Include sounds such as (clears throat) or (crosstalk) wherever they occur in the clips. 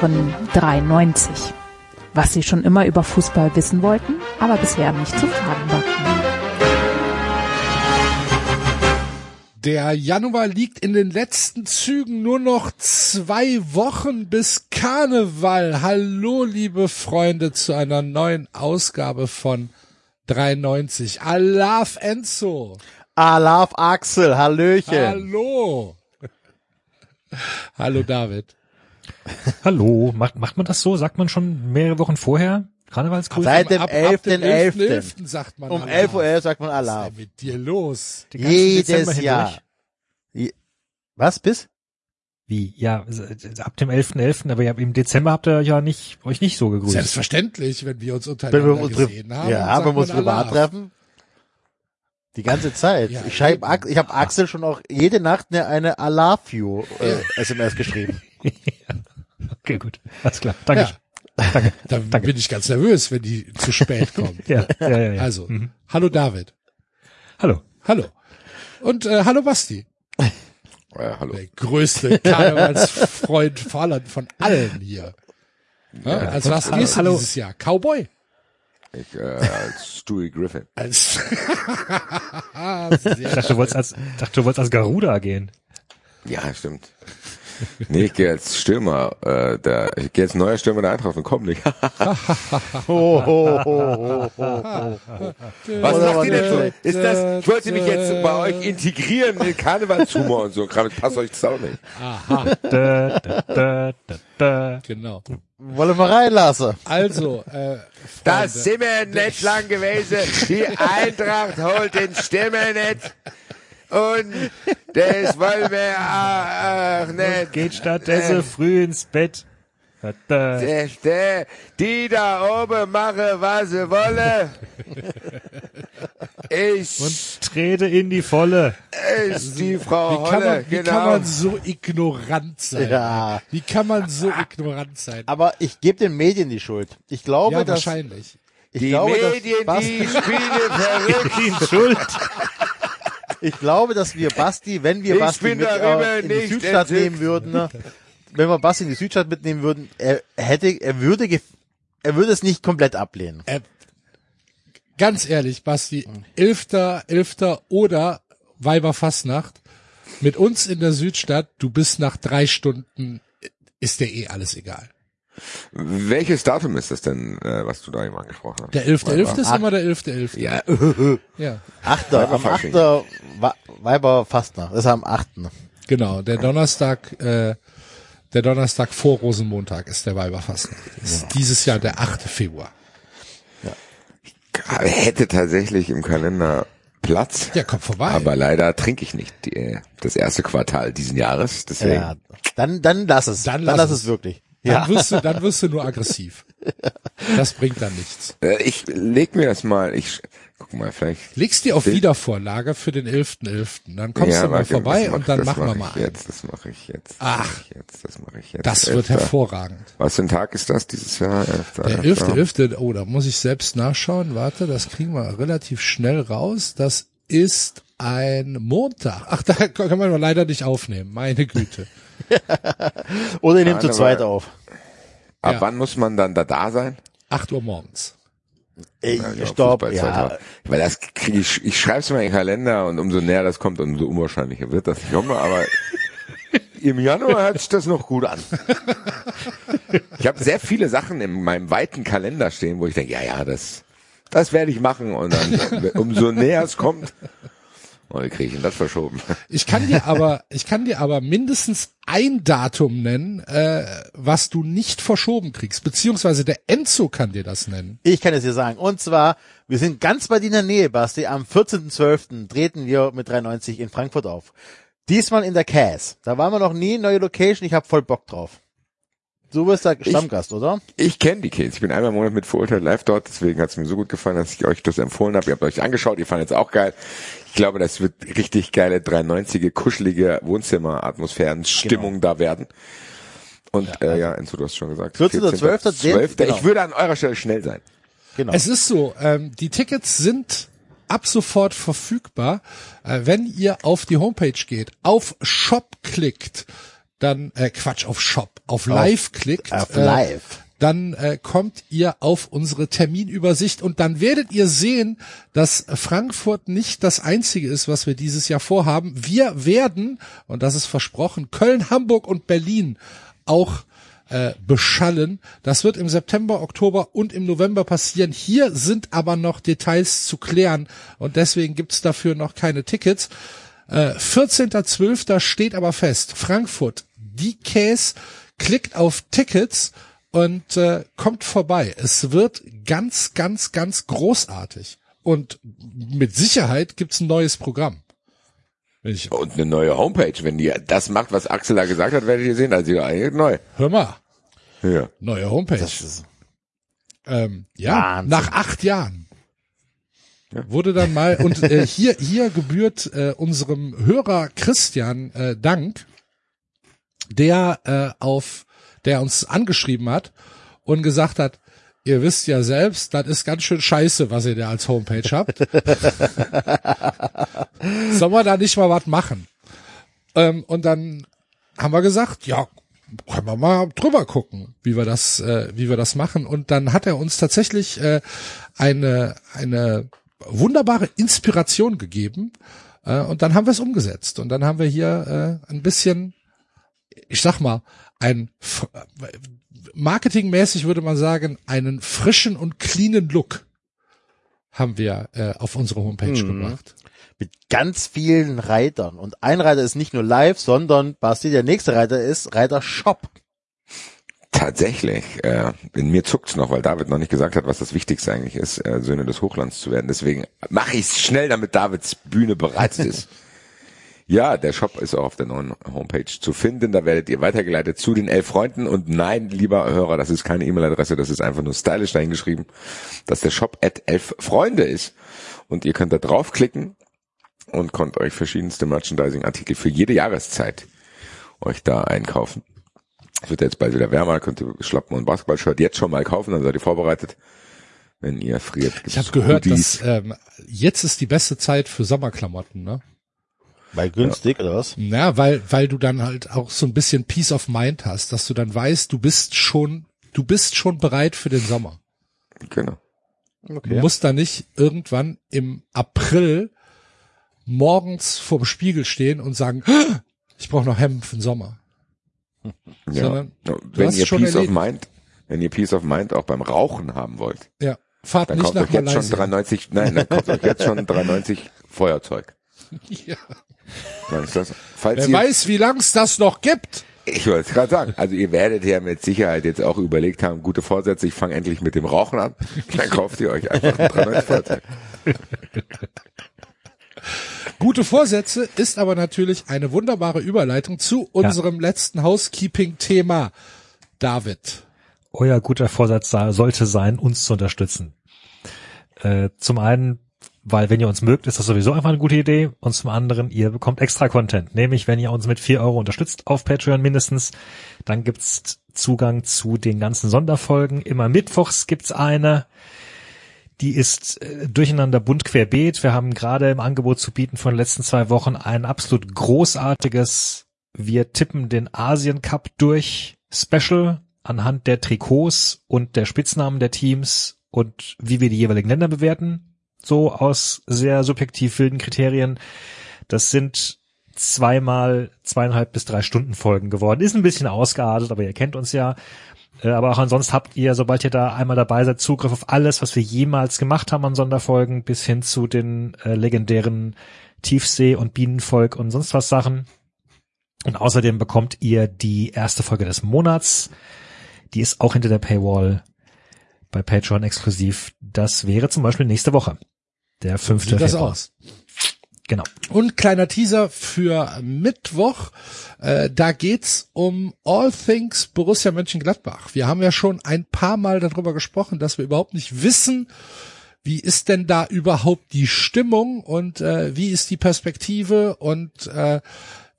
Hören 93. Was Sie schon immer über Fußball wissen wollten, aber bisher nicht zu fragen wagten. Der Januar liegt in den letzten Zügen nur noch zwei Wochen bis Karneval. Hallo, liebe Freunde, zu einer neuen Ausgabe von 93. Alaf Enzo. Alaf Axel, Hallöchen. Hallo. Hallo David. Hallo, macht, macht man das so? Sagt man schon mehrere Wochen vorher? Karnevalsgrüße? Seit dem Ab- ab 11.11. dem 11.11. sagt man Um Alaf. 11.11 Uhr sagt man Was ist denn mit dir los? Jedes Jahr. Je- Was, bis? Wie? Ja, ab dem 11.11., aber ja, im Dezember habt ihr ja nicht, euch nicht so gegrüßt. Selbstverständlich, wenn wir uns Wenn untereinander wir uns, gesehen haben. ja, sagt wenn wir uns privat treffen. Die ganze Zeit. Ja, ich eben. Ich habe Axel schon auch jede Nacht eine, eine I love you äh, SMS geschrieben. (laughs) Okay, gut. Alles klar. Danke. Ja. Dann (laughs) Danke. bin ich ganz nervös, wenn die zu spät kommen. (laughs) Ja, ja, ja. ja. Also, Mhm. hallo David. Hallo. Hallo. Und äh, hallo Basti. Ja, hallo. Der größte Karnevalsfreund von von allen hier. Ja, als was hallo, gehst hallo. dieses Jahr? Cowboy? Ich, äh, als (laughs) Stewie Griffin. Als Ich dachte, du wolltest als, dachte, du wolltest als Garuda gehen. Ja, stimmt. (laughs) Nee, ich gehe als Stürmer, äh, der, ich gehe als neuer Stürmer der Eintracht und komm nicht. (laughs) Ho, ho. Was macht ihr denn so? Ist das, ich wollte mich jetzt bei euch integrieren in Karnevalshumor und so. Kram, das passt euch das auch nicht. Da, da, da, da, da. genau. Wollen wir reinlassen? Also, äh, Das sind wir nicht lang gewesen. Die Eintracht holt den Stimmer nicht. Und das wollen wir auch nicht. Geht stattdessen früh ins Bett. Die da oben machen, was sie wollen. Ich Und trete in die Volle. ist die Frau wie kann, Holle, man, wie genau. kann man so ignorant sein? Ja. Wie kann man so ignorant sein? Aber ich gebe den Medien die Schuld. Ich glaube, ja, dass, wahrscheinlich. ich die glaube, Medien, dass die spielen (laughs) verrückt. Schuld. Ich glaube, dass wir Basti, wenn wir Ich Basti mit äh, in die Südstadt entzückt. nehmen würden, ne? wenn wir Basti in die Südstadt mitnehmen würden, er hätte, er würde, er würde es nicht komplett ablehnen. Ganz ehrlich, Basti, Elfter, Elfter oder Weiberfastnacht mit uns in der Südstadt, du bist nach drei Stunden, ist dir eh alles egal. Welches Datum ist das denn, äh, was du da eben angesprochen hast? Der Elfte, Elfte ist immer der Elfte, Elfte. Ja, (laughs) Ja, Achter, am Weiberfasching. Achter Wa- Weiberfastnacht, das ist am Achten. genau. Der Donnerstag, äh, der Donnerstag vor Rosenmontag ist der Weiberfastnacht. Ist dieses Jahr der 8. Februar. hätte tatsächlich im Kalender Platz. Ja, komm vorbei. Aber leider trinke ich nicht die, äh, das erste Quartal diesen Jahres. Deswegen. Ja, dann, dann lass es. Dann Dann, lass lass es. es wirklich. Dann Ja. wirst du, dann wirst du nur aggressiv. Das bringt dann nichts. Äh, Ich leg mir das mal, ich guck mal, vielleicht. Legst dir auf Wiedervorlage für den 11.11. Dann kommst du mal warte, vorbei mach- und dann machen wir mach mal ich einen. jetzt, Das mache ich jetzt. Das Ach. mach ich jetzt, das mache ich jetzt. Das wird Elfter. hervorragend. Was für ein Tag ist das dieses Jahr? Elfter, Der elfter. 11.11., oh, da muss ich selbst nachschauen. Warte, das kriegen wir relativ schnell raus. Das ist ein Montag. Ach, da (laughs) kann man leider nicht aufnehmen. Meine Güte. (laughs) Oder ihr nehmt zu zweit auf. Ab Ja. wann muss man dann da da sein? 8 Uhr morgens. Ich, Ja, ich stopp, ja. 2000. Weil das kriege ich, ich schreibe es mir in den Kalender und umso näher das kommt, umso unwahrscheinlicher wird das. Ich hoffe, aber (laughs) im Januar hört sich das noch gut an. Ich habe sehr viele Sachen in meinem weiten Kalender stehen, wo ich denke, ja, ja, das, das werde ich machen und dann umso näher es kommt, oh, wie kriege ich denn das verschoben? Ich kann dir aber, ich kann dir aber mindestens ein Datum nennen, äh, was du nicht verschoben kriegst, beziehungsweise der Enzo kann dir das nennen. Ich kann es dir sagen. Und zwar, wir sind ganz bei dir in der Nähe, Basti. Am 14.12. treten wir mit 93 in Frankfurt auf. Diesmal in der Cas. Da waren wir noch nie, neue Location. Ich habe voll Bock drauf. Du bist der Stammgast, oder? Ich kenne die Kids. Ich bin einmal im Monat mit Verurteilt live dort, deswegen hat es mir so gut gefallen, dass ich euch das empfohlen habe. Ihr habt euch angeschaut, ihr fandet es auch geil. Ich glaube, das wird richtig geile 93 kuschelige Wohnzimmeratmosphären, Stimmung da werden. Und ja, äh, ja Enzo, du hast schon gesagt. 14.12., 12. genau. Ich würde an eurer Stelle schnell sein. Genau. Es ist so, ähm, die Tickets sind ab sofort verfügbar. Äh, wenn ihr auf die Homepage geht, auf Shop klickt, dann äh, Quatsch auf Shop, auf Live klickt, Auf äh, live. Dann äh, kommt ihr auf unsere Terminübersicht und dann werdet ihr sehen, dass Frankfurt nicht das einzige ist, was wir dieses Jahr vorhaben. Wir werden, und das ist versprochen, Köln, Hamburg und Berlin auch äh, beschallen. Das wird im September, Oktober und im November passieren. Hier sind aber noch Details zu klären und deswegen gibt's dafür noch keine Tickets. Äh, 14.12. steht aber fest. Frankfurt, die Case, klickt auf Tickets und äh, kommt vorbei. Es wird ganz, ganz, ganz großartig. Und mit Sicherheit gibt's ein neues Programm. Ich, Und eine neue Homepage. Wenn die das macht, was Axel da gesagt hat, werdet ihr sehen. Also ja, eigentlich neu. hör mal, Ja. neue Homepage. Das ist, Ähm, ja, Wahnsinn. nach acht Jahren wurde dann mal und äh, hier hier gebührt äh, unserem Hörer Christian äh, Dank, der äh, auf der uns angeschrieben hat und gesagt hat, ihr wisst ja selbst, das ist ganz schön scheiße, was ihr da als Homepage habt. (laughs) Sollen wir da nicht mal was machen? Ähm, und dann haben wir gesagt, ja, können wir mal drüber gucken, wie wir das, äh, wie wir das machen. Und dann hat er uns tatsächlich äh, eine eine wunderbare Inspiration gegeben. Äh, und dann haben wir es umgesetzt. Und dann haben wir hier äh, ein bisschen, ich sag mal, ein marketingmäßig würde man sagen, einen frischen und cleanen Look haben wir äh, auf unsere Homepage Mhm. gebracht. mit ganz vielen Reitern. Und ein Reiter ist nicht nur live, sondern Basti, der nächste Reiter ist Reiter Shop. Tatsächlich. Äh, in mir zuckt's noch, weil David noch nicht gesagt hat, was das Wichtigste eigentlich ist, äh, Söhne des Hochlands zu werden. Deswegen mache ich's schnell, damit Davids Bühne bereit ist. (laughs) ja, der Shop ist auch auf der neuen Homepage zu finden. Da werdet ihr weitergeleitet zu den elf Freunden. Und nein, lieber Hörer, das ist keine E-Mail-Adresse, das ist einfach nur stylisch dahingeschrieben, dass der Shop at elf Freunde ist. Und ihr könnt da draufklicken und könnt euch verschiedenste Merchandising-Artikel für jede Jahreszeit euch da einkaufen. Es wird jetzt bald wieder wärmer, könnt ihr Schlappen und Basketball-Shirt jetzt schon mal kaufen, dann seid ihr vorbereitet. Wenn ihr friert, Ich habe gehört, dass ähm, jetzt ist die beste Zeit für Sommerklamotten, ne? Weil günstig, oder was? Ja, weil weil du dann halt auch so ein bisschen Peace of Mind hast, dass du dann weißt, du bist schon du bist schon bereit für den Sommer. Genau. Du Okay. musst da nicht irgendwann im April morgens vorm Spiegel stehen und sagen, "Ah, ich brauche noch Hemden für den Sommer. Ja. Sondern Ja, wenn ihr Peace of erledigt. Mind, wenn ihr Peace of Mind auch beim Rauchen haben wollt, Ja, fahrt dann nicht kauft nach euch jetzt schon Malaysia. 93, nein, dann kauft (laughs) euch jetzt schon 93 Feuerzeug. Ja. Das? Falls Wer ihr, weiß, wie lang es das noch gibt. ich wollte es gerade sagen, also ihr werdet ja mit Sicherheit jetzt auch überlegt haben, gute Vorsätze, ich fange endlich mit dem Rauchen an, dann kauft ihr euch einfach ein 93 Feuerzeug. Gute Vorsätze ist aber natürlich eine wunderbare Überleitung zu unserem letzten Housekeeping-Thema. David. Euer guter Vorsatz sollte sein, uns zu unterstützen. Äh, zum einen, weil wenn ihr uns mögt, ist das sowieso einfach eine gute Idee. Und zum anderen, ihr bekommt extra Content. Nämlich, wenn ihr uns mit vier Euro unterstützt auf Patreon mindestens, dann gibt's Zugang zu den ganzen Sonderfolgen. Immer mittwochs gibt's eine. Die ist äh, durcheinander bunt querbeet. Wir haben gerade im Angebot zu bieten von den letzten zwei Wochen ein absolut großartiges Wir tippen den Asien Cup durch Special anhand der Trikots und der Spitznamen der Teams und wie wir die jeweiligen Länder bewerten. So aus sehr subjektiv wilden Kriterien. Das sind zweimal zweieinhalb bis drei Stunden Folgen geworden. Ist ein bisschen ausgeartet, aber ihr kennt uns ja. Äh, Aber auch ansonsten habt ihr, sobald ihr da einmal dabei seid, Zugriff auf alles, was wir jemals gemacht haben an Sonderfolgen, bis hin zu den äh, legendären Tiefsee- und Bienenvolk und sonst was Sachen. Und außerdem bekommt ihr die erste Folge des Monats. Die ist auch hinter der Paywall bei Patreon exklusiv. Das wäre zum Beispiel nächste Woche. Der fünfte Sieht das Februar. aus? Genau. Und kleiner Teaser für Mittwoch. Äh, da geht's um All Things Borussia Mönchengladbach. Wir haben ja schon ein paar Mal darüber gesprochen, dass wir überhaupt nicht wissen, wie ist denn da überhaupt die Stimmung und äh, wie ist die Perspektive und äh,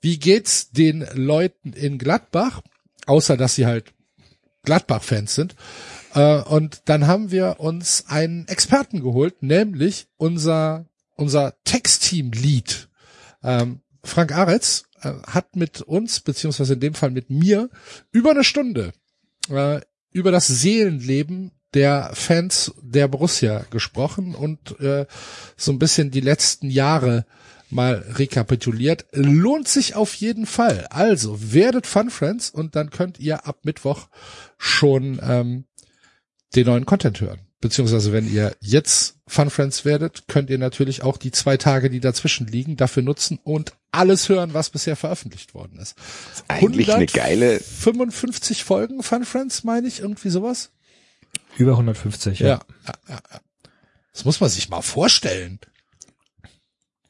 wie geht's den Leuten in Gladbach, außer dass sie halt Gladbach-Fans sind. Äh, und dann haben wir uns einen Experten geholt, nämlich unser unser Textteam-Lead, ähm, Frank Aretz, äh, hat mit uns, beziehungsweise in dem Fall mit mir, über eine Stunde äh, über das Seelenleben der Fans der Borussia gesprochen und äh, so ein bisschen die letzten Jahre mal rekapituliert. Lohnt sich auf jeden Fall. Also werdet Fun Friends und dann könnt ihr ab Mittwoch schon ähm, den neuen Content hören. Beziehungsweise wenn ihr jetzt Fun Friends werdet, könnt ihr natürlich auch die zwei Tage, die dazwischen liegen, dafür nutzen und alles hören, was bisher veröffentlicht worden ist. Eigentlich eine geile, 55 Folgen Fun Friends, meine ich, irgendwie sowas. Über 150, ja. Ja. ja, ja, ja. Das muss man sich mal vorstellen.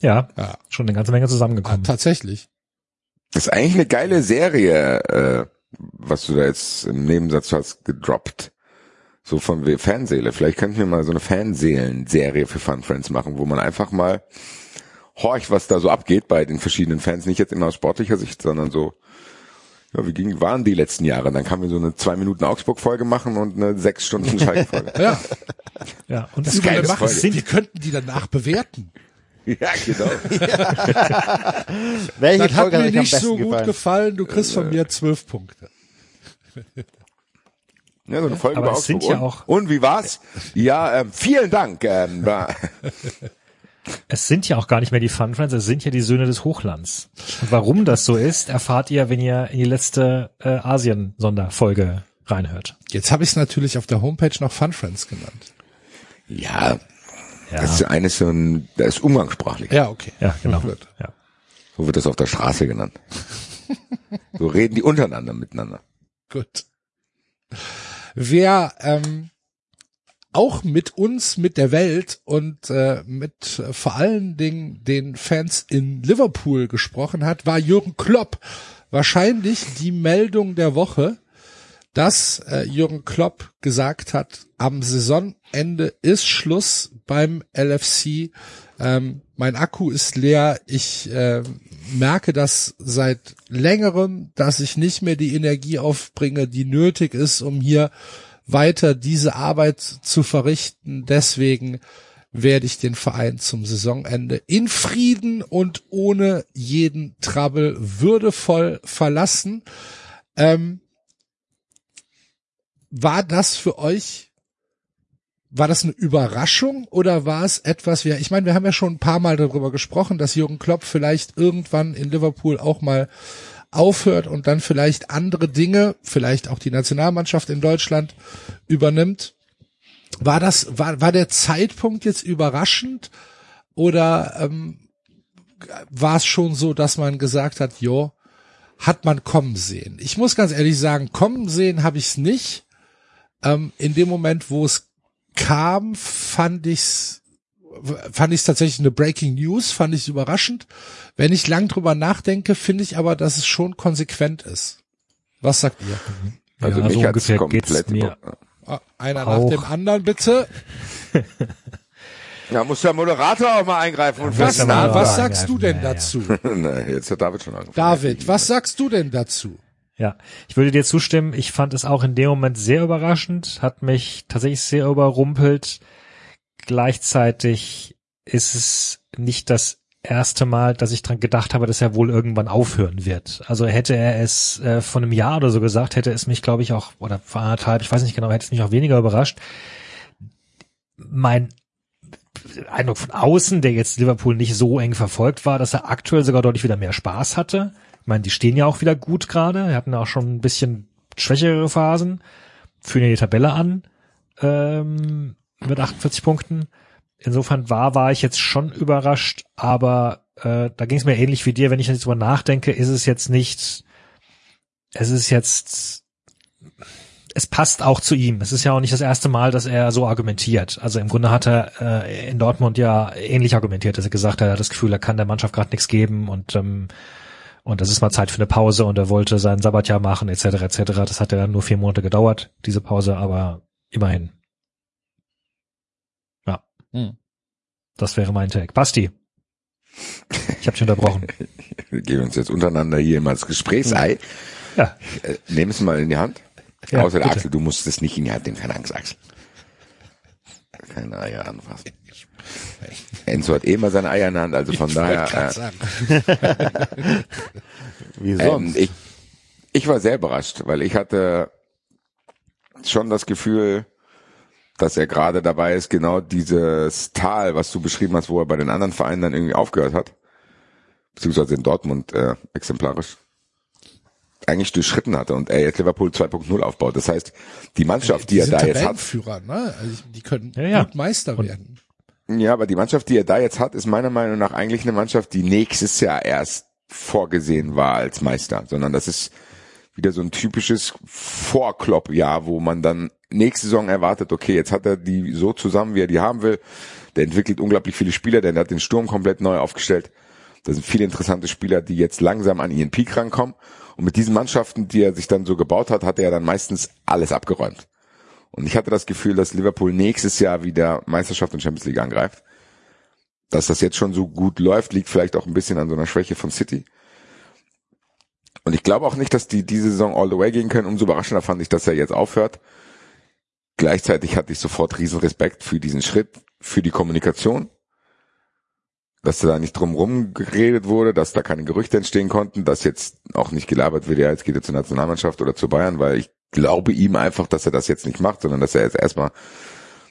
Ja, Ja. schon eine ganze Menge ja zusammengekommen. tatsächlich. das ist eigentlich eine geile Serie, äh, was du da jetzt im Nebensatz hast gedroppt. So von Fanseele. Vielleicht könnten wir mal so eine Fanseelen-Serie für Fun Friends machen, wo man einfach mal horcht, was da so abgeht bei den verschiedenen Fans. Nicht jetzt immer aus sportlicher Sicht, sondern so, ja, wie ging, waren die letzten Jahre? Dann kann wir so eine zwei Minuten Augsburg-Folge machen und eine sechs Stunden Schalke-Folge. Ja, (laughs) ja, und das wir geile machen. Folge. Wir könnten die danach bewerten. (laughs) ja, genau. (laughs) Welche Das hat Folge hat mir am nicht besten so gut gefallen? gefallen. Du kriegst von mir zwölf Punkte. Ja, so eine Folge Aber sind ja und, auch- und wie war's? Ja, ähm, vielen Dank. Ähm, (laughs) Es sind ja auch gar nicht mehr die Fun Friends, es sind ja die Söhne des Hochlands. Und warum das so ist, erfahrt ihr, wenn ihr in die letzte äh, Asien-Sonderfolge reinhört. Jetzt habe ich es natürlich auf der Homepage noch Fun Friends genannt. ja, Ja, das ist eines so ein, das ist umgangssprachlich. Ja, okay. ja genau. Gut. Ja. So wird das auf der Straße genannt. (laughs) So reden die untereinander miteinander. Gut. Wer ähm, auch mit uns, mit der Welt und äh, mit äh, vor allen Dingen den Fans in Liverpool gesprochen hat, war Jürgen Klopp. Wahrscheinlich die Meldung der Woche, dass äh, Jürgen Klopp gesagt hat, am Saisonende ist Schluss beim LFC. Ähm, mein Akku ist leer. Ich äh, merke das seit längerem, dass ich nicht mehr die Energie aufbringe, die nötig ist, um hier weiter diese Arbeit zu verrichten. Deswegen werde ich den Verein zum Saisonende in Frieden und ohne jeden Trouble würdevoll verlassen. Ähm, war das für euch, war das eine Überraschung oder war es etwas, wir, ich meine, wir haben ja schon ein paar Mal darüber gesprochen, dass Jürgen Klopp vielleicht irgendwann in Liverpool auch mal aufhört und dann vielleicht andere Dinge, vielleicht auch die Nationalmannschaft in Deutschland übernimmt. War das, war, war der Zeitpunkt jetzt überraschend oder ähm, war es schon so, dass man gesagt hat, jo, hat man kommen sehen? Ich muss ganz ehrlich sagen, kommen sehen habe ich es nicht. Ähm, in dem Moment, wo es kam, fand ich's fand ich es tatsächlich eine Breaking News, fand ich überraschend. Wenn ich lang drüber nachdenke, finde ich aber, dass es schon konsequent ist. Was sagt ihr? Also ja, mich so ungefähr komplett mir. Ah, Einer Auch. nach dem anderen, bitte. (laughs) Ja, muss der Moderator auch mal eingreifen und Was, was sagst du denn dazu? (laughs) Na, jetzt hat David schon angefangen. David, was sagst du denn dazu? Ja, ich würde dir zustimmen. Ich fand es auch in dem Moment sehr überraschend, hat mich tatsächlich sehr überrumpelt. Gleichzeitig ist es nicht das erste Mal, dass ich dran gedacht habe, dass er wohl irgendwann aufhören wird. Also hätte er es äh, von einem Jahr oder so gesagt, hätte es mich, glaube ich, auch, oder vor anderthalb, ich weiß nicht genau, hätte es mich auch weniger überrascht. Mein Eindruck von außen, der jetzt Liverpool nicht so eng verfolgt war, dass er aktuell sogar deutlich wieder mehr Spaß hatte. Meine, die stehen ja auch wieder gut gerade. Wir hatten auch schon ein bisschen schwächere Phasen. Führen ja die Tabelle an ähm, mit 48 Punkten. Insofern war, war ich jetzt schon überrascht, aber äh, da ging es mir ähnlich wie dir, wenn ich jetzt drüber nachdenke, ist es jetzt nicht, es ist jetzt, es passt auch zu ihm. Es ist ja auch nicht das erste Mal, dass er so argumentiert. Also im Grunde hat er äh, in Dortmund ja ähnlich argumentiert, dass er gesagt hat, er hat das Gefühl, er kann der Mannschaft gerade nichts geben und ähm, und das ist mal Zeit für eine Pause und er wollte sein Sabbatjahr machen etc. etc. Das hat ja dann nur vier Monate gedauert, diese Pause, aber immerhin. Ja, Hm. das wäre mein Take. Basti, ich habe dich unterbrochen. (laughs) Wir geben uns jetzt untereinander hier mal das Gesprächsei. Ja, Äh, Nehm es mal in die Hand. Ja, Außer der bitte. Axel, du musst es nicht in die Hand nehmen, keine Angst, Axel. Keine Eier anfassen. Enzo hat eh immer seine Eier in der Hand, also von Ich daher. Äh, sagen. (laughs) Wie ähm, sonst? ich, ich war sehr überrascht, weil ich hatte schon das Gefühl, dass er gerade dabei ist, genau dieses Tal, was du beschrieben hast, wo er bei den anderen Vereinen dann irgendwie aufgehört hat, beziehungsweise in Dortmund äh, exemplarisch, eigentlich durchschritten hatte und er jetzt Liverpool 2.0 aufbaut. Das heißt, die Mannschaft, die, er sind da jetzt hat, ne? Also die können Ja, ja. gut Meister Und- werden. Ja, aber die Mannschaft, die er da jetzt hat, ist meiner Meinung nach eigentlich eine Mannschaft, die nächstes Jahr erst vorgesehen war als Meister, sondern das ist wieder so ein typisches Vorklopp-Jahr, wo man dann nächste Saison erwartet, okay, jetzt hat er die so zusammen, wie er die haben will. Der entwickelt unglaublich viele Spieler, denn er hat den Sturm komplett neu aufgestellt. Da sind viele interessante Spieler, die jetzt langsam an ihren Peak rankommen. Und mit diesen Mannschaften, die er sich dann so gebaut hat, hat er dann meistens alles abgeräumt. Und ich hatte das Gefühl, dass Liverpool nächstes Jahr wieder Meisterschaft und Champions League angreift. Dass das jetzt schon so gut läuft, liegt vielleicht auch ein bisschen an so einer Schwäche von City. Und ich glaube auch nicht, dass die diese Saison all the way gehen können. Umso überraschender fand ich, dass er jetzt aufhört. Gleichzeitig hatte ich sofort riesen Respekt für diesen Schritt, für die Kommunikation. Dass da nicht drumrum geredet wurde, dass da keine Gerüchte entstehen konnten, dass jetzt auch nicht gelabert wird, ja, jetzt geht er zur Nationalmannschaft oder zu Bayern, weil ich glaube ihm einfach, dass er das jetzt nicht macht, sondern dass er jetzt erstmal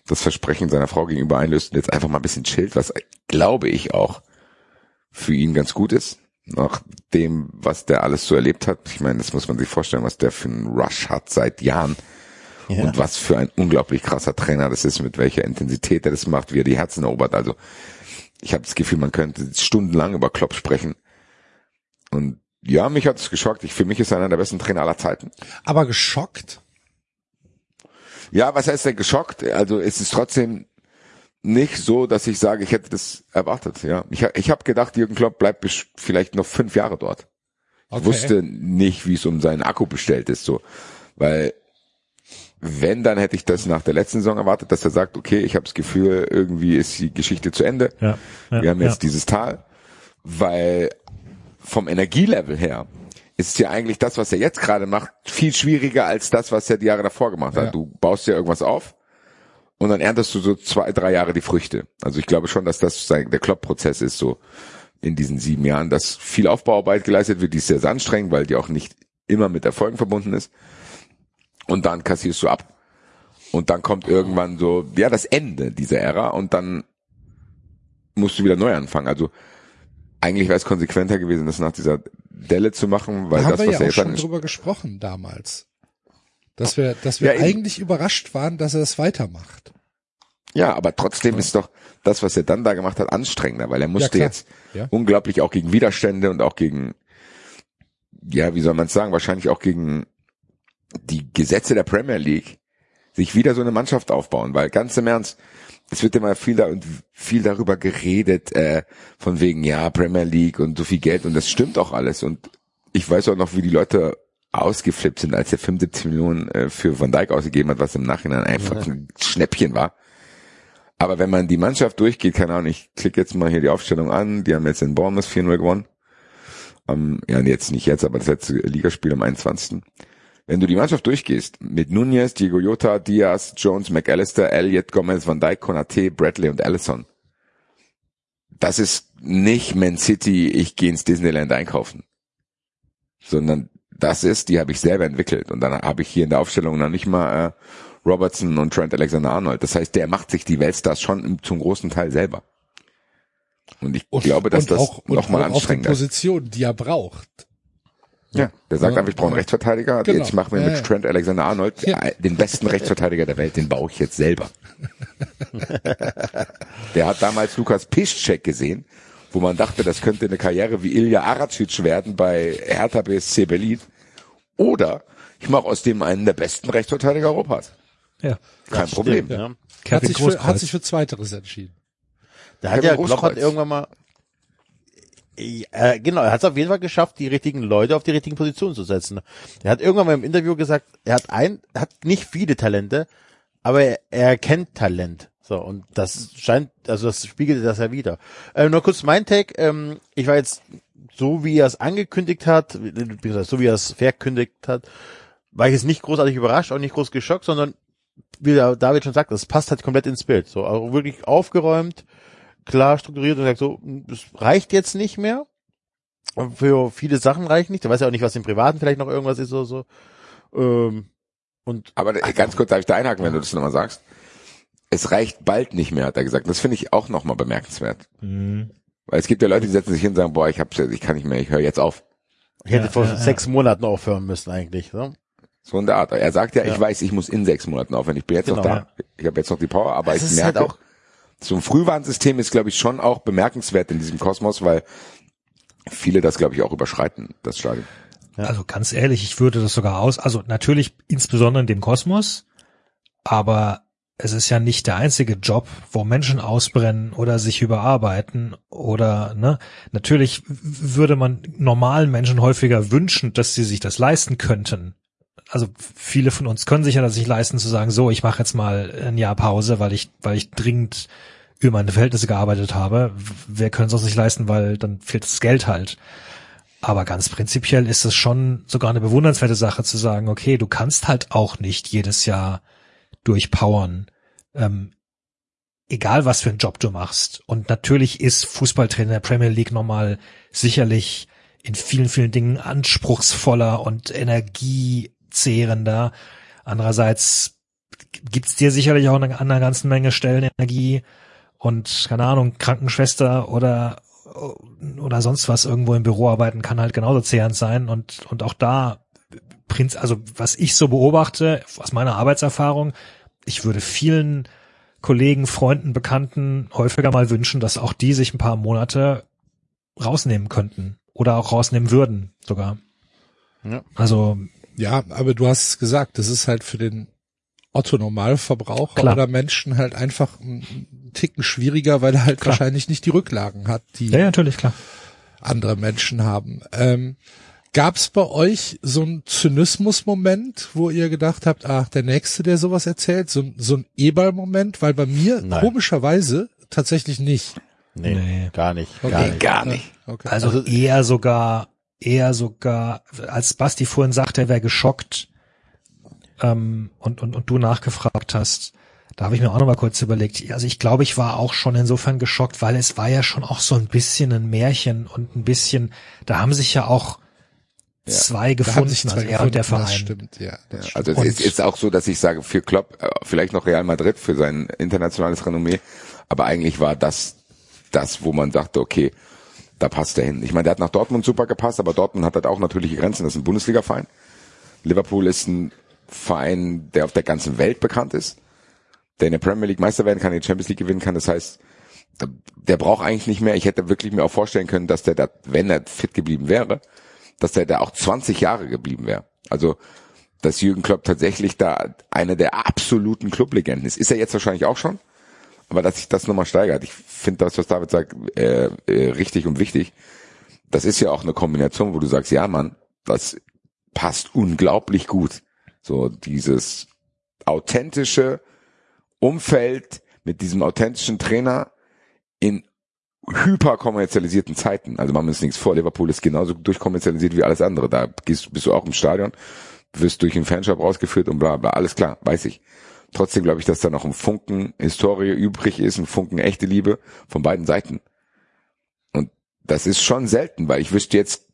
das Versprechen seiner Frau gegenüber einlöst und jetzt einfach mal ein bisschen chillt, was glaube ich auch für ihn ganz gut ist. Nach dem, was der alles so erlebt hat. Ich meine, das muss man sich vorstellen, was der für einen Rush hat seit Jahren. Ja. Und was für ein unglaublich krasser Trainer das ist, mit welcher Intensität er das macht, wie er die Herzen erobert. Also ich habe das Gefühl, man könnte stundenlang über Klopp sprechen. Und ja, mich hat es geschockt. Ich, für mich ist er einer der besten Trainer aller Zeiten. Aber geschockt? Ja, was heißt denn geschockt? Also es ist trotzdem nicht so, dass ich sage, ich hätte das erwartet. Ja, ich, ich habe gedacht, Jürgen Klopp bleibt vielleicht noch fünf Jahre dort. Okay. Ich wusste nicht, wie es um seinen Akku bestellt ist, so, weil wenn, dann hätte ich das nach der letzten Saison erwartet, dass er sagt, okay, ich habe das Gefühl, irgendwie ist die Geschichte zu Ende. Ja, ja, Wir haben jetzt ja. dieses Tal, weil vom Energielevel her ist ja eigentlich das, was er jetzt gerade macht, viel schwieriger als das, was er die Jahre davor gemacht hat. Ja. Du baust ja irgendwas auf und dann erntest du so zwei, drei Jahre die Früchte. Also ich glaube schon, dass das sein, der Klopp-Prozess ist so in diesen sieben Jahren, dass viel Aufbauarbeit geleistet wird, die ist sehr, sehr anstrengend, weil die auch nicht immer mit Erfolgen verbunden ist. Und dann kassierst du ab. Und dann kommt irgendwann so, ja, das Ende dieser Ära und dann musst du wieder neu anfangen. Also eigentlich wäre es konsequenter gewesen, das nach dieser Delle zu machen, weil Da haben das, wir was ja er auch schon drüber gesprochen damals. Dass wir, dass wir Ja, eigentlich überrascht waren, dass er es weitermacht. Ja, aber trotzdem ist doch das, was er dann da gemacht hat, anstrengender, weil er musste klar. jetzt Ja. unglaublich auch gegen Widerstände und auch gegen, ja, wie soll man es sagen, wahrscheinlich auch gegen die Gesetze der Premier League sich wieder so eine Mannschaft aufbauen, weil ganz im Ernst, es wird immer viel da und viel darüber geredet, äh, von wegen, ja, Premier League und so viel Geld und das stimmt auch alles und ich weiß auch noch, wie die Leute ausgeflippt sind, als er 75 Millionen äh, für Van Dijk ausgegeben hat, was im Nachhinein einfach ein Schnäppchen war. Aber wenn man die Mannschaft durchgeht, keine Ahnung, ich klicke jetzt mal hier die Aufstellung an, die haben jetzt in Bournemouth 4-0 gewonnen. Ähm, ja, jetzt nicht jetzt, aber das letzte Ligaspiel am 21. Wenn du die Mannschaft durchgehst, mit Nunez, Diego Jota, Diaz, Jones, McAllister, Elliott, Gomez, Van Dijk, Konate, Bradley und Allison. Das ist nicht Man City, ich gehe ins Disneyland einkaufen. Sondern das ist, die habe ich selber entwickelt. Und dann habe ich hier in der Aufstellung noch nicht mal äh, Robertson und Trent Alexander-Arnold. Das heißt, der macht sich die Weltstars schon zum großen Teil selber. Und ich Und, glaube, dass das nochmal auch auf die anstrengender ist. Position, die er braucht. Ja, der sagt Ja. einfach, ich brauche einen Rechtsverteidiger. Genau. Jetzt machen wir Ja, mit ja. Trent Alexander-Arnold Ja. äh, den besten Rechtsverteidiger der Welt. Den baue ich jetzt selber. (laughs) der hat damals Lukas Piszczek gesehen, wo man dachte, das könnte eine Karriere wie Ilja Aracic werden bei Hertha BSC Berlin. Oder ich mache aus dem einen der besten Rechtsverteidiger Europas. Ja. Kein Problem. Stimmt, ja. Hat sich, für, hat sich für Zweiteres entschieden. Da hat ja Klopp hat Großkreuz. irgendwann mal äh, genau, er hat es auf jeden Fall geschafft, die richtigen Leute auf die richtigen Positionen zu setzen. Er hat irgendwann mal im Interview gesagt, er hat ein, hat nicht viele Talente, aber er, er kennt Talent. So, und das scheint, also das spiegelt das ja wieder. Äh, nur kurz mein Take, ähm, ich war jetzt, so wie er es angekündigt hat, wie gesagt, so wie er es verkündigt hat, war ich jetzt nicht großartig überrascht, auch nicht groß geschockt, sondern wie David schon sagt, das passt halt komplett ins Bild. So, also wirklich aufgeräumt, klar strukturiert und sagt so, das reicht jetzt nicht mehr. Und für viele Sachen reicht nicht. Der weiß ja auch nicht, was im Privaten vielleicht noch irgendwas ist oder so. Ähm, und Aber da- ganz kurz darf ich da einhaken, wenn du das nochmal sagst. Es reicht bald nicht mehr, hat er gesagt. Das finde ich auch nochmal bemerkenswert. Mhm. Weil es gibt ja Leute, die setzen sich hin und sagen, boah, ich hab's jetzt, ich kann nicht mehr, ich höre jetzt auf. ich hätte Ja, vor ja, ja. sechs Monaten aufhören müssen eigentlich. Ne? So in der Art. Er sagt ja, ich Ja. weiß, ich muss in sechs Monaten aufhören. Ich bin jetzt noch Genau. da. Ich habe jetzt noch die Power, aber Das ich merke, halt auch- so ein Frühwarnsystem ist, glaube ich, schon auch bemerkenswert in diesem Kosmos, weil viele das, glaube ich, auch überschreiten, das Stadion. Ja. Also ganz ehrlich, ich würde das sogar aus, also natürlich insbesondere in dem Kosmos, aber es ist ja nicht der einzige Job, wo Menschen ausbrennen oder sich überarbeiten oder, ne, natürlich würde man normalen Menschen häufiger wünschen, dass sie sich das leisten könnten. Also viele von uns können sich ja das nicht leisten zu sagen, so, ich mache jetzt mal ein Jahr Pause, weil ich, weil ich dringend über meine Verhältnisse gearbeitet habe. W- Wer können es auch nicht leisten, weil dann fehlt das Geld halt. Aber ganz prinzipiell ist es schon sogar eine bewundernswerte Sache zu sagen, okay, du kannst halt auch nicht jedes Jahr durchpowern, ähm, egal was für einen Job du machst. Und natürlich ist Fußballtrainer der Premier League nochmal sicherlich in vielen, vielen Dingen anspruchsvoller und energiezehrender. Andererseits gibt's dir sicherlich auch eine, an einer ganzen Menge Stellen Energie und keine Ahnung, Krankenschwester oder oder sonst was irgendwo im Büro arbeiten kann halt genauso zehrend sein und und auch da Prinz, also was ich so beobachte aus meiner Arbeitserfahrung, ich würde vielen Kollegen, Freunden, Bekannten häufiger mal wünschen, dass auch die sich ein paar Monate rausnehmen könnten oder auch rausnehmen würden sogar. Ja. Also Ja, aber du hast es gesagt, das ist halt für den Otto Normalverbraucher Klar. oder Menschen halt einfach ein Ticken schwieriger, weil er halt Klar. wahrscheinlich nicht die Rücklagen hat, die ja, ja natürlich klar. andere Menschen haben. Ähm, Gab es bei euch so einen Zynismus-Moment, wo ihr gedacht habt, ach, der Nächste, der sowas erzählt, so, ein- so ein Eberl-Moment? Weil bei mir Nein. komischerweise tatsächlich nicht. Nee, Nee. gar nicht. Okay. Gar nicht. Gar nicht. Okay. Also, Also- eher sogar, eher sogar, als Basti vorhin sagte, er wäre geschockt ähm, und, und, und du nachgefragt hast, da habe ich mir auch noch mal kurz überlegt. Also ich glaube, ich war auch schon insofern geschockt, weil es war ja schon auch so ein bisschen ein Märchen und ein bisschen, da haben sich ja auch zwei Da haben gefunden, sich zwei also er und der gefunden, Das Verein. stimmt, ja. Das Ja, also es ist, ist auch so, dass ich sage, für Klopp, äh, vielleicht noch Real Madrid für sein internationales Renommee, aber eigentlich war das das, wo man dachte, okay, da passt er hin. Ich meine, der hat nach Dortmund super gepasst, aber Dortmund hat halt auch natürliche Grenzen. Das ist ein Bundesliga-Verein. Liverpool ist ein Verein, der auf der ganzen Welt bekannt ist, der in der Premier League Meister werden kann, die Champions League gewinnen kann. Das heißt, der- der braucht eigentlich nicht mehr. Ich hätte wirklich mir auch vorstellen können, dass der da, wenn er fit geblieben wäre, dass der da auch 20 Jahre geblieben wäre. Also, dass Jürgen Klopp tatsächlich da eine der absoluten Clublegenden ist. Ist er jetzt wahrscheinlich auch schon. Aber dass sich das nochmal steigert. Ich finde das, was David sagt, äh, äh, richtig und wichtig. Das ist ja auch eine Kombination, wo du sagst, ja Mann, das passt unglaublich gut. So dieses authentische Umfeld mit diesem authentischen Trainer in hyperkommerzialisierten Zeiten. Also machen wir uns nichts vor. Liverpool ist genauso durchkommerzialisiert wie alles andere. Da bist du auch im Stadion, wirst durch den Fanshop rausgeführt und bla bla. Alles klar, weiß ich. Trotzdem glaube ich, dass da noch ein Funken Historie übrig ist, ein Funken echte Liebe von beiden Seiten. Und das ist schon selten, weil ich wüsste jetzt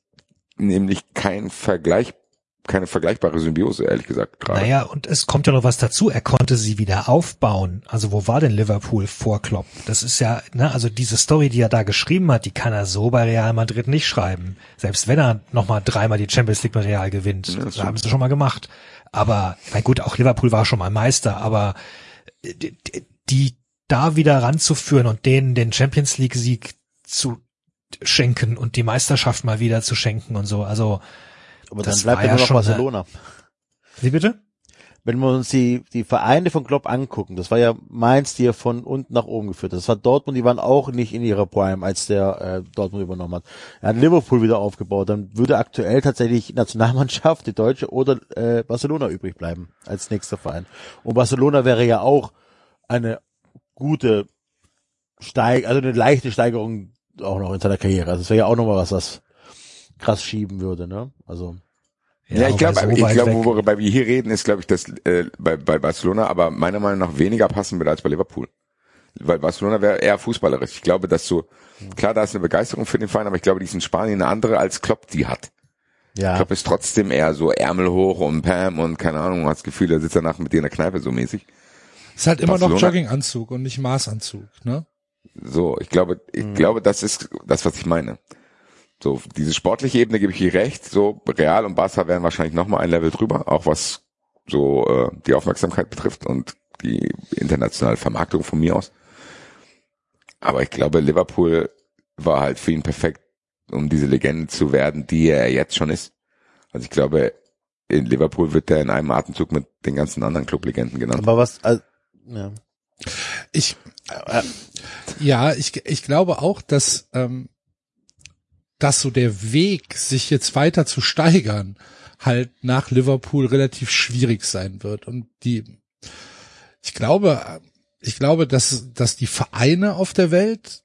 nämlich kein Vergleich, keine vergleichbare Symbiose, ehrlich gesagt, gerade. Naja, und es kommt ja noch was dazu. Er konnte sie wieder aufbauen. Also wo war denn Liverpool vor Klopp? Das ist ja, ne, also diese Story, die er da geschrieben hat, die kann er so bei Real Madrid nicht schreiben. Selbst wenn er nochmal dreimal die Champions League mit Real gewinnt. Ja, das haben sie schon mal gemacht. Aber, na gut, auch Liverpool war schon mal Meister, aber die, die da wieder ranzuführen und denen den Champions League Sieg zu schenken und die Meisterschaft mal wieder zu schenken und so. Also, Aber Das dann bleibt ja nur noch schon eine- Barcelona. wie bitte? Wenn wir uns die, die Vereine von Klopp angucken, das war ja Mainz, die er von unten nach oben geführt hat. Das war Dortmund, die waren auch nicht in ihrer Prime, als der äh, Dortmund übernommen hat. Er hat Liverpool wieder aufgebaut. Dann würde aktuell tatsächlich Nationalmannschaft, die Deutsche oder äh, Barcelona übrig bleiben als nächster Verein. Und Barcelona wäre ja auch eine gute Steig, also eine leichte Steigerung auch noch in seiner Karriere. Also es wäre ja auch nochmal was, was krass schieben würde, ne? Also Ja, ich wobei glaube, so ich glaube, worüber wir hier reden, ist, glaube ich, dass äh, bei, bei Barcelona, aber meiner Meinung nach weniger passen würde als bei Liverpool. weil Barcelona wäre eher fußballerisch. Ich glaube, dass so, klar, da ist eine Begeisterung für den Verein, aber ich glaube, die ist in Spanien eine andere als Klopp die hat. Ja. Klopp ist trotzdem eher so Ärmel hoch und Pam und keine Ahnung, hat das Gefühl, der sitzt danach mit dir in der Kneipe so mäßig. Ist halt immer noch Barcelona- Jogginganzug und nicht Maßanzug, ne? So, ich glaube, ich Mhm. glaube, das ist das, was ich meine. So, diese sportliche Ebene gebe ich hier recht. So, Real und Barca wären wahrscheinlich noch mal ein Level drüber, auch was so äh, die Aufmerksamkeit betrifft und die internationale Vermarktung von mir aus. Aber ich glaube, Liverpool war halt für ihn perfekt, um diese Legende zu werden, die er jetzt schon ist. Also ich glaube, in Liverpool wird er in einem Atemzug mit den ganzen anderen Clublegenden genannt. Aber was, also, ja. Ich, ja, ich, ich glaube auch, dass, ähm, dass so der Weg, sich jetzt weiter zu steigern, halt nach Liverpool relativ schwierig sein wird. Und die, ich glaube, ich glaube, dass, dass die Vereine auf der Welt,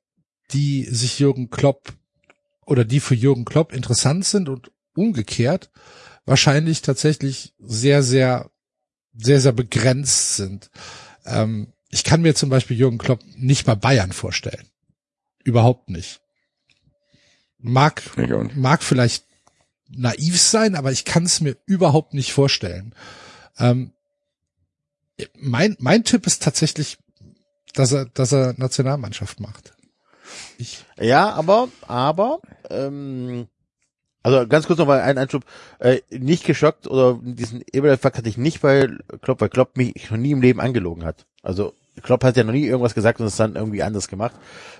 die sich Jürgen Klopp oder die für Jürgen Klopp interessant sind und umgekehrt, wahrscheinlich tatsächlich sehr, sehr, sehr, sehr begrenzt sind. Ähm, ich kann mir zum Beispiel Jürgen Klopp nicht mal Bayern vorstellen. Überhaupt nicht. Mag, mag vielleicht naiv sein, aber ich kann es mir überhaupt nicht vorstellen. Ähm, mein, mein Tipp ist tatsächlich, dass er, dass er Nationalmannschaft macht. Ich, Ja, aber, aber, ähm, also ganz kurz noch mal ein Einschub, äh, nicht geschockt oder diesen Eberle-Fakt hatte ich nicht, weil Klopp, weil Klopp mich noch nie im Leben angelogen hat. Also Klopp hat ja noch nie irgendwas gesagt und es dann irgendwie anders gemacht.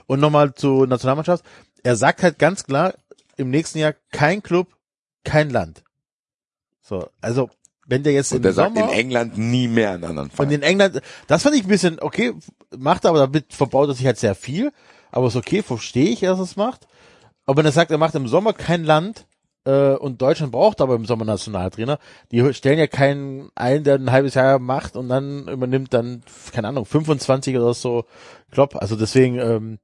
Und nochmal zur Nationalmannschaft. Er sagt halt ganz klar, im nächsten Jahr kein Club, kein Land. So, also wenn der jetzt Und im der sagt Sommer in England nie mehr einen anderen und Verein. in England, das fand ich ein bisschen okay, macht er, aber damit verbaut er sich halt sehr viel. Aber ist okay, verstehe ich, dass er es macht. Aber wenn er sagt, er macht im Sommer kein Land äh, und Deutschland braucht aber im Sommer Nationaltrainer, die stellen ja keinen ein, der ein halbes Jahr macht und dann übernimmt dann, keine Ahnung, 25 oder so Klopp. Also deswegen, ähm,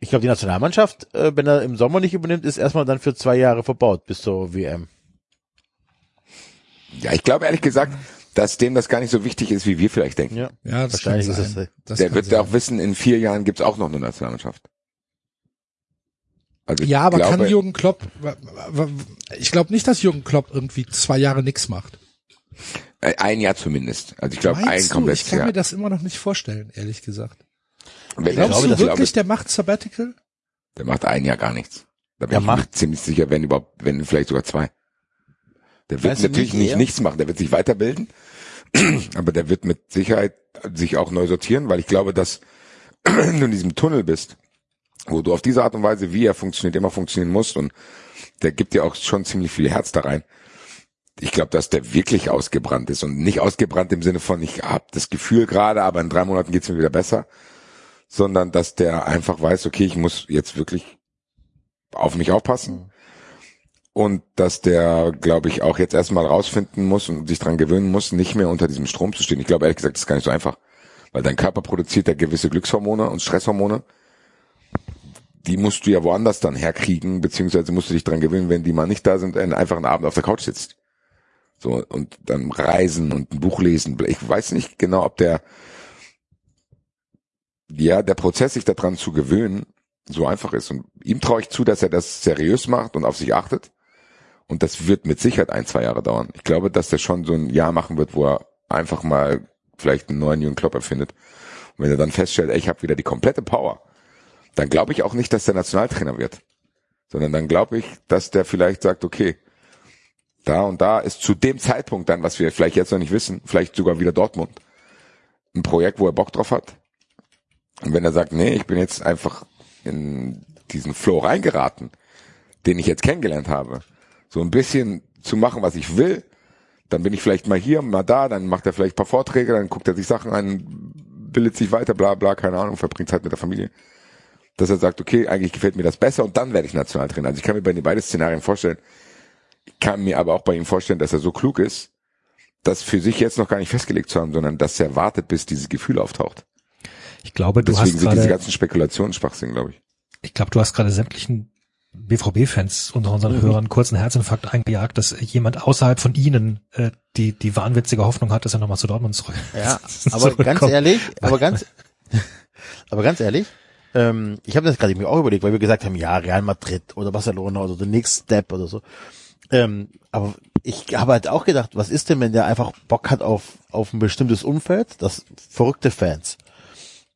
ich glaube, die Nationalmannschaft, äh, wenn er im Sommer nicht übernimmt, ist erstmal dann für zwei Jahre verbaut bis zur WM. Ja, ich glaube ehrlich gesagt, dass dem das gar nicht so wichtig ist, wie wir vielleicht denken. Ja, ja, das kann wahrscheinlich ist es. Das Der wird sein. auch wissen, in vier Jahren gibt's auch noch eine Nationalmannschaft. Also Ja, aber glaube, kann Jürgen Klopp, ich glaube nicht, dass Jürgen Klopp irgendwie zwei Jahre nichts macht. äh, ein Jahr zumindest. Also ich glaube, ein Meinst du? Ich komplettes kann Jahr. mir das immer noch nicht vorstellen, ehrlich gesagt. Wenn glaube, Glaubst das du ich wirklich, glaube, der macht Sabbatical? der macht ein Jahr gar nichts. Da bin Der ich mir macht- ziemlich sicher, wenn überhaupt, wenn vielleicht sogar zwei. Der wird Weißt natürlich nicht, nicht nichts machen, der wird sich weiterbilden, (clears throat) aber der wird mit Sicherheit sich auch neu sortieren, weil ich glaube, dass wenn (clears throat) du in diesem Tunnel bist, wo du auf diese Art und Weise, wie er funktioniert, immer funktionieren musst und der gibt dir auch schon ziemlich viel Herz da rein. Ich glaube, dass der wirklich ausgebrannt ist und nicht ausgebrannt im Sinne von, ich habe das Gefühl gerade, aber in drei Monaten geht's mir wieder besser, sondern dass der einfach weiß, okay, ich muss jetzt wirklich auf mich aufpassen. Und dass der, glaube ich, auch jetzt erstmal rausfinden muss und sich dran gewöhnen muss, nicht mehr unter diesem Strom zu stehen. Ich glaube, ehrlich gesagt, das ist gar nicht so einfach. Weil dein Körper produziert ja gewisse Glückshormone und Stresshormone. Die musst du ja woanders dann herkriegen, beziehungsweise musst du dich dran gewöhnen, wenn die mal nicht da sind, einen einfach einen Abend auf der Couch sitzt. So, und dann reisen und ein Buch lesen. Ich weiß nicht genau, ob der, ja, der Prozess, sich daran zu gewöhnen, so einfach ist. Und ihm traue ich zu, dass er das seriös macht und auf sich achtet. Und das wird mit Sicherheit ein, zwei Jahre dauern. Ich glaube, dass der schon so ein Jahr machen wird, wo er einfach mal vielleicht einen neuen Jürgen Klopp erfindet. Und wenn er dann feststellt, ey, ich habe wieder die komplette Power, dann glaube ich auch nicht, dass der Nationaltrainer wird. Sondern dann glaube ich, dass der vielleicht sagt, okay, da und da ist zu dem Zeitpunkt dann, was wir vielleicht jetzt noch nicht wissen, vielleicht sogar wieder Dortmund. Ein Projekt, wo er Bock drauf hat. Und wenn er sagt, nee, ich bin jetzt einfach in diesen Flow reingeraten, den ich jetzt kennengelernt habe, so ein bisschen zu machen, was ich will, dann bin ich vielleicht mal hier, mal da, dann macht er vielleicht ein paar Vorträge, dann guckt er sich Sachen an, bildet sich weiter, bla bla, keine Ahnung, verbringt Zeit mit der Familie. Dass er sagt, okay, eigentlich gefällt mir das besser und dann werde ich Nationaltrainer. Also ich kann mir bei den beiden Szenarien vorstellen, ich kann mir aber auch bei ihm vorstellen, dass er so klug ist, das für sich jetzt noch gar nicht festgelegt zu haben, sondern dass er wartet, bis dieses Gefühl auftaucht. Ich glaube, du Deswegen hast sind diese gerade, ganzen Spekulationen Schwachsinn, glaube ich. ich glaube, du hast gerade sämtlichen BVB-Fans unter unseren Hörern einen kurzen Herzinfarkt eingejagt, dass jemand außerhalb von ihnen äh, die die wahnwitzige Hoffnung hat, dass er nochmal zu Dortmund zurück. Ja, (laughs) aber ganz ehrlich, aber ganz, (laughs) Aber ganz ehrlich, ähm, ich habe das gerade mir auch überlegt, weil wir gesagt haben, ja, Real Madrid oder Barcelona oder the next step oder so. Ähm, aber ich habe halt auch gedacht, was ist denn, wenn der einfach Bock hat auf, auf ein bestimmtes Umfeld, das verrückte Fans.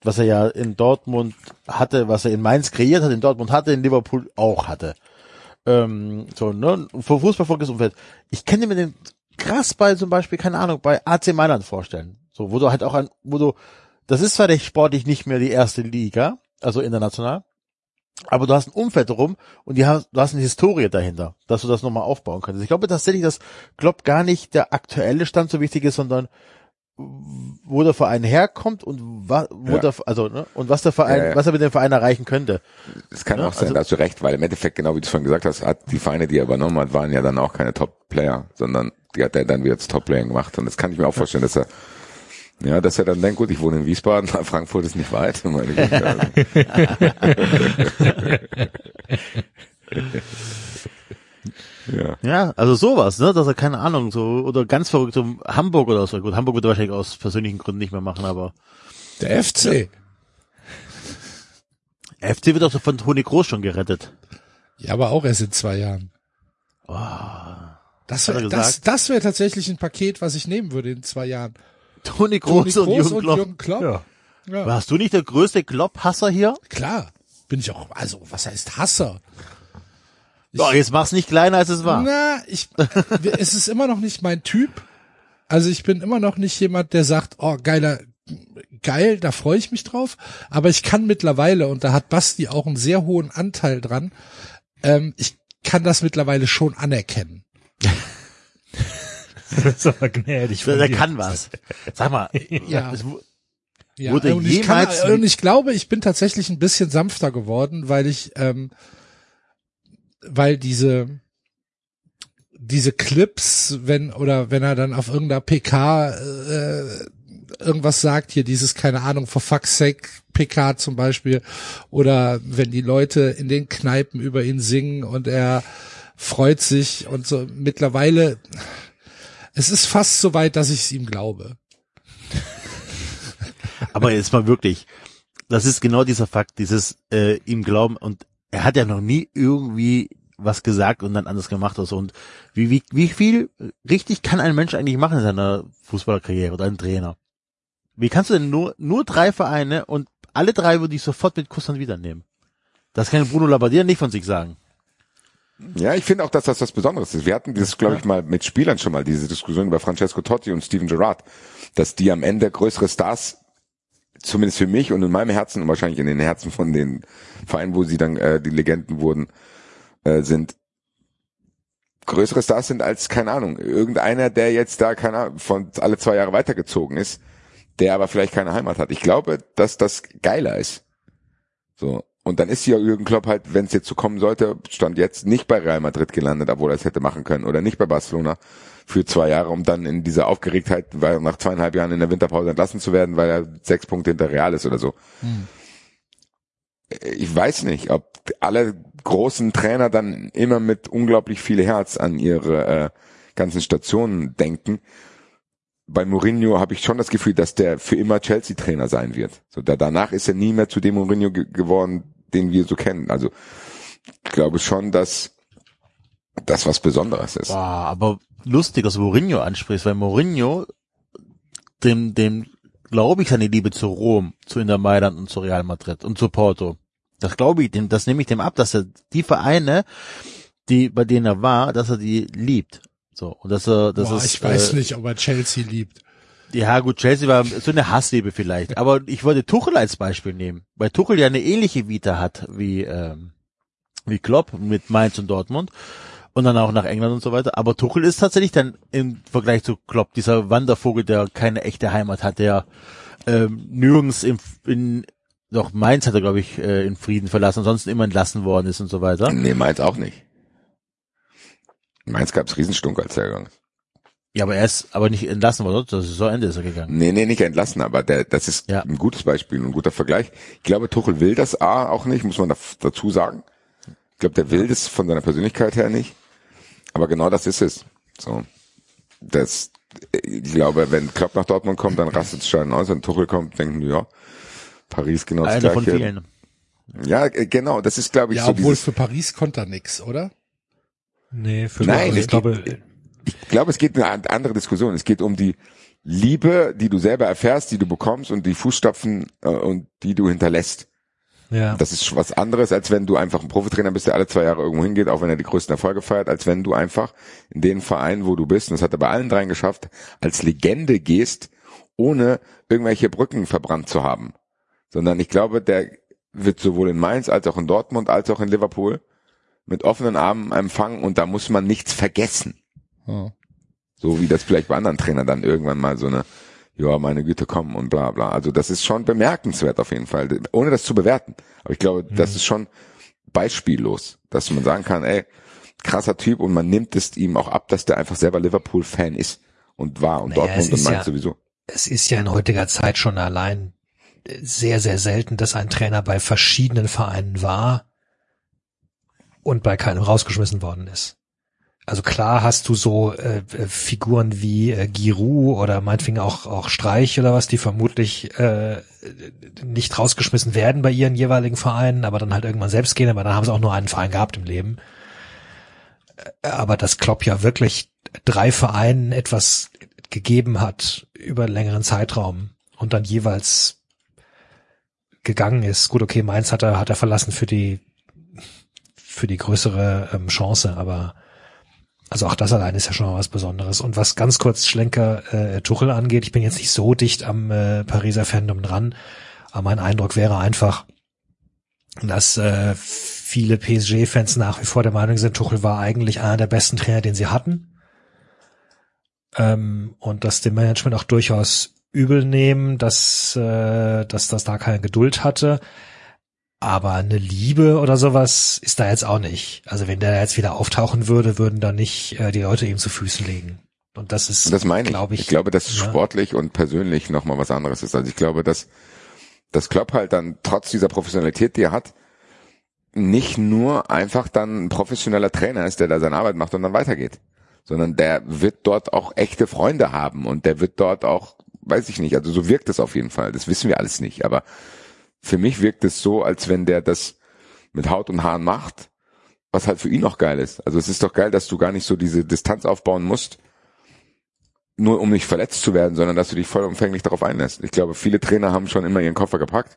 Was er ja in Dortmund hatte, was er in Mainz kreiert hat, in Dortmund hatte, in Liverpool auch hatte. Ähm, so, ne, für Fußball verrücktes Umfeld. Ich kenne mir den krass bei zum Beispiel, keine Ahnung, bei AC Mailand vorstellen. So, wo du halt auch an, wo du, das ist zwar der sportlich nicht mehr die erste Liga, also international, aber du hast ein Umfeld darum und die hast, du hast eine Historie dahinter, dass du das nochmal aufbauen kannst. Ich glaube tatsächlich, dass Klopp gar nicht der aktuelle Stand so wichtig ist, sondern wo der Verein herkommt und wa, wo Ja. der, also ne, und was der Verein, Ja, ja. was er mit dem Verein erreichen könnte. Es kann Ja, auch sein, also- da hast du recht, weil im Endeffekt, genau wie du es vorhin gesagt hast, hat die Vereine, die er übernommen hat, waren ja dann auch keine Top-Player, sondern die hat er dann wieder zu Top-Playern gemacht. Und das kann ich mir auch vorstellen, dass er, ja, dass er dann denkt, gut, ich wohne in Wiesbaden, (laughs) Frankfurt ist nicht weit. Meine Güte. (laughs) (laughs) ja. Ja, also sowas, ne, dass er keine Ahnung so oder ganz verrückt so Hamburg oder so. Gut, Hamburg wird er wahrscheinlich aus persönlichen Gründen nicht mehr machen, aber Der FC. FC wird auch so von Toni Groß schon gerettet. Ja, aber auch erst in zwei Jahren. Das Hat er wäre das, das wär tatsächlich ein Paket, was ich nehmen würde in zwei Jahren. Toni Toni Groß, und Jürgen Klopp. Jürgen Klopp. Ja. Ja. Warst du nicht der größte Klopp-Hasser hier? Klar. Bin ich auch, also, was heißt Hasser? Doch, jetzt mach's nicht kleiner, als es war. Na, ich, es ist immer noch nicht mein Typ. Also ich bin immer noch nicht jemand, der sagt, oh, geiler, geil, da freue ich mich drauf. Aber ich kann mittlerweile, und da hat Basti auch einen sehr hohen Anteil dran, ähm, ich kann das mittlerweile schon anerkennen. (laughs) Das ist aber gnädig Der, dir. kann was. Sag mal, Ja. es wu- Ja, Wurde und, ich kann, und ich glaube, ich bin tatsächlich ein bisschen sanfter geworden, weil ich, ähm, weil diese, diese Clips, wenn, oder wenn er dann auf irgendeiner PK äh, irgendwas sagt, hier dieses, keine Ahnung, for fuck's sake PK zum Beispiel, oder wenn die Leute in den Kneipen über ihn singen und er freut sich und so mittlerweile, es ist fast so weit, dass ich es ihm glaube. aber jetzt mal wirklich, das ist genau dieser Fakt, dieses äh, ihm glauben und er hat ja noch nie irgendwie was gesagt und dann anders gemacht so. Und wie, wie, wie viel richtig kann ein Mensch eigentlich machen in seiner Fußballerkarriere oder ein Trainer? Wie kannst du denn nur, nur drei Vereine und alle drei würde ich sofort mit Kusshand wieder nehmen? Das kann Bruno Labbadia nicht von sich sagen. Ja, ich finde auch, dass das was Besonderes ist. Wir hatten das, glaube ich, mal mit Spielern schon mal, diese Diskussion über Francesco Totti und Steven Gerrard, dass die am Ende größere Stars, zumindest für mich und in meinem Herzen und wahrscheinlich in den Herzen von den Vereinen, wo sie dann äh, die Legenden wurden, äh, sind, größere Stars sind als, keine Ahnung, irgendeiner, der jetzt da, keine Ahnung, von alle zwei Jahre weitergezogen ist, der aber vielleicht keine Heimat hat. Ich glaube, dass das geiler ist. So. Und dann ist ja Jürgen Klopp halt, wenn es jetzt so kommen sollte, stand jetzt nicht bei Real Madrid gelandet, obwohl er es hätte machen können, oder nicht bei Barcelona für zwei Jahre, um dann in dieser Aufgeregtheit, weil nach zweieinhalb Jahren in der Winterpause entlassen zu werden, weil er sechs Punkte hinter Real ist oder so. Ich weiß nicht, ob alle großen Trainer dann immer mit unglaublich viel Herz an ihre äh, ganzen Stationen denken. Bei Mourinho habe ich schon das Gefühl, dass der für immer Chelsea-Trainer sein wird. So, da, danach ist er nie mehr zu dem Mourinho ge geworden, den wir so kennen. Also ich glaube schon, dass das was Besonderes ist. Boah, aber lustig, dass du Mourinho ansprichst, weil Mourinho, dem, dem glaube ich seine Liebe zu Rom, zu Inter Mailand und zu Real Madrid und zu Porto. Das glaube ich dem, das nehme ich dem ab, dass er die Vereine, die, bei denen er war, dass er die liebt. So, und dass er, das Boah, ist, ich weiß äh, nicht, ob er Chelsea liebt. Ja, gut, Chelsea war so eine Hassliebe vielleicht. Aber ich wollte Tuchel als Beispiel nehmen, weil Tuchel ja eine ähnliche Vita hat wie, ähm, wie Klopp mit Mainz und Dortmund und dann auch nach England und so weiter. Aber Tuchel ist tatsächlich dann im Vergleich zu Klopp dieser Wandervogel, der keine echte Heimat hat, der ähm, nirgends im, in, doch Mainz hat er, glaube ich, äh, in Frieden verlassen, ansonsten immer entlassen worden ist und so weiter. Nee, Mainz auch nicht. In Mainz gab's Riesenstunk, als er. Ja, aber er ist aber nicht entlassen worden, das ist so Ende ist er gegangen. Nee, nee, nicht entlassen, aber der, das ist Ja. ein gutes Beispiel, ein guter Vergleich. Ich glaube, Tuchel will das A auch nicht, muss man da, dazu sagen. Ich glaube, der will das von seiner Persönlichkeit her nicht. Aber genau das ist es. So. Das, ich glaube, wenn Klopp nach Dortmund kommt, dann rastet es schon aus. Wenn Tuchel kommt, denken die, ja, Paris genau das Eine von gleiche. vielen. Ja, äh, genau, das ist glaube ich Ja, so obwohl dieses, für Paris konnte er nix, oder? Nee, für Nein, ich glaube, ich glaube, es geht um eine andere Diskussion. Es geht um die Liebe, die du selber erfährst, die du bekommst und die Fußstapfen äh, und die du hinterlässt. ja. Das ist was anderes, als wenn du einfach ein Profitrainer bist, der alle zwei Jahre irgendwo hingeht, auch wenn er die größten Erfolge feiert, als wenn du einfach in den Verein, wo du bist, und das hat er bei allen dreien geschafft, als Legende gehst, ohne irgendwelche Brücken verbrannt zu haben. Sondern ich glaube, der wird sowohl in Mainz als auch in Dortmund als auch in Liverpool mit offenen Armen empfangen und da muss man nichts vergessen. Ja. So wie das vielleicht bei anderen Trainern dann irgendwann mal so eine, ja, meine Güte, komm und bla bla. Also das ist schon bemerkenswert auf jeden Fall, ohne das zu bewerten. Aber ich glaube, das ist schon beispiellos, dass man sagen kann, ey, krasser Typ und man nimmt es ihm auch ab, dass der einfach selber Liverpool-Fan ist und war und Naja, Dortmund und Mainz ja- sowieso. es ist ja in heutiger Zeit schon allein sehr, sehr selten, dass ein Trainer bei verschiedenen Vereinen war und bei keinem rausgeschmissen worden ist. Also klar hast du so äh, äh, Figuren wie äh, Giroud oder meinetwegen auch auch Streich oder was, die vermutlich äh, nicht rausgeschmissen werden bei ihren jeweiligen Vereinen, aber dann halt irgendwann selbst gehen, aber dann haben sie auch nur einen Verein gehabt im Leben. Äh, Aber dass Klopp ja wirklich drei Vereinen etwas gegeben hat über einen längeren Zeitraum und dann jeweils gegangen ist. Gut, okay, Mainz hat er, hat er verlassen für die, für die größere ähm, Chance, aber also auch das allein ist ja schon mal was Besonderes. Und was ganz kurz Schlenker äh, Tuchel angeht, ich bin jetzt nicht so dicht am äh, Pariser Fandom dran, aber mein Eindruck wäre einfach, dass äh, viele PSG-Fans nach wie vor der Meinung sind, Tuchel war eigentlich einer der besten Trainer, den sie hatten. Ähm, und dass dem Management auch durchaus übel nehmen, dass, äh, dass das da keine Geduld hatte. Aber eine Liebe oder sowas ist da jetzt auch nicht. Also wenn der jetzt wieder auftauchen würde, würden da nicht äh, die Leute ihm zu Füßen legen. Und das ist, Und das meine ich. glaube ich. ich glaube, dass ja. sportlich und persönlich nochmal was anderes ist. Also ich glaube, dass, dass Klopp halt dann trotz dieser Professionalität, die er hat, nicht nur einfach dann ein professioneller Trainer ist, der da seine Arbeit macht und dann weitergeht. Sondern der wird dort auch echte Freunde haben und der wird dort auch, weiß ich nicht, also so wirkt es auf jeden Fall. Das wissen wir alles nicht. Aber für mich wirkt es so, als wenn der das mit Haut und Haaren macht, was halt für ihn auch geil ist. Also es ist doch geil, dass du gar nicht so diese Distanz aufbauen musst, nur um nicht verletzt zu werden, sondern dass du dich vollumfänglich darauf einlässt. Ich glaube, viele Trainer haben schon immer ihren Koffer gepackt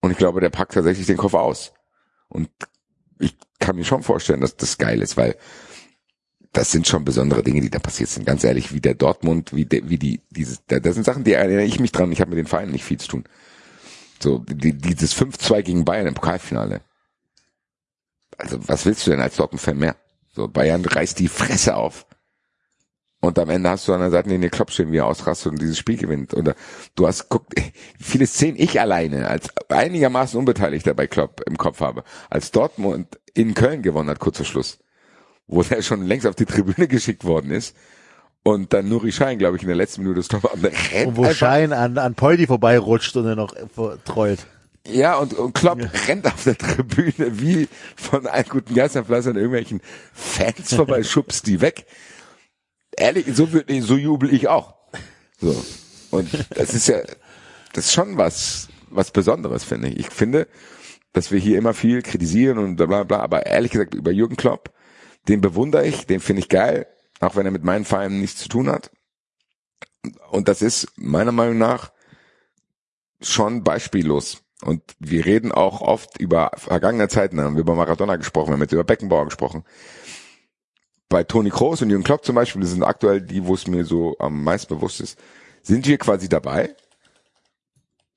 und ich glaube, der packt tatsächlich den Koffer aus. Und ich kann mir schon vorstellen, dass das geil ist, weil das sind schon besondere Dinge, die da passiert sind. Ganz ehrlich, wie der Dortmund, wie, der, wie die, dieses, da- das sind Sachen, die erinnere ich mich dran. Ich habe mit den Vereinen nicht viel zu tun. So, die, dieses 5-2 gegen Bayern im Pokalfinale. Also, was willst du denn als Dortmund-Fan mehr? So, Bayern reißt die Fresse auf. Und am Ende hast du an der Seitenlinie Klopp stehen, wie er ausrastet und dieses Spiel gewinnt. Oder du hast, guck, (laughs) wie viele Szenen ich alleine als einigermaßen Unbeteiligter bei Klopp im Kopf habe. Als Dortmund in Köln gewonnen hat, kurz vor Schluss. Wo der schon längst auf die Tribüne (laughs) geschickt worden ist. Und dann Nuri Schein, glaube ich, in der letzten Minute. Und der rennt Und wo einfach- Schein an, an Poldi vorbeirutscht und er noch äh, trollt. Ja, und, und Klopp rennt auf der Tribüne wie von allen guten Geisterpflastern irgendwelchen Fans vorbei, (laughs) schubst die weg. Ehrlich, so, würd, so jubel ich auch. So. Und das ist ja, das ist schon was, was Besonderes, finde ich. Ich finde, dass wir hier immer viel kritisieren und bla bla bla, aber ehrlich gesagt, über Jürgen Klopp, den bewundere ich, den finde ich geil, auch wenn er mit meinen Vereinen nichts zu tun hat. Und das ist meiner Meinung nach schon beispiellos. Und wir reden auch oft über vergangene Zeiten, haben wir über Maradona gesprochen, wir haben jetzt über Beckenbauer gesprochen. Bei Toni Kroos und Jürgen Klopp zum Beispiel, das sind aktuell die, wo es mir so am meisten bewusst ist, sind wir quasi dabei,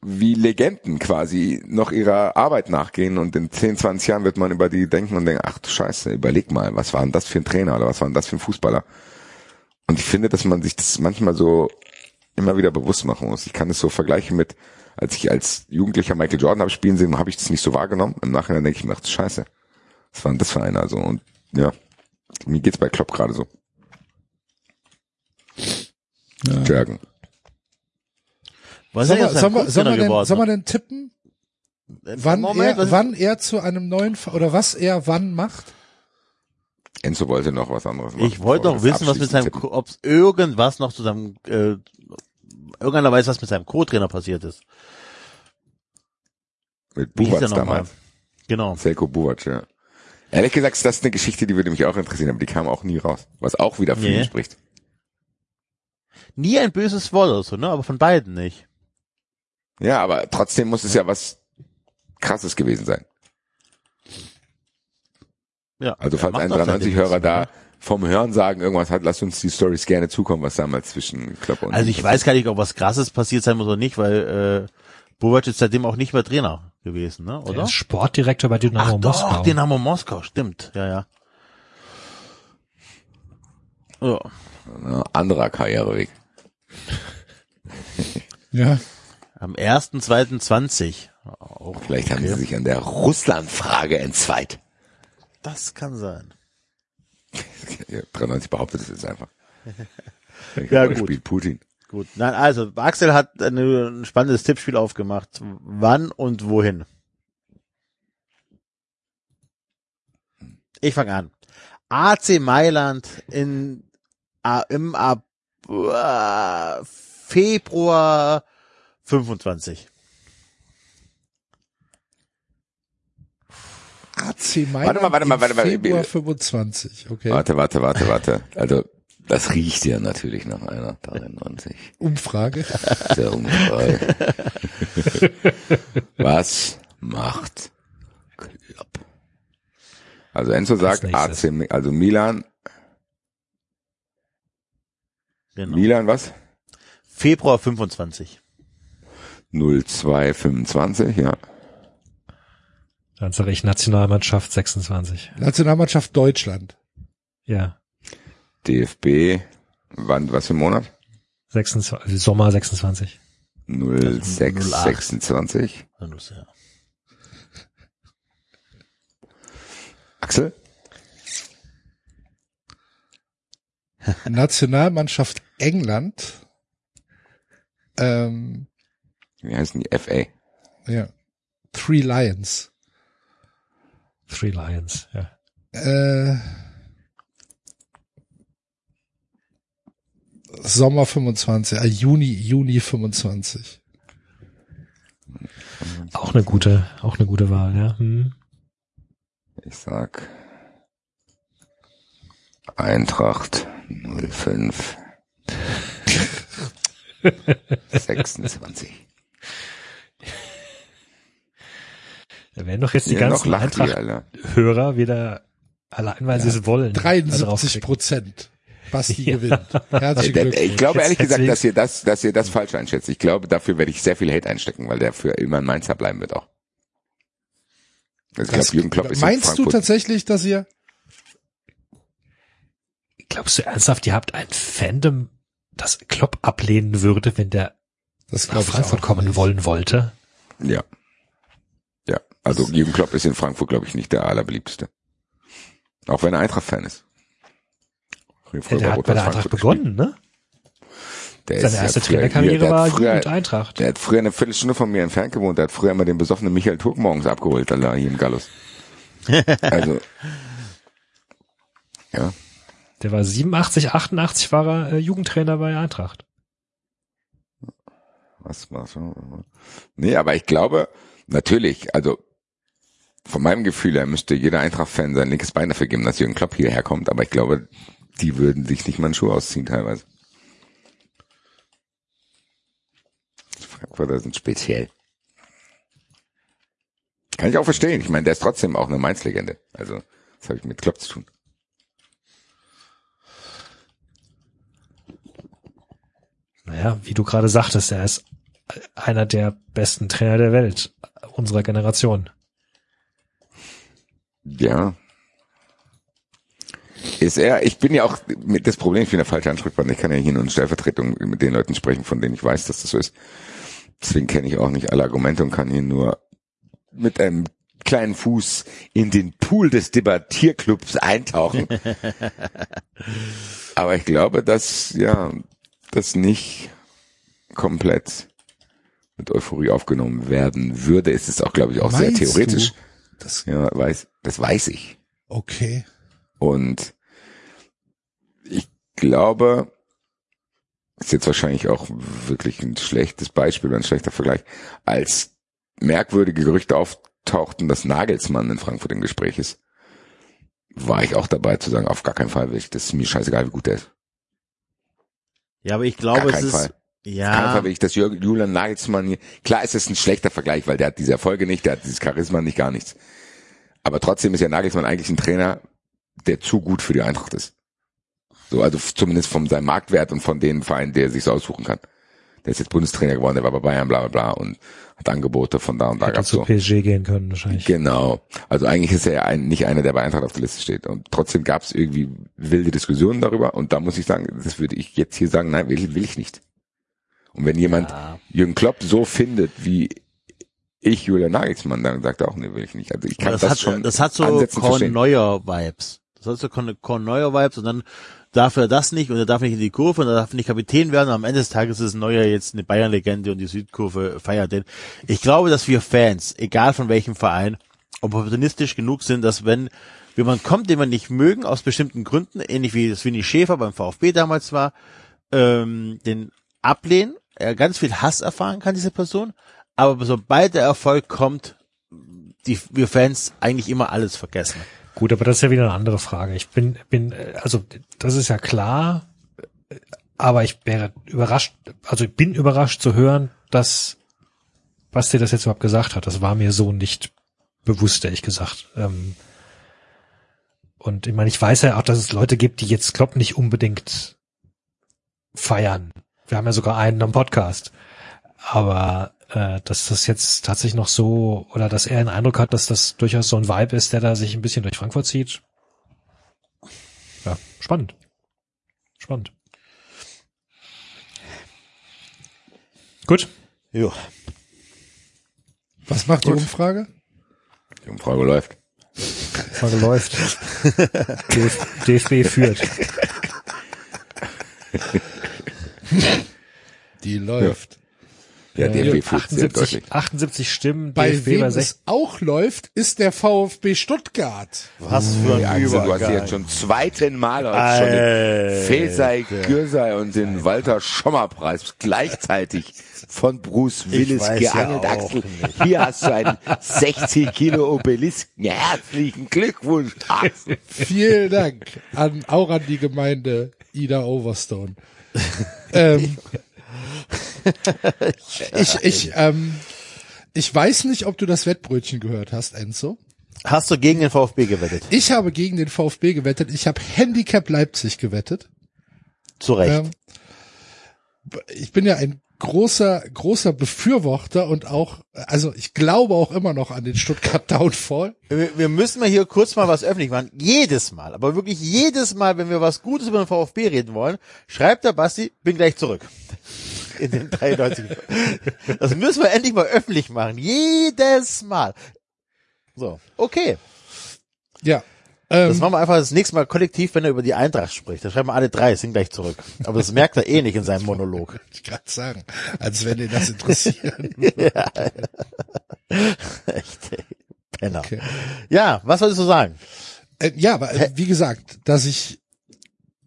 wie Legenden quasi noch ihrer Arbeit nachgehen und in 10, 20 Jahren wird man über die denken und denken, ach du Scheiße, überleg mal, was war denn das für ein Trainer oder was war denn das für ein Fußballer? Und ich finde, dass man sich das manchmal so immer wieder bewusst machen muss. Ich kann es so vergleichen mit, als ich als Jugendlicher Michael Jordan habe spielen sehen, habe ich das nicht so wahrgenommen. Im Nachhinein denke ich mir, ach du Scheiße, was war denn das für einer? So und ja, mir geht's bei Klopp gerade so. Jürgen. Was Sollen ist wir, denn sollen, wir, jetzt sollen, wir ein denn, sollen wir denn tippen, wann, Moment, er, wann er zu einem neuen, oder was er wann macht? Enzo wollte noch was anderes machen. Ich wollte das wissen, was mit seinem, ob es irgendwas noch zu seinem, äh, irgendeiner weiß, was mit seinem Co-Trainer passiert ist. Mit Buvac damals. Genau. Selko Buvac, ja. Ehrlich gesagt ist das eine Geschichte, die würde mich auch interessieren, aber die kam auch nie raus. Was auch wieder für Nee. ihn spricht. Nie ein böses Wort oder so, ne? Aber von beiden nicht. Ja, aber trotzdem muss es ja was krasses gewesen sein. Ja. Also falls ein doch sein 93-Hörer Ding. da vom Hören sagen irgendwas hat, lasst uns die Stories gerne zukommen, was damals zwischen Klopp und Also ich weiß gar nicht, ob was krasses passiert sein muss oder nicht, weil äh, Bovac ist seitdem auch nicht mehr Trainer gewesen, ne? Der Oder? ist Sportdirektor bei Dynamo Ach doch, Moskau. Dynamo Moskau, stimmt. Ja, ja. Ja. Ja, anderer Karriereweg. Ja. Am 1.2.20. Auch Vielleicht haben sie okay. sich an der Russland-Frage entzweit. Das kann sein. Ja, 93 behauptet es jetzt einfach. (laughs) Ja, gut. spielt Putin. Gut. Nein, also Axel hat ein spannendes Tippspiel aufgemacht. Wann und wohin? Ich fange an. AC Mailand in im Ab äh, Februar 25. AC Mailand mal, warte mal, warte mal. Februar 25, okay. Warte, warte, warte, warte. Also, das riecht ja natürlich nach einer 93. Umfrage. (laughs) Sehr unfrei. Was macht Klopp? Also Enzo sagt. AC, also Milan, Genau. Milan was? Februar 25. 0225, ja. Dann sage ich Nationalmannschaft 26. Nationalmannschaft Deutschland. Ja. DFB, wann, was für ein Monat? 26, Sommer 26. 0626. Na, los, ja. Axel? Nationalmannschaft England. Ähm, Wie heißen die? FA. ja. Three Lions. Three Lions, ja. Äh, Sommer 25, äh, Juni, Juni 25. Auch eine gute, auch eine gute Wahl, ja. Hm. Ich sag Eintracht 05 26. (laughs) Da werden doch jetzt die Ja, ganzen Eintracht-Hörer wieder allein, weil sie es wollen. da 73 draufklicken. Prozent. Basti Ja. gewinnt. Herzlichen Glückwunsch. Ich glaube ehrlich gesagt, dass ihr das, dass ihr das falsch einschätzt. Ich glaube, dafür werde ich sehr viel Hate einstecken, weil der für immer ein Mainzer bleiben wird auch. Also ich Das- glaube, Jürgen Klopp ist in meinst du tatsächlich, dass ihr Glaubst du ernsthaft, ihr habt ein Fandom, das Klopp ablehnen würde, wenn der das nach Frankfurt kommen wollen wollte? Ja. Ja. Also Jürgen Klopp ist in Frankfurt, glaube ich, nicht der allerbeliebteste. Auch wenn er Eintracht-Fan ist. Ja, der hat bei der Eintracht begonnen, ne? Der Seine erste ja Trainerkarriere war früher, Jugend Eintracht. Der hat früher eine Viertelstunde von mir entfernt gewohnt. Der hat früher immer den besoffenen Michael Turk morgens abgeholt, Alter, hier im Gallus. (laughs) Also, ja. Der war 87, 88 war er äh, Jugendtrainer bei Eintracht. Was war's? Nee, aber ich glaube, natürlich, also von meinem Gefühl her müsste jeder Eintracht-Fan sein linkes Bein dafür geben, dass Jürgen Klopp hierher kommt, aber ich glaube, die würden sich nicht mal einen Schuh ausziehen teilweise. Die Frankfurter sind speziell. Kann ich auch verstehen. Ich meine, der ist trotzdem auch eine Mainz-Legende. Also, das habe ich mit Klopp zu tun. Naja, wie du gerade sagtest, er ist einer der besten Trainer der Welt unserer Generation. Ja. Ist er, ich bin ja auch, mit das Problem, ich bin der falsche Ansprechpartner. Ich kann ja hier nur in Stellvertretung mit den Leuten sprechen, von denen ich weiß, dass das so ist. Deswegen kenne ich auch nicht alle Argumente und kann hier nur mit einem kleinen Fuß in den Pool des Debattierclubs eintauchen. (laughs) Aber ich glaube, dass, ja, das nicht komplett mit Euphorie aufgenommen werden würde. Es ist auch, glaube ich, auch Meinst sehr theoretisch. Du? Das, Ja, weiß, das weiß ich. okay. Und ich glaube, ist jetzt wahrscheinlich auch wirklich ein schlechtes Beispiel oder ein schlechter Vergleich, als merkwürdige Gerüchte auftauchten, dass Nagelsmann in Frankfurt im Gespräch ist, war ich auch dabei zu sagen, auf gar keinen Fall will ich, das ist mir scheißegal, wie gut der ist. Ja, aber ich Gar glaube, es keinen ist, Fall. Ja, Fall will ich, dass Jürgen- Julian Nagelsmann hier, klar ist es ein schlechter Vergleich, weil der hat diese Erfolge nicht, der hat dieses Charisma nicht, gar nichts. Aber trotzdem ist ja Nagelsmann eigentlich ein Trainer, der zu gut für die Eintracht ist. So, also zumindest von seinem Marktwert und von den Vereinen, der er sich so aussuchen kann. Der ist jetzt Bundestrainer geworden, der war bei Bayern, bla bla bla und hat Angebote von da und da gehabt. zu So. PSG gehen können wahrscheinlich. Genau. Also eigentlich ist er ja ein, nicht einer, der bei Eintracht auf der Liste steht. Und trotzdem gab es irgendwie wilde Diskussionen darüber. Und da muss ich sagen, das würde ich jetzt hier sagen, nein, will, will ich nicht. Und wenn jemand Ja. Jürgen Klopp so findet, wie ich Julian Nagelsmann, dann sagt er auch, nee, will ich nicht. Also ich kann das, das, hat, schon das hat so ansetzen verstehen. Korneuer-Vibes. Das hat so Korn- Korneuer-Vibes und dann darf er das nicht und er darf nicht in die Kurve und er darf nicht Kapitän werden. Und am Ende des Tages ist Neuer jetzt eine Bayern-Legende und die Südkurve feiert den. Ich glaube, dass wir Fans, egal von welchem Verein, opportunistisch genug sind, dass wenn jemand kommt, den wir nicht mögen, aus bestimmten Gründen, ähnlich wie das Winnie Schäfer beim VfB damals war, ähm, den ablehnen, er ganz viel Hass erfahren kann, diese Person, aber sobald der Erfolg kommt, die wir Fans eigentlich immer alles vergessen. Gut, aber das ist ja wieder eine andere Frage. Ich bin, bin, äh, also das ist ja klar, äh, aber ich wäre überrascht, also ich bin überrascht zu hören, dass Basti das jetzt überhaupt gesagt hat. Das war mir so nicht bewusst, ehrlich gesagt. Ähm, und ich meine, ich weiß ja auch, dass es Leute gibt, die jetzt Klopp nicht unbedingt feiern. Wir haben ja sogar einen am Podcast. Aber äh, dass das jetzt tatsächlich noch so, oder dass er den Eindruck hat, dass das durchaus so ein Vibe ist, der da sich ein bisschen durch Frankfurt zieht. Ja, spannend. Spannend. Gut. Jo. Was macht die Umfrage? Die Umfrage läuft. Frage läuft. (laughs) DF DFB führt. (laughs) (laughs) Die läuft. Ja, Äh, DFB führt sehr 78, deutlich. 78 Stimmen, Bei DFB wem bei es 6. auch läuft, ist der VfB Stuttgart. Was für Ja, ein Axel, du hast jetzt schon zweiten Mal schon den. Fesei Gürsei und den Walter Schommer Preis gleichzeitig von Bruce Willis ja geangelt, auch Axel. Hier hast du einen 60 Kilo Obelisken. Herzlichen Glückwunsch, Axel. Vielen Dank an, auch an die Gemeinde Ida Overstone. Ähm, (laughs) (laughs) ich, ich, ähm, ich weiß nicht, ob du das Wettbrötchen gehört hast, Enzo. Hast du gegen den VfB gewettet? Ich habe gegen den VfB gewettet. Ich habe Handicap Leipzig gewettet. Zu Recht. Ähm, ich bin ja ein großer, großer Befürworter und auch, also ich glaube auch immer noch an den Stuttgart Downfall. Wir, wir müssen mal hier kurz mal was öffentlich machen. Jedes Mal, aber wirklich jedes Mal, wenn wir was Gutes über den VfB reden wollen, schreibt der Basti, bin gleich zurück. In den 93. Das müssen wir endlich mal öffentlich machen. Jedes Mal. So, okay. Ja. Das Ähm, machen wir einfach das nächste Mal kollektiv, wenn er über die Eintracht spricht. Da schreiben wir alle drei, sind gleich zurück. Aber das merkt er eh nicht in seinem Monolog. (laughs) ich gerade sagen, als wenn ihr das interessieren. (laughs) Echt, ey. Penner. Okay. Ja, was solltest du sagen? Äh, ja, aber äh, wie gesagt, dass ich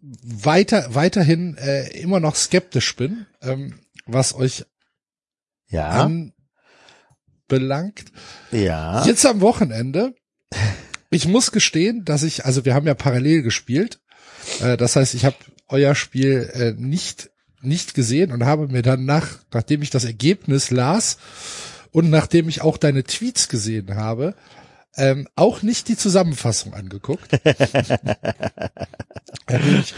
weiter weiterhin äh, immer noch skeptisch bin, ähm, was euch Ja, anbelangt. ja. Jetzt am Wochenende. (laughs) Ich muss gestehen, dass ich, also wir haben ja parallel gespielt. Äh, das heißt, ich habe euer Spiel äh, nicht nicht gesehen und habe mir dann nach, nachdem ich das Ergebnis las und nachdem ich auch deine Tweets gesehen habe, ähm, auch nicht die Zusammenfassung angeguckt. (laughs) ja, dem, ich,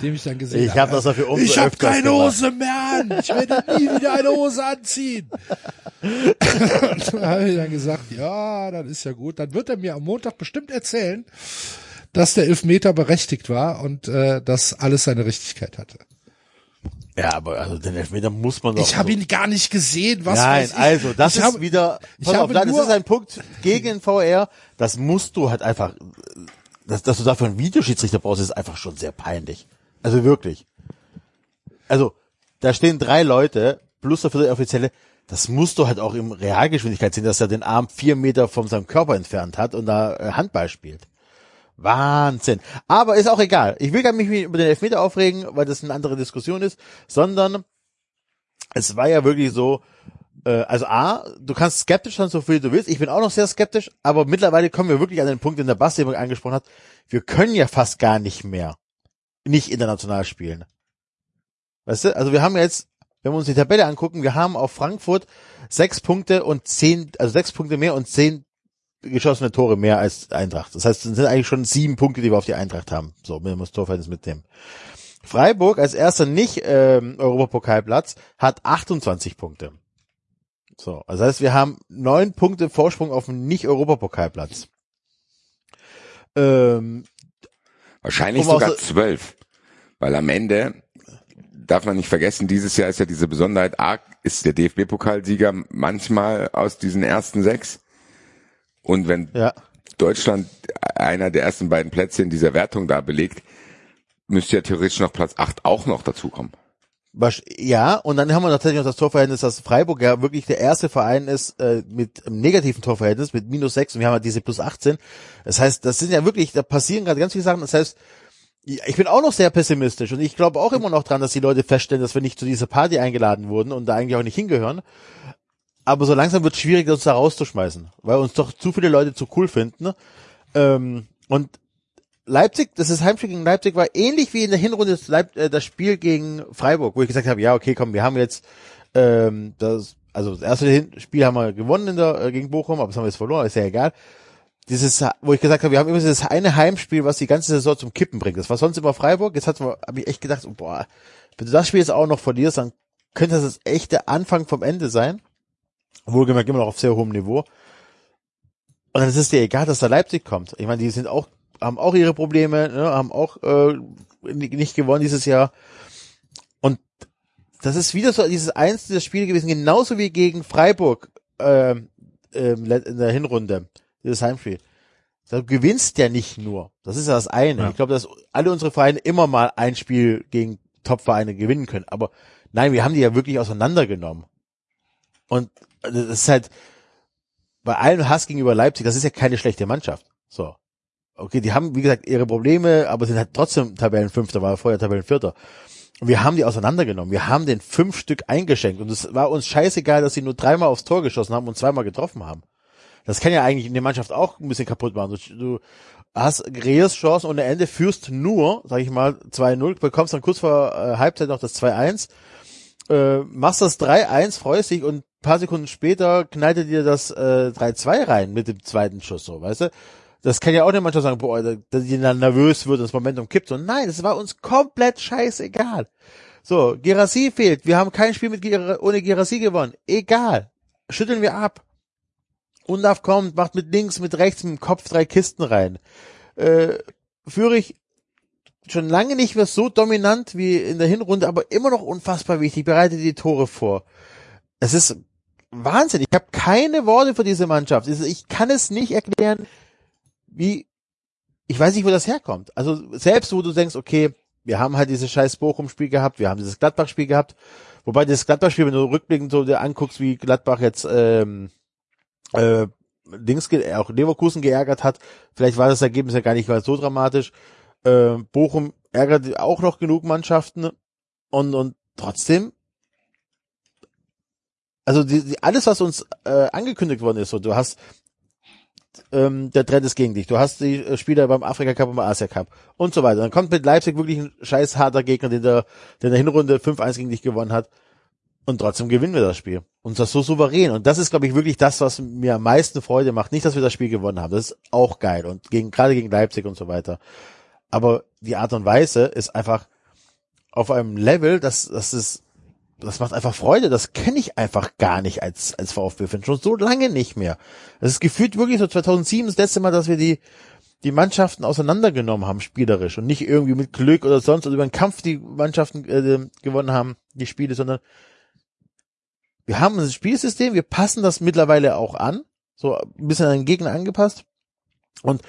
dem ich dann gesehen Ich habe das dafür umso Ich habe keine gemacht. Hose mehr an. Ich werde nie wieder eine Hose anziehen. und da habe ich dann gesagt, ja, dann ist ja gut. Dann wird er mir am Montag bestimmt erzählen, dass der Elfmeter berechtigt war und äh, dass alles seine Richtigkeit hatte. Ja, aber also den Elfmeter muss man doch. Ich habe ihn gar nicht gesehen. Was Nein, ich. also das ich ist habe, wieder. ich Pass auf, habe das ist ein Punkt gegen den VR. Das musst du halt einfach. Dass, dass du dafür einen Videoschiedsrichter brauchst, ist einfach schon sehr peinlich. Also wirklich. Also da stehen drei Leute plus der vierte Offizielle. Das musst du halt auch im Realgeschwindigkeit sehen, dass er den Arm vier Meter von seinem Körper entfernt hat und da äh, Handball spielt. Wahnsinn. Aber ist auch egal. Ich will gar nicht über den Elfmeter aufregen, weil das eine andere Diskussion ist, sondern es war ja wirklich so, Äh, also A, du kannst skeptisch sein, so viel du willst. Ich bin auch noch sehr skeptisch, aber mittlerweile kommen wir wirklich an den Punkt, den der Basti angesprochen hat. Wir können ja fast gar nicht mehr nicht international spielen. Weißt du? Also wir haben jetzt, wenn wir uns die Tabelle angucken, wir haben auf Frankfurt sechs Punkte und zehn, also sechs Punkte mehr und zehn geschossene Tore mehr als Eintracht. Das heißt, es sind eigentlich schon sieben Punkte, die wir auf die Eintracht haben. So, wir das Torverhältnis mitnehmen. Freiburg als erster nicht ähm, Europapokalplatz hat 28 Punkte. So, also das heißt, wir haben neun Punkte Vorsprung auf dem Nicht-Europapokalplatz. Ähm, Wahrscheinlich Um sogar so- zwölf. Weil am Ende darf man nicht vergessen, dieses Jahr ist ja diese Besonderheit, A, ist der DFB-Pokalsieger manchmal aus diesen ersten sechs. Und wenn ja, Deutschland einer der ersten beiden Plätze in dieser Wertung da belegt, müsste ja theoretisch noch Platz acht auch noch dazukommen. ja, und dann haben wir tatsächlich noch das Torverhältnis, dass Freiburg ja wirklich der erste Verein ist äh, mit einem negativen Torverhältnis, mit minus sechs und wir haben halt diese plus 18. Das heißt, das sind ja wirklich, da passieren gerade ganz viele Sachen. Das heißt, ich bin auch noch sehr pessimistisch und ich glaube auch immer noch dran, dass die Leute feststellen, dass wir nicht zu dieser Party eingeladen wurden und da eigentlich auch nicht hingehören. Aber so langsam wird es schwierig, uns da rauszuschmeißen, weil uns doch zu viele Leute zu cool finden. Ähm, und Leipzig, das ist Heimspiel gegen Leipzig, war ähnlich wie in der Hinrunde das, Leip äh, das Spiel gegen Freiburg, wo ich gesagt habe, ja, okay, komm, wir haben jetzt ähm, das, also das erste Spiel haben wir gewonnen in der, äh, gegen Bochum, aber das haben wir jetzt verloren, ist ja egal. Dieses, wo ich gesagt habe, wir haben immer dieses eine Heimspiel, was die ganze Saison zum Kippen bringt. Das war sonst immer Freiburg. Jetzt habe ich echt gedacht, oh, boah, wenn du das Spiel jetzt auch noch verlierst, dann könnte das das echte Anfang vom Ende sein. Wohlgemerkt immer noch auf sehr hohem Niveau. Und dann ist es dir egal, dass da Leipzig kommt. Ich meine, die sind auch, haben auch ihre Probleme, ne, haben auch äh, nicht gewonnen dieses Jahr. Und das ist wieder so dieses einzelne Spiel gewesen, genauso wie gegen Freiburg ähm, ähm, in der Hinrunde, dieses Heimspiel. Du gewinnst ja nicht nur. Das ist ja das eine. Ja. Ich glaube, dass alle unsere Vereine immer mal ein Spiel gegen Top-Vereine gewinnen können. Aber nein, wir haben die ja wirklich auseinandergenommen. Und das ist halt bei allem Hass gegenüber Leipzig, das ist ja keine schlechte Mannschaft. So. Okay, die haben, wie gesagt, ihre Probleme, aber sind halt trotzdem Tabellenfünfter, war vorher Tabellenvierter. Und wir haben die auseinandergenommen. Wir haben den fünf Stück eingeschenkt. Und es war uns scheißegal, dass sie nur dreimal aufs Tor geschossen haben und zweimal getroffen haben. Das kann ja eigentlich eine Mannschaft auch ein bisschen kaputt machen. Du, hast Rees Chancen ohne Ende, führst nur, sag ich mal, 2-0, bekommst dann kurz vor äh, Halbzeit noch das 2-1, äh, machst das 3-1, freust dich und paar Sekunden später knallt er dir das äh, 3-2 rein mit dem zweiten Schuss, so, weißt du? Das kann ja auch eine Mannschaft sagen, boah, dass die dann nervös wird das Momentum kippt. So, nein, das war uns komplett scheißegal. So, Gerassi fehlt. Wir haben kein Spiel mit Ger ohne Gerassi gewonnen. Egal. Schütteln wir ab. Undaf kommt, macht mit links, mit rechts, mit dem Kopf drei Kisten rein. Äh, Fürich schon lange nicht mehr so dominant wie in der Hinrunde, aber immer noch unfassbar wichtig, bereitet die Tore vor. Es ist Wahnsinn. Ich habe keine Worte für diese Mannschaft. Ich kann es nicht erklären, wie, ich weiß nicht, wo das herkommt. Also selbst wo du denkst, okay, wir haben halt dieses scheiß Bochum-Spiel gehabt, wir haben dieses Gladbach-Spiel gehabt, wobei das Gladbach-Spiel, wenn du rückblickend so dir anguckst, wie Gladbach jetzt ähm, äh, Dings, auch Leverkusen geärgert hat, vielleicht war das Ergebnis ja gar nicht so dramatisch. Äh, Bochum ärgert auch noch genug Mannschaften und, und trotzdem also die, die, alles, was uns äh, angekündigt worden ist, so du hast ähm, der Trend ist gegen dich, du hast die äh, Spieler beim Afrika Cup und beim Asia Cup und so weiter. Dann kommt mit Leipzig wirklich ein scheiß harter Gegner, den der, der in der Hinrunde 5-1 gegen dich gewonnen hat und trotzdem gewinnen wir das Spiel. Und das so souverän. Und das ist, glaube ich, wirklich das, was mir am meisten Freude macht. Nicht, dass wir das Spiel gewonnen haben. Das ist auch geil. Und gegen, gerade gegen Leipzig und so weiter. Aber die Art und Weise ist einfach auf einem Level, das, das ist, das macht einfach Freude. Das kenne ich einfach gar nicht als, als VfB-Fan. Schon so lange nicht mehr. Es ist gefühlt wirklich so 2007 das letzte Mal, dass wir die, die Mannschaften auseinandergenommen haben, spielerisch. Und nicht irgendwie mit Glück oder sonst oder über den Kampf die Mannschaften äh, gewonnen haben, die Spiele, sondern wir haben ein Spielsystem, wir passen das mittlerweile auch an, so ein bisschen an den Gegner angepasst. Und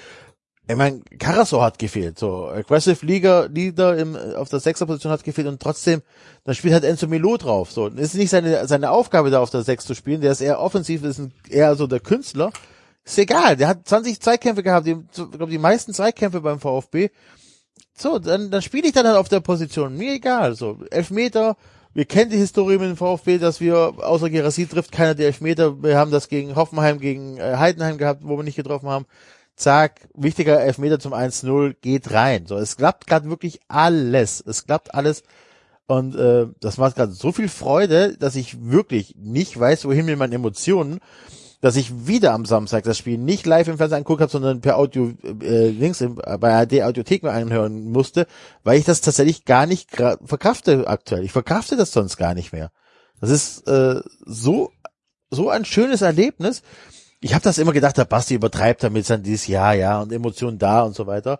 ich meine, Karasor hat gefehlt, so Aggressive Leader, Leader im, auf der Sechserposition hat gefehlt und trotzdem, da spielt halt Enzo Milo drauf. So, es ist nicht seine seine Aufgabe da auf der Sechs zu spielen, der ist eher offensiv, ist ein, eher so der Künstler. Ist egal, der hat 20 Zweikämpfe gehabt, die, ich glaube die meisten Zweikämpfe beim VfB. So, dann, dann spiele ich dann halt auf der Position, mir egal, so Elfmeter, Wir kennen die Historie mit dem VfB, dass wir außer Gerassi trifft keiner der Elfmeter. Wir haben das gegen Hoffenheim, gegen äh, Heidenheim gehabt, wo wir nicht getroffen haben. Zack, wichtiger Elfmeter zum 1-0, geht rein. So, es klappt gerade wirklich alles. Es klappt alles. Und äh, das macht gerade so viel Freude, dass ich wirklich nicht weiß, wohin mit meinen Emotionen, dass ich wieder am Samstag das Spiel nicht live im Fernsehen angeguckt habe, sondern per Audio äh, links im, bei ARD Audiothek mir anhören musste, weil ich das tatsächlich gar nicht verkrafte aktuell. Ich verkrafte das sonst gar nicht mehr. Das ist äh, so so ein schönes Erlebnis. Ich habe das immer gedacht, der Basti übertreibt damit sein dieses Jahr, ja, und Emotionen da und so weiter.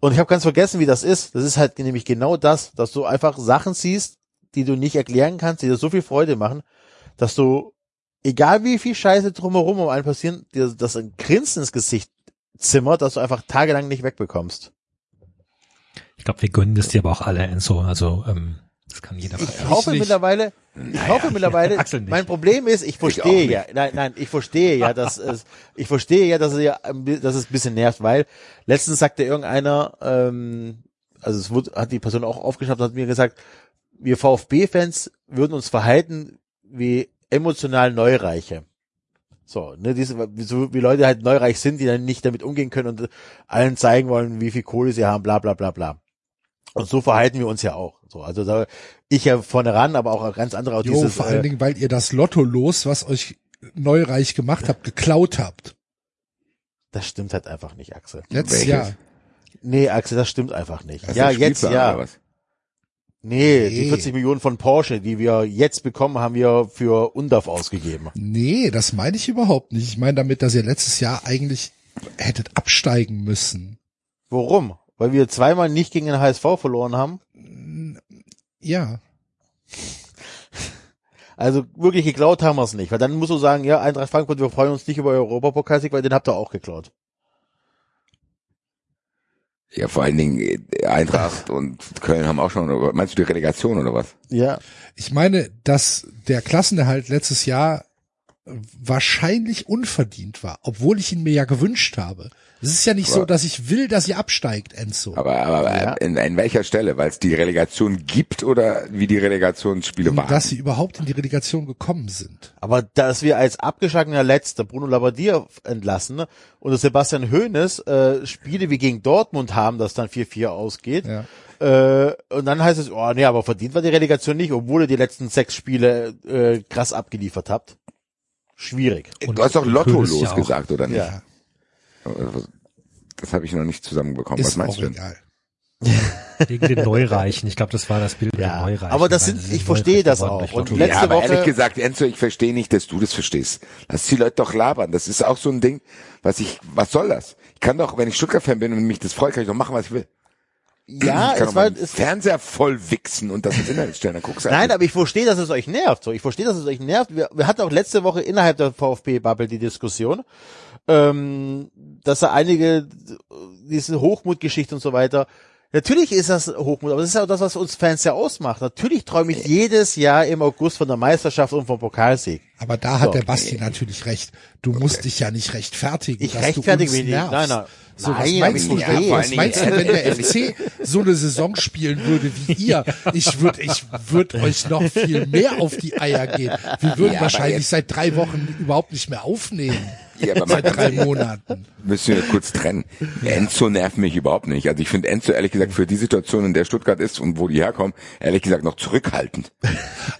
Und ich habe ganz vergessen, wie das ist. Das ist halt nämlich genau das, dass du einfach Sachen siehst, die du nicht erklären kannst, die dir so viel Freude machen, dass du, egal wie viel Scheiße drumherum um einen passieren, dir das ein Grinsen ins Gesicht zimmert, dass du einfach tagelang nicht wegbekommst. Ich glaube, wir gönnen das dir aber auch alle, Enzo. Also ähm, das kann jeder Ich hoffe nicht. mittlerweile, ich hoffe (laughs) mittlerweile, Axel nicht. mein Problem ist, ich verstehe ja, nein, nein, ich verstehe ja, dass es, ich verstehe ja, dass es ja, dass es ein bisschen nervt, weil letztens sagte irgendeiner, ähm, also es wurde, hat die Person auch aufgeschnappt und hat mir gesagt, wir VfB-Fans würden uns verhalten wie emotional Neureiche. So, ne, diese, wie, so, wie Leute halt neureich sind, die dann nicht damit umgehen können und allen zeigen wollen, wie viel Kohle sie haben, bla, bla, bla, bla. Und so verhalten wir uns ja auch. So, also da, ich ja vorne ran, aber auch ganz andere auch Jo, dieses, vor allen äh, Dingen, weil ihr das Lotto los, was euch neureich gemacht habt, geklaut habt. das stimmt halt einfach nicht, Axel. Letztes Welches? Jahr. Nee, Axel, das stimmt einfach nicht. Hast ja, jetzt ja. was? Nee, die Nee. 40 Millionen von Porsche, die wir jetzt bekommen, haben wir für UNDAF ausgegeben. Nee, das meine ich überhaupt nicht. Ich meine damit, dass ihr letztes Jahr eigentlich hättet absteigen müssen. Warum? Weil wir zweimal nicht gegen den HSV verloren haben. Ja. Also wirklich geklaut haben wir es nicht. Weil dann musst du sagen, ja, Eintracht Frankfurt, wir freuen uns nicht über Europapokalsieg, weil den habt ihr auch geklaut. Ja, vor allen Dingen äh, Eintracht (laughs) und Köln haben auch schon, meinst du die Relegation oder was? Ja. Ich meine, dass der Klassenerhalt letztes Jahr wahrscheinlich unverdient war, obwohl ich ihn mir ja gewünscht habe. Es ist ja nicht so, Aber- dass ich will, dass ihr absteigt, Enzo. Aber, aber Ja. in, in welcher Stelle? Weil es die Relegation gibt oder wie die Relegationsspiele Und waren? dass sie überhaupt in die Relegation gekommen sind. Aber dass wir als abgeschlagener Letzter Bruno Labbadia entlassen ne, und Sebastian Hoeneß äh, Spiele wie gegen Dortmund haben, das dann 4-4 ausgeht. Ja. Äh, und dann heißt es, oh nee, aber verdient war die Relegation nicht, obwohl ihr die letzten sechs Spiele äh, krass abgeliefert habt. Schwierig. du hast doch Lotto Hönes ja oder nicht? Ja. Das habe ich noch nicht zusammenbekommen. Was Ist meinst auch du denn? egal. (laughs) Wegen den Neureichen. Ich glaube, das war das Bild Ja, den Neureichen. aber das sind- ich verstehe das auch. Und letzte ja, aber Woche- ehrlich gesagt, Enzo, ich verstehe nicht, dass du das verstehst. Lass die Leute doch labern. Das ist auch so ein Ding, was ich, was soll das? Ich kann doch, wenn ich Stuttgart-Fan bin und mich das freut, kann ich doch machen, was ich will. Ja, es war, es, Fernseher voll wichsen und das ins Internet stellen, dann guckst du nein, aber ich verstehe, dass es euch nervt. So, ich verstehe, dass es euch nervt. Wir, wir hatten auch letzte Woche innerhalb der VfB-Bubble die Diskussion, ähm, dass da einige diese Hochmutgeschichte und so weiter. Natürlich ist das Hochmut, aber das ist auch das, was uns Fans ja ausmacht. Natürlich träume ich jedes Jahr im August von der Meisterschaft und vom Pokalsieg. Aber da hat So. der Basti natürlich recht. Du musst dich ja nicht rechtfertigen. Ich dass rechtfertige du uns mich nicht. nervst. Nein, nein. So, was Nein, meinst aber du, vor was meinst du, wenn der FC so eine Saison spielen würde wie ihr? Ich würde ich würd euch noch viel mehr auf die Eier gehen. Wir würden Ja, wahrscheinlich seit drei Wochen überhaupt nicht mehr aufnehmen. Ja, aber Seit drei Monaten. müssen wir kurz trennen. Enzo nervt mich überhaupt nicht. Also ich finde Enzo ehrlich gesagt für die Situation, in der Stuttgart ist und wo die herkommen, ehrlich gesagt noch zurückhaltend.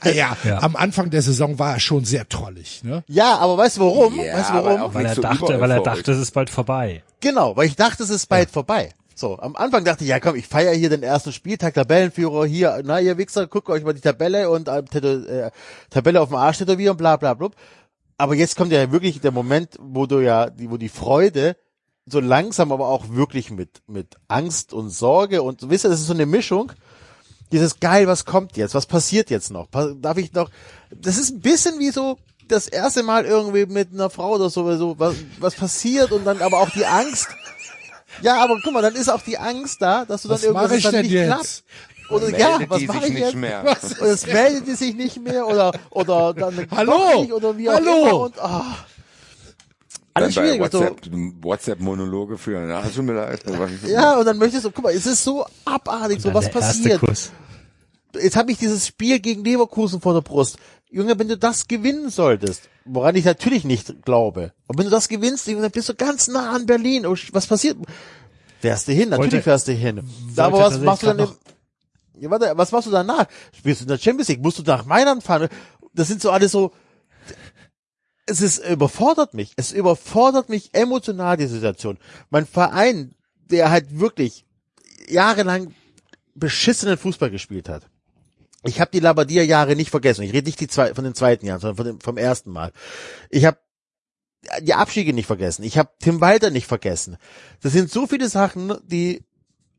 Ah Ja, Ja. am Anfang der Saison war er schon sehr trollig. Ne? Ja, aber weißt du warum? Ja, weißt du warum? Weil er so dachte, weil er dachte, es ist bald vorbei. Genau, weil ich dachte, es ist bald vorbei. So, am Anfang dachte ich, ja komm, ich feiere hier den ersten Spieltag, Tabellenführer, hier, na ihr Wichser, guckt euch mal die Tabelle und äh, äh, Tabelle auf dem Arsch tätowieren, bla bla bla. Aber jetzt kommt ja wirklich der Moment, wo du ja, die, wo die Freude so langsam, aber auch wirklich mit, mit Angst und Sorge und wisst ihr, das ist so eine Mischung. Dieses geil, was kommt jetzt? Was passiert jetzt noch? Darf ich noch? Das ist ein bisschen wie so das erste Mal irgendwie mit einer Frau oder so, so was, was passiert und dann aber auch die Angst. Ja, aber guck mal, dann ist auch die Angst da, dass du dann Was irgendwas ich dann denn nicht jetzt? klappt. Oder ja, Meldet was die mache ich jetzt? mehr. (laughs) Und es meldet die sich nicht mehr oder oder dann (laughs) Hallo? nicht oder wie auch Hallo? immer und ah. Alles Dann bei schwierig. Also, WhatsApp, WhatsApp-Monologe führen. Ja, tut mir leid. ja, und dann möchtest du, guck mal, es ist so abartig, so was passiert. Jetzt habe ich dieses Spiel gegen Leverkusen vor der Brust. Junge, wenn du das gewinnen solltest, woran ich natürlich nicht glaube, aber wenn du das gewinnst, dann bist du ganz nah an Berlin. Oh, was passiert? Fährst du hin? Natürlich Wollte- fährst du hin. Aber was machst du dann? Im, ja, warte, was machst du danach? Spielst du in der Champions League? Musst du nach Mailand fahren? Das sind so alles so. Es ist überfordert mich. Es überfordert mich emotional die Situation. Mein Verein, der halt wirklich jahrelang beschissenen Fußball gespielt hat. Ich habe die Labadia-Jahre nicht vergessen. Ich rede nicht die zwei, von den zweiten Jahren, sondern von dem, vom ersten Mal. Ich habe die Abstiege nicht vergessen. Ich habe Tim Walter nicht vergessen. Das sind so viele Sachen, die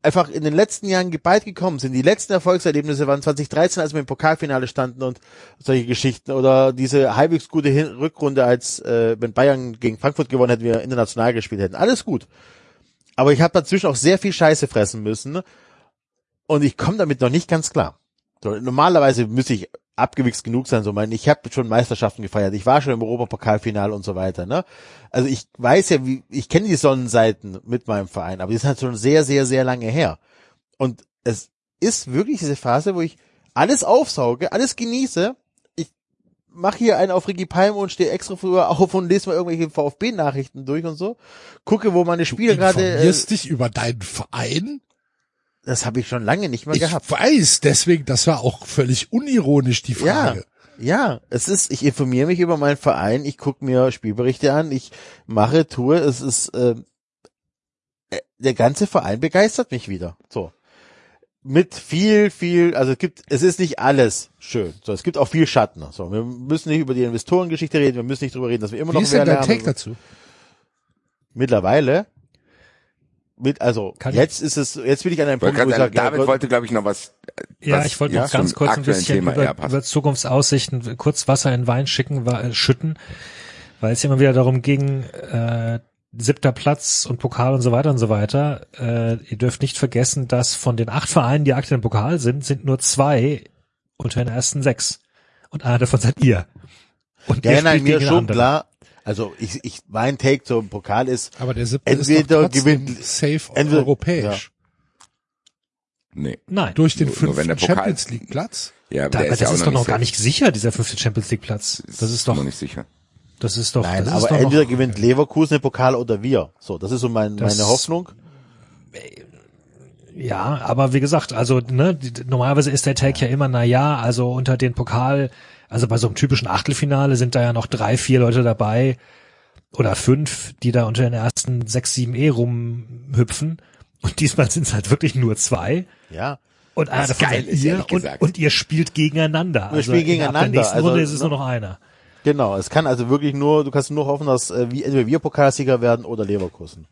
einfach in den letzten Jahren geballt gekommen sind. Die letzten Erfolgserlebnisse waren 2013, als wir im Pokalfinale standen und solche Geschichten oder diese halbwegs gute Hin Rückrunde, als äh, wenn Bayern gegen Frankfurt gewonnen hätten, wir international gespielt hätten. Alles gut. Aber ich habe dazwischen auch sehr viel Scheiße fressen müssen und ich komme damit noch nicht ganz klar. So, normalerweise müsste ich abgewichst genug sein, so mein, ich habe schon Meisterschaften gefeiert, ich war schon im Europapokalfinale und so weiter, ne? Also ich weiß ja, wie ich kenne die Sonnenseiten mit meinem Verein, aber die sind halt schon sehr, sehr, sehr lange her. Und es ist wirklich diese Phase, wo ich alles aufsauge, alles genieße. Ich mache hier einen auf Ricky Palm und stehe extra früher auf und lese mal irgendwelche VfB-Nachrichten durch und so. Gucke, wo meine Spiele gerade. Äh, informierst dich über deinen Verein? Das habe ich schon lange nicht mehr Ich gehabt. weiß, deswegen, das war auch völlig unironisch die Ja, Frage. ja, es ist, ich informiere mich über meinen Verein, ich gucke mir Spielberichte an, ich mache, tue, es ist, ähm, äh, der ganze Verein begeistert mich wieder. So. Mit viel, viel, also es gibt, es ist nicht alles schön. So, es gibt auch viel Schatten. So, wir müssen nicht über die Investorengeschichte reden, wir müssen nicht drüber reden, dass wir immer Wie noch ist mehr denn dein. Take dazu? Mittlerweile, mit, also, Kann ich- jetzt ist es, jetzt bin ich an einem Punkt, wo ich sage, ja, David Gott, wollte, glaube ich, noch was. Ja, was ich wollte ja, noch ganz kurz ein bisschen Thema über, passt. über Zukunftsaussichten, kurz Wasser in Wein schicken, wa- äh, schütten, weil es immer wieder darum ging, äh, siebter Platz und Pokal und so weiter und so weiter. Äh, ihr dürft nicht vergessen, dass von den acht Vereinen, die aktuell im Pokal sind, sind nur zwei unter den ersten sechs. Und einer davon seid ihr. Und ja, ihr nein, spielt mir gegen schon andere. klar, also ich, ich, mein Take zum Pokal ist, Aber der siebte Entweder ist gewinnt- safe entweder- europäisch. Nee. Nein. Durch den Nur- nur wenn fünften der Pokal- Champions League Platz. Ja, aber Da, der aber ist ja das auch ist doch noch gar nicht sicher, dieser fünfte Champions League Platz. Das ist doch, noch nicht sicher. das ist doch, Nein, das aber ist doch entweder noch, gewinnt Leverkusen den Pokal oder wir. So, das ist so mein, Das- meine Hoffnung. Ja, aber wie gesagt, also ne, normalerweise ist der Take ja immer, na ja, also unter den Pokal, also bei so einem typischen Achtelfinale sind da ja noch drei, vier Leute dabei oder fünf, die da unter den ersten sechs, sieben E rumhüpfen. Und diesmal sind es halt wirklich nur zwei. Ja. Und einer davon geil seid ist, ihr und, und ihr spielt gegeneinander. Wir spielen in der- ab gegeneinander, der nächsten also, Runde ist es nur noch einer. Genau, es kann also wirklich nur, du kannst nur hoffen, dass äh, wie, entweder wir Pokalsieger werden oder Leverkusen.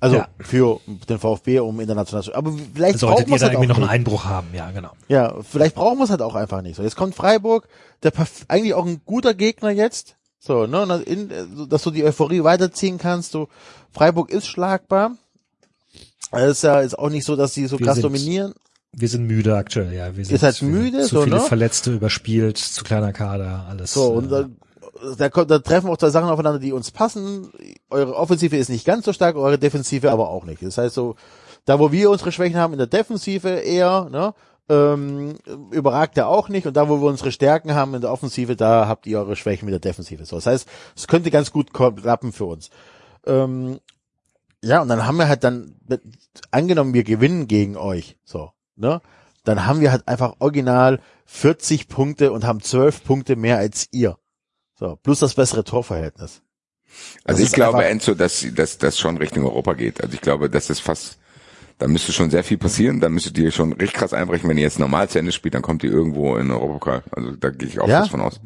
Also Ja. für den VfB, um international zu. Aber vielleicht Solltet brauchen wir ihr es da halt irgendwie auch noch einen. Einbruch haben, ja, genau. Ja, vielleicht brauchen wir es halt auch einfach nicht. So, jetzt kommt Freiburg, der eigentlich auch ein guter Gegner jetzt. So, ne, und in, äh, dass du die Euphorie weiterziehen kannst. So, Freiburg ist schlagbar. Es ist ja ist auch nicht so, dass sie so Wir krass sind- dominieren. Wir sind müde aktuell, ja. Wir sind, Ist halt müde, zu so, viele ne? Verletzte überspielt, zu kleiner Kader, alles. So, und äh, da, kommt, da treffen auch zwei Sachen aufeinander, die uns passen. Eure Offensive ist nicht ganz so stark, eure Defensive aber auch nicht. Das heißt so, da wo wir unsere Schwächen haben in der Defensive eher, ne, ähm, überragt er auch nicht. Und da wo wir unsere Stärken haben in der Offensive, da habt ihr eure Schwächen mit der Defensive. So, das heißt, es könnte ganz gut klappen für uns. Ähm, ja, und dann haben wir halt dann, angenommen, wir gewinnen gegen euch, so, ne, dann haben wir halt einfach original 40 Punkte und haben 12 Punkte mehr als ihr. So, plus das bessere Torverhältnis. Das Also ich ist glaube, Enzo, dass dass das schon Richtung Europa geht. Also ich glaube, das ist fast, da müsste schon sehr viel passieren. Da müsstet ihr schon richtig krass einbrechen. Wenn ihr jetzt normal zu Ende spielt, dann kommt ihr irgendwo in Europapokal. Also da gehe ich auch Ja. fast von aus.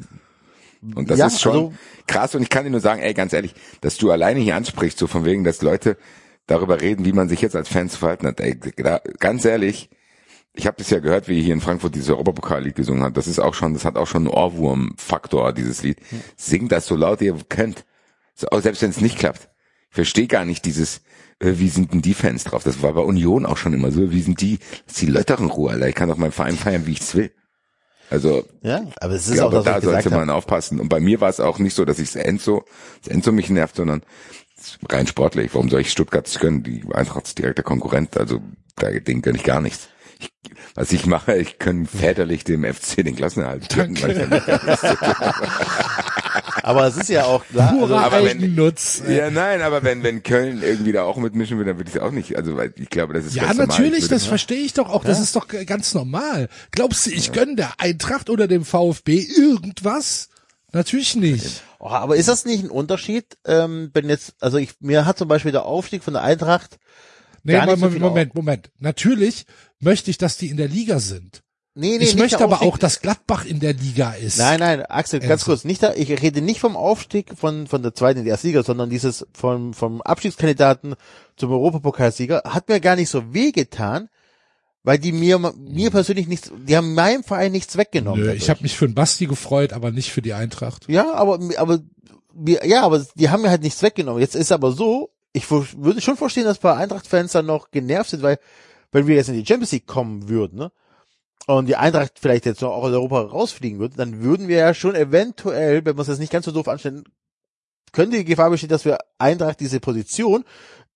Und das Ja, ist schon also- krass. Und ich kann dir nur sagen, ey, ganz ehrlich, dass du alleine hier ansprichst, so von wegen, dass Leute darüber reden, wie man sich jetzt als Fan zu verhalten hat. Ey, da, ganz ehrlich, ich habe das ja gehört, wie hier in Frankfurt dieses Europapokallied gesungen hat. Das ist auch schon, das hat auch schon einen Ohrwurm-Faktor, dieses Lied. Singt das so laut ihr könnt. Auch selbst wenn es nicht klappt. Ich verstehe gar nicht dieses, äh, wie sind denn die Fans drauf? Das war bei Union auch schon immer so. Wie sind die? Das ist die Leute in Ruhe, Alter. Ich kann doch meinen Verein feiern, wie ich's will. Also, Ja, aber es ist auch glaube, das, was da sollte habe. man aufpassen. Und bei mir war es auch nicht so, dass ich Enzo, dass Enzo mich nervt, sondern rein sportlich. Warum soll ich Stuttgart gönnen? Die Eintracht ist direkter Konkurrent. Also, da, den gönne ich gar nichts. Ich, was ich mache, ich kann väterlich dem FC den Klassenerhalt gönnen. weil (laughs) Aber es ist ja auch klar. Also, Purer aber wenn- Eigennutz. Ja, nein, aber wenn, wenn Köln irgendwie da auch mitmischen würde, dann würde ich es auch nicht. Also, weil ich glaube, das ist Ja, natürlich, Ich würde- das verstehe ich doch auch. Das ist doch ganz normal. Glaubst du, ich gönne der Eintracht oder dem VfB irgendwas? Natürlich nicht. oh, aber ist das nicht ein Unterschied, ähm, wenn jetzt, also ich, mir hat zum Beispiel der Aufstieg von der Eintracht, Nee, Gar nicht so Moment, viel Moment, Moment. Natürlich möchte ich, dass die in der Liga sind. nee, nee, ich möchte aber auch, dass Gladbach in der Liga ist. Nein, nein, Axel, ganz Also- kurz, nicht da, ich rede nicht vom Aufstieg von, von der zweiten in die erste Liga, sondern dieses vom, vom Abstiegskandidaten zum Europapokalsieger hat mir gar nicht so wehgetan, weil die mir, mir persönlich nichts, die haben meinem Verein nichts weggenommen. Nö, dadurch. ich habe mich für den Basti gefreut, aber nicht für die Eintracht. Ja, aber, aber, ja, aber die haben mir halt nichts weggenommen. Jetzt ist aber so, ich würde schon verstehen, dass ein paar Eintracht-Fans dann noch genervt sind, weil, wenn wir jetzt in die Champions League kommen würden, ne? Und die Eintracht vielleicht jetzt noch auch aus Europa rausfliegen würde, dann würden wir ja schon eventuell, wenn wir es jetzt nicht ganz so doof anstellen, könnte die Gefahr bestehen, dass wir Eintracht diese Position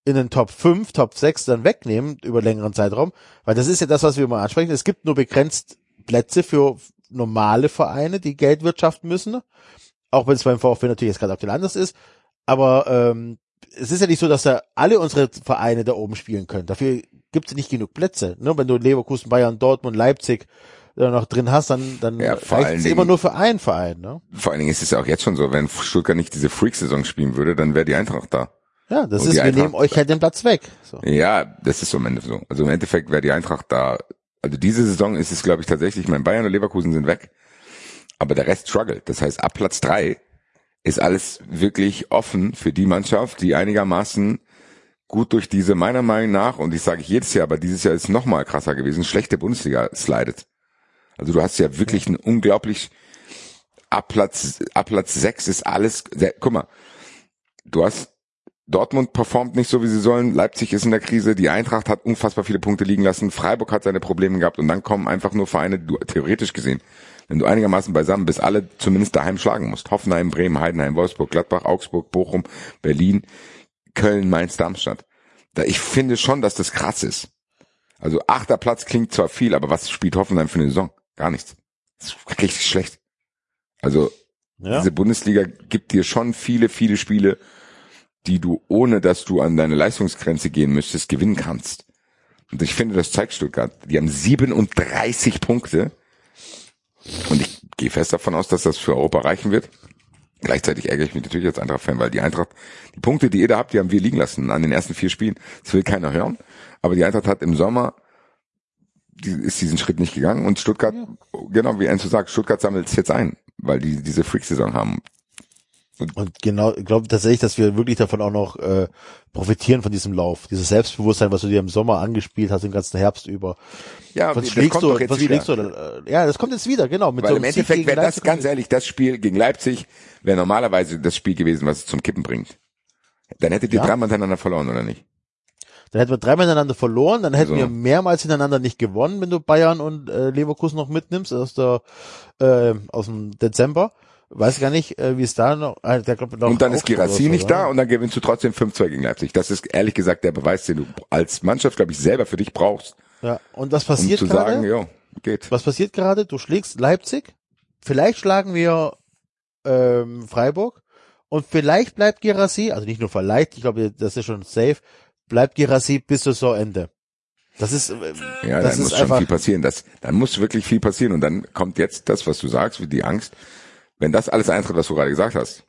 in den Top 5, Top 6 dann wegnehmen über längeren Zeitraum, weil das ist ja das, was wir immer ansprechen. Es gibt nur begrenzt Plätze für normale Vereine, die Geld wirtschaften müssen, auch wenn es beim VfB natürlich jetzt gerade aktuell anders ist, aber ähm, es ist ja nicht so, dass da alle unsere Vereine da oben spielen können. Dafür gibt es nicht genug Plätze. Ne? Wenn du Leverkusen, Bayern, Dortmund, Leipzig da noch drin hast, dann, dann Ja, reicht es immer nur für einen Verein. Ne? Vor allen Dingen ist es ja auch jetzt schon so, wenn Stuttgart nicht diese Freak-Saison spielen würde, dann wäre die Eintracht da. Ja, das Und ist, wir Eintracht- nehmen euch halt den Platz weg. So. Ja, das ist so im Endeffekt so. Also im Endeffekt wäre die Eintracht da. Also diese Saison ist es, glaube ich, tatsächlich, mein Bayern und Leverkusen sind weg. Aber der Rest struggelt. Das heißt, ab Platz drei ist alles wirklich offen für die Mannschaft, die einigermaßen gut durch diese, meiner Meinung nach, und ich sage ich jedes Jahr, aber dieses Jahr ist noch mal krasser gewesen, schlechte Bundesliga slidet. Also du hast ja wirklich ein unglaublich, ab Platz, ab Platz sechs ist alles, guck mal, du hast Dortmund performt nicht so, wie sie sollen. Leipzig ist in der Krise. Die Eintracht hat unfassbar viele Punkte liegen lassen. Freiburg hat seine Probleme gehabt. Und dann kommen einfach nur Vereine, du, theoretisch gesehen, wenn du einigermaßen beisammen bist, alle zumindest daheim schlagen musst. Hoffenheim, Bremen, Heidenheim, Wolfsburg, Gladbach, Augsburg, Bochum, Berlin, Köln, Mainz, Darmstadt. Da, ich finde schon, dass das krass ist. Also achter Platz klingt zwar viel, aber was spielt Hoffenheim für eine Saison? Gar nichts. Das ist richtig schlecht. Also Ja. diese Bundesliga gibt dir schon viele, viele Spiele, die du, ohne dass du an deine Leistungsgrenze gehen müsstest, gewinnen kannst. Und ich finde, das zeigt Stuttgart. Die haben 37 Punkte. Und ich gehe fest davon aus, dass das für Europa reichen wird. Gleichzeitig ärgere ich mich natürlich als Eintracht-Fan, weil die Eintracht, die Punkte, die ihr da habt, die haben wir liegen lassen an den ersten vier Spielen. Das will keiner hören. Aber die Eintracht hat im Sommer, die ist diesen Schritt nicht gegangen und Stuttgart, genau wie Enzo sagt, Stuttgart sammelt es jetzt ein, weil die diese Freak-Saison haben. Und genau, ich glaube tatsächlich, dass wir wirklich davon auch noch äh, profitieren von diesem Lauf. Dieses Selbstbewusstsein, was du dir im Sommer angespielt hast, den ganzen Herbst über. Ja, Was das schlägst kommt du, doch jetzt was wieder. schlägst du, ja, das kommt jetzt wieder, genau. Mit Weil so im Endeffekt wäre das ganz ehrlich, das Spiel gegen Leipzig wäre normalerweise das Spiel gewesen, was es zum Kippen bringt. Dann hättet ihr Ja. dreimal hintereinander verloren, oder nicht? Dann hätten wir dreimal hintereinander verloren, dann hätten So. wir mehrmals hintereinander nicht gewonnen, wenn du Bayern und äh, Leverkusen noch mitnimmst aus der äh, aus dem Dezember. Weiß gar nicht, äh, wie es da noch. Äh, der, glaub, noch und dann ist Girassi nicht oder? da und dann gewinnst du trotzdem 5-2 gegen Leipzig. Das ist ehrlich gesagt der Beweis, den du als Mannschaft, glaube ich, selber für dich brauchst, Ja. Und was um passiert zu gerade? sagen, jo, geht. Was passiert gerade? Du schlägst Leipzig, vielleicht schlagen wir ähm, Freiburg und vielleicht bleibt Girassi, also nicht nur vielleicht, ich glaube, das ist schon safe, bleibt Girassi bis zur Saisonende. Das ist, äh, Ja, das dann ist muss schon viel passieren. Das, dann muss wirklich viel passieren. Und dann kommt jetzt das, was du sagst, wie die Angst. Wenn das alles eintritt, was du gerade gesagt hast,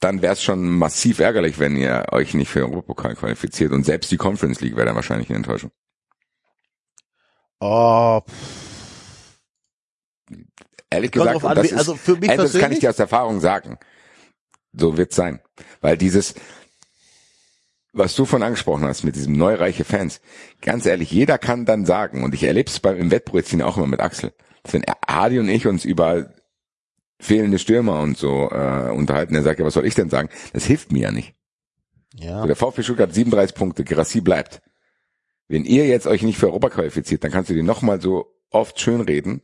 dann wäre es schon massiv ärgerlich, wenn ihr euch nicht für den Europapokal qualifiziert. Und selbst die Conference League wäre dann wahrscheinlich eine Enttäuschung. oh, Ehrlich gesagt, an, das ist, also für mich Ey, das kann ich dir aus Erfahrung sagen. So wird's sein. Weil dieses, was du von angesprochen hast mit diesem neureiche Fans, ganz ehrlich, jeder kann dann sagen, und ich erlebe es beim im Wettbrötchen auch immer mit Axel, dass wenn Adi und ich uns über fehlende Stürmer und so äh, unterhalten, er sagt, ja, was soll ich denn sagen? Das hilft mir ja nicht. ja, So, der VfB Stuttgart hat 37 Punkte, Gerassi bleibt. Wenn ihr jetzt euch nicht für Europa qualifiziert, dann kannst du dir nochmal so oft schönreden,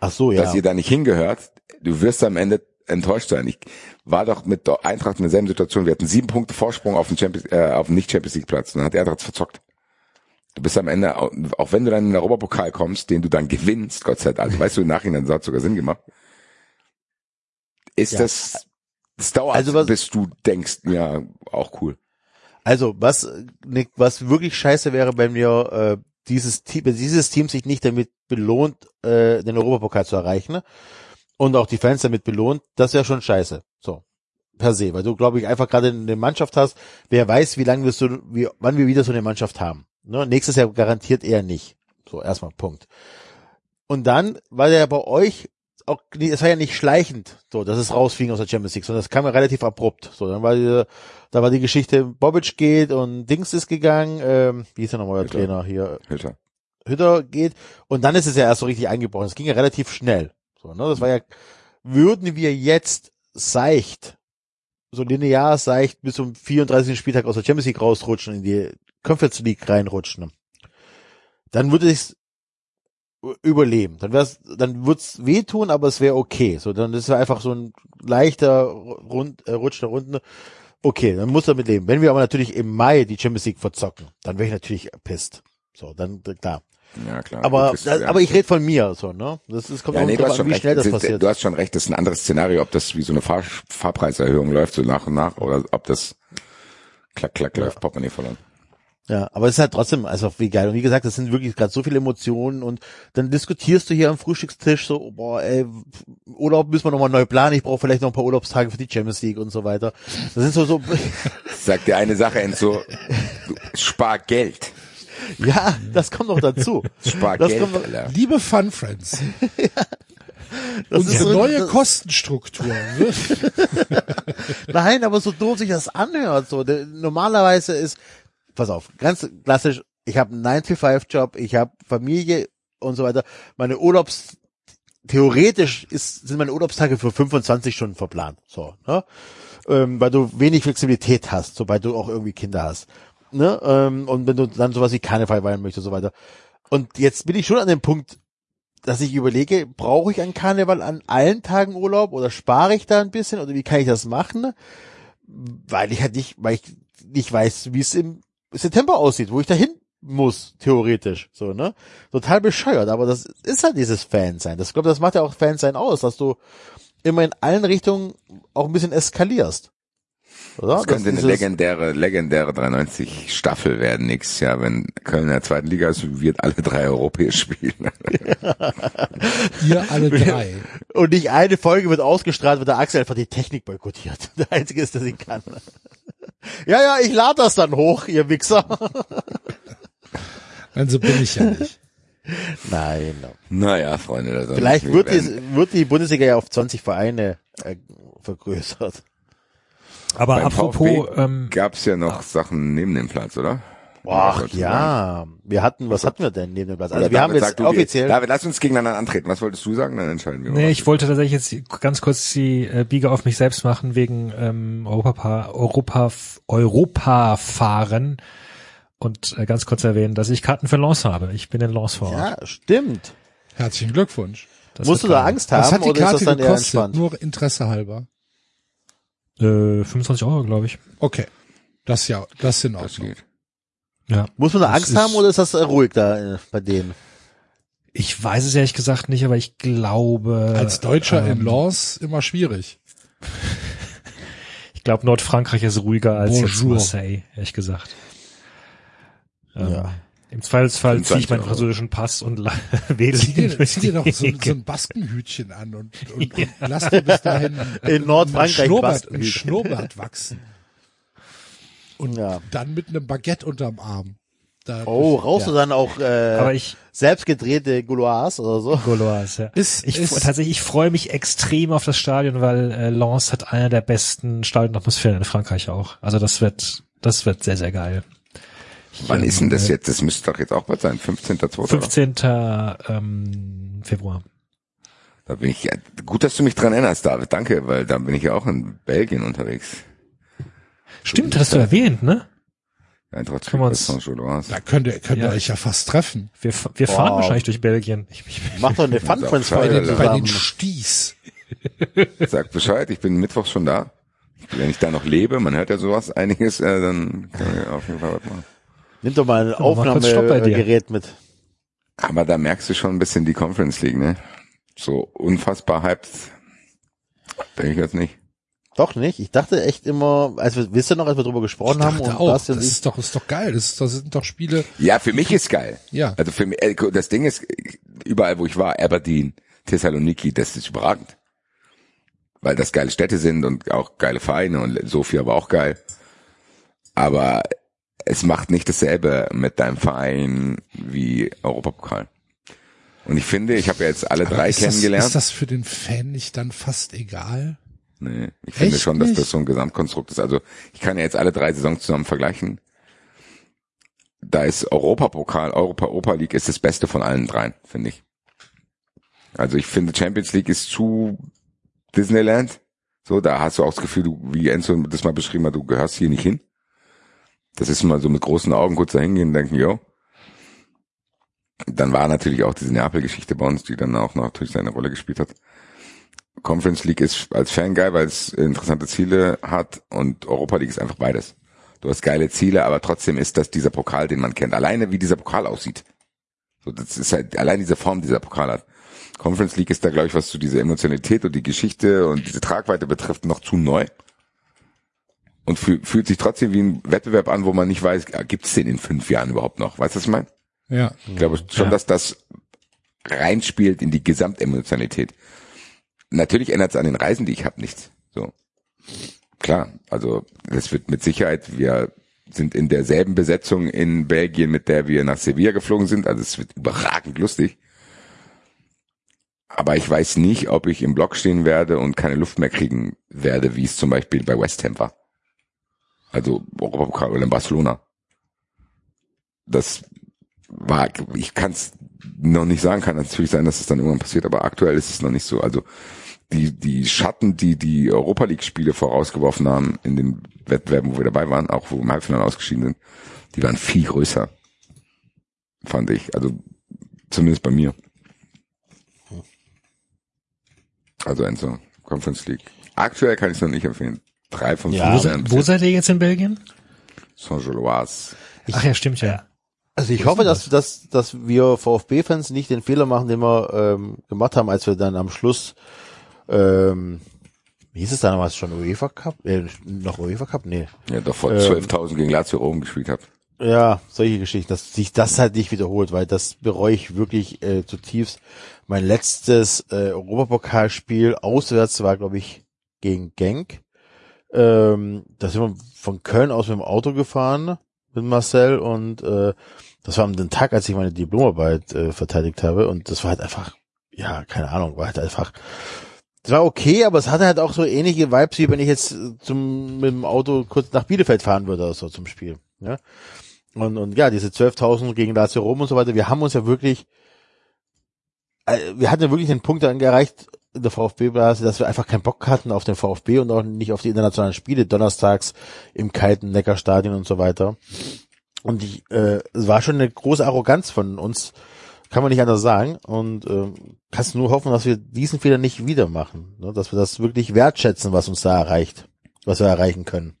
ach so, ja. dass ihr da nicht hingehört. Du wirst am Ende enttäuscht sein. Ich war doch mit der Eintracht in derselben Situation. Wir hatten sieben Punkte Vorsprung auf den Champions, äh, auf den nicht Champions League Platz. Und dann hat die Eintracht verzockt. Du bist am Ende, auch wenn du dann in den Europapokal kommst, den du dann gewinnst, Gott sei Dank, also weißt du, im Nachhinein hat sogar Sinn gemacht, ist Ja. das, das dauert, Also was- bis du denkst, ja, auch cool. Also, was, Nick, was wirklich scheiße wäre, wenn wir äh, dieses Team, wenn dieses Team sich nicht damit belohnt, äh, den Europapokal zu erreichen ne? und auch die Fans damit belohnt, das wäre schon scheiße. So. Per se, weil du, glaube ich, einfach gerade eine Mannschaft hast, wer weiß, wie lange wirst du, wie, wann wir wieder so eine Mannschaft haben. Ne? Nächstes Jahr garantiert eher nicht. So, erstmal Punkt. Und dann war der bei euch auch, es war ja nicht schleichend, so, dass es rausfing aus der Champions League, sondern es kam ja relativ abrupt. So, dann war die, da war die Geschichte, Bobic geht und Dings ist gegangen, ähm, wie ist der nochmal der Hütter. Trainer hier? Hütter. Hütter geht und dann ist es ja erst so richtig eingebrochen. Es ging ja relativ schnell. So, ne? Das war ja, würden wir jetzt seicht, so linear seicht bis zum 34. Spieltag aus der Champions League rausrutschen, in die Conference League reinrutschen, dann würde es überleben. Dann wär's, dann wird's wehtun, aber es wäre okay. So, dann ist es einfach so ein leichter Rund, äh, Rutsch nach unten. Okay, dann muss er mit leben. Wenn wir aber natürlich im Mai die Champions League verzocken, dann wäre ich natürlich pisst. So, dann klar. Ja, klar. Aber, Gut, das- das, ja. aber ich rede von mir, so, ne? Das ist, kommt Ja, auch nee, an, schon wie recht. schnell das ist- passiert. Du hast schon recht, das ist ein anderes Szenario, ob das wie so eine Fahr Fahrpreiserhöhung läuft, so nach und nach, oder ob das klack, klack läuft, Portemonnaie verloren. Ja, aber es ist halt trotzdem einfach wie geil. Und wie gesagt, das sind wirklich gerade so viele Emotionen und dann diskutierst du hier am Frühstückstisch so, boah, ey, Urlaub müssen wir nochmal neu planen, ich brauche vielleicht noch ein paar Urlaubstage für die Champions League und so weiter. Das sind so, so, (laughs) Sag dir eine Sache, Enzo, du spar Geld. ja, das kommt noch dazu. Spar Das Geld, kommt noch- Alter. Liebe Fun Friends, (laughs) Das unsere so- neue das- Kostenstruktur wird (laughs) Nein, aber so doof sich das anhört. So Der- normalerweise ist, pass auf, ganz klassisch. Ich habe einen 9-to-5-Job, ich habe Familie und so weiter. Meine Urlaubs theoretisch ist, sind meine Urlaubstage für 25 Stunden verplant. So, ne? ähm, weil du wenig Flexibilität hast, sobald du auch irgendwie Kinder hast. Ne? Ähm, und wenn du dann sowas wie Karneval feiern möchtest und so weiter. Und jetzt bin ich schon an dem Punkt, dass ich überlege, brauche ich an Karneval an allen Tagen Urlaub oder spare ich da ein bisschen oder wie kann ich das machen? Weil ich halt nicht, weil ich nicht weiß, wie es im September aussieht, wo ich dahin muss, theoretisch, so, ne? Total bescheuert, aber das ist halt dieses Fansein. Das, ich glaube, das macht ja auch Fansein aus, dass du immer in allen Richtungen auch ein bisschen eskalierst. Oder? Das könnte eine dieses- legendäre, legendäre 93 Staffel werden nächstes Jahr, wenn Köln in der zweiten Liga ist, wird alle drei europäisch spielen. (laughs) ihr alle drei. Und nicht eine Folge wird ausgestrahlt, wird der Axel einfach die Technik boykottiert. (laughs) Der einzige ist, der sie kann. Ja, ja, ich lade das dann hoch, ihr Wichser. Nein, (laughs) so bin ich ja nicht. Nein. naja, Freunde. Vielleicht wir wird die, wird die Bundesliga ja auf 20 Vereine äh, vergrößert. Aber Beim apropos, VfB ähm, gab's ja noch Sachen neben dem Platz, oder? Ach ja, wir hatten, was hatten wir denn neben dem Platz? Also Oder wir haben jetzt du, offiziell, David, lass uns gegeneinander antreten. Was wolltest du sagen? Dann entscheiden wir. nee, ich wollte tatsächlich jetzt ganz kurz die äh, Biege auf mich selbst machen wegen ähm, Europa, Europa, Europa fahren und äh, ganz kurz erwähnen, dass ich Karten für Lens habe. Ich bin in Lens vor Ort. ja, stimmt. Herzlichen Glückwunsch. Das Musst du da. Angst Was haben hat die oder ist das Karte gekostet? entspannt? Nur Interesse halber. Äh, 25 Euro, glaube ich. Okay. Das ja, das ist in das geht. Ja. Muss man da Angst haben oder ist das äh, ruhig da äh, bei denen? Ich weiß es ehrlich gesagt nicht, aber ich glaube. Als Deutscher in ähm, Lens immer schwierig. Ich glaube, Nordfrankreich ist ruhiger als jetzt. Marseille, ehrlich gesagt. Ähm, Ja. Im Zweifelsfall ziehe ich 25 meinen französischen Pass und (laughs) wähle Zieh dir, durch zieh dir doch so, so ein Baskenhütchen an und, und, (laughs) und lass dir bis dahin In Nordfrankreich ein Schnurrbart. Schnurrbart wachsen. Und Ja. dann mit einem Baguette unterm Arm. Da, Oh, rauchst du ja. dann auch äh, Aber ich, selbst gedrehte Gouloirs oder so? Gaulois, ja. Ist- ich, ist- tatsächlich, ich freue mich extrem auf das Stadion, weil äh, Lens hat eine der besten Stadionatmosphären in Frankreich auch. Also das wird, das wird sehr, sehr geil. Ich, Wann ähm, ist denn das jetzt? Das müsste doch jetzt auch bald sein. 15.2. 15. Ähm, Februar. Da bin ich, ja, gut, dass du mich dran erinnerst, David. Danke, weil da bin ich ja auch in Belgien unterwegs. Stimmt, hast du erwähnt, ne? Eintracht Saint-Gilloise. Da könnt ihr, könnt ihr Ja. euch ja fast treffen. Wir, wir fahren Wow. wahrscheinlich durch Belgien. Ich, ich, Mach doch eine Fun Friends Bei den, bei den Sties. (laughs) Sag Bescheid, ich bin mittwochs schon da. Wenn ich da noch lebe, man hört ja sowas, einiges, äh, dann können wir auf jeden Fall was machen. Nimm doch mal ein. Aufnahmegerät mit. Aber da merkst du schon ein bisschen die Conference League, ne? So unfassbar hyped. Denke ich jetzt nicht. Doch nicht. Ich dachte echt immer, als wir, wisst ihr noch, als wir drüber gesprochen Ich haben und auch, das ich, ist doch, ist doch geil. Das, ist, das sind doch Spiele. Ja, für mich ist geil. Ja. Also für mich, äh, das Ding ist, überall wo ich war, Aberdeen, Thessaloniki, das ist überragend. Weil das geile Städte sind und auch geile Vereine und Sofia war auch geil. Aber es macht nicht dasselbe mit deinem Verein wie Europapokal. Und ich finde, ich habe ja jetzt alle Aber drei ist das, kennengelernt. ist das für den Fan nicht dann fast egal? Nee, ich finde Echt schon, dass nicht? das so ein Gesamtkonstrukt ist. Also ich kann ja jetzt alle drei Saisons zusammen vergleichen. Da ist Europapokal, Europa, Europa League ist das Beste von allen dreien, finde ich. Also ich finde Champions League ist zu Disneyland. So, da hast du auch das Gefühl, du, wie Enzo das mal beschrieben hat, du gehörst hier nicht hin. Das ist mal so mit großen Augen kurz dahin gehen und denken, yo. Dann war natürlich auch diese Neapel-Geschichte bei uns, die dann auch noch natürlich seine Rolle gespielt hat. Conference League ist als Fan geil, weil es interessante Ziele hat und Europa League ist einfach beides. Du hast geile Ziele, aber trotzdem ist das dieser Pokal, den man kennt. Alleine wie dieser Pokal aussieht. So, das ist halt allein diese Form, die dieser Pokal hat. Conference League ist da, glaube ich, was zu dieser Emotionalität und die Geschichte und diese Tragweite betrifft, noch zu neu. Und fühl, fühlt sich trotzdem wie ein Wettbewerb an, wo man nicht weiß, gibt es den in fünf Jahren überhaupt noch? Weißt du, was ich meine? Ja. Ich glaube schon, Ja. dass das reinspielt in die Gesamtemotionalität. Natürlich ändert es an den Reisen, die ich habe, nichts. So. Klar, also das wird mit Sicherheit, wir sind in derselben Besetzung in Belgien, mit der wir nach Sevilla geflogen sind. Also es wird überragend lustig. Aber ich weiß nicht, ob ich im Block stehen werde und keine Luft mehr kriegen werde, wie es zum Beispiel bei West Ham war. Also Europapokal oder in Barcelona. Das war, ich kann es noch nicht sagen, kann natürlich sein, dass es dann irgendwann passiert, aber aktuell ist es noch nicht so. Also die, die Schatten, die die Europa League Spiele vorausgeworfen haben in den Wettbewerben, wo wir dabei waren, auch wo wir im Halbfinale ausgeschieden sind, die waren viel größer. Fand ich. Also zumindest bei mir. Also Enzo, Conference League. Aktuell kann ich es noch nicht empfehlen. Drei von Ja, Wo, fünf wo seid ihr jetzt in Belgien? Saint-Gilloise. Ach ja, stimmt ja. Also ich hoffe, dass, dass, dass wir VfB-Fans nicht den Fehler machen, den wir ähm, gemacht haben, als wir dann am Schluss, ähm, wie hieß es damals schon, UEFA Cup? Äh, noch UEFA Cup? Nee. Ja, doch vor Ähm, 12.000 gegen Lazio Rom gespielt habe. Ja, solche Geschichten, dass sich das halt nicht wiederholt, weil das bereue ich wirklich äh, zutiefst. Mein letztes äh, Europapokalspiel auswärts war, glaube ich, gegen Genk. Ähm, da sind wir von Köln aus mit dem Auto gefahren mit Marcel und äh, das war am Tag, als ich meine Diplomarbeit äh, verteidigt habe und das war halt einfach, ja, keine Ahnung, war halt einfach, das war okay, aber es hatte halt auch so ähnliche Vibes, wie wenn ich jetzt äh, zum, mit dem Auto kurz nach Bielefeld fahren würde oder so zum Spiel. Ja? Und, und ja, diese 12.000 gegen Lazio Rom und so weiter, wir haben uns ja wirklich, äh, wir hatten ja wirklich den Punkt dann erreicht in der VfB-Blase, dass wir einfach keinen Bock hatten auf den VfB und auch nicht auf die internationalen Spiele, donnerstags im kalten Neckarstadion und so weiter. Und ich, äh, es war schon eine große Arroganz von uns, kann man nicht anders sagen. Und äh, kannst nur hoffen, dass wir diesen Fehler nicht wieder machen, ne? dass wir das wirklich wertschätzen, was uns da erreicht, was wir erreichen können.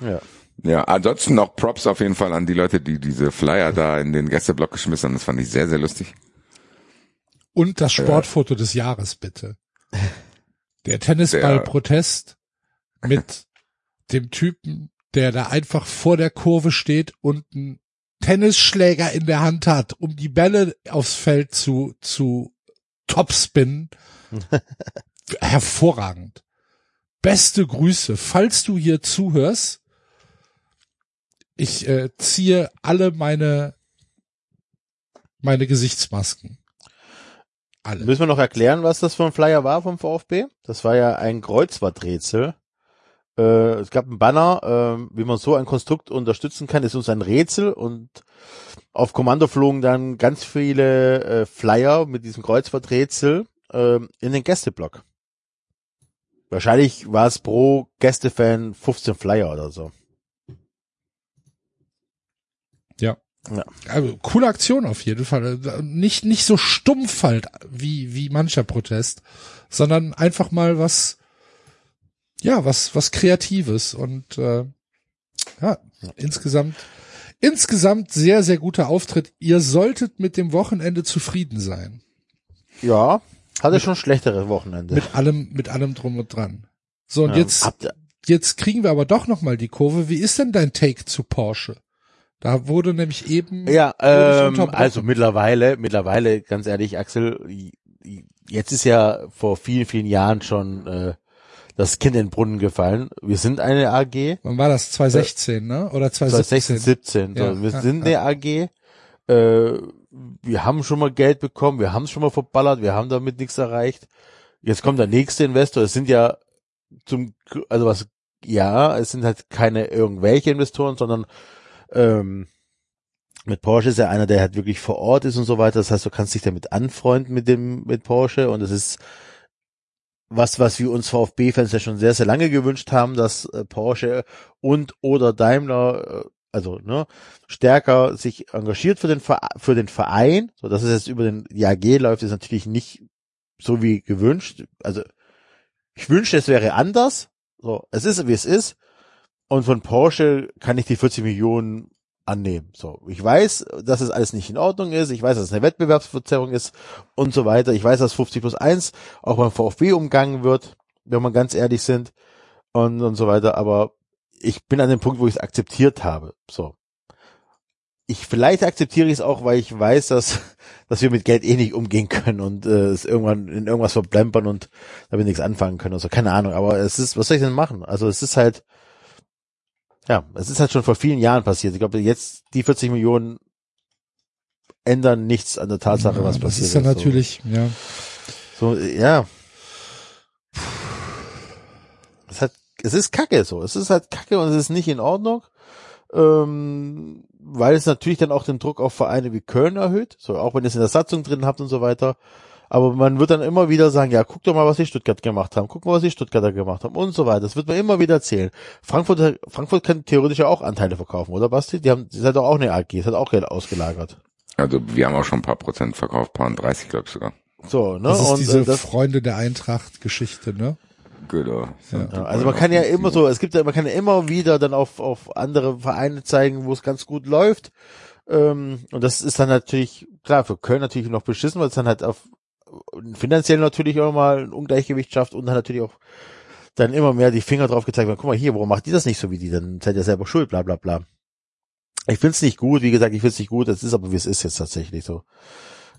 Ja. Ja, ansonsten noch Props auf jeden Fall an die Leute, die diese Flyer da in den Gästeblock geschmissen haben. Das fand ich sehr, sehr lustig. Und das Sportfoto des Jahres, bitte. Der Tennisball-Protest mit dem Typen, der da einfach vor der Kurve steht und einen Tennisschläger in der Hand hat, um die Bälle aufs Feld zu, zu topspinnen. (laughs) Hervorragend. Beste Grüße. Falls du hier zuhörst, ich äh, ziehe alle meine, meine Gesichtsmasken. Alle. Müssen wir noch erklären, was das für ein Flyer war vom VfB? Das war ja ein Kreuzworträtsel. Äh, es gab ein Banner, äh, wie man so ein Konstrukt unterstützen kann, ist uns ein Rätsel und auf Kommando flogen dann ganz viele äh, Flyer mit diesem Kreuzworträtsel äh, in den Gästeblock. Wahrscheinlich war es pro Gästefan 15 Flyer oder so. Ja. Ja. Also, coole Aktion auf jeden Fall. Nicht, nicht so stumpf halt wie, wie mancher Protest, sondern einfach mal was, ja, was, was Kreatives und, äh, Ja, insgesamt, insgesamt sehr, sehr guter Auftritt. Ihr solltet mit dem Wochenende zufrieden sein. Ja, hatte schon schlechtere Wochenende. Mit allem, mit allem drum und dran. So, und Ja, jetzt, jetzt kriegen wir aber doch noch mal die Kurve. Wie ist denn dein Take zu Porsche? Da wurde nämlich eben Ja, ähm, also mittlerweile, mittlerweile, ganz ehrlich, Axel, jetzt ist ja vor vielen, vielen Jahren schon äh, das Kind in den Brunnen gefallen. Wir sind eine AG, wann war das? 2016, ne? Oder 2017? 2016, 17. So, Ja, wir ja, sind ja. eine AG. Äh, wir haben schon mal Geld bekommen, wir haben es schon mal verballert, wir haben damit nichts erreicht. Jetzt kommt der nächste Investor. Es sind ja zum, also was, ja, es sind halt keine irgendwelche Investoren, sondern ähm, mit Porsche ist er einer, der halt wirklich vor Ort ist und so weiter. Das heißt, du kannst dich damit anfreunden mit dem, mit Porsche und es ist was, was wir uns VfB-Fans ja schon sehr, sehr lange gewünscht haben, dass äh, Porsche und oder Daimler, äh, also ne, stärker sich engagiert für den für den Verein. So, dass es jetzt über den die AG läuft, ist natürlich nicht so wie gewünscht. Also ich wünschte, es wäre anders. So, es ist wie es ist. Und von Porsche kann ich die 40 Millionen annehmen. So, ich weiß, dass es alles nicht in Ordnung ist. Ich weiß, dass es eine Wettbewerbsverzerrung ist und so weiter. Ich weiß, dass 50 plus 1 auch beim VfB umgangen wird, wenn wir ganz ehrlich sind und, und so weiter. Aber ich bin an dem Punkt, wo ich es akzeptiert habe. So. Ich, vielleicht akzeptiere ich es auch, weil ich weiß, dass, (laughs) dass wir mit Geld eh nicht umgehen können und äh, es irgendwann in irgendwas verplempern und damit nichts anfangen können. Also keine Ahnung. Aber es ist, was soll ich denn machen? Also es ist halt, ja, es ist halt schon vor vielen Jahren passiert. Ich glaube, jetzt die 40 Millionen ändern nichts an der Tatsache, Ja, was das passiert ist ja natürlich, ja. So, so ja. Es hat, es ist Kacke so. Es ist halt Kacke und es ist nicht in Ordnung. Ähm, weil es natürlich dann auch den Druck auf Vereine wie Köln erhöht. So, auch wenn ihr es in der Satzung drin habt und so weiter. Aber man wird dann immer wieder sagen, ja, guck doch mal, was die Stuttgart gemacht haben, guck mal, was die Stuttgarter gemacht haben und so weiter. Das wird man immer wieder erzählen. Frankfurt, Frankfurt kann theoretisch ja auch Anteile verkaufen, oder Basti? Die haben, die hat doch auch eine AG, das hat auch Geld ausgelagert. Also wir haben auch schon ein paar Prozent verkauft, paar 30 glaube ich sogar. So, ne? Das ist und diese äh, das, Freunde der Eintracht-Geschichte, ne? Genau. Ja, also man kann ja immer so, es gibt ja, man kann ja immer wieder dann auf, auf andere Vereine zeigen, wo es ganz gut läuft. Ähm, und das ist dann natürlich, klar, für Köln natürlich noch beschissen, weil es dann halt auf finanziell natürlich auch mal ein Ungleichgewicht schafft und dann natürlich auch dann immer mehr die Finger drauf gezeigt werden, guck mal hier, warum macht die das nicht so wie die? Dann seid ihr selber schuld, bla bla bla. Ich find's nicht gut, wie gesagt, ich find's nicht gut, es ist aber wie es ist jetzt tatsächlich so.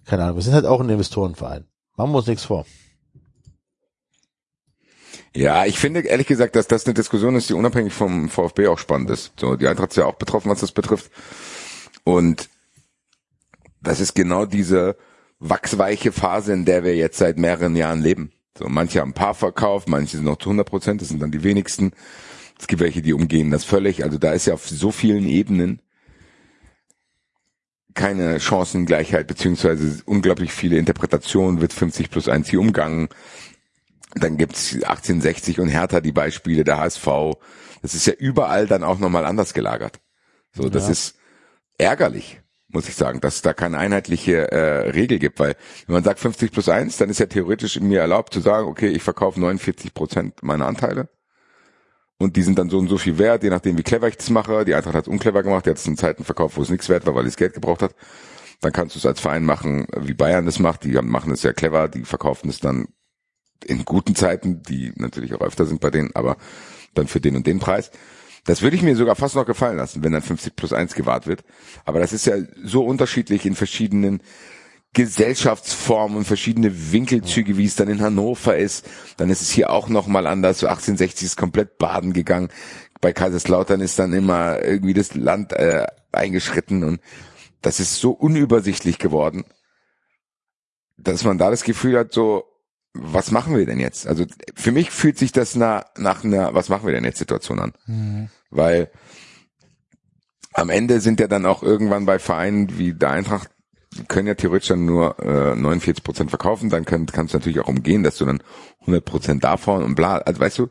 Keine Ahnung, wir sind halt auch ein Investorenverein. Machen wir uns nichts vor. Ja, ich finde ehrlich gesagt, dass das eine Diskussion ist, die unabhängig vom VfB auch spannend ist. So, die Eintracht ist ja auch betroffen, was das betrifft. Und das ist genau diese wachsweiche Phase, in der wir jetzt seit mehreren Jahren leben. So, manche haben ein paar verkauft, manche sind noch zu 100 Prozent, das sind dann die wenigsten. Es gibt welche, die umgehen das völlig. Also da ist ja auf so vielen Ebenen keine Chancengleichheit, beziehungsweise unglaublich viele Interpretationen wird 50 plus 1 hier umgangen. Dann gibt's 1860 und Hertha die Beispiele, der HSV. Das ist ja überall dann auch nochmal anders gelagert. So, das Ja. ist ärgerlich, muss ich sagen, dass es da keine einheitliche äh, Regel gibt, weil wenn man sagt 50 plus 1, dann ist ja theoretisch mir erlaubt zu sagen, okay, ich verkaufe 49 Prozent meiner Anteile und die sind dann so und so viel wert, je nachdem wie clever ich das mache. Die Eintracht hat es unclever gemacht, die hat es in Zeiten verkauft, wo es nichts wert war, weil es Geld gebraucht hat. Dann kannst du es als Verein machen, wie Bayern das macht. Die machen es sehr clever, die verkaufen es dann in guten Zeiten, die natürlich auch öfter sind bei denen, aber dann für den und den Preis. Das würde ich mir sogar fast noch gefallen lassen, wenn dann 50 plus 1 gewahrt wird. Aber das ist ja so unterschiedlich in verschiedenen Gesellschaftsformen und verschiedene Winkelzüge, wie es dann in Hannover ist. Dann ist es hier auch nochmal anders. So 1860 ist komplett baden gegangen. Bei Kaiserslautern ist dann immer irgendwie das Land äh, eingeschritten und das ist so unübersichtlich geworden, dass man da das Gefühl hat, so, was machen wir denn jetzt? Also für mich fühlt sich das nach, nach einer, was machen wir denn jetzt Situation an? Weil am Ende sind ja dann auch irgendwann bei Vereinen wie der Eintracht, die können ja theoretisch dann nur äh, 49 Prozent verkaufen, dann kann, kannst du natürlich auch umgehen, dass du dann 100 Prozent davon und bla, also weißt du,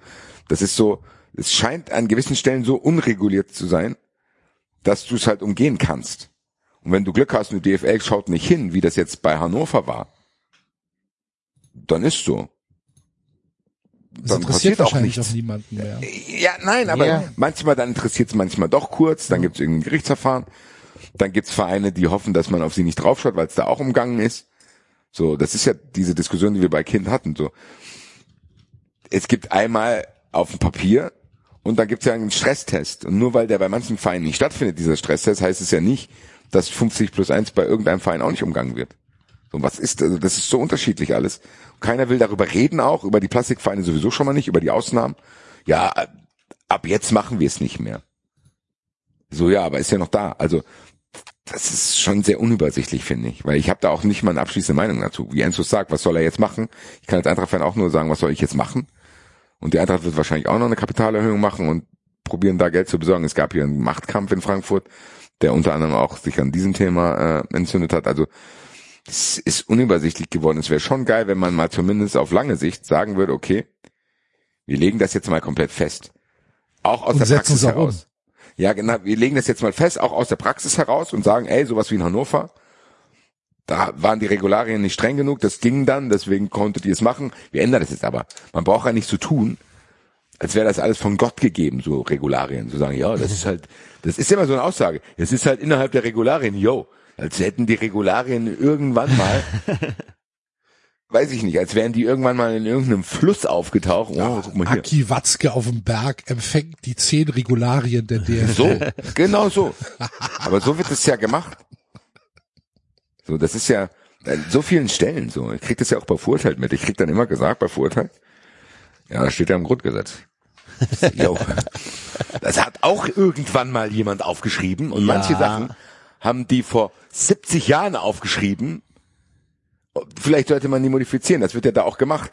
das ist so, es scheint an gewissen Stellen so unreguliert zu sein, dass du es halt umgehen kannst. Und wenn du Glück hast und die DFL schaut nicht hin, wie das jetzt bei Hannover war, dann ist so. Das dann interessiert passiert auch wahrscheinlich nichts. auch niemanden mehr. Ja, nein, aber Ja. manchmal dann interessiert es manchmal doch kurz, dann gibt's irgendein Gerichtsverfahren, dann gibt's Vereine, die hoffen, dass man auf sie nicht draufschaut, weil es da auch umgangen ist. So, das ist ja diese Diskussion, die wir bei Kind hatten. So, es gibt einmal auf dem Papier und dann gibt's ja einen Stresstest. Und nur weil der bei manchen Vereinen nicht stattfindet, dieser Stresstest, heißt es ja nicht, dass 50 plus 1 bei irgendeinem Verein auch nicht umgangen wird. So, was ist, also das ist so unterschiedlich alles. Keiner will darüber reden auch, über die Plastikvereine sowieso schon mal nicht, über die Ausnahmen. Ja, ab jetzt machen wir es nicht mehr. So, ja, aber ist ja noch da. Also, das ist schon sehr unübersichtlich, finde ich, weil ich habe da auch nicht mal eine abschließende Meinung dazu. Wie Enzo sagt, was soll er jetzt machen? Ich kann als Eintracht-Fan auch nur sagen, was soll ich jetzt machen? Und die Eintracht wird wahrscheinlich auch noch eine Kapitalerhöhung machen und probieren da Geld zu besorgen. Es gab hier einen Machtkampf in Frankfurt, der unter anderem auch sich an diesem Thema äh, entzündet hat. Also es ist unübersichtlich geworden. Es wäre schon geil, wenn man mal zumindest auf lange Sicht sagen würde, okay, wir legen das jetzt mal komplett fest. Auch aus Und der Praxis auch um. heraus. Ja, genau. Wir legen das jetzt mal fest, auch aus der Praxis heraus und sagen, ey, sowas wie in Hannover, da waren die Regularien nicht streng genug, das ging dann, deswegen konntet ihr es machen. Wir ändern das jetzt aber. Man braucht ja nicht so tun, als wäre das alles von Gott gegeben, so Regularien. Zu sagen, ja, das ist halt, das ist immer so eine Aussage. Es ist halt innerhalb der Regularien, yo, als hätten die Regularien irgendwann mal, (laughs) weiß ich nicht, als wären die irgendwann mal in irgendeinem Fluss aufgetaucht. Oh, guck mal hier. Aki Watzke auf dem Berg empfängt die zehn Regularien der DFL. So, (laughs) genau so. Aber so wird es ja gemacht. So, das ist ja an so vielen Stellen so. Ich krieg das ja auch bei Verurteilt mit. Ich krieg dann immer gesagt bei Verurteilt, ja, das steht ja im Grundgesetz. Jo. (laughs) Das hat auch irgendwann mal jemand aufgeschrieben und Ja. manche Sachen haben die vor 70 Jahren aufgeschrieben. Vielleicht sollte man die modifizieren, das wird ja da auch gemacht.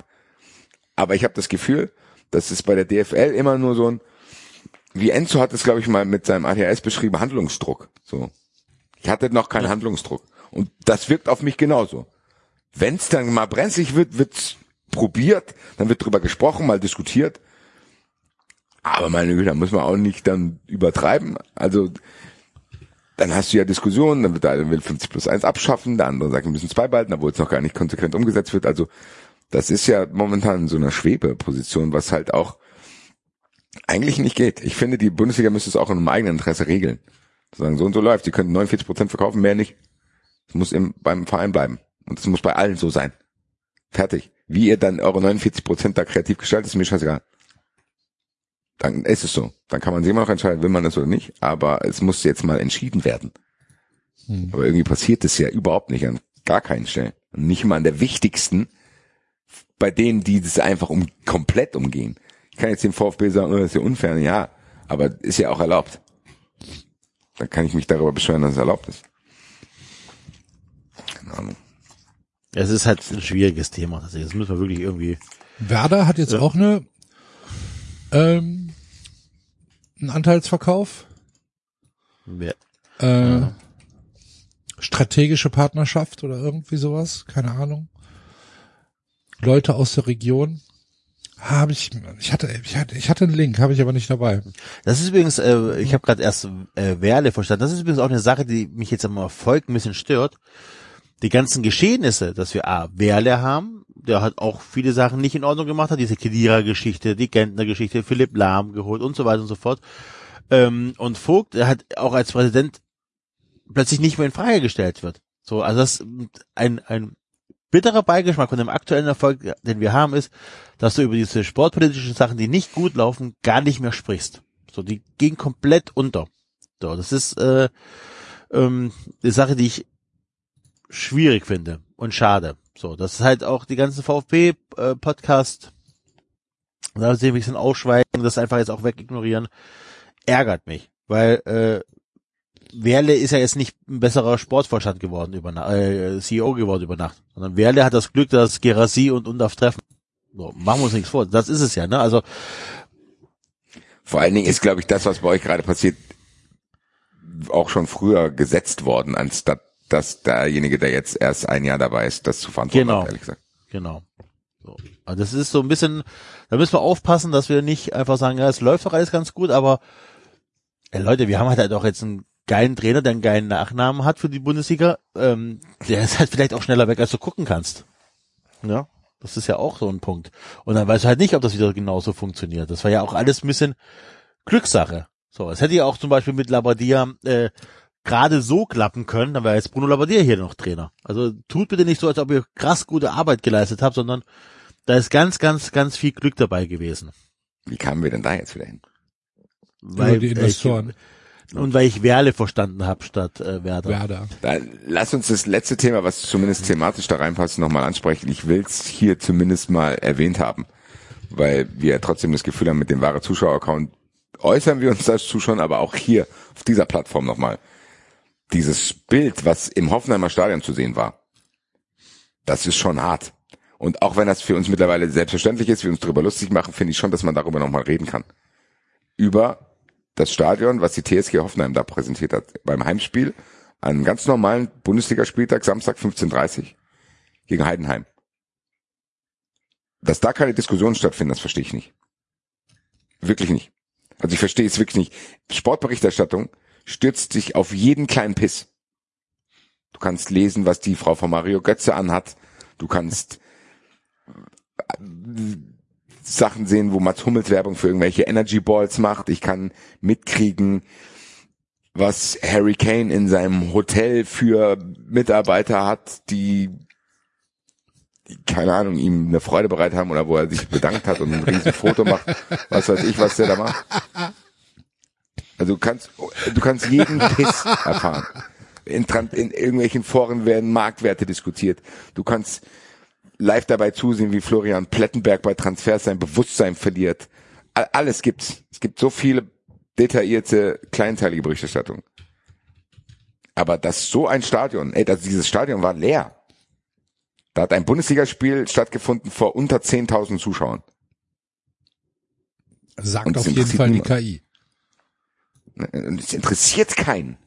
Aber ich habe das Gefühl, dass es bei der DFL immer nur so ein, wie Enzo hat es, glaube ich, mal mit seinem ADHS beschrieben, Handlungsdruck. So. Ich hatte noch keinen Handlungsdruck. Und das wirkt auf mich genauso. Wenn es dann mal brenzlig wird, wird's probiert, dann wird drüber gesprochen, mal diskutiert. Aber meine Güte, da muss man auch nicht dann übertreiben. Also dann hast du ja Diskussionen, dann wird der eine will 50 plus 1 abschaffen, der andere sagt, wir müssen zwei behalten, obwohl es noch gar nicht konsequent umgesetzt wird. Also das ist ja momentan so einer Schwebeposition, was halt auch eigentlich nicht geht. Ich finde, die Bundesliga müsste es auch in einem eigenen Interesse regeln. Zu sagen, so und so läuft. Die könnten 49 Prozent verkaufen, mehr nicht. Es muss im, beim Verein bleiben. Und es muss bei allen so sein. Fertig. Wie ihr dann eure 49 Prozent da kreativ gestaltet, ist mir scheißegal. Dann ist es so. Dann kann man sich immer noch entscheiden, will man das oder nicht. Aber es muss jetzt mal entschieden werden. Hm. Aber irgendwie passiert es ja überhaupt nicht an gar keinen Stellen. Und nicht mal an der wichtigsten, bei denen, die das einfach um komplett umgehen. Ich kann jetzt dem VfB sagen, oh, das ist ja unfair. Ja, aber ist ja auch erlaubt. Dann kann ich mich darüber beschweren, dass es erlaubt ist. Keine Ahnung. Es ist halt ein schwieriges Thema. tatsächlich. Das müssen wir wirklich irgendwie. Werder hat jetzt auch eine ähm, einen Anteilsverkauf. Äh, Strategische Partnerschaft oder irgendwie sowas, keine Ahnung. Leute aus der Region. Habe ich, ich hatte, ich hatte, ich hatte einen Link, habe ich aber nicht dabei. Das ist übrigens, äh, ich habe gerade erst äh, Werle verstanden. Das ist übrigens auch eine Sache, die mich jetzt am Erfolg ein bisschen stört. Die ganzen Geschehnisse, dass wir A, Werle haben, der hat auch viele Sachen nicht in Ordnung gemacht, hat diese Kedira-Geschichte, die Gentner-Geschichte, Philipp Lahm geholt und so weiter und so fort. Ähm, und Vogt, der hat auch als Präsident plötzlich nicht mehr in Frage gestellt wird. So, also das ein, ein bitterer Beigeschmack von dem aktuellen Erfolg, den wir haben, ist, dass du über diese sportpolitischen Sachen, die nicht gut laufen, gar nicht mehr sprichst. So, die gehen komplett unter. So, das ist äh, ähm, eine Sache, die ich schwierig finde und schade. So, das ist halt auch die ganzen VfB-Podcast, da sehen wir ein bisschen ausschweigen, das einfach jetzt auch wegignorieren, ärgert mich, weil äh, Werle ist ja jetzt nicht ein besserer Sportvorstand geworden über äh, CEO geworden über Nacht, sondern Werle hat das Glück, dass Gerassi und Undaf treffen. So, machen wir uns nichts vor. Das ist es ja, ne? Also Vor allen Dingen ist, glaube ich, das, was bei euch gerade passiert, auch schon früher gesetzt worden, anstatt dass derjenige, der jetzt erst ein Jahr dabei ist, das zu verantworten Genau. hat, ehrlich gesagt. Genau. So. Also das ist so ein bisschen, da müssen wir aufpassen, dass wir nicht einfach sagen, ja, es läuft doch alles ganz gut, aber ey, Leute, wir haben halt auch jetzt einen geilen Trainer, der einen geilen Nachnamen hat für die Bundesliga. Ähm, der ist halt vielleicht auch schneller weg, als du gucken kannst. Ja. Das ist ja auch so ein Punkt. Und dann weißt du halt nicht, ob das wieder genauso funktioniert. Das war ja auch alles ein bisschen Glückssache. So, es hätte ja auch zum Beispiel mit Labadia äh, gerade so klappen können, dann wäre jetzt Bruno Labadia hier noch Trainer. Also tut bitte nicht so, als ob ihr krass gute Arbeit geleistet habt, sondern da ist ganz, ganz, ganz viel Glück dabei gewesen. Wie kamen wir denn da jetzt wieder hin? Über die Investoren. Ich, und weil ich Werle verstanden habe statt äh, Werder. Werder. Dann lass uns das letzte Thema, was zumindest thematisch da reinpasst, nochmal ansprechen. Ich will es hier zumindest mal erwähnt haben, weil wir trotzdem das Gefühl haben, mit dem wahre Zuschauer-Account äußern wir uns als Zuschauer, aber auch hier auf dieser Plattform nochmal. Dieses Bild, was im Hoffenheimer Stadion zu sehen war, das ist schon hart. Und auch wenn das für uns mittlerweile selbstverständlich ist, wir uns darüber lustig machen, finde ich schon, dass man darüber nochmal reden kann. Über das Stadion, was die TSG Hoffenheim da präsentiert hat, beim Heimspiel, an einem ganz normalen Bundesligaspieltag, Samstag 15.30 gegen Heidenheim. Dass da keine Diskussionen stattfinden, das verstehe ich nicht. Wirklich nicht. Also ich verstehe es wirklich nicht. Sportberichterstattung stürzt sich auf jeden kleinen Piss. Du kannst lesen, was die Frau von Mario Götze anhat. Du kannst äh, Sachen sehen, wo Mats Hummels Werbung für irgendwelche Energy Balls macht. Ich kann mitkriegen, was Harry Kane in seinem Hotel für Mitarbeiter hat, die, keine Ahnung, ihm eine Freude bereit haben oder wo er sich bedankt hat und ein riesen Foto macht. Was weiß ich, was der da macht. Also du kannst, du kannst jeden (laughs) Piss erfahren. In, in irgendwelchen Foren werden Marktwerte diskutiert. Du kannst live dabei zusehen, wie Florian Plettenberg bei Transfers sein Bewusstsein verliert. Alles gibt's. Es gibt so viele detaillierte, kleinteilige Berichterstattung. Aber dass so ein Stadion, ey, dass dieses Stadion war leer. Da hat ein Bundesligaspiel stattgefunden vor unter 10.000 Zuschauern. Sagt auf jeden Fall die KI. Und es interessiert keinen.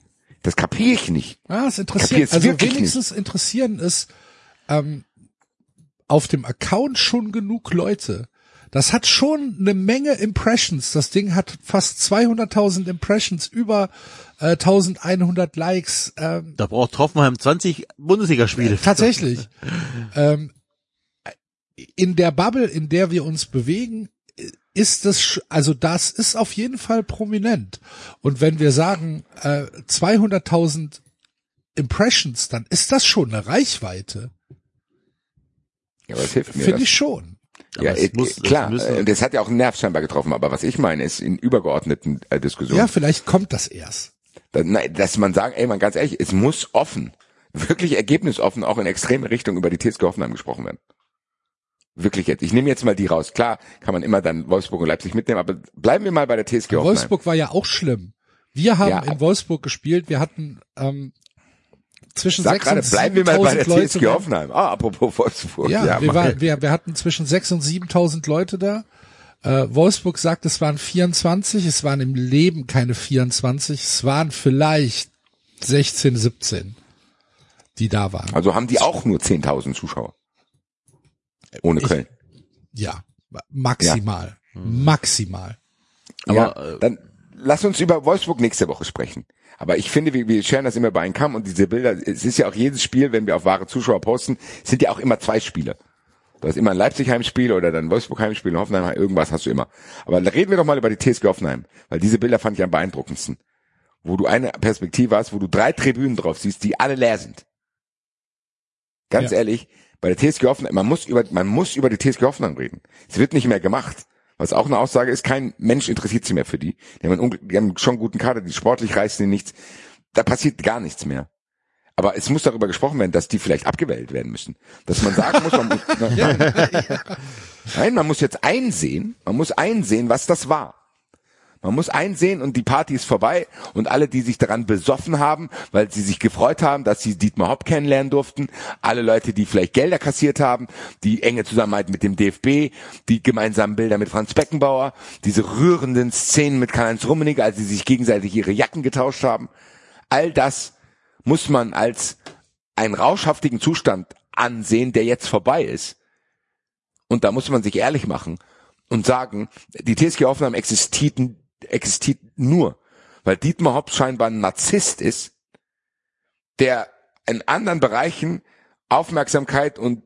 Das kapiere ich nicht. Ja, es interessiert. Also wenigstens nicht. interessieren ist ähm, auf dem Account schon genug Leute. Das hat schon eine Menge Impressions. Das Ding hat fast 200.000 Impressions, über äh, 1100 Likes. Ähm, da braucht Hoffenheim 20 Bundesligaspiele. Äh, tatsächlich. (laughs) ähm, in der Bubble, in der wir uns bewegen, ist das, also das ist auf jeden Fall prominent. Und wenn wir sagen äh, 200.000 Impressions, dann ist das schon eine Reichweite. Ja, was hilft mir Finde ich schon. Ja, äh, muss, klar. Das, äh, das hat ja auch einen Nerv scheinbar getroffen. Aber was ich meine, ist in übergeordneten äh, Diskussionen. Ja, vielleicht kommt das erst. Da, nein, dass man sagen, ey, man ganz ehrlich, es muss offen, wirklich ergebnisoffen, auch in extreme Richtung über die TSG Hoffenheim gesprochen werden. Wirklich jetzt. Ich nehme jetzt mal die raus. Klar, kann man immer dann Wolfsburg und Leipzig mitnehmen, aber bleiben wir mal bei der TSG Hoffenheim. Wolfsburg war ja auch schlimm. Wir haben ja, in Wolfsburg gespielt. Wir hatten ähm, zwischen Sag 6 gerade, und bleiben wir mal bei der TSG Hoffenheim. Ah, apropos Wolfsburg. Ja, ja wir, war, wir, wir hatten zwischen 6 und 7.000 Leute da. Äh, Wolfsburg sagt, es waren 24. Es waren im Leben keine 24. Es waren vielleicht 16, 17, die da waren. Also haben die auch nur 10.000 Zuschauer. Ohne Köln. Ich, ja, maximal. Ja. Maximal. Aber ja, dann lass uns über Wolfsburg nächste Woche sprechen. Aber ich finde, wir, wir scheren das immer bei einem Kamm und diese Bilder, es ist ja auch jedes Spiel, wenn wir auf wahre Zuschauer posten, sind ja auch immer zwei Spiele. Du hast immer ein Leipzig-Heimspiel oder dann Wolfsburg-Heimspiel, Hoffenheim, irgendwas hast du immer. Aber reden wir doch mal über die TSG Hoffenheim, weil diese Bilder fand ich am beeindruckendsten. Wo du eine Perspektive hast, wo du drei Tribünen drauf siehst, die alle leer sind. Ganz ja. ehrlich, bei der TSG Hoffenheim, man muss über, man muss über die TSG Hoffenheim reden. Es wird nicht mehr gemacht. Was auch eine Aussage ist, kein Mensch interessiert sich mehr für die. Die haben, die haben schon einen guten Kader, die sportlich reißen die nichts. Da passiert gar nichts mehr. Aber es muss darüber gesprochen werden, dass die vielleicht abgewählt werden müssen. Dass man sagen muss, man muss, (laughs) (laughs) nein, man muss jetzt einsehen, man muss einsehen, was das war. Man muss einsehen und die Party ist vorbei und alle, die sich daran besoffen haben, weil sie sich gefreut haben, dass sie Dietmar Hopp kennenlernen durften, alle Leute, die vielleicht Gelder kassiert haben, die enge Zusammenarbeit mit dem DFB, die gemeinsamen Bilder mit Franz Beckenbauer, diese rührenden Szenen mit Karl-Heinz Rummenigge, als sie sich gegenseitig ihre Jacken getauscht haben, all das muss man als einen rauschhaftigen Zustand ansehen, der jetzt vorbei ist. Und da muss man sich ehrlich machen und sagen, die TSG Hoffenheim existierten existiert nur, weil Dietmar Hopp scheinbar ein Narzisst ist, der in anderen Bereichen Aufmerksamkeit und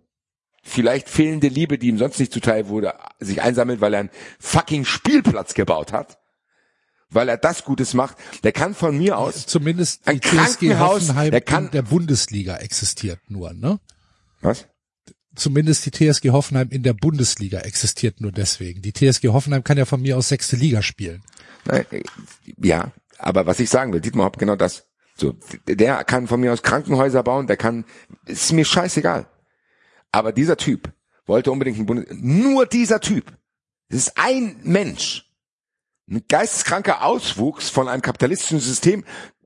vielleicht fehlende Liebe, die ihm sonst nicht zuteil wurde, sich einsammelt, weil er einen fucking Spielplatz gebaut hat, weil er das Gutes macht, der kann von mir aus Zumindest Ein Krankenhaus, Hoffenheim der kann- in der Bundesliga existiert nur, ne? was? Zumindest die TSG Hoffenheim in der Bundesliga existiert nur deswegen. Die TSG Hoffenheim kann ja von mir aus sechste Liga spielen. Äh, ja, aber was ich sagen will, Dietmar Hopp, genau das. So, der kann von mir aus Krankenhäuser bauen, der kann, ist mir scheißegal. Aber dieser Typ wollte unbedingt ein Bundes, nur dieser Typ. Das ist ein Mensch. Ein geisteskranker Auswuchs von einem kapitalistischen System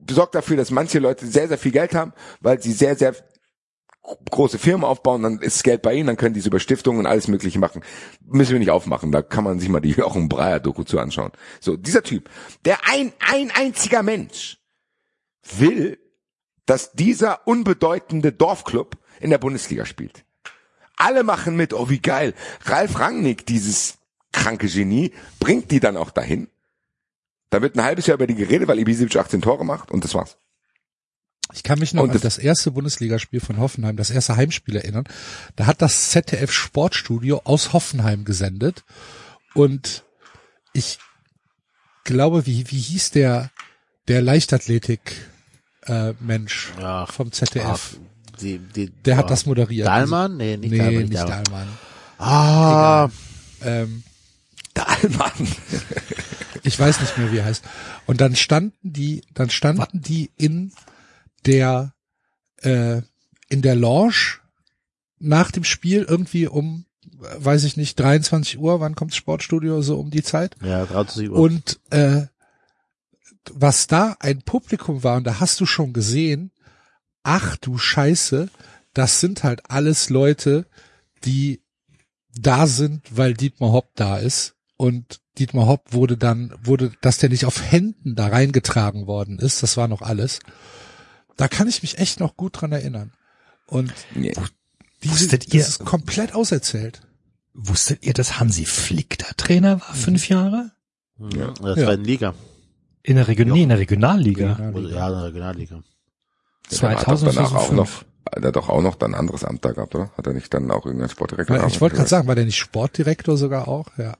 sorgt dafür, dass manche Leute sehr, sehr viel Geld haben, weil sie sehr, sehr große Firmen aufbauen, dann ist das Geld bei ihnen, dann können die es über Stiftungen und alles mögliche machen. Müssen wir nicht aufmachen, da kann man sich mal die (laughs) Jochen Breyer Doku zu anschauen. So, dieser Typ, der ein, ein einziger Mensch will, dass dieser unbedeutende Dorfclub in der Bundesliga spielt. Alle machen mit, oh wie geil. Ralf Rangnick, dieses kranke Genie, bringt die dann auch dahin. Da wird ein halbes Jahr über die geredet, weil Ibisevic 18 Tore macht und das war's. Ich kann mich noch Und an das- erste Bundesligaspiel von Hoffenheim, das erste Heimspiel erinnern. Da hat das ZDF Sportstudio aus Hoffenheim gesendet und ich glaube, wie, wie hieß der, der Leichtathletik, äh, Mensch Ja. vom ZDF? Die, die, Der hat boah. das moderiert. Dahlmann? Nee, nicht nee, Dahlmann. nicht Dahlmann. Dahlmann. Ah, Ähm, Dahlmann. (laughs) ich weiß nicht mehr, wie er heißt. Und dann standen die, dann standen die in der, äh, in der Lounge nach dem Spiel irgendwie um, äh, weiß ich nicht, 23 Uhr, wann kommt das Sportstudio, so um die Zeit. ja, 23 Uhr. Und äh, was da ein Publikum war, und da hast du schon gesehen, ach du Scheiße, das sind halt alles Leute, die da sind, weil Dietmar Hopp da ist. Und Dietmar Hopp wurde dann, wurde, dass der nicht auf Händen da reingetragen worden ist, das war noch alles. Da kann ich mich echt noch gut dran erinnern. Und Nee. diese, Wusstet das ihr- ist komplett auserzählt. Wusstet ihr, dass Hansi Flick da Trainer war, fünf Jahre? ja. Das Ja. war in Liga. In der, Region nee, in der Regionalliga. Regionalliga. Ja, in der Regionalliga. Der hat doch 2000, danach auch 2005. noch, der hat doch auch noch dann ein anderes Amt da gehabt, oder? Hat er nicht dann auch irgendein Sportdirektor? Ich wollte gerade sagen, war der nicht Sportdirektor sogar auch? Ja.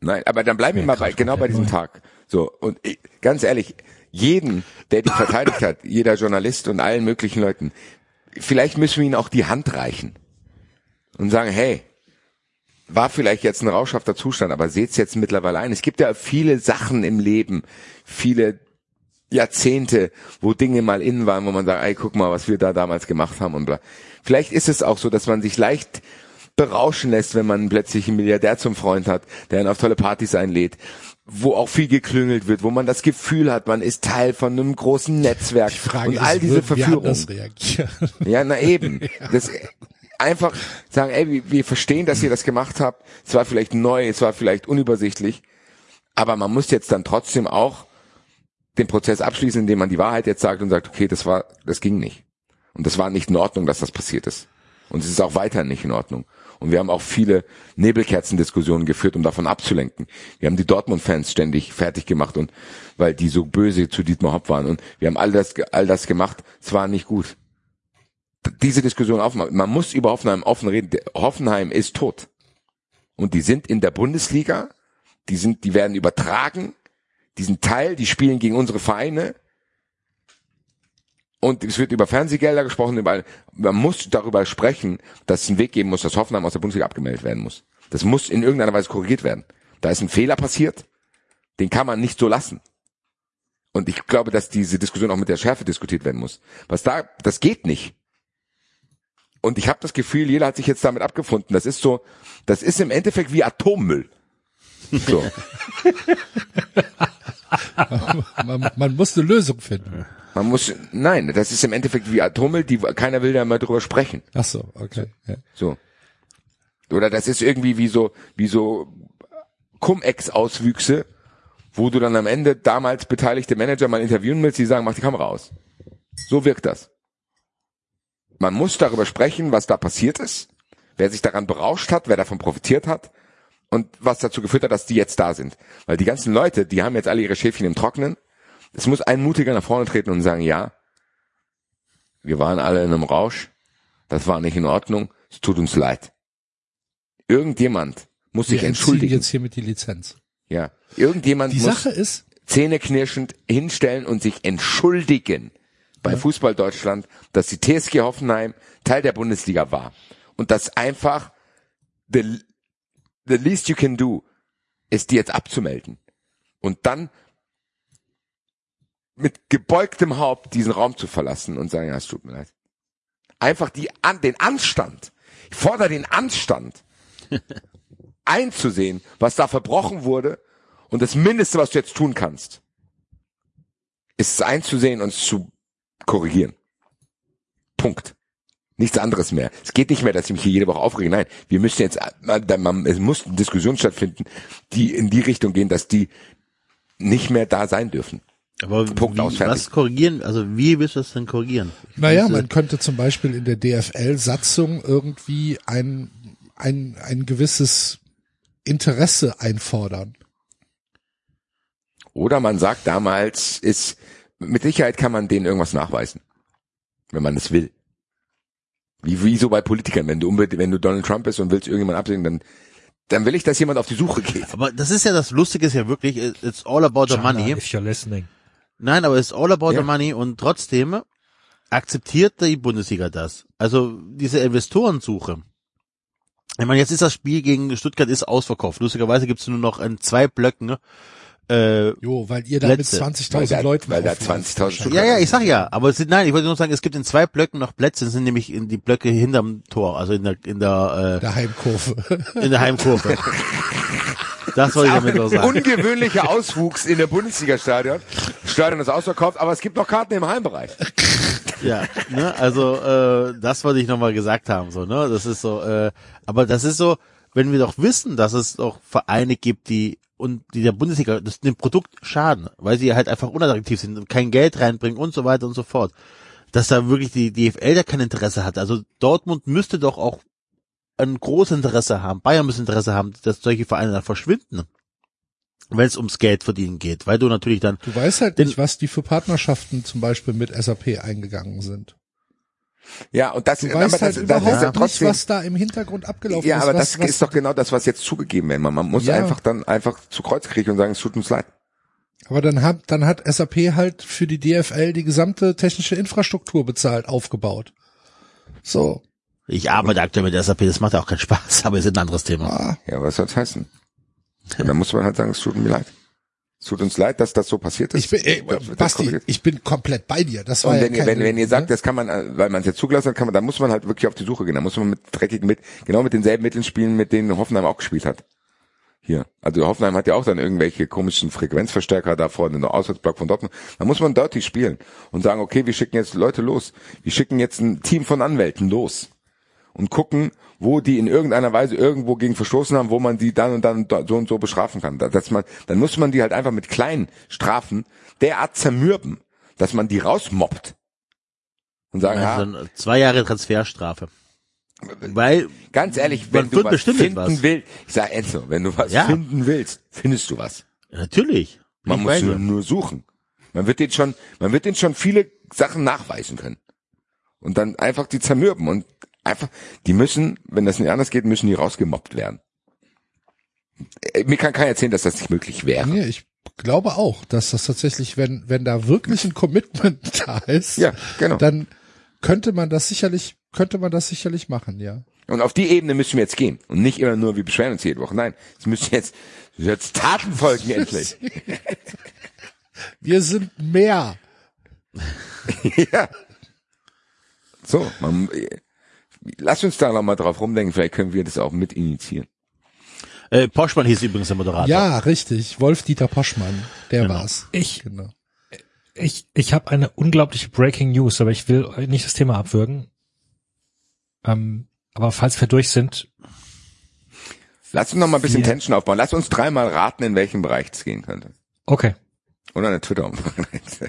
Nein, aber dann bleiben wir mal bei, genau bei diesem. Tag. So, und ich, ganz ehrlich, jeden, der die verteidigt hat, jeder Journalist und allen möglichen Leuten, vielleicht müssen wir ihnen auch die Hand reichen und sagen, hey, war vielleicht jetzt ein rauschhafter Zustand, aber seht's jetzt mittlerweile ein. Es gibt ja viele Sachen im Leben, viele Jahrzehnte, wo Dinge mal innen waren, wo man sagt, ey, guck mal, was wir da damals gemacht haben und bla. Vielleicht ist es auch so, dass man sich leicht berauschen lässt, wenn man plötzlich einen Milliardär zum Freund hat, der einen auf tolle Partys einlädt, wo auch viel geklüngelt wird, wo man das Gefühl hat, man ist Teil von einem großen Netzwerk Die Frage und ist, all diese Verführungen. (laughs) Ja, na eben. (laughs) Das, einfach sagen, ey, wir, wir verstehen, dass ihr das gemacht habt. Es war vielleicht neu, es war vielleicht unübersichtlich, aber man muss jetzt dann trotzdem auch den Prozess abschließen, indem man die Wahrheit jetzt sagt und sagt, okay, das war, das ging nicht. Und das war nicht in Ordnung, dass das passiert ist. Und es ist auch weiter nicht in Ordnung. Und wir haben auch viele Nebelkerzendiskussionen geführt, um davon abzulenken. Wir haben die Dortmund-Fans ständig fertig gemacht und weil die so böse zu Dietmar Hopp waren. Und wir haben all das, all das gemacht. Es war nicht gut diese Diskussion aufmachen. Man muss über Hoffenheim offen reden. Hoffenheim ist tot. Und die sind in der Bundesliga. Die sind, die werden übertragen. Die sind Teil, die spielen gegen unsere Vereine. Und es wird über Fernsehgelder gesprochen. Über, man muss darüber sprechen, dass es einen Weg geben muss, dass Hoffenheim aus der Bundesliga abgemeldet werden muss. Das muss in irgendeiner Weise korrigiert werden. Da ist ein Fehler passiert. Den kann man nicht so lassen. Und ich glaube, dass diese Diskussion auch mit der Schärfe diskutiert werden muss. Was da, das geht nicht. Und ich habe das Gefühl, jeder hat sich jetzt damit abgefunden. Das ist so, das ist im Endeffekt wie Atommüll. So. (laughs) man, man muss eine Lösung finden. Man muss, nein, das ist im Endeffekt wie Atommüll, die keiner will da mal drüber sprechen. Ach so, okay. Ja. So. Oder das ist irgendwie wie so, wie so Cum-Ex-Auswüchse, wo du dann am Ende damals beteiligte Manager mal interviewen willst, die sagen, mach die Kamera aus. So wirkt das. Man muss darüber sprechen, was da passiert ist, wer sich daran berauscht hat, wer davon profitiert hat und was dazu geführt hat, dass die jetzt da sind. Weil die ganzen Leute, die haben jetzt alle ihre Schäfchen im Trocknen. Es muss ein Mutiger nach vorne treten und sagen, ja, wir waren alle in einem Rausch, Das war nicht in Ordnung. Es tut uns leid. Irgendjemand muss sich Wir entschuldigen. jetzt hiermit die Lizenz. Ja. Irgendjemand Die muss Sache ist, zähneknirschend hinstellen und sich entschuldigen bei Fußball Deutschland, dass die TSG Hoffenheim Teil der Bundesliga war. Und das einfach the, the least you can do ist die jetzt abzumelden. Und dann mit gebeugtem Haupt diesen Raum zu verlassen und sagen, ja, es tut mir leid. Einfach die, an, den Anstand. Ich fordere den Anstand (laughs) einzusehen, was da verbrochen wurde und das Mindeste, was du jetzt tun kannst, ist es einzusehen und es zu korrigieren. Punkt. Nichts anderes mehr. Es geht nicht mehr, dass ich mich hier jede Woche aufrege. Nein, wir müssen jetzt, es muss eine Diskussion stattfinden, die in die Richtung gehen, dass die nicht mehr da sein dürfen. Aber Punkt wie, aus, fertig. was korrigieren, also wie willst du das denn korrigieren? Ich naja, man könnte zum Beispiel in der DFL-Satzung irgendwie ein, ein, ein gewisses Interesse einfordern. Oder man sagt damals, ist, mit Sicherheit kann man denen irgendwas nachweisen. Wenn man es will. Wie, wie so bei Politikern, wenn du unbedingt, wenn du Donald Trump bist und willst irgendjemand absehen, dann, dann will ich, dass jemand auf die Suche geht. Aber das ist ja das Lustige ist ja wirklich, it's all about the Jana, money. If you're listening. Nein, aber it's all about Ja. the money und trotzdem akzeptiert die Bundesliga das. Also diese Investorensuche. Ich meine, jetzt ist das Spiel gegen Stuttgart ist ausverkauft. Lustigerweise gibt es nur noch in zwei Blöcken. Äh, Jo, weil ihr da mit Plätze. 20.000 Weil da- Leuten weil da auflauft. 20.000 ja, ja, ich sag ja, aber es sind, nein, ich wollte nur sagen, es gibt in zwei Blöcken noch Plätze, das sind nämlich in die Blöcke hinterm Tor, also in der in der Der Heimkurve. äh, (laughs) in der Heimkurve. Das wollte ich damit nur sagen. Ungewöhnlicher Auswuchs in der Bundesliga-Stadion. Stadion ist ausverkauft, aber es gibt noch Karten im Heimbereich. Ja, ne, also äh, das wollte ich nochmal gesagt haben, so, ne? Das ist so, äh, aber das ist so, wenn wir doch wissen, dass es doch Vereine gibt, die und die der Bundesliga das dem Produkt schaden, weil sie halt einfach unattraktiv sind und kein Geld reinbringen und so weiter und so fort. Dass da wirklich die DFL da kein Interesse hat. Also Dortmund müsste doch auch ein großes Interesse haben, Bayern müsste Interesse haben, dass solche Vereine dann verschwinden. Wenn es ums Geld verdienen geht, weil du natürlich dann Du weißt halt nicht, was die für Partnerschaften zum Beispiel mit SAP eingegangen sind. Ja, und das, Du aber das, halt das, überhaupt ist ja nicht, trotzdem, was da im Hintergrund abgelaufen ja, ist. aber was, das was ist doch genau das, was jetzt zugegeben werden. Man, man muss Ja. einfach dann einfach zu Kreuz kriegen und sagen, es tut uns leid. Aber dann hat, dann hat SAP halt für die DFL die gesamte technische Infrastruktur bezahlt, aufgebaut. So. ich arbeite aktuell mit SAP, das macht ja auch keinen Spaß, (laughs) aber ist ein anderes Thema. Ah, Ja, was soll's heißen? Und dann muss man halt sagen, es tut mir leid. Es tut uns leid, dass das so passiert ist. ich bin, ey, Das jetzt Basti, ich bin komplett bei dir. Das war Und ja wenn, ihr, keine, wenn, wenn ihr sagt, ne? das kann man, äh, weil man es jetzt zugelassen hat, kann man, dann muss man halt wirklich auf die Suche gehen. Da muss man mit dreckigen mit, genau mit denselben Mitteln spielen, mit denen Hoffenheim auch gespielt hat. Hier. Also Hoffenheim hat ja auch dann irgendwelche komischen Frequenzverstärker da vorne in der Auswärtsblock von Dortmund. Da muss man dirty spielen und sagen, okay, wir schicken jetzt Leute los. Wir schicken jetzt ein Team von Anwälten los und gucken, wo die in irgendeiner Weise irgendwo gegen verstoßen haben, wo man die dann und dann so und so bestrafen kann. Dass man, dann muss man die halt einfach mit kleinen Strafen derart zermürben, dass man die rausmobbt. Und sagen, ja, Also zwei Jahre Transferstrafe. Weil, ganz ehrlich, wenn du was finden was. willst, ich sag Enzo, wenn du was Ja. finden willst, findest du was. natürlich. Man ich muss nur, nur suchen. Man wird den schon, man wird den schon viele Sachen nachweisen können. Und dann einfach die zermürben und einfach, die müssen, wenn das nicht anders geht, müssen die rausgemobbt werden. Äh, Mir kann keiner erzählen, dass das nicht möglich wäre. Nee, ich glaube auch, dass das tatsächlich, wenn, wenn da wirklich ein Commitment (laughs) da ist, Ja, genau. dann könnte man das sicherlich, könnte man das sicherlich machen, ja. Und auf die Ebene müssen wir jetzt gehen. Und nicht immer nur, wir beschweren uns jede Woche. Nein, es müssen jetzt, jetzt Taten folgen endlich. (laughs) Wir sind mehr. (laughs) ja. So, man, äh, lass uns da noch mal drauf rumdenken. Vielleicht können wir das auch mit initiieren. Äh, Poschmann hieß übrigens der Moderator. Ja, richtig. Wolf-Dieter Poschmann, der Genau. war's. Ich, Genau. ich, ich habe eine unglaubliche Breaking News, aber ich will nicht das Thema abwürgen. Ähm, aber falls wir durch sind, Lass uns noch mal ein bisschen Tension aufbauen. Lass uns dreimal raten, in welchem Bereich es gehen könnte. okay. Oder eine twitter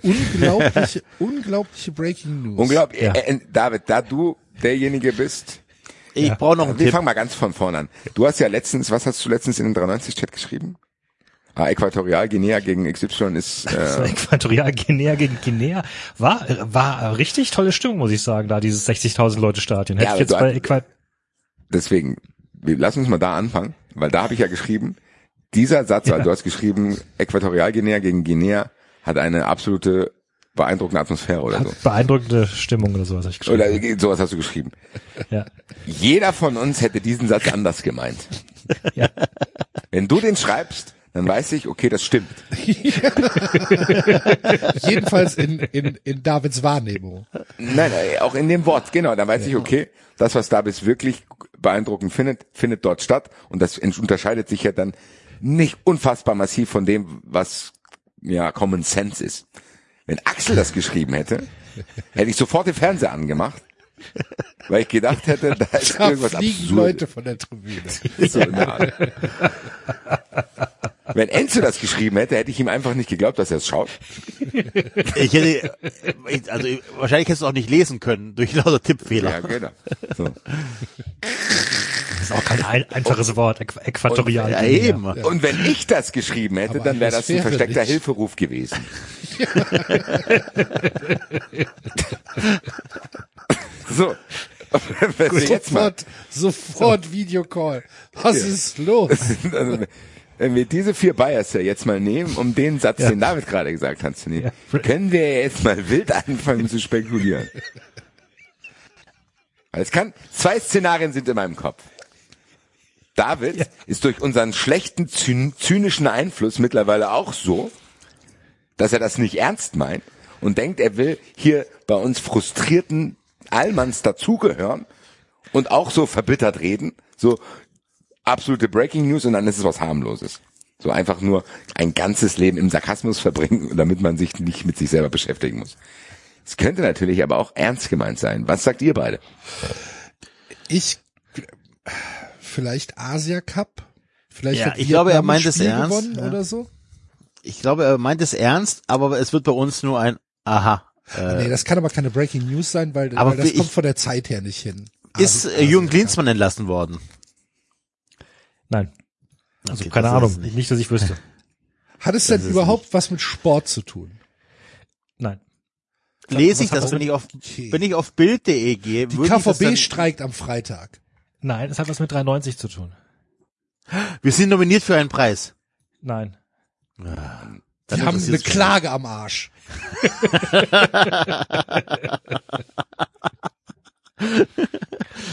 Unglaubliche, unglaubliche Breaking News. Unglaublich. Ja. Äh, äh, David, da du derjenige bist, Ich Ja. brauche noch einen wir Tipp. fangen mal ganz von vorne an. Du hast ja letztens, was hast du letztens in den 93-Chat geschrieben? Ah, Äquatorialguinea gegen XY ist Also (laughs) äh, Äquatorial Guinea gegen Guinea war war richtig tolle Stimmung, muss ich sagen, da dieses 60.000 Leute Stadion. Hätte Ja, ich jetzt bei Äquat deswegen, lass uns mal da anfangen, weil da habe ich ja geschrieben, dieser Satz, Ja. also du hast geschrieben, Äquatorialguinea gegen Guinea hat eine absolute beeindruckende Atmosphäre oder so. beeindruckende Stimmung oder sowas hab ich geschrieben. Oder sowas hast du geschrieben. (laughs) ja. Jeder von uns hätte diesen Satz anders gemeint. (laughs) Ja. Wenn du den schreibst, dann weiß ich, okay, das stimmt. (laughs) Jedenfalls in, in, in Davids Wahrnehmung. Nein, nein, auch in dem Wort, genau. Dann weiß ich, okay, das, was Davis wirklich beeindruckend findet, findet dort statt. Und das unterscheidet sich ja dann nicht unfassbar massiv von dem, was ja Common Sense ist. Wenn Axel das geschrieben hätte, hätte ich sofort den Fernseher angemacht, weil ich gedacht hätte, da (laughs) ist Da irgendwas fliegen Absurdes. Leute von der Tribüne. (laughs) So. Wenn Enzo das geschrieben hätte, hätte ich ihm einfach nicht geglaubt, dass er es schaut. Ich hätte, also wahrscheinlich hättest du auch nicht lesen können durch lauter Tippfehler. Ja, genau. So. (laughs) Das ist auch kein ein, einfaches Wort. Äqu Äquatorial Ja, Guinea. eben. Und wenn ich das geschrieben hätte, Aber dann wäre das ein versteckter nicht. Hilferuf gewesen. (laughs) so. Jetzt Sofort, sofort Videocall. Was ist los? also, (laughs) wenn wir diese vier Bias ja jetzt mal nehmen, um den Satz, den David gerade gesagt hat, zu nehmen, Ja. können wir jetzt mal wild anfangen zu spekulieren. (laughs) Weil es kann, zwei Szenarien sind in meinem Kopf. David ist durch unseren schlechten, zyn- zynischen Einfluss mittlerweile auch so, dass er das nicht ernst meint und denkt, er will hier bei uns frustrierten Allmanns dazugehören und auch so verbittert reden, so absolute Breaking News und dann ist es was harmloses. So einfach nur ein ganzes Leben im Sarkasmus verbringen, damit man sich nicht mit sich selber beschäftigen muss. Es könnte natürlich aber auch ernst gemeint sein. Was sagt ihr beide? Ich, vielleicht Asia Cup? Vielleicht Ja, hat ich glaube, er meint es ernst, gewonnen ja. oder so. Ich glaube, er meint es ernst, aber es wird bei uns nur ein Aha. Äh, nee, das kann aber keine Breaking News sein, weil, aber weil das wie kommt ich- von der Zeit her nicht hin. ist Also- äh, Jürgen Klinsmann entlassen worden? Nein. Also Okay, keine Ahnung. Nicht. nicht. dass ich wüsste. (laughs) Hat es denn Das ist überhaupt was mit Sport zu tun? Nein. Lese ich das, wenn ich auf, Okay. wenn ich auf Bild.de gehe? Die ich KVB dann- streikt am Freitag. Nein, es hat was mit 93 zu tun. Wir sind nominiert für einen Preis. Nein. Die Dann haben eine interessiert's mich Klage am Arsch. (laughs)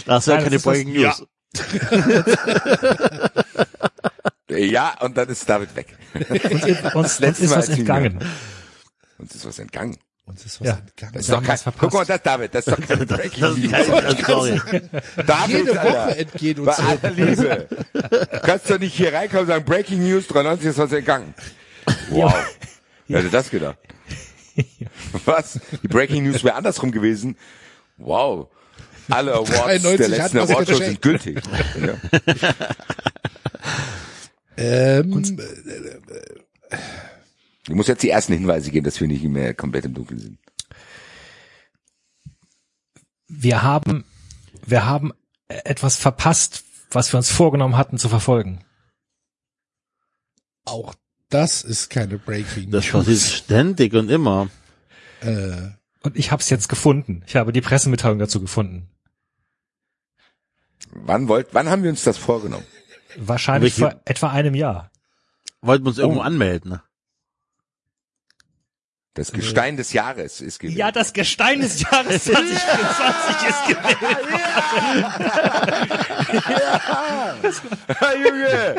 Das ist ja Nein, keine Breaking News. (laughs) Ja, und dann ist David weg. Uns, uns letzte ist was entgangen. Uns ist was entgangen. Uns ist was Ja. entgangen. Das ist doch kein, was verpasst. guck mal, das David, das ist doch keine Breaking (laughs) Das ist News. keine Story. David, Jede Alter. Woche entgeht uns Bei aller Liebe. Du kannst doch nicht hier reinkommen und sagen, Breaking News, 93 ist was entgangen. Wow. Wer hätte das gedacht? Was? Die Breaking News wäre andersrum gewesen. Wow. Alle Awards 93 der letzten geschenkt. sind gültig. Ja. Ähm, Du musst jetzt die ersten Hinweise geben, dass wir nicht mehr komplett im Dunkeln sind. Wir haben, wir haben etwas verpasst, was wir uns vorgenommen hatten zu verfolgen. auch das ist keine Breaking Das News. passiert ständig und immer. Äh, Und ich habe es jetzt gefunden. Ich habe die Pressemitteilung dazu gefunden. Wann wollt, wann haben wir uns das vorgenommen? Wahrscheinlich Welche- vor etwa einem Jahr. Wollten wir uns irgendwo Oh. anmelden. Das Gestein des Jahres ist gewesen. Ja, das Gestein des Jahres (laughs) 2024 ist gewählt. Junge,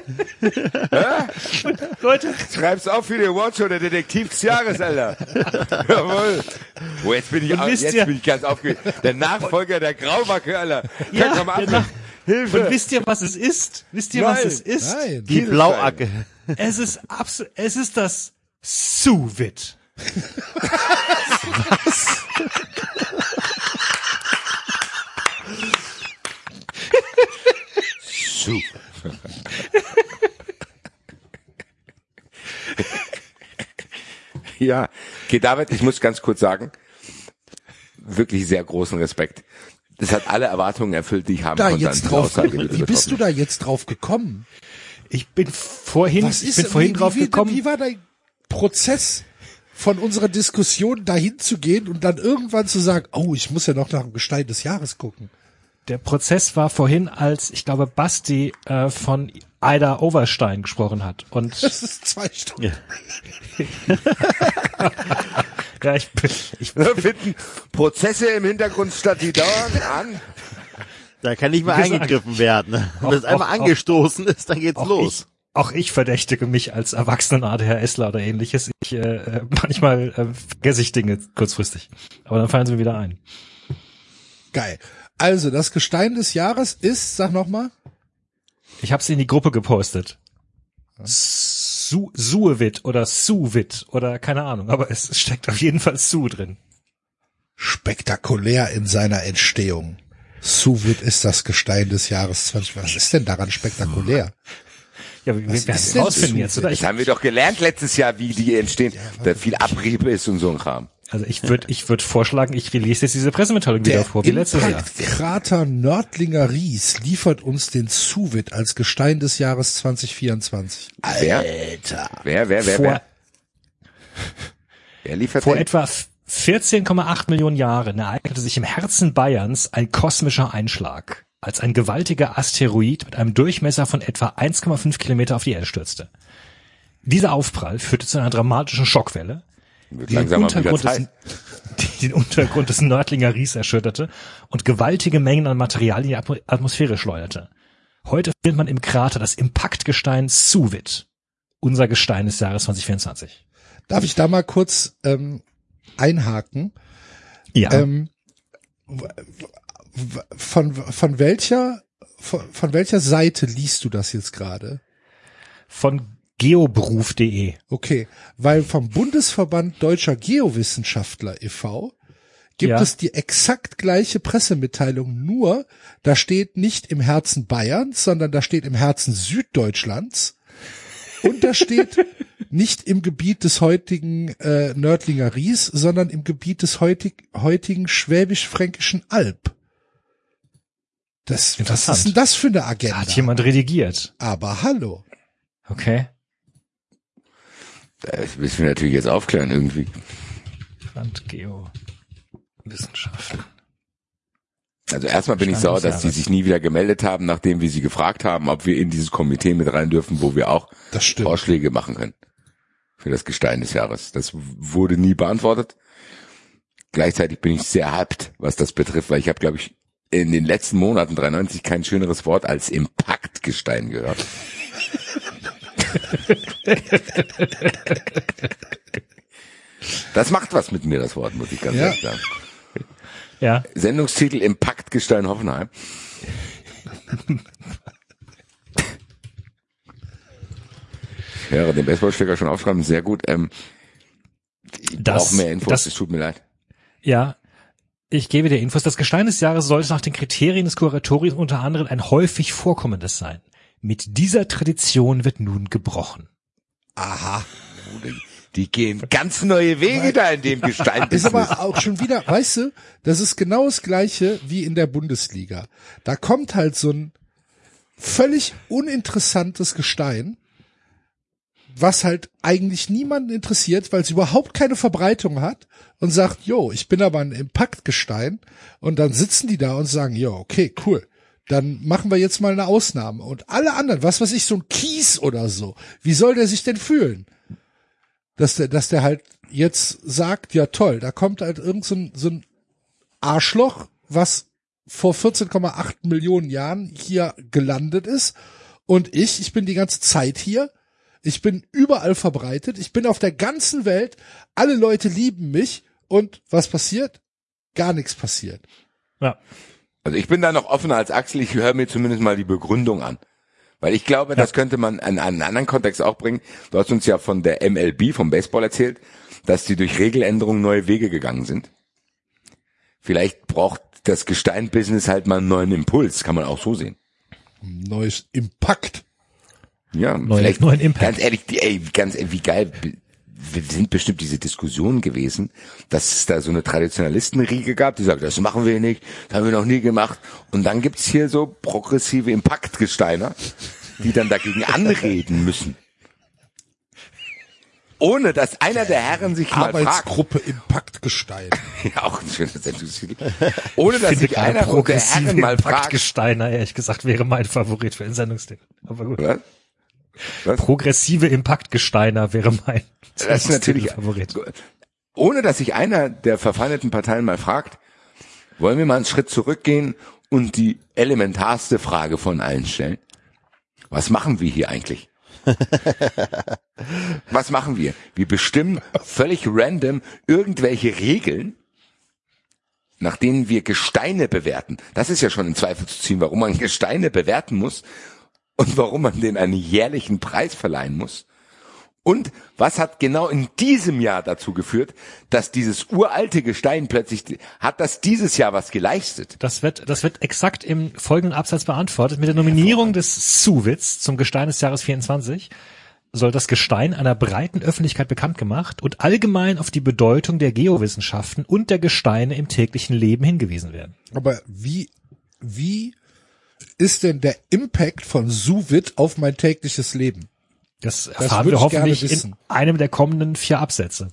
Leute, schreib's auf für die Awardshow der Detektiv des Jahres, Alter. Jawohl. Oh, jetzt bin ich, Und au- wisst jetzt ihr- bin ich ganz aufgeregt. Der Nachfolger der Grauwacke, Alter. Ja, komm ab. der Nach- Hilfe. und wisst ihr, was es ist? Wisst ihr, was Nein, es ist? nein. Die. Blauacke. Es ist absolut, es ist das Sous-Vide. Su. ja, okay, David, ich muss ganz kurz sagen, wirklich sehr großen Respekt. Das hat alle Erwartungen erfüllt, die ich haben da konnte jetzt drauf, wie bist du da jetzt drauf gekommen? Ich bin vorhin, Was ich ist, bin vorhin wie, drauf wie, gekommen. Wie war dein Prozess von unserer Diskussion dahin zu gehen und dann irgendwann zu sagen, oh, ich muss ja noch nach dem Gestein des Jahres gucken. Der Prozess war vorhin, als ich glaube Basti äh, von Ida Overstein gesprochen hat. Und (laughs) Das ist zwei Stunden. ja, (laughs) ich, bin- ich Da finden Prozesse im Hintergrund statt, die dauern an. Da kann nicht mehr eingegriffen werden. Wenn das einmal angestoßen ist, dann geht's auch los. ich, auch ich verdächtige mich als erwachsenen ADHSler oder ähnliches. Ich äh, äh, manchmal äh, vergesse ich Dinge kurzfristig, aber dann fallen sie mir wieder ein. Geil. Also, das Gestein des Jahres ist, sag nochmal, Ich habe sie in die Gruppe gepostet. Su Suevit oder Suvit oder keine Ahnung, aber es steckt auf jeden Fall Su drin. spektakulär in seiner Entstehung. Suvit ist das Gestein des Jahres 20. Was ist denn daran spektakulär? Ja, wir Was werden es rausfinden jetzt, oder? Das Ich, haben wir doch gelernt letztes Jahr, wie die entstehen. Da viel Abrieb ist und so ein Kram. also ich würde ich würd vorschlagen, ich release jetzt diese Pressemitteilung wieder vor, wie letztes Jahr. Krater Nördlinger Ries liefert uns den Suvit als Gestein des Jahres 2024. Wer? Alter. Wer, wer, wer, Vor, wer? Wer liefert vor den? etwa 14,8 Millionen Jahren ereignete sich im Herzen Bayerns ein kosmischer Einschlag, als ein gewaltiger Asteroid mit einem Durchmesser von etwa 1,5 Kilometer auf die Erde stürzte. Dieser Aufprall führte zu einer dramatischen Schockwelle, die den Untergrund, des, (laughs) die den Untergrund des Nördlinger Ries erschütterte und gewaltige Mengen an Material in die Atmo- Atmosphäre schleuderte. Heute findet man im Krater das Impaktgestein Suvit, unser Gestein des Jahres 2024. Darf ich da mal kurz ähm, einhaken? Ja, Ähm, von, von welcher von, von welcher Seite liest du das jetzt gerade? von geoberuf.de. Okay, weil vom Bundesverband Deutscher Geowissenschaftler e.V. gibt Ja. es die exakt gleiche Pressemitteilung, nur da steht nicht im Herzen Bayerns, sondern da steht im Herzen Süddeutschlands und da steht (laughs) nicht im Gebiet des heutigen äh, Nördlinger Ries, sondern im Gebiet des heutig, heutigen Schwäbisch-Fränkischen Alb. Das, was ist denn das für eine Agenda? Hat jemand redigiert. Aber hallo. Okay. Das müssen wir natürlich jetzt aufklären irgendwie. Land Geo Wissenschaften. Also erstmal bin ich sauer, dass die sich nie wieder gemeldet haben, nachdem wir sie gefragt haben, ob wir in dieses Komitee mit rein dürfen, wo wir auch. Vorschläge machen können für das Gestein des Jahres. Das wurde nie beantwortet. Gleichzeitig bin ich sehr hyped, was das betrifft, weil ich habe, glaube ich, in den letzten Monaten 93 kein schöneres Wort als Impaktgestein gehört. Das macht was mit mir, das Wort, muss ich ganz Ja. ehrlich sagen. Ja, Sendungstitel Impaktgestein Hoffenheim. Ich höre den Baseballschläger schon aufschreiben, sehr gut. Ähm, ich Das- brauche mehr Infos, das- es tut mir leid. ja. Ich gebe dir Infos. Das Gestein des Jahres sollte nach den Kriterien des Kuratoriums unter anderem ein häufig vorkommendes sein. Mit dieser Tradition wird nun gebrochen. Aha. Die, gehen ganz neue Wege da in dem Gestein. Ist aber auch schon wieder, weißt du, das ist genau das gleiche wie in der Bundesliga. Da kommt halt so ein völlig uninteressantes Gestein, was halt eigentlich niemanden interessiert, weil es überhaupt keine Verbreitung hat und sagt, jo, ich bin aber ein Impaktgestein und dann sitzen die da und sagen, jo, okay, cool. Dann machen wir jetzt mal eine Ausnahme. Und alle anderen, was weiß ich, so ein Kies oder so, wie soll der sich denn fühlen? dass der, dass der halt jetzt sagt, ja toll, da kommt halt irgend so ein, so ein Arschloch, was vor 14,8 Millionen Jahren hier gelandet ist und ich, ich bin die ganze Zeit hier, ich bin überall verbreitet, ich bin auf der ganzen Welt, alle Leute lieben mich und was passiert? Gar nichts passiert. Ja. Also ich bin da noch offener als Axel, ich höre mir zumindest mal die Begründung an. Weil ich glaube, das könnte man an einen anderen Kontext auch bringen. Du hast uns ja von der MLB, vom Baseball erzählt, dass die durch Regeländerungen neue Wege gegangen sind. Vielleicht braucht das Gestein-Business halt mal einen neuen Impuls, kann man auch so sehen. Neues Impact. Ja, vielleicht, neuen Impact. ganz ehrlich, ey, ganz ehrlich, wie geil wir sind bestimmt diese Diskussionen gewesen, dass es da so eine Traditionalistenriege gab, die sagt, das machen wir nicht, das haben wir noch nie gemacht. Und dann gibt's hier so progressive Impaktgesteiner, die dann dagegen anreden müssen. Ohne dass einer der Herren sich mal fragt, Arbeitsgruppe Impaktgestein. (laughs) ja, auch ein schöner Sendungstitel, ohne dass sich einer der Herren mal fragt, Impaktgesteiner, ehrlich gesagt, wäre mein Favorit für den Sendungstitel. Aber gut. was? Was? Progressive Impaktgesteiner wäre mein Das ist natürlich, Favorit. ohne dass sich einer der verfeindeten Parteien mal fragt, wollen wir mal einen Schritt zurückgehen und die elementarste Frage von allen stellen? Was machen wir hier eigentlich? (laughs) Was machen wir? Wir bestimmen völlig random irgendwelche Regeln, nach denen wir Gesteine bewerten. Das ist ja schon in Zweifel zu ziehen, warum man Gesteine bewerten muss und warum man denen einen jährlichen Preis verleihen muss. Und was hat genau in diesem Jahr dazu geführt, dass dieses uralte Gestein plötzlich, hat das dieses Jahr was geleistet? Das wird, das wird exakt im folgenden Absatz beantwortet. Mit der Nominierung des Suwitz zum Gestein des Jahres 24 soll das Gestein einer breiten Öffentlichkeit bekannt gemacht und allgemein auf die Bedeutung der Geowissenschaften und der Gesteine im täglichen Leben hingewiesen werden. Aber wie, wie ist denn der Impact von Suvit auf mein tägliches Leben? Das erfahren würde wir hoffentlich in wissen. einem der kommenden vier Absätze.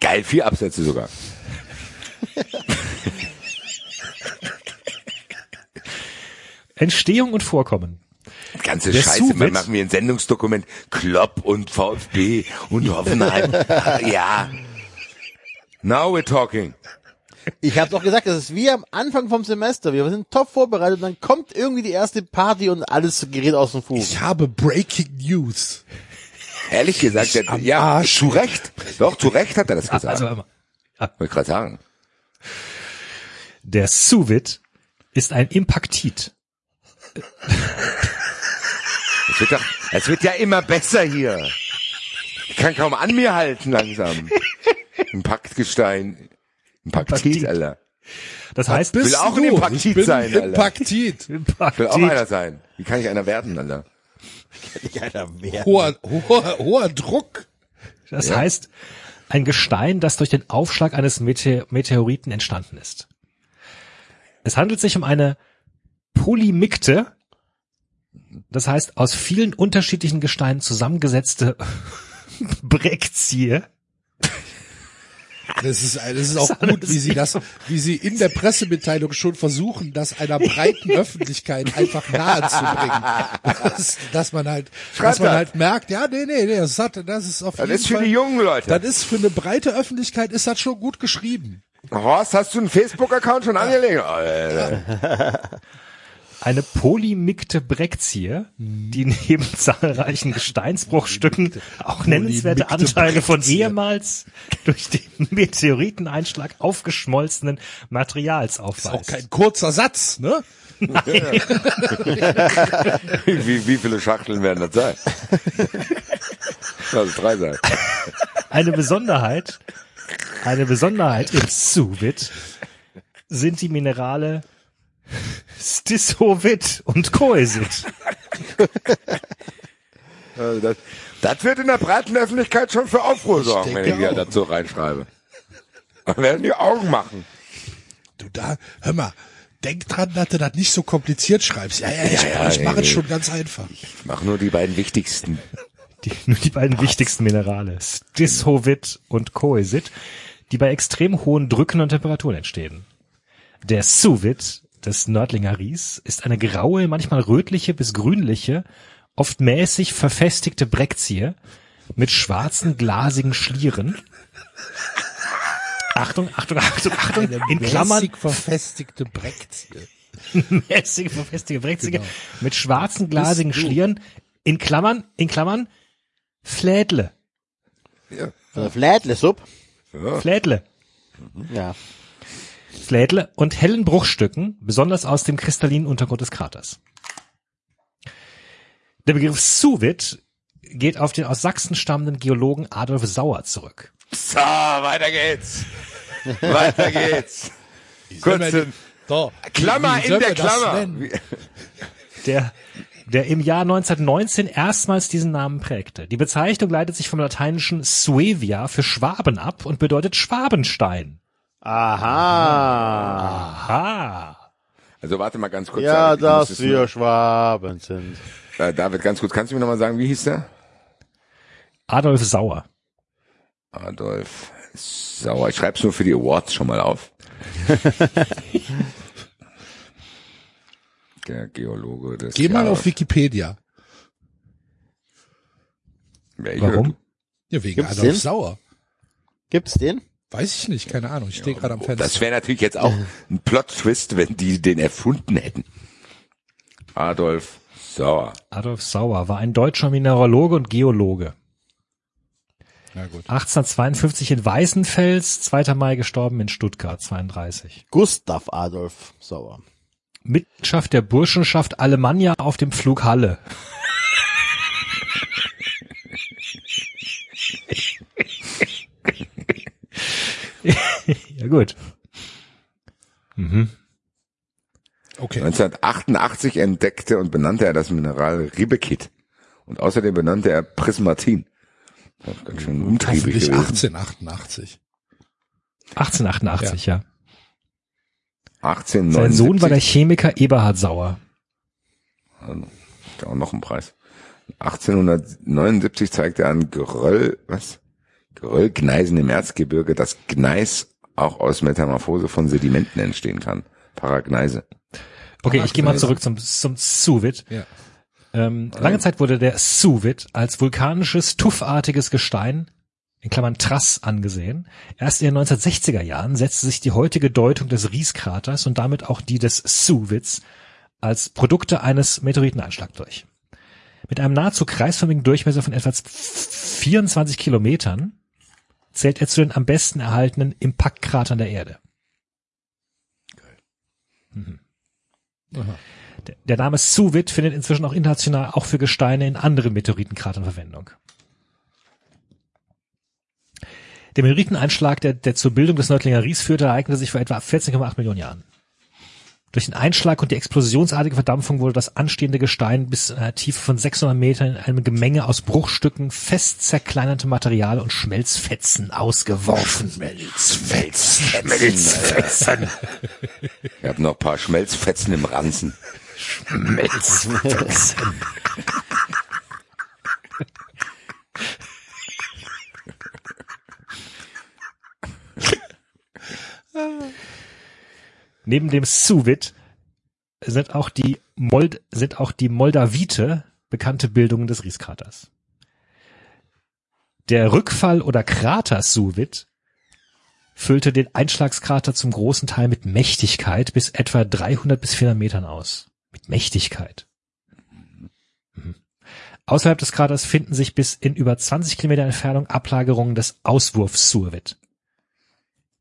Geil, vier Absätze sogar. (laughs) Entstehung und Vorkommen. Ganze Der Scheiße, Suwitz- man machen wir ein Sendungsdokument, Klopp und VfB und Hoffenheim. (laughs) ja. Now we're talking. Ich habe doch gesagt, das ist wie am Anfang vom Semester. Wir sind top vorbereitet und dann kommt irgendwie die erste Party und alles gerät aus dem Fuß. Ich habe Breaking News. Ehrlich gesagt, der, ja, Arsch. zu Recht. Doch, zu Recht hat er das gesagt. Also, warte mal. Wollte ich gerade sagen. der Suvit ist ein Impaktit. Es wird, doch, es wird ja immer besser hier. Ich kann kaum an mir halten langsam. Ein Paktgestein. Ein Paktit, Paktit. Alter. Das heißt, will auch ein du? Impaktit ich bin sein, Alter. Impaktit. Ich will auch einer sein. Wie kann ich einer werden, Alter? Hoher, hoher, hoher Druck. Das heißt, ein Gestein, das durch den Aufschlag eines Mete Meteoriten entstanden ist. Es handelt sich um eine Polymikte, das heißt aus vielen unterschiedlichen Gesteinen zusammengesetzte (laughs) Brekzie. Das ist, das ist auch gut, wie sie das, wie sie in der Pressemitteilung schon versuchen, das einer breiten Öffentlichkeit einfach nahe zu bringen. Dass, dass man halt, Schreibt dass man das. halt merkt, ja, nee, nee, nee, das hat, das ist auf Das jeden ist für Fall, die jungen Leute. das ist für eine breite Öffentlichkeit ist das schon gut geschrieben. Horst, hast du einen Facebook-Account schon angelegt? Alter. (laughs) Eine polymikte Brekzie, die neben (laughs) zahlreichen Gesteinsbruchstücken auch nennenswerte Anteile von ehemals durch den Meteoriteneinschlag aufgeschmolzenen Materials Auch aufweist. kein kurzer Satz, ne? (laughs) wie, wie viele Schachteln werden das sein? (laughs) Also drei sein. Eine Besonderheit, eine Besonderheit im Suvit sind die Minerale Stishovit und Koesit. (laughs) Also das, das wird in der breiten Öffentlichkeit schon für Aufruhr sorgen, wenn ich denke hier auch. dazu reinschreibe. Dann werden die Augen machen. Du da, hör mal, denk dran, dass du das nicht so kompliziert schreibst. Ja, ja, ich, ja, ich ja, mache es schon ganz einfach. Ich mach nur die beiden wichtigsten. Die, nur die beiden wichtigsten Minerale, Stishovit und Koesit, die bei extrem hohen Drücken und Temperaturen entstehen. Der Suvit des Nördlinger Ries ist eine graue, manchmal rötliche bis grünliche, oft mäßig verfestigte Brekzie mit schwarzen, glasigen Schlieren. Achtung, Achtung, Achtung, Achtung, in Klammern mäßig verfestigte Brektie. (laughs) mäßig verfestigte Brekzie Genau. mit schwarzen, glasigen. Schlieren, in Klammern, in Klammern, Flädle, So eine Flädle-Sub. Flädle. Ja. Flädle und hellen Bruchstücken, besonders aus dem kristallinen Untergrund des Kraters. Der Begriff Suvit geht auf den aus Sachsen stammenden Geologen Adolf Sauer zurück. So, weiter geht's. Weiter geht's. Kurze So, Klammer wie in der Klammer. der, der im Jahr 1919 erstmals diesen Namen prägte. Die Bezeichnung leitet sich vom lateinischen Suevia für Schwaben ab und bedeutet Schwabenstein. Aha. Aha. Also warte mal ganz kurz. Ja, David, dass das wir nur- Schwaben sind. Äh, David, ganz kurz, kannst du mir nochmal sagen, wie hieß der? Adolf Sauer. Adolf Sauer. Ich schreib's nur für die Awards schon mal auf. (laughs) der Geologe des Geh mal Jahres. auf Wikipedia. Welcher? Warum? Ja, wegen Gibt's Adolf den? Sauer. Gibt's den? Weiß ich nicht, keine Ahnung. Ich stehe gerade am Fenster. Das wäre natürlich jetzt auch ein Plot-Twist, wenn die den erfunden hätten. Adolf Sauer. Adolf Sauer war ein deutscher Mineraloge und Geologe. Na gut. 1852 in Weißenfels, 2. Mai gestorben in Stuttgart, 32. Gustav Adolf Sauer. Mitgliedschaft der Burschenschaft Alemannia auf dem Flug Halle. Ja gut. Okay. 1988 entdeckte und benannte er das Mineral Ribekit. Und außerdem benannte er Prismatin. Das ist ganz schön umtriebig Hoffentlich gewesen. 1888. 1888, ja. 1879. Sein Sohn war der Chemiker Eberhard Sauer. Also, ja auch noch ein Preis. 1879 zeigte er an Geröll, was? Geröllgneisen im Erzgebirge, dass Gneis auch aus Metamorphose von Sedimenten entstehen kann. Paragneise. Okay, ich gehe mal zurück zum, zum Suvit. Ja. Ähm, lange Zeit wurde der Suvit als vulkanisches, tuffartiges Gestein, in Klammern Trass, angesehen. Erst in den 1960er Jahren setzte sich die heutige Deutung des Rieskraters und damit auch die des Suvits als Produkte eines Meteoriteneinschlags durch. Mit einem nahezu kreisförmigen Durchmesser von etwa 24 Kilometern zählt er zu den am besten erhaltenen Impaktkratern der Erde. Mhm. Der, der Name Suvit findet inzwischen auch international auch für Gesteine in anderen Meteoritenkratern Verwendung. Der Meteoriteneinschlag, der, der zur Bildung des Nördlinger Ries führte, ereignete sich vor etwa 14,8 Millionen Jahren. Durch den Einschlag und die explosionsartige Verdampfung wurde das anstehende Gestein bis zu einer Tiefe von 600 Metern in einem Gemenge aus Bruchstücken, fest zerkleinertem Material und Schmelzfetzen ausgeworfen. Schmelzfetzen. Schmelzfetzen. Ich habe noch ein paar Schmelzfetzen im Ranzen. Schmelzfetzen. (laughs) Neben dem Suvit sind auch die Mold, sind auch die Moldavite bekannte Bildungen des Rieskraters. Der Rückfall oder Krater Suvit füllte den Einschlagskrater zum großen Teil mit Mächtigkeit bis etwa 300 bis 400 Metern aus. Mit Mächtigkeit. Mhm. Außerhalb des Kraters finden sich bis in über 20 Kilometer Entfernung Ablagerungen des Auswurfs Suvit,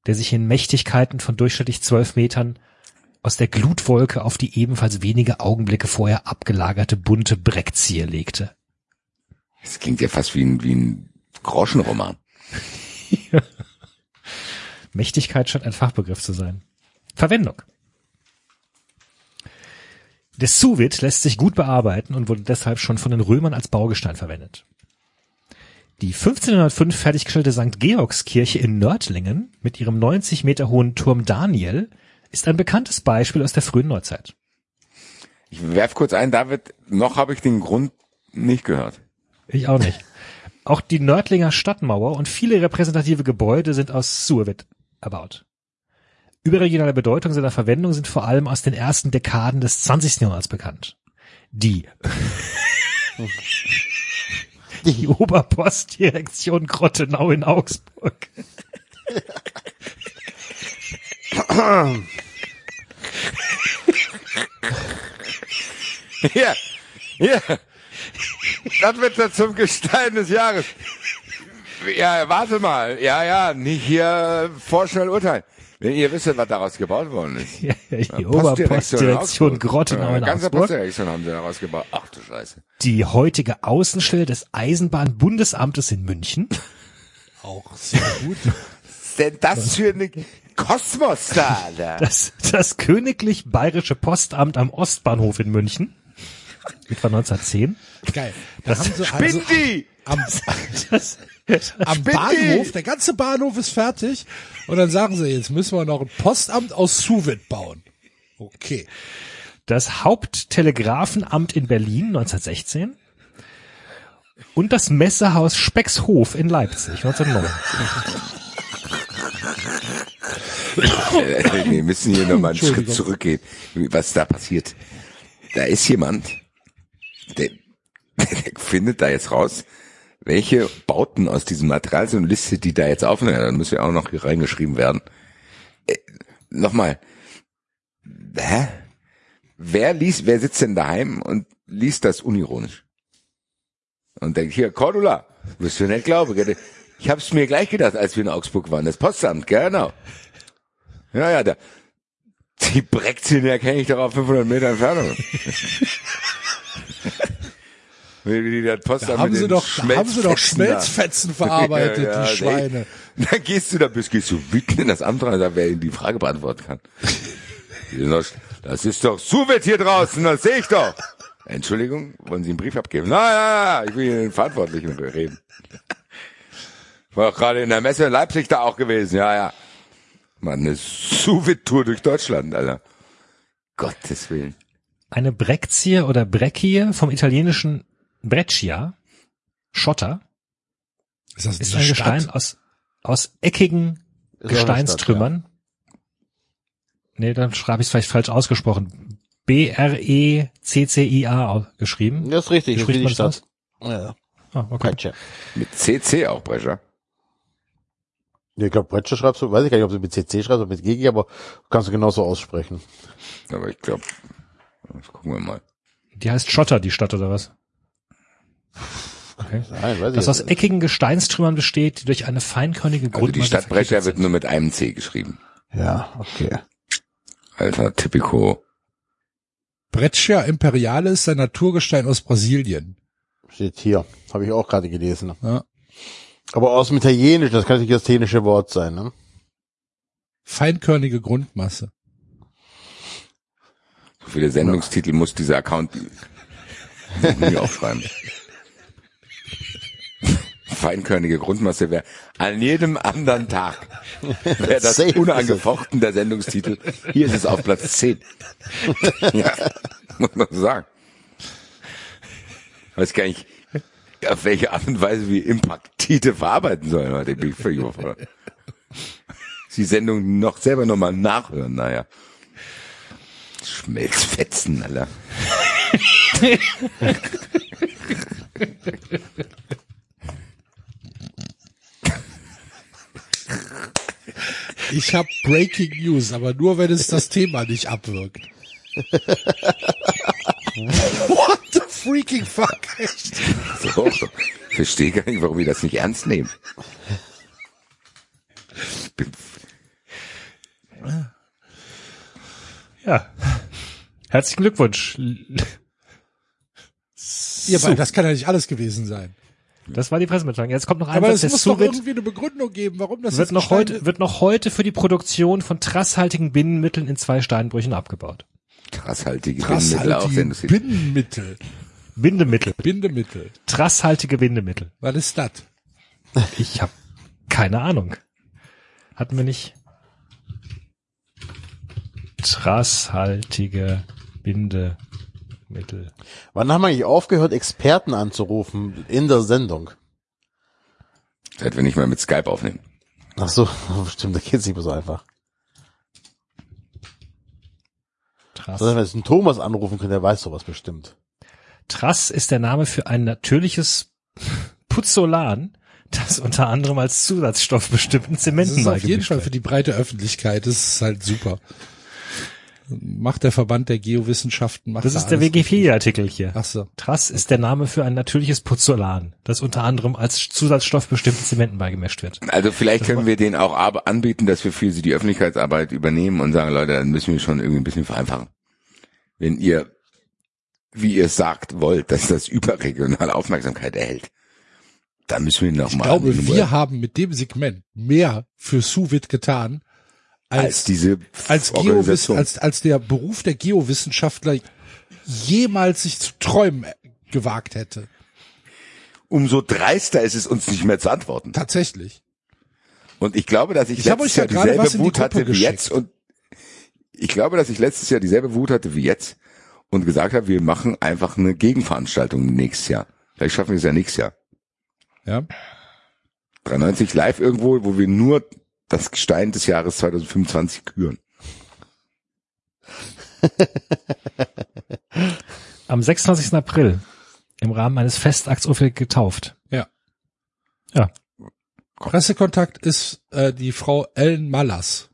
der sich in Mächtigkeiten von durchschnittlich 12 Metern aus der Glutwolke auf die ebenfalls wenige Augenblicke vorher abgelagerte bunte Breckziehe legte. Das klingt ja fast wie ein, wie ein Groschenroman. (laughs) Mächtigkeit scheint ein Fachbegriff zu sein. Verwendung. Der Suvit lässt sich gut bearbeiten und wurde deshalb schon von den Römern als Baugestein verwendet. Die 1505 fertiggestellte St. Georgskirche in Nördlingen mit ihrem 90 Meter hohen Turm Daniel ist ein bekanntes Beispiel aus der frühen Neuzeit. Ich werf kurz ein, David, noch habe ich den Grund nicht gehört. Ich auch nicht. Auch die Nördlinger Stadtmauer und viele repräsentative Gebäude sind aus Suvit erbaut. Überregionale Bedeutung seiner Verwendung sind vor allem aus den ersten Dekaden des 20. Jahrhunderts bekannt. Die (laughs) die Oberpostdirektion Grottenau in Augsburg. (laughs) Hier, hier. Das wird dann zum Gestein des Jahres. Ja, warte mal. Ja, ja, nicht hier vorschnell urteilen. Wenn ihr wisst, was daraus gebaut worden ist. (laughs) Ja, die Postdirektion in Oberpostdirektion. Grottenau Ja, in ganze Augsburg. Postdirektion haben sie daraus gebaut. Ach du Scheiße. Die heutige Außenstelle des Eisenbahnbundesamtes in München. (laughs) Auch sehr gut. Was ist denn das für eine Kosmos da? da? (laughs) Das, das Königlich Bayerische Postamt am Ostbahnhof in München. Etwa 1910. Geil. Da haben sie also Bindi! am, Das, am Spinndi! Bahnhof, der ganze Bahnhof ist fertig. Und dann sagen sie, jetzt müssen wir noch ein Postamt aus Suvit bauen. Okay. Das Haupttelegrafenamt in Berlin 1916 und das Messehaus Speckshof in Leipzig 1909. Äh, (laughs) Wir müssen hier nochmal einen Schritt zurückgehen, was da passiert. Da ist jemand, der, (laughs) der findet da jetzt raus, welche Bauten aus diesem Material sind und listet die da jetzt auf. Na, Dann müssen ja auch noch hier reingeschrieben werden. Äh, Nochmal. Hä? Wer liest, wer sitzt denn daheim und liest das unironisch? Und denkt, hier, Cordula, wirst du nicht glauben, gell? Ich hab's mir gleich gedacht, als wir in Augsburg waren. Das Postamt, genau. Ja, ja, da. Die Brektchen erkenne ich doch auf 500 Meter Entfernung. (laughs) Wie die das Postamt Da haben mit sie den doch, da haben sie doch Schmelzfetzen da. Verarbeitet, Ja, (laughs) ja, die nee. Schweine. Dann gehst du da bis gehst du wütend in das Amt rein, da wer Ihnen die Frage beantworten kann. Das ist doch Suvet hier draußen, das sehe ich doch. Entschuldigung, wollen Sie einen Brief abgeben? Na ja, ich will hier den Verantwortlichen reden. War doch gerade in der Messe in Leipzig da auch gewesen, ja, ja. Mann, eine Suvet-Tour durch Deutschland, Alter. Gottes Willen. Eine Brekzie oder Breckie vom italienischen Breccia, Schotter, Ist das ist ein Stadt? Gestein aus, aus eckigen Ist auch eine Gesteinstrümmern. Nee, dann schreibe ich es vielleicht falsch ausgesprochen. B-R-E-C-C-I-A geschrieben. Stadt, ja. Das ist richtig, Wie spricht die man Stadt. das Ja, Ah, okay. Breccia. Mit CC auch, Brescher. Ja, Ich glaube, Breccia schreibst du, weiß ich gar nicht, ob du mit CC schreibst oder mit GG, aber kannst du genauso aussprechen. Aber ich glaube, gucken wir mal. Die heißt Schotter, die Stadt, oder was? Okay. Nein, weiß ich Das aus eckigen Gesteinstrümmern besteht, die durch eine feinkörnige Also die Grundmasse Stadt Brescia wird nur mit einem C geschrieben. Ja, okay. Alter, typico. Breccia Imperiale ist ein Naturgestein aus Brasilien. Steht hier. Habe ich auch gerade gelesen. Ja. Aber aus dem Italienischen, das kann nicht das italienische Wort sein, ne? Feinkörnige Grundmasse. So viele Sendungstitel muss dieser Account (laughs) nie aufschreiben. (laughs) Feinkörnige Grundmasse wäre an jedem anderen Tag wäre das unangefochten der Sendungstitel. Hier ist es auf Platz 10. (laughs) ja, muss man so sagen. Weiß gar nicht, auf welche Art und Weise wir Impact-Tite verarbeiten sollen. Heute bin ich völlig überfordert. Die Sendung noch selber nochmal nachhören, naja. Schmelzfetzen, Alter. (laughs) Ich habe Breaking News, aber nur wenn es das Thema nicht abwirkt. What the freaking fuck? Echt? So, ich verstehe gar nicht, warum wir das nicht ernst nehmen. Ja. Herzlichen Glückwunsch. Ihr beiden, das kann ja nicht alles gewesen sein. Das war die Pressemitteilung. Jetzt kommt noch ein Aber Satz, es muss doch irgendwie eine Begründung geben, warum das wird noch heute, wird noch heute für die Produktion von trasshaltigen Binnenmitteln in zwei Steinbrüchen abgebaut. auch Trasshaltige Sendungstitel. Bindemittel. Bindemittel. Bindemittel. Trasshaltige Bindemittel. Was ist das? Ich habe keine Ahnung. Hatten wir nicht trasshaltige Bindemittel. Wann haben wir eigentlich aufgehört, Experten anzurufen in der Sendung? Seit wir nicht mal mit Skype aufnehmen. Ach so, (laughs) stimmt, da geht's nicht mehr so einfach. Trass. Sondern wenn wir jetzt einen Thomas anrufen können, der weiß sowas bestimmt. Trass ist der Name für ein natürliches (laughs) Puzzolan, das unter anderem als Zusatzstoff bestimmten Das Zementen ist auf jeden Fall für die breite Öffentlichkeit. Das ist halt super. Macht der Verband der Geowissenschaften. Macht Das da ist der. Wikipedia-Artikel hier. Ach so. Trass ist der Name für ein natürliches Puzzolan, das unter anderem als Zusatzstoff bestimmten Zementen beigemischt wird. Also vielleicht können wir denen auch anbieten, dass wir für sie die Öffentlichkeitsarbeit übernehmen und sagen, Leute, dann müssen wir schon irgendwie ein bisschen vereinfachen. Wenn ihr, wie ihr es sagt, wollt, dass das überregionale Aufmerksamkeit erhält, dann müssen wir noch Ich mal glaube, wir haben mit dem Segment mehr für Suvid getan, als als, diese als, Geowiss, als, als der Beruf der Geowissenschaftler jemals sich zu träumen gewagt hätte. Umso dreister ist es uns nicht mehr zu antworten. Tatsächlich. Und ich glaube, dass ich, Ich letztes euch ja Jahr dieselbe in die Wut hatte Gruppe wie jetzt geschickt. und ich glaube, dass ich letztes Jahr dieselbe Wut hatte wie jetzt und gesagt habe, wir machen einfach eine Gegenveranstaltung nächstes Jahr. Vielleicht schaffen wir es ja nächstes Jahr. Ja. 93 live irgendwo, wo wir nur das Gestein des Jahres 2025 küren. (laughs) Am 26. April im Rahmen eines Festakts offiziell getauft. Ja. Ja. Pressekontakt ist äh, die Frau Ellen Mallas.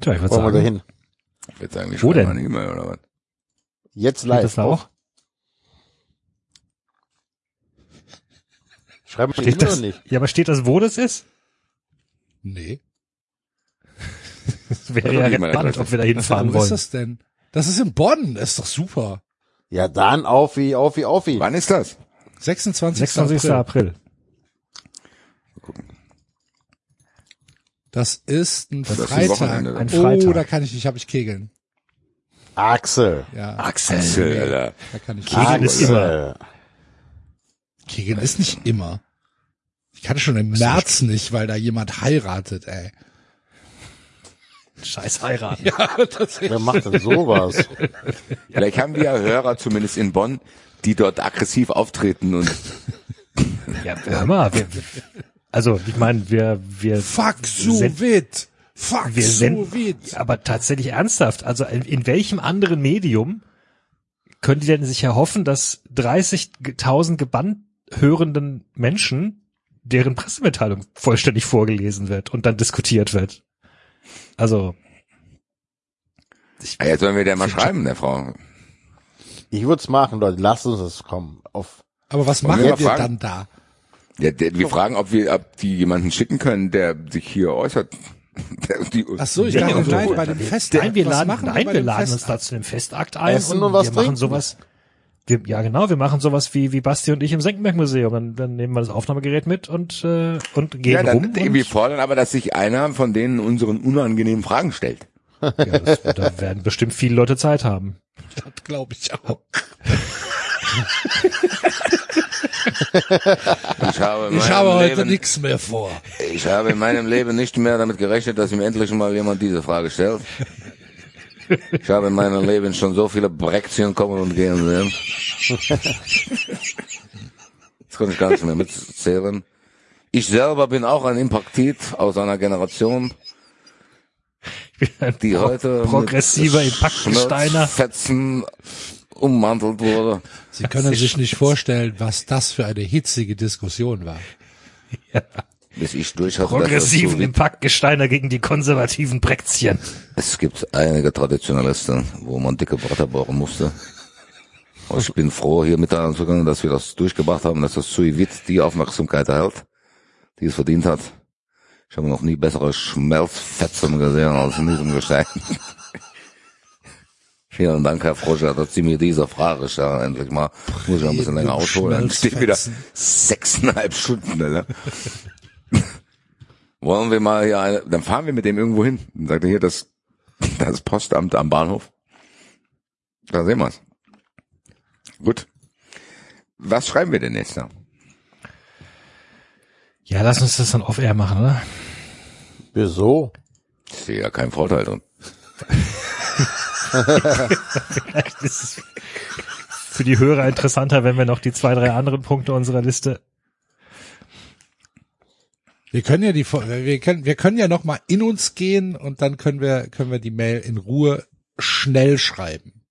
Tja, ich würde Wollen wir da sagen, hin? Jetzt eigentlich Wo denn? mal eine E-Mail oder was? Jetzt steht live. das da auch? Schreiben wir Steht das das, nicht. ja, aber steht das, wo das ist? Nee. (laughs) Das wäre ja relevant, ob wir da hinfahren Wo ist wollen. das denn? Das ist in Bonn. Das ist doch super. Ja, dann auf wie, auf wie, auf wie. Wann ist das? 26. 26. April. April. Das ist ein Das ist ein Freitag. Oh, Freitag. da kann ich nicht, habe ich Kegeln. Axel. Ja, Axel, Alter. da kann ich Kegeln ist Axel. Kegeln ist nicht immer. Ich kann schon im März nicht, weil da jemand heiratet, ey. Scheiß heiraten. Ja, (laughs) tatsächlich. Wer macht denn sowas? (laughs) Vielleicht haben wir ja Hörer, zumindest in Bonn, die dort aggressiv auftreten und Ja, hör mal, wir, also ich meine, wir, wir, Fuck so Sind- wit. Fuck wir so senden, wit. aber tatsächlich ernsthaft, also in, in welchem anderen Medium können die denn sich erhoffen, dass 30.000 gebannt hörenden Menschen deren Pressemitteilung vollständig vorgelesen wird und dann diskutiert wird? Also, Ah, jetzt sollen wir der mal schreiben, der Frau. Ich würde es machen, Leute. Lasst uns das kommen. Auf. Aber was machen wir wir dann da? Ja, der, wir fragen, ob wir, ob die jemanden schicken können, der sich hier äußert. (laughs) Die, Ach so, ich Ja, dachte, nein, bei dem Festakt. nein, wir Was laden, machen nein, wir dem laden uns Festakt? da zu dem Festakt ein Essen und, und was wir machen trinken. sowas. Wir, ja, genau, wir machen sowas wie, wie Basti und ich im Senckenberg-Museum. Dann, dann nehmen wir das Aufnahmegerät mit und, äh, und gehen ja, dann, rum. wir fordern aber, dass sich einer von denen unseren unangenehmen Fragen stellt. ja, das, da werden bestimmt viele Leute Zeit haben. Das glaube ich auch. Ich habe, Ich habe heute nichts mehr vor. Ich habe in meinem Leben nicht mehr damit gerechnet, dass mir endlich mal jemand diese Frage stellt. Ich habe in meinem Leben schon so viele Brektchen kommen und gehen sehen. Das kann ich gar nicht mehr mitzählen. Ich selber bin auch ein Impaktit aus einer Generation, die Pro- heute progressiver mit Impactgesteiner. Fetzen ummantelt wurde. Sie können sich nicht vorstellen, was das für eine hitzige Diskussion war. Bis ich durch das Progressiven so Impaktgesteiner gegen die konservativen Brektchen. Es gibt einige Traditionalisten, wo man dicke Bretter bohren musste. Aber ich bin froh, hier mitteilen zu können, dass wir das durchgebracht haben, dass das Suivit die Aufmerksamkeit erhält, die es verdient hat. Ich habe noch nie bessere Schmelzfetzen gesehen als in diesem Gestein. (laughs) Vielen Dank, Herr Froscher, dass Sie mir diese Frage stellen. Endlich mal muss ich noch ein bisschen länger ausholen. Dann steht wieder sechseinhalb Stunden. Alter. Wollen wir mal hier, eine, dann fahren wir mit dem irgendwo hin. Dann sagt er hier, das, (laughs) das Postamt am Bahnhof. Da sehen wir's. Gut. Was schreiben wir denn jetzt da? Ja, lass uns das dann off-air machen, oder? Wieso? Ich sehe ja keinen Vorteil drin. (laughs) Vielleicht ist es für die Hörer interessanter, wenn wir noch die zwei, drei anderen Punkte unserer Liste. Wir können ja die, wir können, wir können ja noch mal in uns gehen und dann können wir, können wir die Mail in Ruhe schnell schreiben.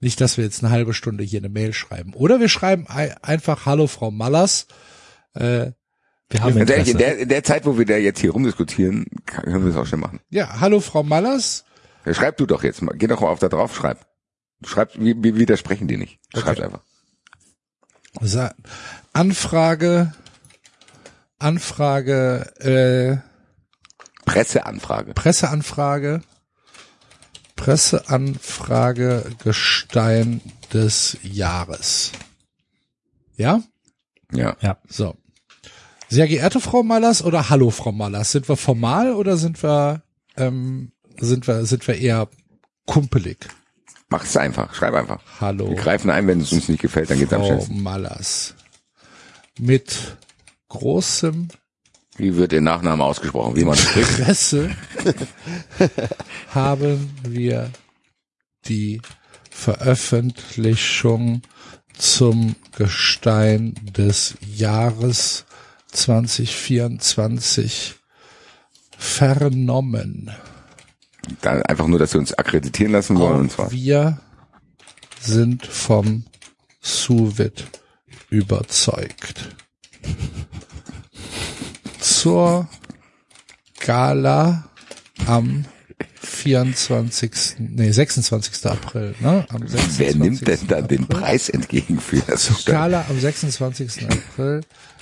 Nicht, dass wir jetzt eine halbe Stunde hier eine Mail schreiben. Oder wir schreiben ei- einfach Hallo Frau Mallas. Äh, Wir haben Ganz ehrlich, in der, in der Zeit, wo wir da jetzt hier rumdiskutieren, können wir es auch schon machen. ja, Hallo Frau Mallas. Ja, schreib du doch jetzt mal. Geh doch mal auf da drauf, schreib. Wie, wie widersprechen die nicht. Schreib einfach. Sa- Anfrage, Anfrage, äh, Presseanfrage. Presseanfrage, Presseanfrage Gestein des Jahres. Ja? Ja. Ja. So. Sehr geehrte Frau Mallas oder Hallo Frau Mallas, sind wir formal oder sind wir, ähm, sind wir, sind wir eher kumpelig? Mach es einfach. Schreib einfach. Hallo Wir greifen ein, wenn es uns nicht gefällt, dann geht's am Frau schnellsten. Mallas. Mit großem Wie wird Ihr Nachname ausgesprochen? Wie man spricht? Presse (laughs) haben wir die Veröffentlichung zum Gestein des Jahres 2024 vernommen. Da einfach nur, dass Sie uns akkreditieren lassen wollen. Und zwar. wir sind vom Suvit überzeugt. Zur Gala am 24. nee 26. April, ne? Am Wer nimmt denn 26. da den April. Preis entgegen für das? Zur Gala am 26. April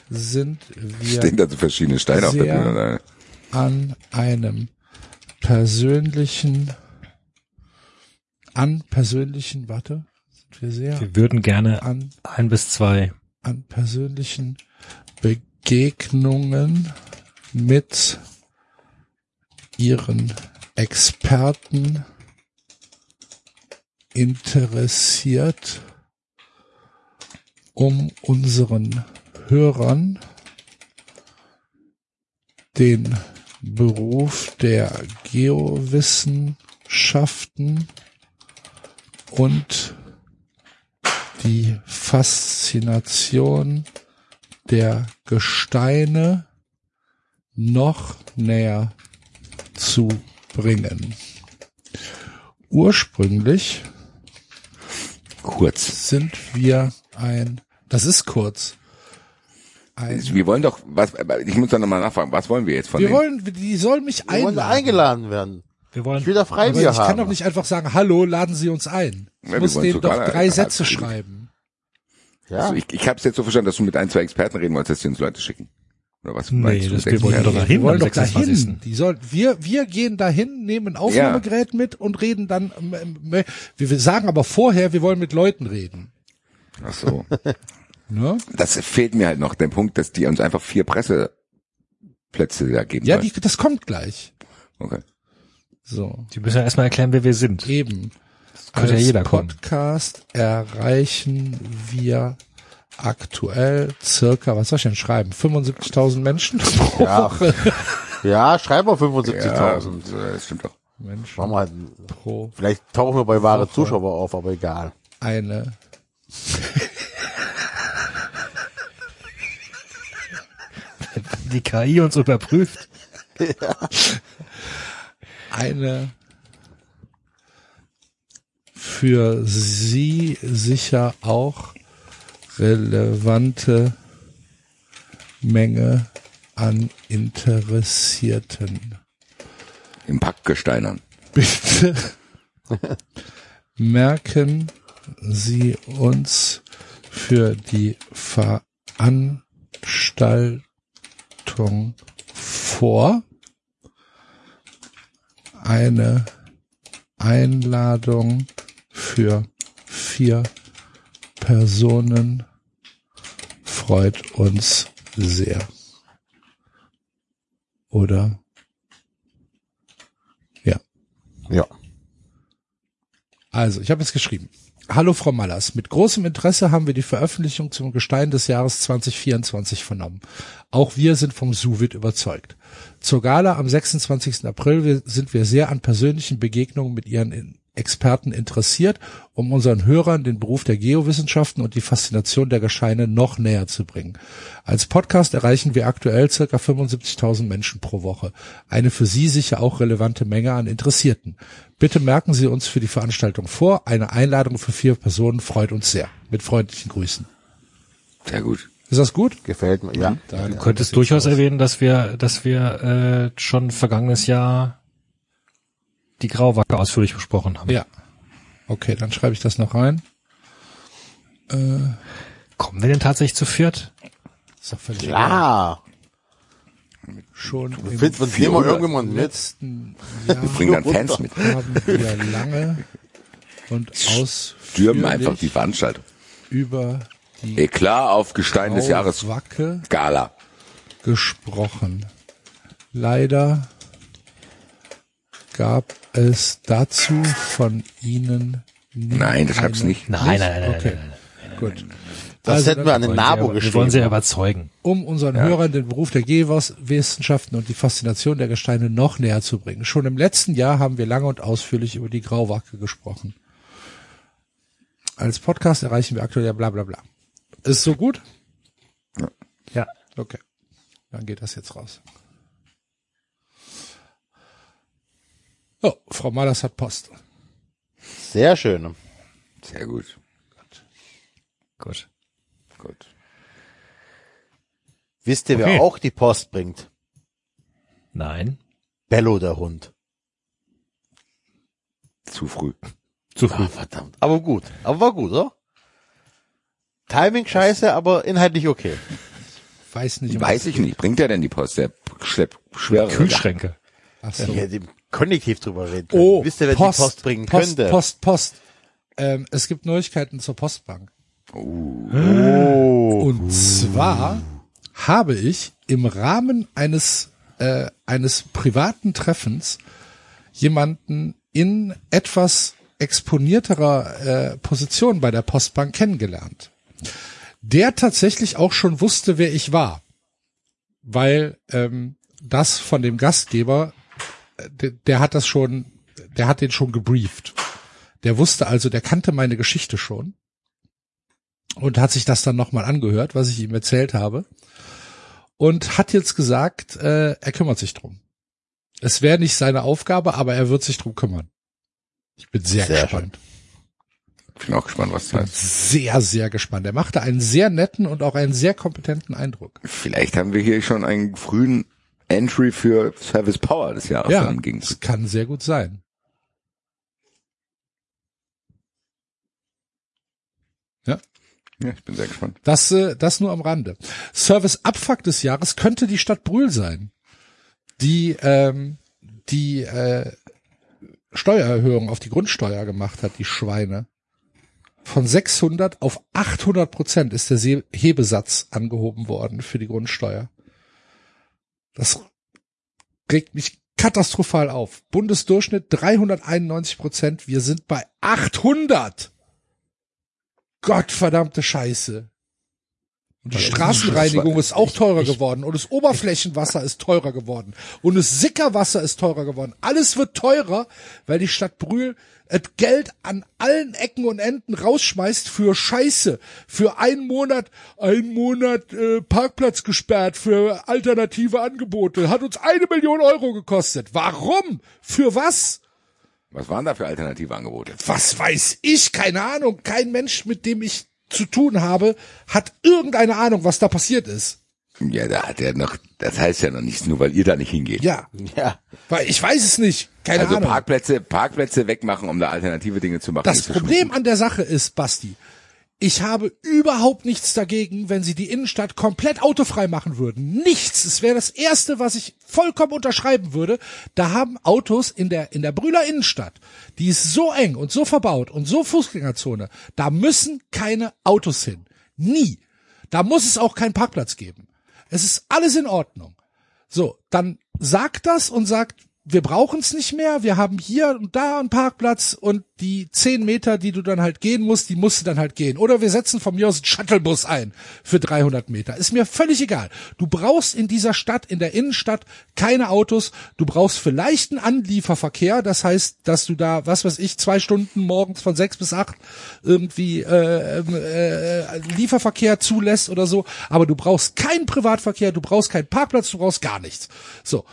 sind wir Stehen da so verschiedene Steine auf der Sehr- Bühne? Oder? an einem persönlichen, an persönlichen, warte, sind wir sehr Wir würden gerne an, ein bis zwei an persönlichen Begegnungen mit ihren Experten interessiert, um unseren Hörern den Beruf der Geowissenschaften und die Faszination der Gesteine noch näher zu bringen. Ursprünglich Kurz. sind wir ein, das ist kurz, ein, Wir wollen doch, was, ich muss da nochmal nachfragen, was wollen wir jetzt von wir denen? wollen, die sollen mich Wir wollen einladen. eingeladen werden. Wir wollen Ich will da Freibier ich haben. kann doch nicht einfach sagen, hallo, laden Sie uns ein. Ich Ja, wir muss wollen denen doch drei Sätze schreiben. Ja. Also ich ich habe es jetzt so verstanden, dass du mit ein, zwei Experten reden wolltest, dass die uns Leute schicken. Oder was Nee, meinst du das- wir wollen doch wir dahin wollen am doch dahin. 26.. Die soll, wir, wir gehen dahin, nehmen ein Aufnahmegerät mit und reden dann, ähm, ähm, wir, wir sagen aber vorher, wir wollen mit Leuten reden. Ach so. (laughs) Ne? Das fehlt mir halt noch, der Punkt, dass die uns einfach vier Presseplätze da geben Ja, die, das kommt gleich. Okay. So, Die müssen ja erstmal erklären, wer wir sind. eben. Könnte ja Als jeder kommen. Podcast erreichen wir aktuell circa, was soll ich denn schreiben? 75.000 Menschen pro Ja. Woche. (laughs) ja, schreib mal Ja, 75.000. das stimmt doch. Menschen Machen wir halt, pro vielleicht tauchen wir bei wahre Woche. Zuschauer auf, aber egal. eine (laughs) Die KI uns überprüft. eine für Sie sicher auch relevante Menge an Interessierten. Im Packgesteinern. Bitte merken Sie uns für die Veranstaltung vor eine Einladung für vier Personen freut uns sehr. Oder? Ja. Ja. Also, ich habe jetzt geschrieben. Hallo Frau Mallers, mit großem Interesse haben wir die Veröffentlichung zum Gestein des Jahres 2024 vernommen. Auch wir sind vom Suvit überzeugt. Zur Gala am 26. April sind wir sehr an persönlichen Begegnungen mit Ihren Experten interessiert, um unseren Hörern den Beruf der Geowissenschaften und die Faszination der Gesteine noch näher zu bringen. Als Podcast erreichen wir aktuell circa 75.000 Menschen pro Woche. Eine für Sie sicher auch relevante Menge an Interessierten. Bitte merken Sie uns für die Veranstaltung vor. Eine Einladung für vier Personen freut uns sehr. Mit freundlichen Grüßen. Sehr gut. Ist das gut? Gefällt mir, ja. Dann Du könntest durchaus erwähnen, dass wir, dass wir äh, schon vergangenes Jahr die Grauwacke ausführlich besprochen haben. Ja. Okay, dann schreibe ich das noch rein. Kommen wir denn tatsächlich zu viert? Ist doch völlig egal. Ja. Schon im Findet uns wir 400. irgendjemand mit. letzten Jahr Wir bringen dann Fans mit. haben wir lange und Stürmen einfach die ausführlich Veranstaltung. über die Eklat auf Gestein des Jahres Wacke Gala. gesprochen. Leider gab es dazu von Ihnen Nein, das eine- nicht. Nein, nein, nein, nein, Okay, nein, nein. gut. Das Also, hätten wir an den Nabo Wir geschrieben. wollen sie ja überzeugen. um unseren Hörern den Beruf der Geowissenschaften und die Faszination der Gesteine noch näher zu bringen. Schon im letzten Jahr haben wir lange und ausführlich über die Grauwacke gesprochen. Als Podcast erreichen wir aktuell ja bla bla bla. Ist so gut? Ja. Okay. Dann geht das jetzt raus. Oh, Frau Malers hat Post. Sehr schön. Sehr gut. Gut. Gut. Wisst ihr, Okay. wer auch die Post bringt? Nein. Bello, der Hund. Zu früh. Zu früh. Ah, verdammt. Aber gut. Aber war gut, oder? Timing scheiße, aber inhaltlich okay. Weiß nicht. Weiß ich nicht. Bringt er denn die Post? Der schleppt schwere Kühlschränke. Ach so. Ja, dem Konjunktiv drüber reden können. Oh, Wisst ihr, wer Post, die Post bringen Post, könnte? Post, Post. Ähm, es gibt Neuigkeiten zur Postbank. Oh. Und zwar habe ich im Rahmen eines äh, eines privaten Treffens jemanden in etwas exponierterer äh, Position bei der Postbank kennengelernt, der tatsächlich auch schon wusste, wer ich war, weil ähm, das von dem Gastgeber, der, der hat das schon, der hat den schon gebrieft. Der wusste also, der kannte meine Geschichte schon und hat sich das dann nochmal angehört, was ich ihm erzählt habe und hat jetzt gesagt, äh, er kümmert sich drum. Es wäre nicht seine Aufgabe, aber er wird sich drum kümmern. Ich bin sehr, Sehr gespannt. Ich bin auch gespannt, was das heißt. sehr, sehr gespannt. Er machte einen sehr netten und auch einen sehr kompetenten Eindruck. Vielleicht haben wir hier schon einen frühen Entry für Service Power des Jahres Ja, gegen. es kann sehr gut sein. Ja, ich bin sehr gespannt. Das, äh, das nur am Rande. Service Abfuck des Jahres könnte die Stadt Brühl sein, die ähm, die äh, Steuererhöhung auf die Grundsteuer gemacht hat, die Schweine. Von 600 auf 800 Prozent ist der Hebesatz angehoben worden für die Grundsteuer. Das regt mich katastrophal auf. Bundesdurchschnitt 391 Prozent. Wir sind bei 800. Gottverdammte Scheiße. Und die Straßenreinigung ist auch teurer geworden und das Oberflächenwasser ist teurer geworden und das Sickerwasser ist teurer geworden. Alles wird teurer, weil die Stadt Brühl das Geld an allen Ecken und Enden rausschmeißt für Scheiße, für einen Monat, einen Monat äh, Parkplatz gesperrt für alternative Angebote. Hat uns eine Million Euro gekostet. Warum? Für was? Was waren da für alternative Angebote? was weiß ich, keine Ahnung. Kein Mensch, mit dem ich zu tun habe, hat irgendeine Ahnung, was da passiert ist. Ja, da hat er noch, das heißt ja noch nichts, nur weil ihr da nicht hingeht. Ja, Ja. weil ich weiß es nicht. Keine also Ahnung. Parkplätze, Parkplätze wegmachen, um da alternative Dinge zu machen. das Problem an der Sache ist, Basti, ich habe überhaupt nichts dagegen, wenn sie die Innenstadt komplett autofrei machen würden. Nichts. Es wäre das erste, was ich vollkommen unterschreiben würde. Da haben Autos in der, in der Brühler Innenstadt, die ist so eng und so verbaut und so Fußgängerzone, da müssen keine Autos hin. Nie. Da muss es auch keinen Parkplatz geben. Es ist alles in Ordnung. So, dann sagt das und sagt, wir brauchen es nicht mehr, wir haben hier und da einen Parkplatz und die zehn Meter, die du dann halt gehen musst, die musst du dann halt gehen. Oder wir setzen von mir aus einen Shuttlebus ein für 300 Meter. Ist mir völlig egal. Du brauchst in dieser Stadt, in der Innenstadt, keine Autos. Du brauchst vielleicht einen Anlieferverkehr. Das heißt, dass du da, was weiß ich, zwei Stunden morgens von sechs bis acht irgendwie äh, äh, Lieferverkehr zulässt oder so. Aber du brauchst keinen Privatverkehr, du brauchst keinen Parkplatz, du brauchst gar nichts. So.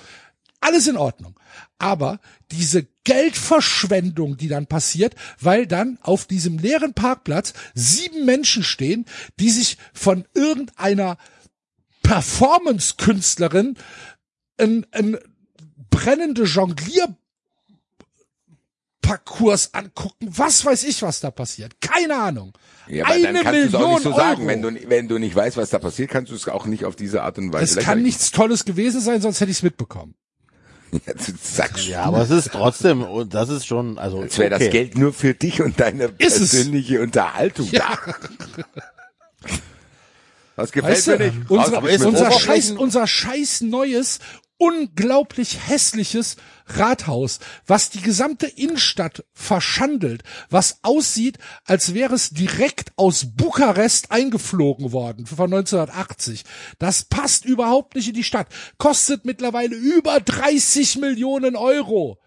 Alles in Ordnung. Aber diese Geldverschwendung, die dann passiert, weil dann auf diesem leeren Parkplatz sieben Menschen stehen, die sich von irgendeiner Performance-Künstlerin ein, ein brennende Jonglier Parcours angucken. Was weiß ich, was da passiert? Keine Ahnung. Ja, aber Eine dann kannst es auch Million nicht so sagen. Euro. Wenn du, wenn du nicht weißt, was da passiert, kannst du es auch nicht auf diese Art und Weise Es kann nichts Tolles gewesen sein, sonst hätte ich es mitbekommen. Sagst Ja, aber es ist trotzdem, und das ist schon, also. Als wäre okay. das Geld nur für dich und deine Ist es. persönliche Unterhaltung Ja. da. Das gefällt Weißt mir du, nicht. unser, mit unser scheiß, unser scheiß neues, unglaublich hässliches Rathaus, was die gesamte Innenstadt verschandelt, was aussieht, als wäre es direkt aus Bukarest eingeflogen worden von 1980. Das passt überhaupt nicht in die Stadt. Kostet mittlerweile über 30 Millionen Euro.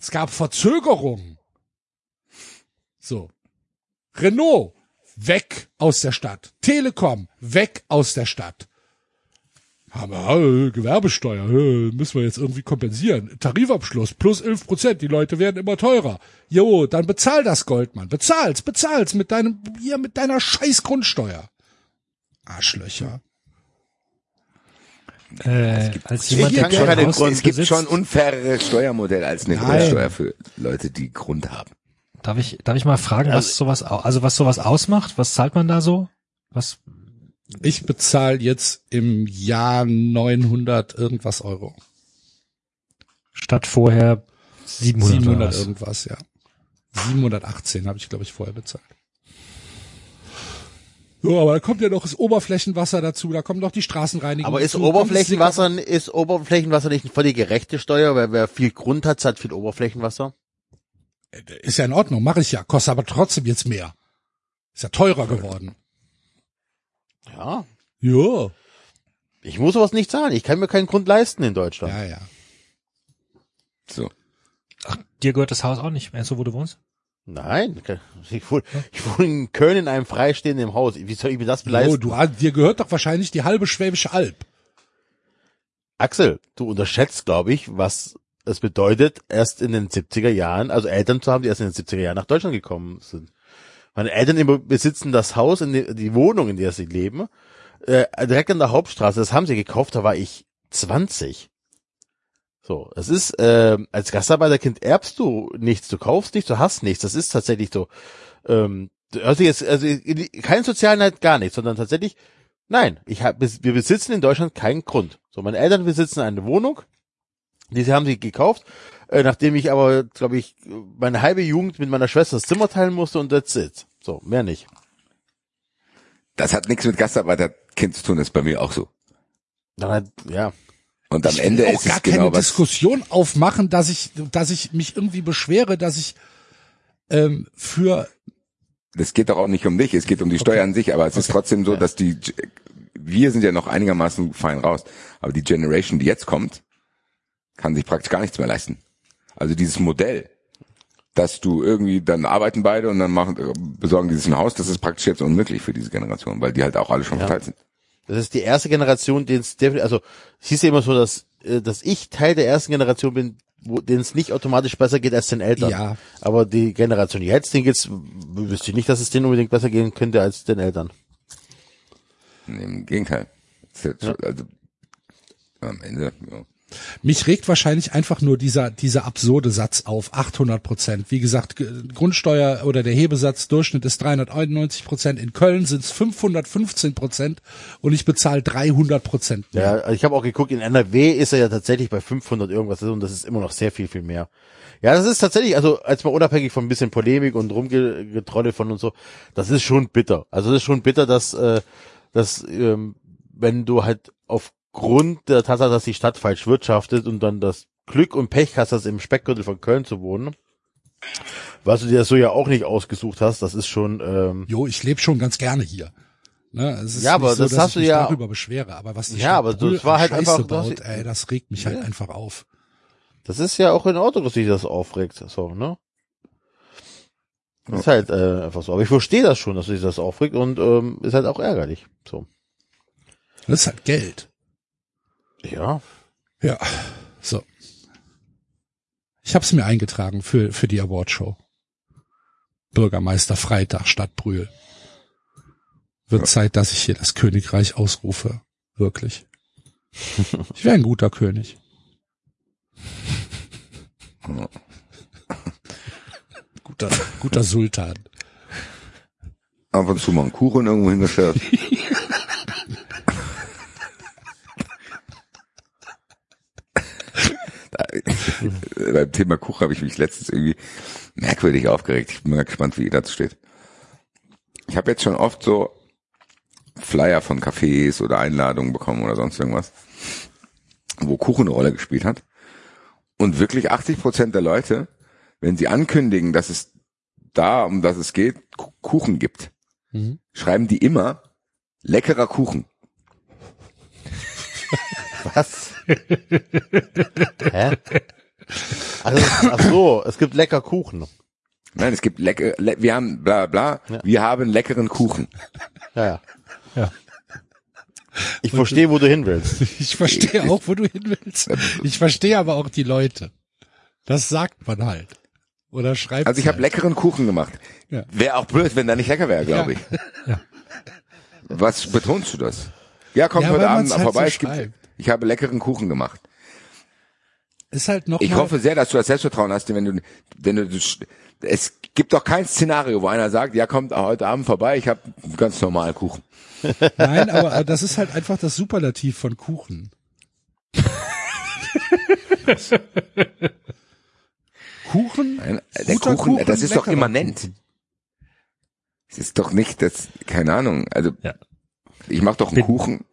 Es gab Verzögerungen. So. Renault, weg aus der Stadt. Telekom, weg aus der Stadt. Haben wir, äh, Gewerbesteuer, äh, müssen wir jetzt irgendwie kompensieren. Tarifabschluss, plus 11 Prozent, die Leute werden immer teurer. Jo, dann bezahl das Goldmann. Bezahl's, bezahl's mit deinem, hier, mit deiner scheiß Grundsteuer. Arschlöcher. Äh, als Ich jemand, der Haus Grund- Es gibt besitzt, schon unfairere Steuermodelle als eine. Grundsteuer für Leute, die Grund haben. Darf ich, darf ich mal fragen, was sowas, also was sowas ausmacht? Was zahlt man da so? Was, Ich bezahle jetzt im Jahr 900 irgendwas Euro. statt vorher 700, 700 oder was? irgendwas, ja. 718 habe ich, glaube ich, vorher bezahlt. So, aber da kommt ja noch das Oberflächenwasser dazu, da kommt noch die Straßenreinigung Aber ist dazu, Oberflächenwasser, ist Oberflächenwasser nicht voll die gerechte Steuer? Weil wer viel Grund hat, hat viel Oberflächenwasser. Sicker- Ist ja in Ordnung, mache ich ja, kostet aber trotzdem jetzt mehr. Ist ja teurer geworden. Ja. Ja. Ich muss sowas nicht zahlen. Ich kann mir keinen Grund leisten in Deutschland. Ja, ja. So. Ach, dir gehört das Haus auch nicht, meinst du, wo du wohnst? Nein, ich wohne, ich wohne in Köln in einem freistehenden Haus. Wie soll ich mir das leisten? Oh, du, hast- dir gehört doch wahrscheinlich die halbe Schwäbische Alb. Axel, du unterschätzt, glaube ich, was es bedeutet, erst in den 70er Jahren, also Eltern zu haben, die erst in den 70er Jahren nach Deutschland gekommen sind. Meine Eltern besitzen das Haus, in die, die Wohnung, in der sie leben, äh, direkt an der Hauptstraße. Das haben sie gekauft, da war ich 20. So, es ist, äh, als Gastarbeiterkind erbst du nichts, du kaufst nichts, du hast nichts. Das ist tatsächlich so. Ähm, also jetzt, also kein Sozialneid, gar nichts, sondern tatsächlich, nein, ich hab, wir besitzen in Deutschland keinen Grund. So, meine Eltern besitzen eine Wohnung, diese haben sie gekauft, äh, nachdem ich aber, glaube ich, meine halbe Jugend mit meiner Schwester das Zimmer teilen musste und that's it. So, mehr nicht. Das hat nichts mit Gastarbeiterkind zu tun, das ist bei mir auch so. Dann halt, ja. Und am Ich Ende will auch ist gar es genau keine was. Diskussion aufmachen, dass ich, dass ich mich irgendwie beschwere, dass ich ähm, für Das geht doch auch nicht um dich, es geht um die Steuer an sich, aber es ist trotzdem so, dass die, wir sind ja noch einigermaßen fein raus, aber die Generation, die jetzt kommt, kann sich praktisch gar nichts mehr leisten. Also dieses Modell, dass du irgendwie dann arbeiten beide und dann machen, besorgen die sich ein Haus, das ist praktisch jetzt unmöglich für diese Generation, weil die halt auch alle schon verteilt sind. Das ist die erste Generation, denen es definitiv, also es hieß ja immer so, dass, äh, dass ich Teil der ersten Generation bin, wo denen es nicht automatisch besser geht als den Eltern. Ja. Aber die Generation jetzt, denen geht's, wüsste ich nicht, dass es denen unbedingt besser gehen könnte als den Eltern. Im Gegenteil. Jetzt, Also, am Ende, ja. Mich regt wahrscheinlich einfach nur dieser, dieser absurde Satz auf, 800 Prozent. Wie gesagt, Grundsteuer oder der Hebesatz Durchschnitt ist 391 Prozent. In Köln sind es 515 Prozent und ich bezahle 300 Prozent. Ja, ich habe auch geguckt, in NRW ist er ja tatsächlich bei 500 irgendwas und das ist immer noch sehr viel, viel mehr. Ja, das ist tatsächlich, also als mal unabhängig von ein bisschen Polemik und Rumgetrolle von und so, das ist schon bitter. Also das ist schon bitter, dass, äh, dass ähm, wenn du halt aufgrund der Tatsache, dass die Stadt falsch wirtschaftet und dann das Glück und Pech hast, das im Speckgürtel von Köln zu wohnen, was du dir so ja auch nicht ausgesucht hast, das ist schon, ähm, Jo, ich lebe schon ganz gerne hier. Ne, es ist Ja, aber nicht so, das dass hast ich du mich ja- darüber beschwere, aber was die Ja, Stadt aber Brühl das war halt Scheiße einfach- du hast- baut, ey, das regt mich halt Ja. einfach auf. Das ist ja auch in Ordnung, dass sich das aufregt, so, ne? Das ist halt äh, einfach so. Aber ich verstehe das schon, dass sich das aufregt und ähm, ist halt auch ärgerlich. So. Das ist halt Geld. Ja. Ja, so. Ich habe es mir eingetragen für, für die Awardshow. Bürgermeister Freitag Stadt Brühl. Wird Zeit, dass ich hier das Königreich ausrufe. Wirklich. Ich wäre ein guter König. guter, guter Sultan. ab und zu mal einen Kuchen irgendwo hingestellt. (laughs) (laughs) Beim Thema Kuchen habe ich mich letztens irgendwie merkwürdig aufgeregt. Ich bin mal gespannt, wie ihr dazu steht. Ich habe jetzt schon oft so Flyer von Cafés oder Einladungen bekommen oder sonst irgendwas. wo Kuchen eine Rolle gespielt hat. Und wirklich 80 Prozent der Leute, wenn sie ankündigen, dass es da, um das es geht, Ku- Kuchen gibt, Mhm. schreiben die immer leckerer Kuchen. Was? Hä? Also, ach so, es gibt lecker Kuchen. Nein, es gibt lecker, le wir haben bla bla, wir haben leckeren Kuchen. Ja, ja. Ja. Ich verstehe, wo du hin willst. Ich verstehe auch, wo du hin willst. Ich verstehe aber auch die Leute. Das sagt man halt. Oder schreibt Also ich habe halt. leckeren Kuchen gemacht. Ja. Wäre auch blöd, wenn da nicht lecker wäre, glaube Ja. ich. Ja. Was betonst du das? Ja, komm Ja, heute Abend halt vorbei. so ich, gibt. Ich habe leckeren Kuchen gemacht. Ist halt noch Ich mal, hoffe sehr, dass du das Selbstvertrauen hast, wenn du, wenn du, es gibt doch kein Szenario, wo einer sagt, ja, kommt heute Abend vorbei, ich habe ganz normal Kuchen. (laughs) Nein, aber aber das ist halt einfach das Superlativ von Kuchen. (laughs) Kuchen? Nein, der Kuchen, Kuchen, das ist doch immanent. Es ist doch nicht das, keine Ahnung, also Ja. ich mache doch einen Bin- Kuchen.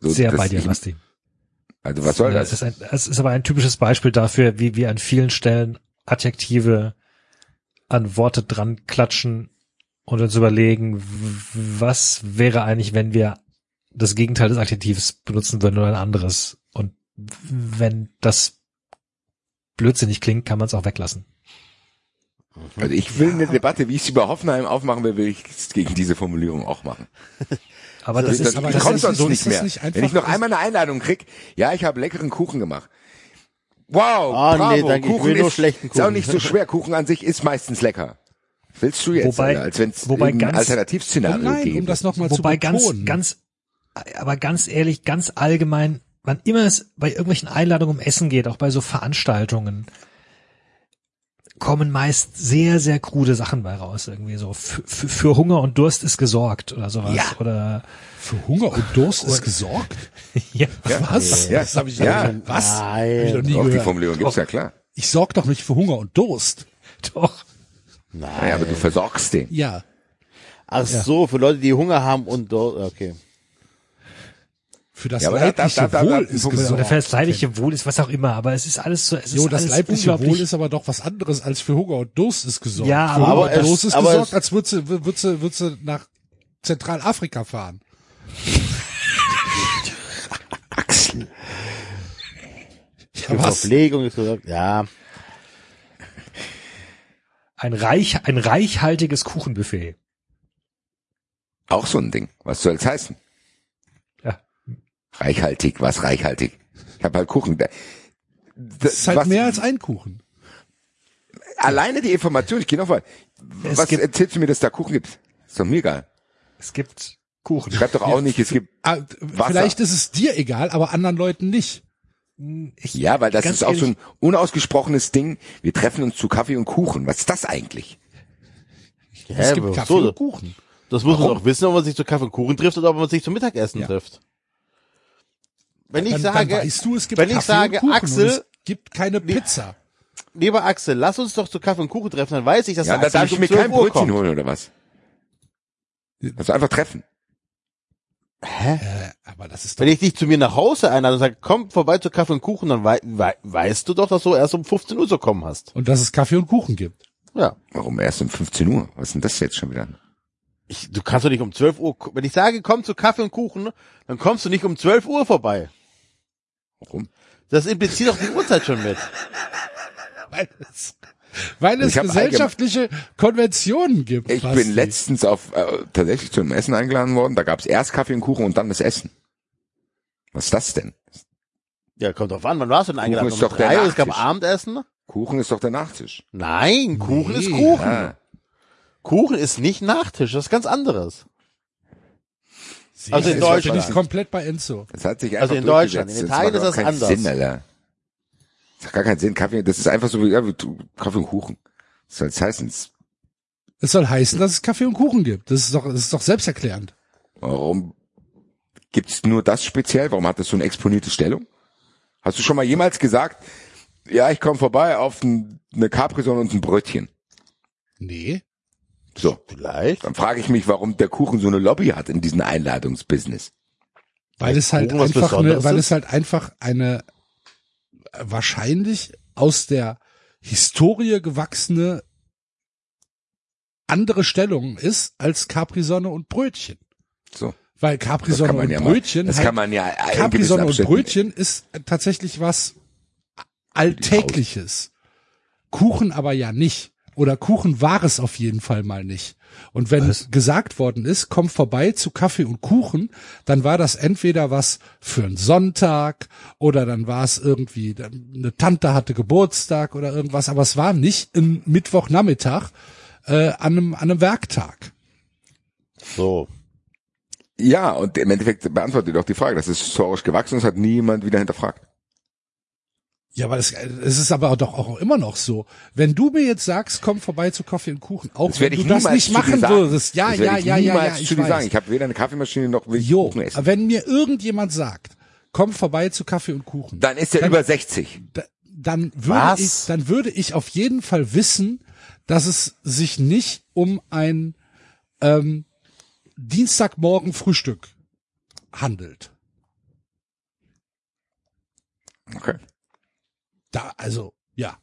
So, Sehr bei dir, Basti. Also was soll Es das? ist, ein, es ist aber ein typisches Beispiel dafür, wie wir an vielen Stellen Adjektive an Worte dran klatschen und uns überlegen, was wäre eigentlich, wenn wir das Gegenteil des Adjektivs benutzen würden oder ein anderes. Und wenn das blödsinnig klingt, kann man es auch weglassen. Also ich will eine Debatte, wie ich sie bei Hoffenheim aufmachen will, will ich es gegen diese Formulierung auch machen. (laughs) Aber das Das, ist, aber das das kommt sonst so nicht das mehr. nicht einfach- Wenn ich noch das- einmal eine Einladung krieg, ja, ich habe leckeren Kuchen gemacht. Wow, Ah, bravo, nee, danke, Kuchen ist, schlechten ist auch Kuchen. nicht so schwer. Kuchen an sich ist meistens lecker. Willst du jetzt, Wobei- Alter, als wenn es wobei ein ganz- Alternativszenario Oh nein, gäbe. um das nochmal zu Wobei ganz, betonen. ganz, aber ganz ehrlich, ganz allgemein, wann immer es bei irgendwelchen Einladungen um Essen geht, auch bei so Veranstaltungen, kommen meist sehr, sehr krude Sachen bei raus, irgendwie so. Für, Hunger und Durst ist gesorgt oder sowas. Ja. Oder, Für Hunger und Durst ist gesorgt? (laughs) ja. Was? Ja. Das habe ich Ja. noch, was? Hab ich noch Nein. nie Doch, die gehört. Formulierung gibt's ja klar. Ich sorg doch nicht für Hunger und Durst. Doch. Naja, aber du versorgst den. Ja. Ach so, für Leute, die Hunger haben und dort, okay. Für das Ja, aber leibliche da- da- da- Wohl da- ist oder Oder gesorgt. für das leibliche Wohl ist, was auch immer, aber es ist alles so, es Jo, ist das alles leibliche unglaublich. Wohl ist aber doch was anderes als für Hunger und Durst ist gesorgt. Ja, für aber- Hunger aber und es- Durst ist aber gesorgt, es- als würdest du, würdest du, würdest du nach Zentralafrika fahren. (laughs) Axel. Ja, Für was? Verpflegung ist gesagt, ja. ein reich, ein reichhaltiges Kuchenbuffet. Auch so ein Ding. Was soll's heißen? Reichhaltig, was reichhaltig? Ich habe halt Kuchen. Da- Das ist halt was- mehr als ein Kuchen. Alleine die Information, ich gehe noch mal. Es Was gibt- erzählst du mir, dass da Kuchen gibt? Ist doch mir egal. Es gibt Kuchen. Schreib doch auch nicht, es gibt. Ah, vielleicht ist es dir egal, aber anderen Leuten nicht. Ich, Ja, weil das ist auch so ein unausgesprochenes Ding. Wir treffen uns zu Kaffee und Kuchen. Was ist das eigentlich? es gibt Kaffee so, und Kuchen. Das muss man Warum? doch wissen, ob man sich zu Kaffee und Kuchen trifft oder ob man sich zum Mittagessen Ja. trifft. Wenn ich Dann, sage, dann weißt du, es gibt wenn ich sage, und Kuchen Axel- es gibt keine Pizza. lieber Axel, lass uns doch zu Kaffee und Kuchen treffen, dann weiß ich, dass Ja, der Axel ich nicht mir um kein 12 Uhr Brötchen kommt. holen oder was? Also einfach treffen. Äh, aber das ist doch, Wenn ich dich zu mir nach Hause einlade und sage, komm vorbei zu Kaffee und Kuchen, dann wei wei weißt du doch, dass du erst um 15 Uhr so kommen hast. und dass es Kaffee und Kuchen gibt. Ja. Warum erst um 15 Uhr? Was ist denn das jetzt schon wieder? Ich, du kannst doch nicht um 12 Uhr, wenn ich sage, komm zu Kaffee und Kuchen, dann kommst du nicht um 12 Uhr vorbei. Warum? Das impliziert doch die Uhrzeit schon mit. Weil es, weil es gesellschaftliche Konventionen gibt. Ich bin letztens auf äh, tatsächlich zu einem Essen eingeladen worden. Da gab es erst Kaffee und Kuchen und dann das Essen. Was ist das denn? Ja, kommt drauf an, wann warst du denn eingeladen? ist Um doch der drei Uhr, es gab Nachtisch. Abendessen? Kuchen ist doch der Nachtisch. Nein, Kuchen ist Nee. Kuchen. Ah, Kuchen ist nicht Nachtisch, das ist ganz anderes. Sie- Also in Deutschland. bin ich komplett bei Enzo. das hat sich Also in Deutschland, in. Italien ist das keinen anders. Sinn, Alter. Das hat gar keinen Sinn. Kaffee, das ist einfach so wie ja, wie du- Kaffee und Kuchen. Was soll das heißen? Es soll heißen, dass es Kaffee und Kuchen gibt. Das ist doch, das ist doch selbsterklärend. Warum gibt's nur das speziell? Warum hat das so eine exponierte Stellung? Hast du schon mal jemals gesagt, ja, ich komme vorbei auf ein, eine Capri-Sonne und ein Brötchen? Nee. So. Vielleicht. Dann frage ich mich, warum der Kuchen so eine Lobby hat in diesem Einladungsbusiness. Weil es halt Kuchen einfach eine, weil ist? es halt einfach eine äh, wahrscheinlich aus der Historie gewachsene andere Stellung ist als Capri-Sonne und Brötchen. So. Weil Das Capri-Sonne kann man und ja Brötchen, das halt, kann man ja in gewissen Capri-Sonne und Brötchen ist tatsächlich was Alltägliches. Kuchen aber ja nicht. Oder Kuchen war es auf jeden Fall mal nicht. Und wenn Was? gesagt worden ist, komm vorbei zu Kaffee und Kuchen, dann war das entweder was für einen Sonntag oder dann war es irgendwie, eine Tante hatte Geburtstag oder irgendwas, aber es war nicht ein Mittwochnachmittag äh, an, einem, an einem Werktag. So. Ja, und im Endeffekt beantwortet ihr doch die Frage. Das ist historisch gewachsen, das hat nie jemand wieder hinterfragt. Ja, aber es, es ist aber doch auch immer noch so. Wenn du mir jetzt sagst, komm vorbei zu Kaffee und Kuchen, auch Das wenn du ich das nicht zu machen sagen. würdest, ja, ja, ja, ja, ja, zu ich sagen. weiß. Ich habe weder eine Kaffeemaschine noch will ich Jo, Kuchen essen. wenn mir irgendjemand sagt, komm vorbei zu Kaffee und Kuchen, Dann ist er über 60. da, dann würde Was? ich, dann würde ich auf jeden Fall wissen, dass es sich nicht um ein ähm, Dienstagmorgen Frühstück handelt. Okay. Da, also, ja.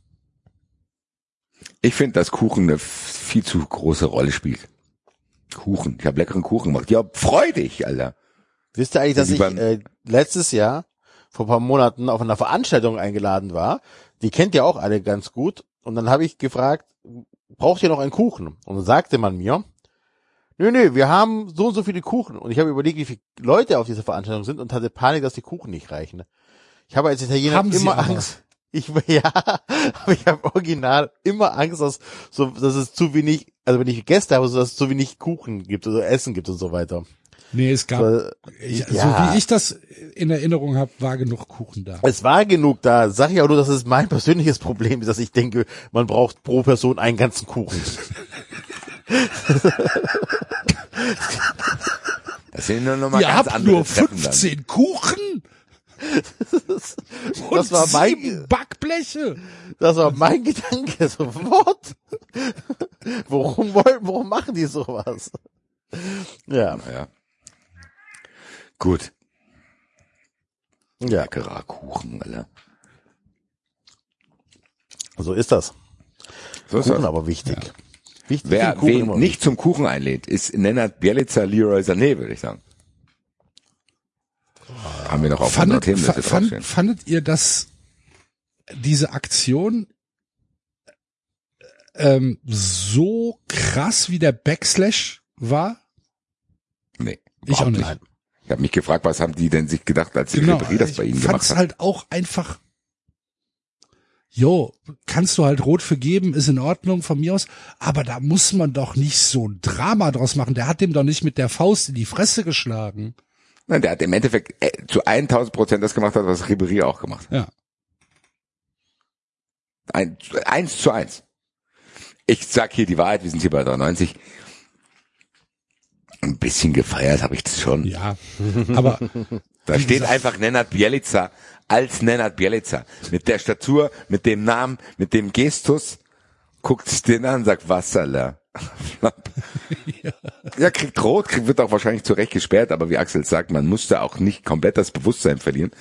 Ich finde, dass Kuchen eine viel zu große Rolle spielt. Kuchen. Ich habe leckeren Kuchen gemacht. Ja, freu dich, Alter. Wisst ihr eigentlich, dass ich äh, letztes Jahr vor ein paar Monaten auf einer Veranstaltung eingeladen war? Die kennt ihr auch alle ganz gut. Und dann habe ich gefragt, braucht ihr noch einen Kuchen? Und dann sagte man mir, nö, nö, wir haben so und so viele Kuchen. Und ich habe überlegt, wie viele Leute auf dieser Veranstaltung sind und hatte Panik, dass die Kuchen nicht reichen. Ich habe als Italiener Haben sie immer aber. Angst. Ich, (laughs) ja, aber ich habe original immer Angst, dass, so, dass es zu wenig, also wenn ich Gäste habe, so dass es zu wenig Kuchen gibt oder Essen gibt und so weiter. Nee, es gab, So, ich, ja. so wie ich das in Erinnerung habe, war genug Kuchen da. Es war genug da. Sag ich auch nur, dass es mein persönliches Problem ist, dass ich denke, man braucht pro Person einen ganzen Kuchen. Das sind nur noch mal Ihr ganz habt andere nur dann. 15 Kuchen und (laughs) Das war mein- Backbleche. Das war mein Gedanke. (laughs) So, what? Warum wollen, warum machen die sowas? Ja, Ja. Gut. ja, Leckerer Kuchen, Alter. so ist das. So ist Kuchen das. aber wichtig. Wichtig. Wer wen nicht zum Kuchen einlädt, ist Nenad Bielica Leroy Sané, würde ich sagen. Haben wir noch auf Fandet, Themenliste fa- fand, fandet ihr, dass diese Aktion ähm, so krass wie der Backslash war? Nee, Ich auch nicht. Ich habe mich gefragt, was haben die denn sich gedacht, als die Genau. Ribéry das bei ihnen gemacht hat? halt auch einfach. Jo, kannst du halt rot für geben, ist in Ordnung von mir aus, aber da muss man doch nicht so ein Drama draus machen. Der hat dem doch nicht mit der Faust in die Fresse geschlagen. Nein, der hat im Endeffekt äh, zu 1000 Prozent das gemacht hat, was Ribéry auch gemacht hat. Ja. Ein, eins zu eins. Ich sag hier die Wahrheit, wir sind hier bei 93. Ein bisschen gefeiert habe ich das schon. Ja, aber Da steht einfach Nenad Bielica als Nenad Bielica. Mit der Statur, mit dem Namen, mit dem Gestus. Guckt sich den an, sagt Wasserler. (laughs) ja. kriegt rot, kriegt, wird auch wahrscheinlich zurecht gesperrt, aber wie Axel sagt, man musste auch nicht komplett das Bewusstsein verlieren,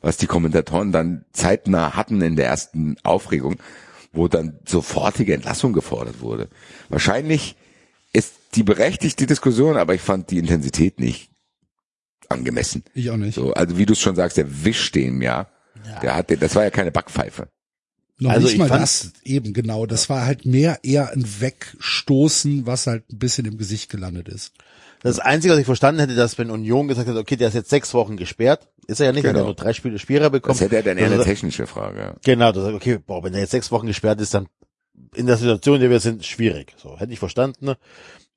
was die Kommentatoren dann zeitnah hatten in der ersten Aufregung, wo dann sofortige Entlassung gefordert wurde. Wahrscheinlich ist die berechtigte Diskussion, aber ich fand die Intensität nicht angemessen. ich auch nicht. So, also wie du es schon sagst, der wischt den ja. Der hat, den- das war ja keine Backpfeife. Noch Also nicht ich mal fand- das eben genau. Das war halt mehr eher ein Wegstoßen, was halt ein bisschen im Gesicht gelandet ist. Das Einzige, was ich verstanden hätte, dass wenn Union gesagt hat, okay, der ist jetzt sechs Wochen gesperrt, ist er ja nicht, weil Genau. er nur drei Spiele Sperre bekommt. Das hätte er dann eher Also, eine technische Frage. Genau, das okay, boah, wenn er jetzt sechs Wochen gesperrt ist, dann in der Situation, in der wir sind, schwierig. So, hätte ich verstanden.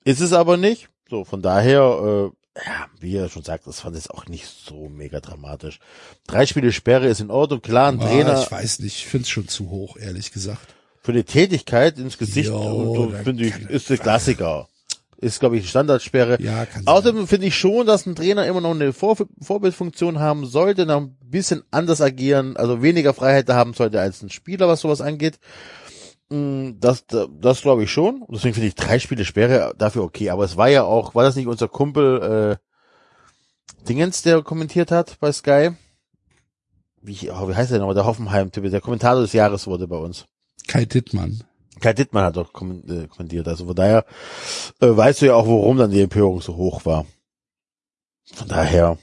Ist es aber nicht. So, von daher, äh, ja, wie er schon sagt, das fand ich auch nicht so mega dramatisch. Drei Spiele Sperre ist in Ordnung. Klar, ein Ah, Trainer ich weiß nicht, ich find's schon zu hoch, ehrlich gesagt. für eine Tätigkeit ins Gesicht, Jo, finde ich, ist der Klassiker. Ist, glaube ich, die Standardsperre. Ja, kann. Außerdem finde ich schon, dass ein Trainer immer noch eine Vor Vorbildfunktion haben sollte, noch ein bisschen anders agieren, also weniger Freiheit haben sollte als ein Spieler, was sowas angeht. Mm, Das, das, das glaube ich schon. Deswegen finde ich drei Spiele Sperre dafür okay. Aber es war ja auch, war das nicht unser Kumpel, Dingens, der kommentiert hat bei Sky. Wie, oh, wie heißt der nochmal? Der Hoffenheim-Typ, der Kommentator des Jahres wurde bei uns. Kai Dittmann. Kai Dittmann hat doch äh, kommentiert. Also von daher äh, weißt du ja auch, warum dann die Empörung so hoch war. Von daher,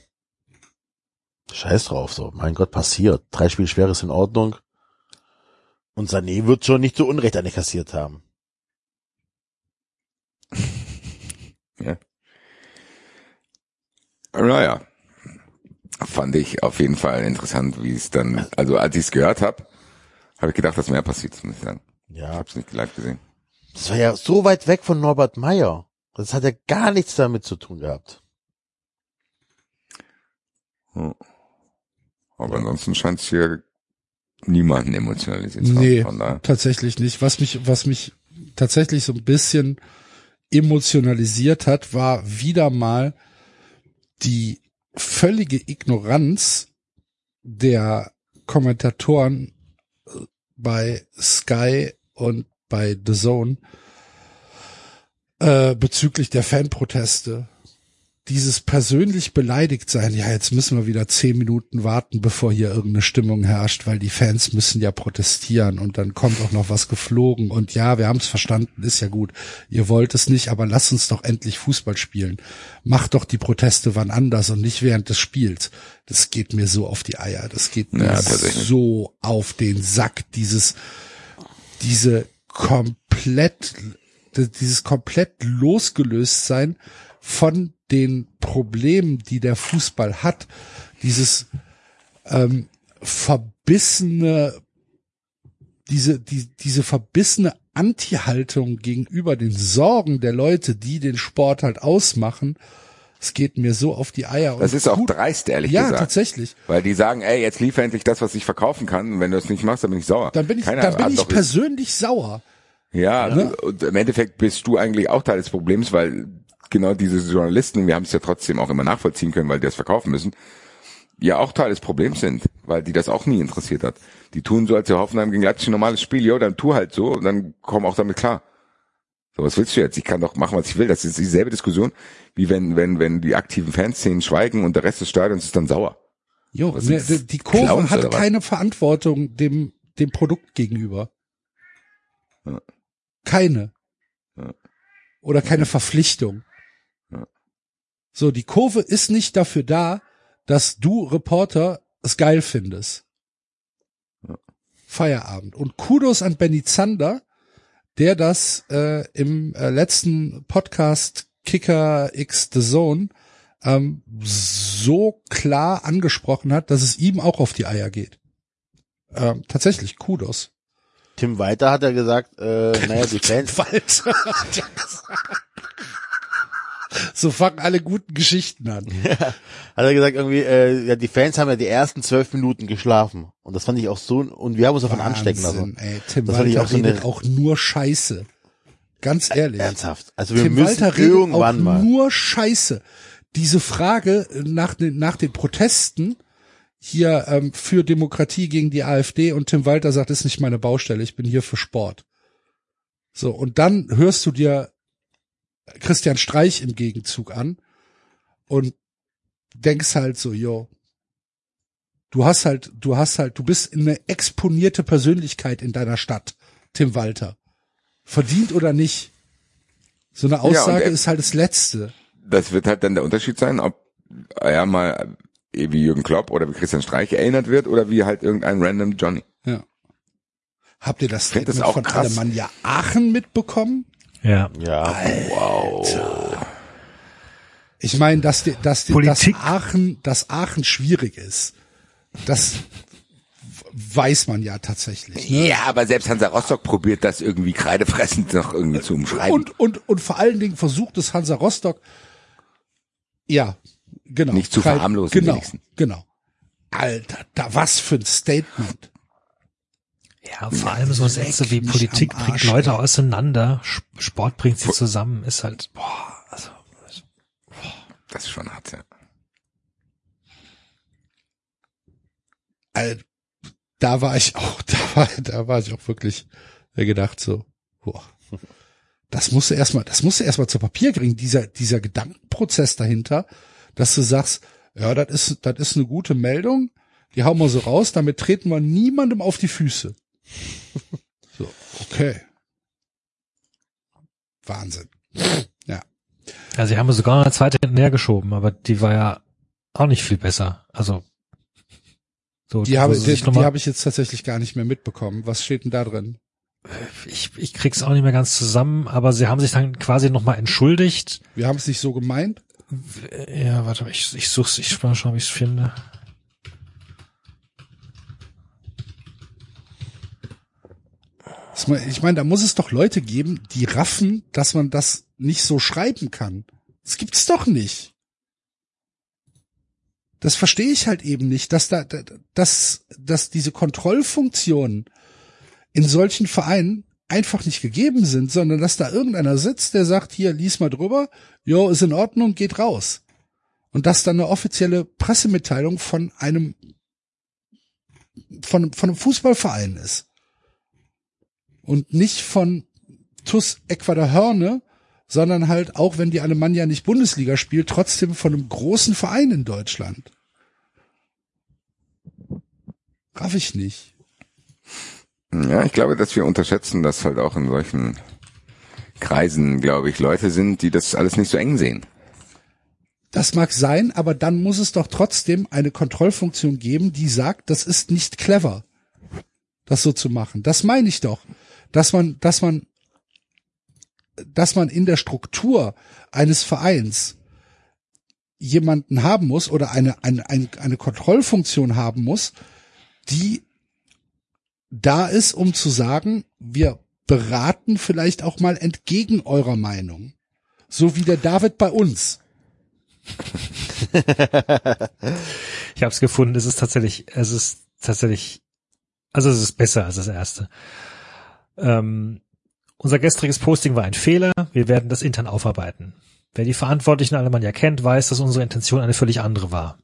scheiß drauf, so. Mein Gott, passiert. Drei Spiele schwer ist in Ordnung. Und Sané wird schon nicht zu Unrecht eine kassiert haben. (laughs) Naja. Fand ich auf jeden Fall interessant, wie es dann, also als ich es gehört habe, habe ich gedacht, dass mehr passiert, muss ich sagen. Ich Ja, habe es nicht live gesehen. das war ja so weit weg von Norbert Meyer. Das hat ja gar nichts damit zu tun gehabt. Ja. Aber ansonsten scheint es hier niemanden emotionalisiert haben. Nee, tatsächlich nicht. Was mich, was mich tatsächlich so ein bisschen emotionalisiert hat, war wieder mal die völlige Ignoranz der Kommentatoren äh, bei Sky und bei The Zone äh, bezüglich der Fanproteste. Dieses persönlich beleidigt sein, ja, jetzt müssen wir wieder zehn Minuten warten, bevor hier irgendeine Stimmung herrscht, weil die Fans müssen ja protestieren und dann kommt auch noch was geflogen und ja, wir haben es verstanden, ist ja gut. Ihr wollt es nicht, aber lasst uns doch endlich Fußball spielen. Macht doch die Proteste wann anders und nicht während des Spiels. Das geht mir so auf die Eier. Das geht mir Ja, so auf den Sack. Dieses, diese komplett, dieses komplett losgelöst sein von den Problemen, die der Fußball hat, dieses ähm, verbissene, diese, die, diese verbissene Anti-Haltung gegenüber den Sorgen der Leute, die den Sport halt ausmachen, es geht mir so auf die Eier. Das ist auch dreist, ehrlich Ja, gesagt. tatsächlich. Weil die sagen, ey, jetzt lief endlich das, was ich verkaufen kann. Und wenn du es nicht machst, dann bin ich sauer. Dann bin ich, Keiner dann bin ich doch- persönlich sauer. Ja, Ne? und im Endeffekt bist du eigentlich auch Teil des Problems, weil genau diese Journalisten, wir haben es ja trotzdem auch immer nachvollziehen können, weil die das verkaufen müssen, ja auch Teil des Problems sind, weil die das auch nie interessiert hat. Die tun so, als wir Hoffenheim gegen Leipzig ein normales Spiel, jo, dann tu halt so und dann komm auch damit klar. So, was willst du jetzt? Ich kann doch machen, was ich will. Das ist dieselbe Diskussion, wie wenn, wenn, wenn die aktiven Fanszenen schweigen und der Rest des Stadions ist dann sauer. Jo, Was ne, die Kurve Clowns hat keine Verantwortung dem, dem Produkt gegenüber. Ja. Keine. Ja. Oder keine Verpflichtung. So, die Kurve ist nicht dafür da, dass du Reporter es geil findest. Ja. Feierabend. Und Kudos an Benny Zander, der das äh, im äh, letzten Podcast Kicker X The Zone ähm, so klar angesprochen hat, dass es ihm auch auf die Eier geht. Ähm, tatsächlich, Kudos. Tim Walter hat ja gesagt, äh, naja, die (laughs) Fans, Walter hat ja gesagt. So fangen alle guten Geschichten an. (laughs) hat er gesagt irgendwie, äh, ja, die Fans haben ja die ersten zwölf Minuten geschlafen. Und das fand ich auch so, und wir haben uns davon anstecken lassen. Wahnsinn, ey, Tim Das fand ich Walter auch so eine- redet auch nur Scheiße. Ganz ehrlich. Ernsthaft. Also wir Tim müssen Walter irgendwann auch mal. nur Scheiße. Diese Frage nach den, nach den Protesten hier ähm, für Demokratie gegen die AfD und Tim Walter sagt, ist nicht meine Baustelle, ich bin hier für Sport. So, und dann hörst du dir Christian Streich im Gegenzug an und denkst halt so, yo, du hast halt, du hast halt, du bist eine exponierte Persönlichkeit in deiner Stadt, Tim Walter. Verdient oder nicht. So eine Ja, Aussage er- ist halt das Letzte. Das wird halt dann der Unterschied sein, ob er mal eh wie Jürgen Klopp oder wie Christian Streich erinnert wird oder wie halt irgendein random Johnny. Ja. Habt ihr das find das Statement auch von krass. Alemannia Aachen mitbekommen? Ja. Ja, Ich meine, dass, die, dass, die, dass. Aachen, dass Aachen schwierig ist. Das weiß man ja tatsächlich. Ne? Ja, aber selbst Hansa Rostock probiert das irgendwie kreidefressend noch irgendwie zu umschreiben. Und, und, und vor allen Dingen versucht es Hansa Rostock, ja, genau. Nicht zu verharmlosen Genau, wenigstens. genau. Alter, da was für ein Statement. Ja, vor allem so Sätze wie Politik bringt Leute ey. auseinander, Sp- Sport bringt sie zusammen, ist halt, boah, also, das ist schon hart, ja. Alter, da war ich auch, (laughs) da war, da war ich auch wirklich äh, gedacht so, boah, das musst du erstmal, das musst du erstmal zu Papier kriegen, dieser, dieser Gedankenprozess dahinter, dass du sagst, Ja, das ist, das ist eine gute Meldung. Die hauen wir so raus, damit treten wir niemandem auf die Füße. (laughs) So, okay. Wahnsinn. (laughs) Ja. Ja, sie haben sogar eine zweite hinten geschoben, aber die war ja auch nicht viel besser. Also so, Die habe, die, die habe ich jetzt tatsächlich gar nicht mehr mitbekommen. Was steht denn da drin? ich, ich krieg's auch nicht mehr ganz zusammen, aber sie haben sich dann quasi nochmal entschuldigt. Wir haben es nicht so gemeint. Ja, warte mal, ich, ich such's, ich mal schauen, ob ich's finde. Das ma- Ich meine, da muss es doch Leute geben, die raffen, dass man das nicht so schreiben kann. Das gibt's doch nicht. Das verstehe ich halt eben nicht, dass da, da- dass, dass diese Kontrollfunktionen in solchen Vereinen einfach nicht gegeben sind, sondern dass da irgendeiner sitzt, der sagt, hier, lies mal drüber, jo, ist in Ordnung, geht raus. Und dass dann eine offizielle Pressemitteilung von einem, von, von einem Fußballverein ist und nicht von TUS Ecuador Hörne, sondern halt auch, wenn die Alemannia nicht Bundesliga spielt, trotzdem von einem großen Verein in Deutschland. Raff ich nicht. Ja, ich glaube, dass wir unterschätzen, dass halt auch in solchen Kreisen, glaube ich, Leute sind, die das alles nicht so eng sehen. Das mag sein, aber dann muss es doch trotzdem eine Kontrollfunktion geben, die sagt, das ist nicht clever, das so zu machen. Das meine ich doch, dass man, dass man, dass man in der Struktur eines Vereins jemanden haben muss oder eine, eine, eine, eine Kontrollfunktion haben muss, die da ist, um zu sagen, wir beraten vielleicht auch mal entgegen eurer Meinung. So wie der David bei uns. Ich habe es gefunden, es ist tatsächlich, es ist tatsächlich, also es ist besser als das erste. Ähm, unser gestriges Posting war ein Fehler, wir werden das intern aufarbeiten. Wer die Verantwortlichen alle man ja kennt, weiß, dass unsere Intention eine völlig andere war.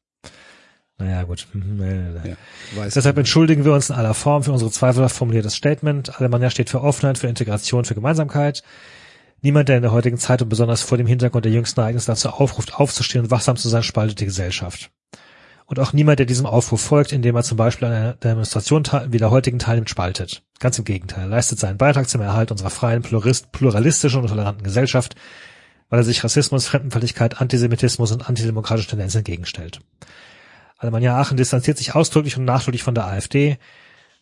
Naja, gut. Ja, weiß Deshalb entschuldigen wir uns in aller Form für unsere zweifelhaft formuliertes Statement. Alemannia steht für Offenheit, für Integration, für Gemeinsamkeit. Niemand, der in der heutigen Zeit und besonders vor dem Hintergrund der jüngsten Ereignisse dazu aufruft, aufzustehen und wachsam zu sein, spaltet die Gesellschaft. Und auch niemand, der diesem Aufruf folgt, indem er zum Beispiel an einer Demonstration wie der heutigen teilnimmt, spaltet. Ganz im Gegenteil, er leistet seinen Beitrag zum Erhalt unserer freien, pluralistischen und toleranten Gesellschaft, weil er sich Rassismus, Fremdenfeindlichkeit, Antisemitismus und antidemokratischen Tendenzen entgegenstellt. Alemannia Aachen distanziert sich ausdrücklich und nachdrücklich von der AfD.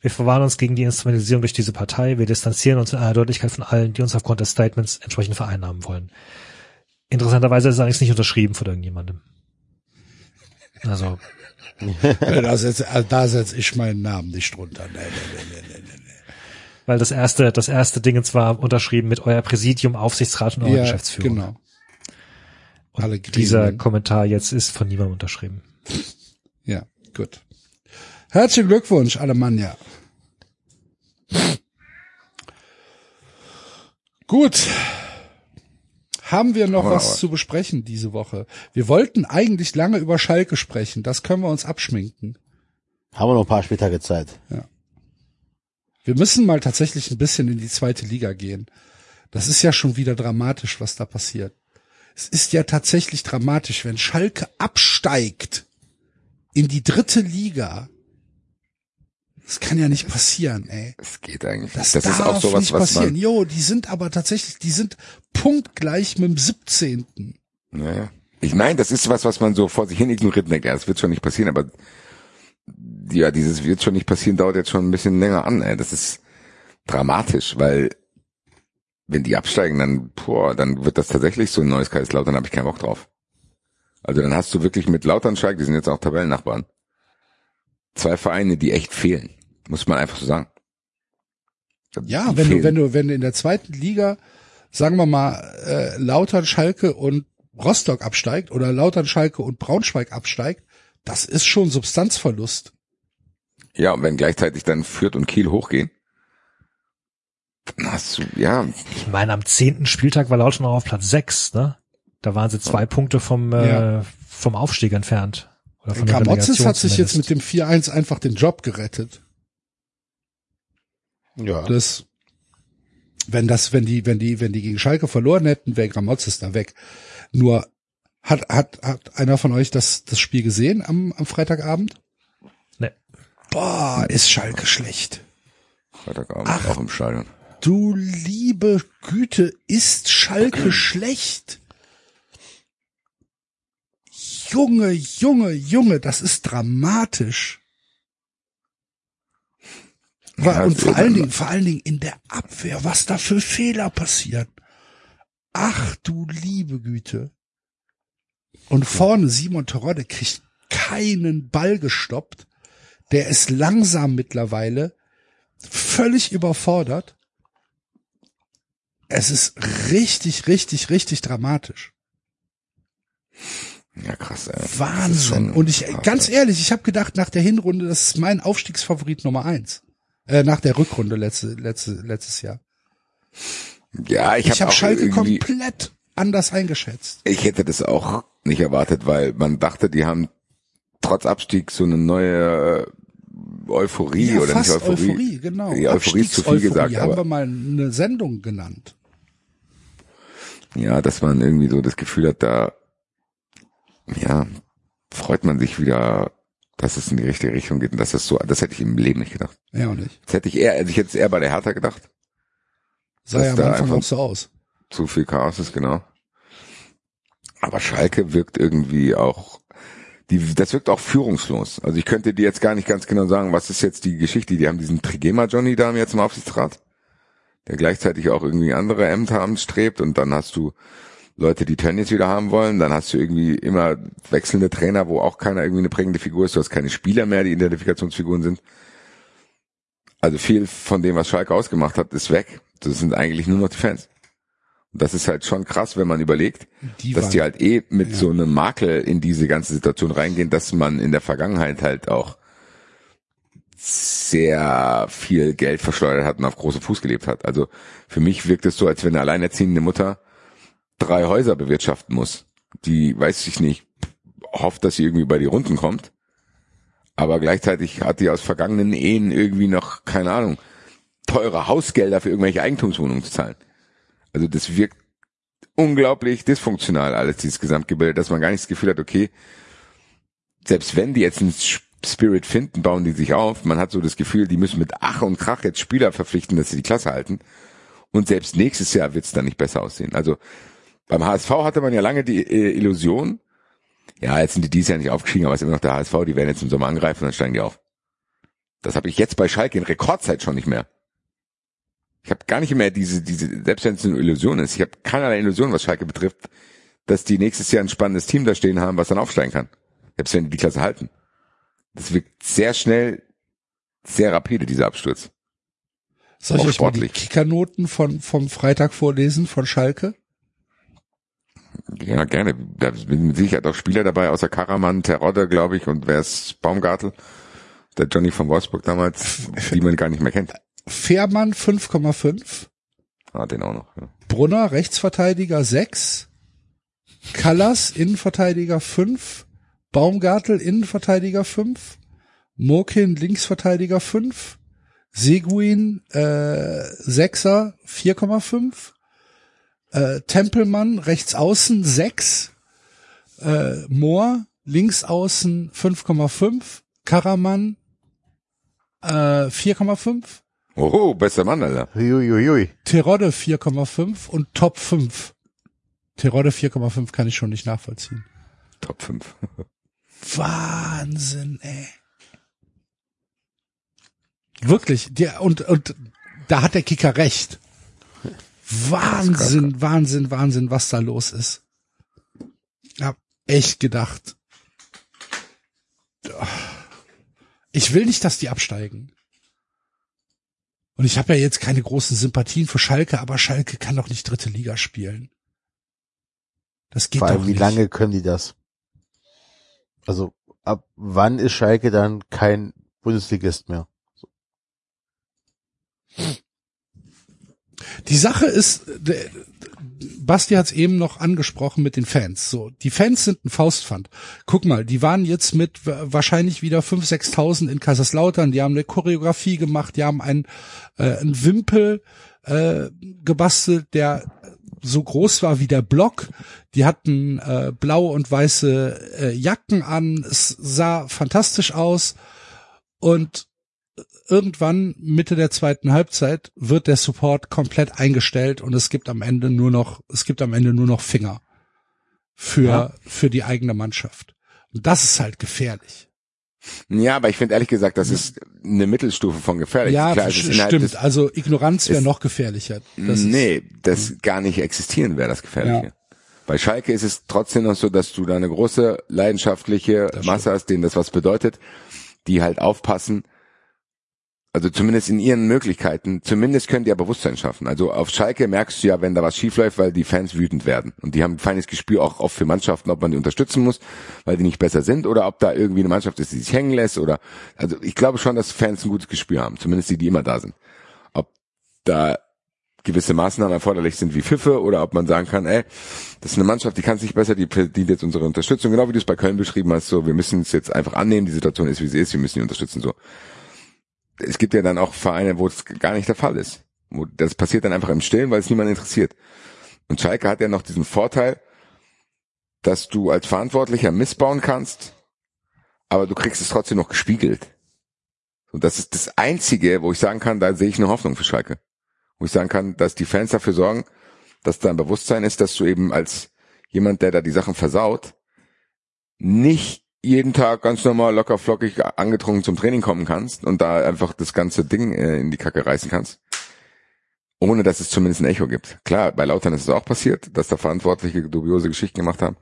Wir verwahren uns gegen die Instrumentalisierung durch diese Partei. Wir distanzieren uns in aller Deutlichkeit von allen, die uns aufgrund des Statements entsprechend vereinnahmen wollen. Interessanterweise ist es allerdings nicht unterschrieben von irgendjemandem. Also, Da setze da setz ich meinen Namen nicht drunter. Nee, nee, nee, nee, nee, weil das erste, das erste Ding war unterschrieben mit euer Präsidium, Aufsichtsrat und eurer Ja, Geschäftsführung. genau. Und Alle dieser. Kommentar jetzt ist von niemandem unterschrieben. Ja, gut. Herzlichen Glückwunsch, Alemannia. Gut. Haben wir noch was zu besprechen diese Woche? Wir wollten eigentlich lange über Schalke sprechen. Das können wir uns abschminken. Haben wir noch ein paar Spieltage Zeit. Wir müssen mal tatsächlich ein bisschen in die zweite Liga gehen. Das ist ja schon wieder dramatisch, was da passiert. Es ist ja tatsächlich dramatisch, wenn Schalke absteigt in die dritte Liga. Das kann ja nicht passieren, ey. Das geht eigentlich. Das, nicht. Das ist darf auch sowas, nicht was passieren. man. Jo, die sind aber tatsächlich, die sind punktgleich mit dem 17. Naja. Ich meine, das ist was, was man so vor sich hin ignoriert und denkt, ja, das wird schon nicht passieren, aber ja, dieses wird schon nicht passieren, dauert jetzt schon ein bisschen länger an. Ey. Das ist dramatisch, weil wenn die absteigen, dann, boah, dann wird das tatsächlich so ein neues Kaiserslautern, habe ich keinen Bock drauf. Also dann hast du wirklich mit Lauternscheid, die sind jetzt auch Tabellennachbarn, zwei Vereine, die echt fehlen, muss man einfach so sagen. Ja, Die wenn du, fehlen. wenn du, wenn du in der zweiten Liga, sagen wir mal, äh, Lautern, Schalke und Rostock absteigt oder Lautern, Schalke und Braunschweig absteigt, das ist schon Substanzverlust. Ja, und wenn gleichzeitig dann Fürth und Kiel hochgehen, dann hast du, ja, Ich meine, am zehnten Spieltag war Lautern noch auf Platz sechs, ne? Da waren sie zwei Punkte vom, äh, Ja. vom Aufstieg entfernt. Oder von der Gramotzes hat sich jetzt mit dem 4-1 einfach den Job gerettet. Ja. Das, wenn das, wenn die, wenn die, wenn die gegen Schalke verloren hätten, wäre Gramotzes da weg. Nur Hat, hat, hat einer von euch das, das Spiel gesehen am, am Freitagabend? Nee. Boah, ist Schalke schlecht. Freitagabend Ach. auch im Stadion. Du liebe Güte, ist Schalke (clears throat) schlecht? Junge, Junge, Junge, das ist dramatisch. Ja, und vor allen Dingen, vor allen Dingen in der Abwehr, was da für Fehler passieren. Ach du liebe Güte. Und vorne Simon Terodde kriegt keinen Ball gestoppt. Der ist langsam mittlerweile, völlig überfordert. Es ist richtig, richtig, richtig dramatisch. Ja, krass, ey. Wahnsinn. Und ich, krass, ganz ehrlich, ich habe gedacht nach der Hinrunde, das ist mein Aufstiegsfavorit Nummer eins. Äh, nach der Rückrunde letzte, letzte, letztes Jahr. Ja, ich habe auch Schalke komplett anders eingeschätzt. ich hätte das auch nicht erwartet, weil man dachte, die haben trotz Abstieg so eine neue äh, Euphorie ja, oder fast nicht Euphorie. genau. Ja, Euphorie ist zu viel gesagt, haben aber wir mal eine Sendung genannt. ja, dass man irgendwie so das Gefühl hat, da ja, freut man sich wieder, dass es in die richtige Richtung geht und dass das so, das hätte ich im Leben nicht gedacht. Ja, auch nicht. Das hätte ich eher, also ich hätte es eher bei der Hertha gedacht. Sah ja am Anfang auch so aus. zu viel Chaos ist, genau. Aber Schalke wirkt irgendwie auch, die, das wirkt auch führungslos. Also ich könnte dir jetzt gar nicht ganz genau sagen, was ist jetzt die Geschichte. Die haben diesen Trigema Johnny da jetzt im Aufsichtsrat, der gleichzeitig auch irgendwie andere Ämter anstrebt und dann hast du Leute, die Tönnies wieder haben wollen, dann hast du irgendwie immer wechselnde Trainer, wo auch keiner irgendwie eine prägende Figur ist, du hast keine Spieler mehr, die Identifikationsfiguren sind. Also viel von dem, was Schalke ausgemacht hat, ist weg. Das sind eigentlich nur noch die Fans. Und das ist halt schon krass, wenn man überlegt, Die dass waren- die halt eh mit ja. so einem Makel in diese ganze Situation reingehen, dass man in der Vergangenheit halt auch sehr viel Geld verschleudert hat und auf großem Fuß gelebt hat. Also für mich wirkt es so, als wenn eine alleinerziehende Mutter drei Häuser bewirtschaften muss. Die, weiß ich nicht, hofft, dass sie irgendwie bei die Runden kommt. Aber gleichzeitig hat die aus vergangenen Ehen irgendwie noch, keine Ahnung, teure Hausgelder für irgendwelche Eigentumswohnungen zu zahlen. Also das wirkt unglaublich dysfunktional alles, dieses Gesamtgebilde, dass man gar nicht das Gefühl hat, okay, selbst wenn die jetzt einen Spirit finden, bauen die sich auf. Man hat so das Gefühl, die müssen mit Ach und Krach jetzt Spieler verpflichten, dass sie die Klasse halten. Und selbst nächstes Jahr wird es dann nicht besser aussehen. Also beim HSV hatte man ja lange die äh, Illusion, ja, jetzt sind die dieses Jahr nicht aufgestiegen, aber es ist immer noch der HSV, die werden jetzt im Sommer angreifen und dann steigen die auf. Das habe ich jetzt bei Schalke in Rekordzeit schon nicht mehr. Ich habe gar nicht mehr diese, diese, selbst wenn es eine Illusion ist, ich habe keinerlei Illusion, was Schalke betrifft, dass die nächstes Jahr ein spannendes Team da stehen haben, was dann aufsteigen kann. Selbst wenn die die Klasse halten. Das wirkt sehr schnell, sehr rapide, dieser Absturz. Soll ich euch mal die. Kickernoten von, vom Freitag vorlesen von Schalke? Ja, gerne. Da sind mit Sicherheit auch Spieler dabei, außer Karaman, Terodde, glaube ich, und wer ist Baumgartel? Der Johnny von Wolfsburg damals, (laughs) die man gar nicht mehr kennt. Fährmann 5,5. Ah, den auch noch. Ja. Brunner, Rechtsverteidiger 6. Callas, Innenverteidiger 5. Baumgartel, Innenverteidiger 5. Mokin, Linksverteidiger 5. Seguin, äh, Sechser, 4,5. Äh, Tempelmann, Rechtsaußen 6. Äh, Mohr, Linksaußen 5,5. Karaman, äh, 4,5. Oho, bester Mann, Alter. Huiuiui. Terodde 4,5 und Top 5. Terodde 4,5 kann ich schon nicht nachvollziehen. Top 5. Wahnsinn, ey. Wirklich, der, und, und da hat der Kicker recht. Wahnsinn, Wahnsinn, Wahnsinn, was da los ist. Hab echt gedacht. Ich will nicht, dass die absteigen. Und ich habe ja jetzt keine großen Sympathien für Schalke, aber Schalke kann doch nicht dritte Liga spielen. Das geht Vor doch allem, wie nicht. lange können die das? Also, ab wann ist Schalke dann kein Bundesligist mehr? Die Sache ist, Basti hat es eben noch angesprochen mit den Fans. So, die Fans sind ein Faustpfand. Guck mal, die waren jetzt mit wa- wahrscheinlich wieder 5.000, 6.000 in Kaiserslautern. Die haben eine Choreografie gemacht, die haben einen, äh, einen Wimpel äh, gebastelt, der so groß war wie der Block. Die hatten äh, blaue und weiße äh, Jacken an. Es sah fantastisch aus. Und irgendwann Mitte der zweiten Halbzeit wird der Support komplett eingestellt und es gibt am Ende nur noch, es gibt am Ende nur noch Finger für, Ja. für die eigene Mannschaft. Und das ist halt gefährlich. Ja, aber ich finde ehrlich gesagt, das ist eine Mittelstufe von gefährlich. ja, Klar, ist stimmt. des- also Ignoranz wäre ist- noch gefährlicher. Das ist- nee, das gar nicht existieren wäre das Gefährliche. Ja. Bei Schalke ist es trotzdem noch so, dass du da eine große leidenschaftliche Masse hast, denen das was bedeutet, die halt aufpassen. Also zumindest in ihren Möglichkeiten, zumindest können die ja Bewusstsein schaffen. Also auf Schalke merkst du ja, wenn da was schief läuft, weil die Fans wütend werden. Und die haben ein feines Gespür auch oft für Mannschaften, ob man die unterstützen muss, weil die nicht besser sind oder ob da irgendwie eine Mannschaft ist, die sich hängen lässt oder, also ich glaube schon, dass Fans ein gutes Gespür haben. Zumindest die, die immer da sind. Ob da gewisse Maßnahmen erforderlich sind wie Pfiffe oder ob man sagen kann, ey, das ist eine Mannschaft, die kann es nicht besser, die verdient jetzt unsere Unterstützung, genau wie du es bei Köln beschrieben hast, so, wir müssen es jetzt einfach annehmen, die Situation ist, wie sie ist, wir müssen die unterstützen, so. Es gibt ja dann auch Vereine, wo es gar nicht der Fall ist. Wo das passiert dann einfach im Stillen, weil es niemand interessiert. Und Schalke hat ja noch diesen Vorteil, dass du als Verantwortlicher missbauen kannst, aber du kriegst es trotzdem noch gespiegelt. Und das ist das Einzige, wo ich sagen kann, da sehe ich eine Hoffnung für Schalke wo ich sagen kann, dass die Fans dafür sorgen, dass da ein Bewusstsein ist, dass du eben als jemand, der da die Sachen versaut, nicht jeden Tag ganz normal locker flockig angetrunken zum Training kommen kannst und da einfach das ganze Ding äh, in die Kacke reißen kannst. Ohne dass es zumindest ein Echo gibt. Klar, bei Lautern ist es auch passiert, dass da Verantwortliche dubiose Geschichten gemacht haben.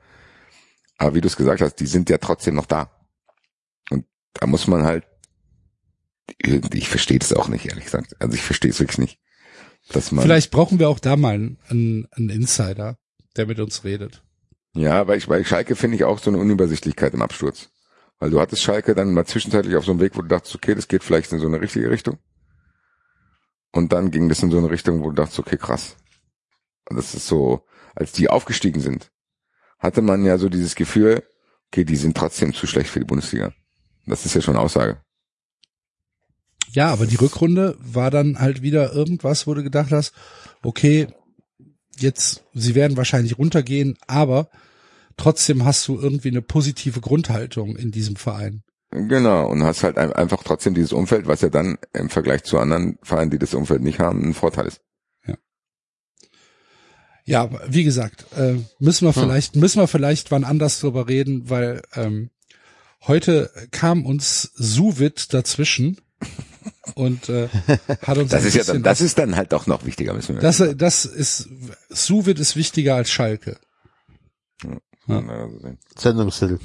Aber wie du es gesagt hast, die sind ja trotzdem noch da. Und da muss man halt, ich verstehe das auch nicht, ehrlich gesagt. Also ich verstehe es wirklich nicht. Dass man, Vielleicht brauchen wir auch da mal einen, einen Insider, der mit uns redet. Ja, weil ich bei Schalke finde ich auch so eine Unübersichtlichkeit im Absturz. Weil du hattest Schalke dann mal zwischenzeitlich auf so einem Weg, wo du dachtest, okay, das geht vielleicht in so eine richtige Richtung. Und dann ging das in so eine Richtung, wo du dachtest, okay, krass. Und das ist so, als die aufgestiegen sind, hatte man ja so dieses Gefühl, okay, die sind trotzdem zu schlecht für die Bundesliga. Das ist ja schon Aussage. Ja, aber die Rückrunde war dann halt wieder irgendwas, wo du gedacht hast, okay, jetzt, sie werden wahrscheinlich runtergehen, aber trotzdem hast du irgendwie eine positive Grundhaltung in diesem Verein. Genau, und hast halt ein- einfach trotzdem dieses Umfeld, was ja dann im Vergleich zu anderen Vereinen, die das Umfeld nicht haben, ein Vorteil ist. Ja, aber wie gesagt, äh, müssen wir vielleicht, müssen wir vielleicht wann anders drüber reden, weil ähm, heute kam uns Suvid dazwischen (laughs) und äh, hat uns Das ist ja dann, das ist dann halt doch noch wichtiger, müssen wir das, das ist Suvid ist wichtiger als Schalke. Ja, also. Sendungstitel.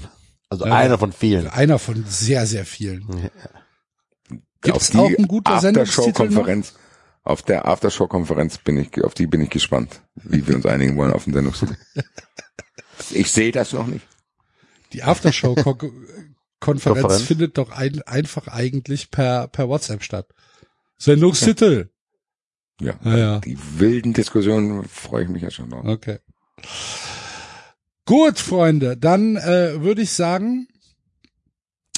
Also Ja. einer von vielen. Einer von sehr, sehr vielen. Gibt's Auf auch ein guter Sendungstitel auf der Aftershow-Konferenz bin ich, auf die bin ich gespannt, wie wir uns einigen wollen auf den Sendungstitel. (laughs) ich sehe das noch nicht. Die Aftershow-Konferenz Konferenz? findet doch ein, einfach eigentlich per, per WhatsApp statt. Sendungstitel. Ja. Ja, ja. Die wilden Diskussionen freue ich mich ja schon drauf. Okay. Gut, Freunde, dann äh, würde ich sagen,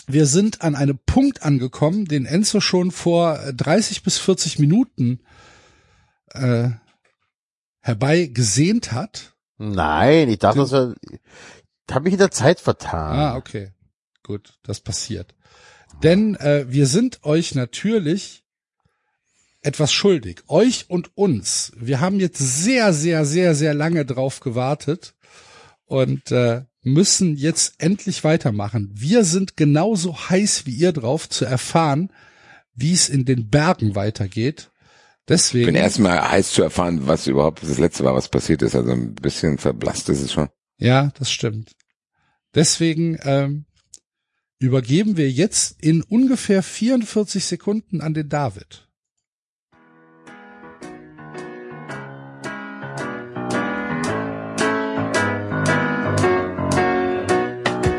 wir sind an einem Punkt angekommen, den Enzo schon vor äh, 30 bis 40 Minuten äh, herbei gesehnt hat. Nein, ich dachte, das war, ich habe mich in der Zeit vertan. Ah, okay. Gut, das passiert. Denn äh, wir sind euch natürlich etwas schuldig. Euch und uns. Wir haben jetzt sehr, sehr, sehr, sehr lange drauf gewartet und äh, müssen jetzt endlich weitermachen. Wir sind genauso heiß wie ihr drauf zu erfahren, wie es in den Bergen weitergeht. Ich Deswegen. bin erstmal heiß zu erfahren, was überhaupt das letzte war, was passiert ist. Also ein bisschen verblasst ist es schon. Ja, das stimmt. Deswegen ähm, übergeben wir jetzt in ungefähr 44 Sekunden an den David.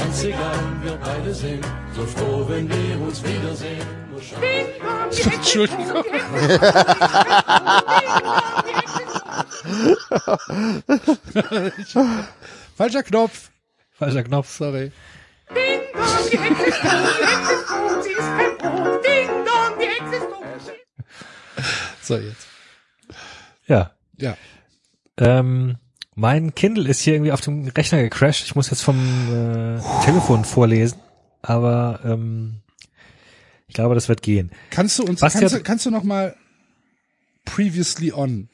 ganz egal, wir beide sind so froh, wenn wir uns wiedersehen. Nur schau- Entschuldigung. Falscher Knopf. Falscher Knopf. Sorry. So, jetzt. Ja. Ja. Ähm, mein Kindle ist hier irgendwie auf dem Rechner gecrashed. Ich muss jetzt vom äh, Telefon vorlesen, aber ähm, ich glaube, das wird gehen. Kannst du uns, Was kannst, du, kannst du noch mal previously on?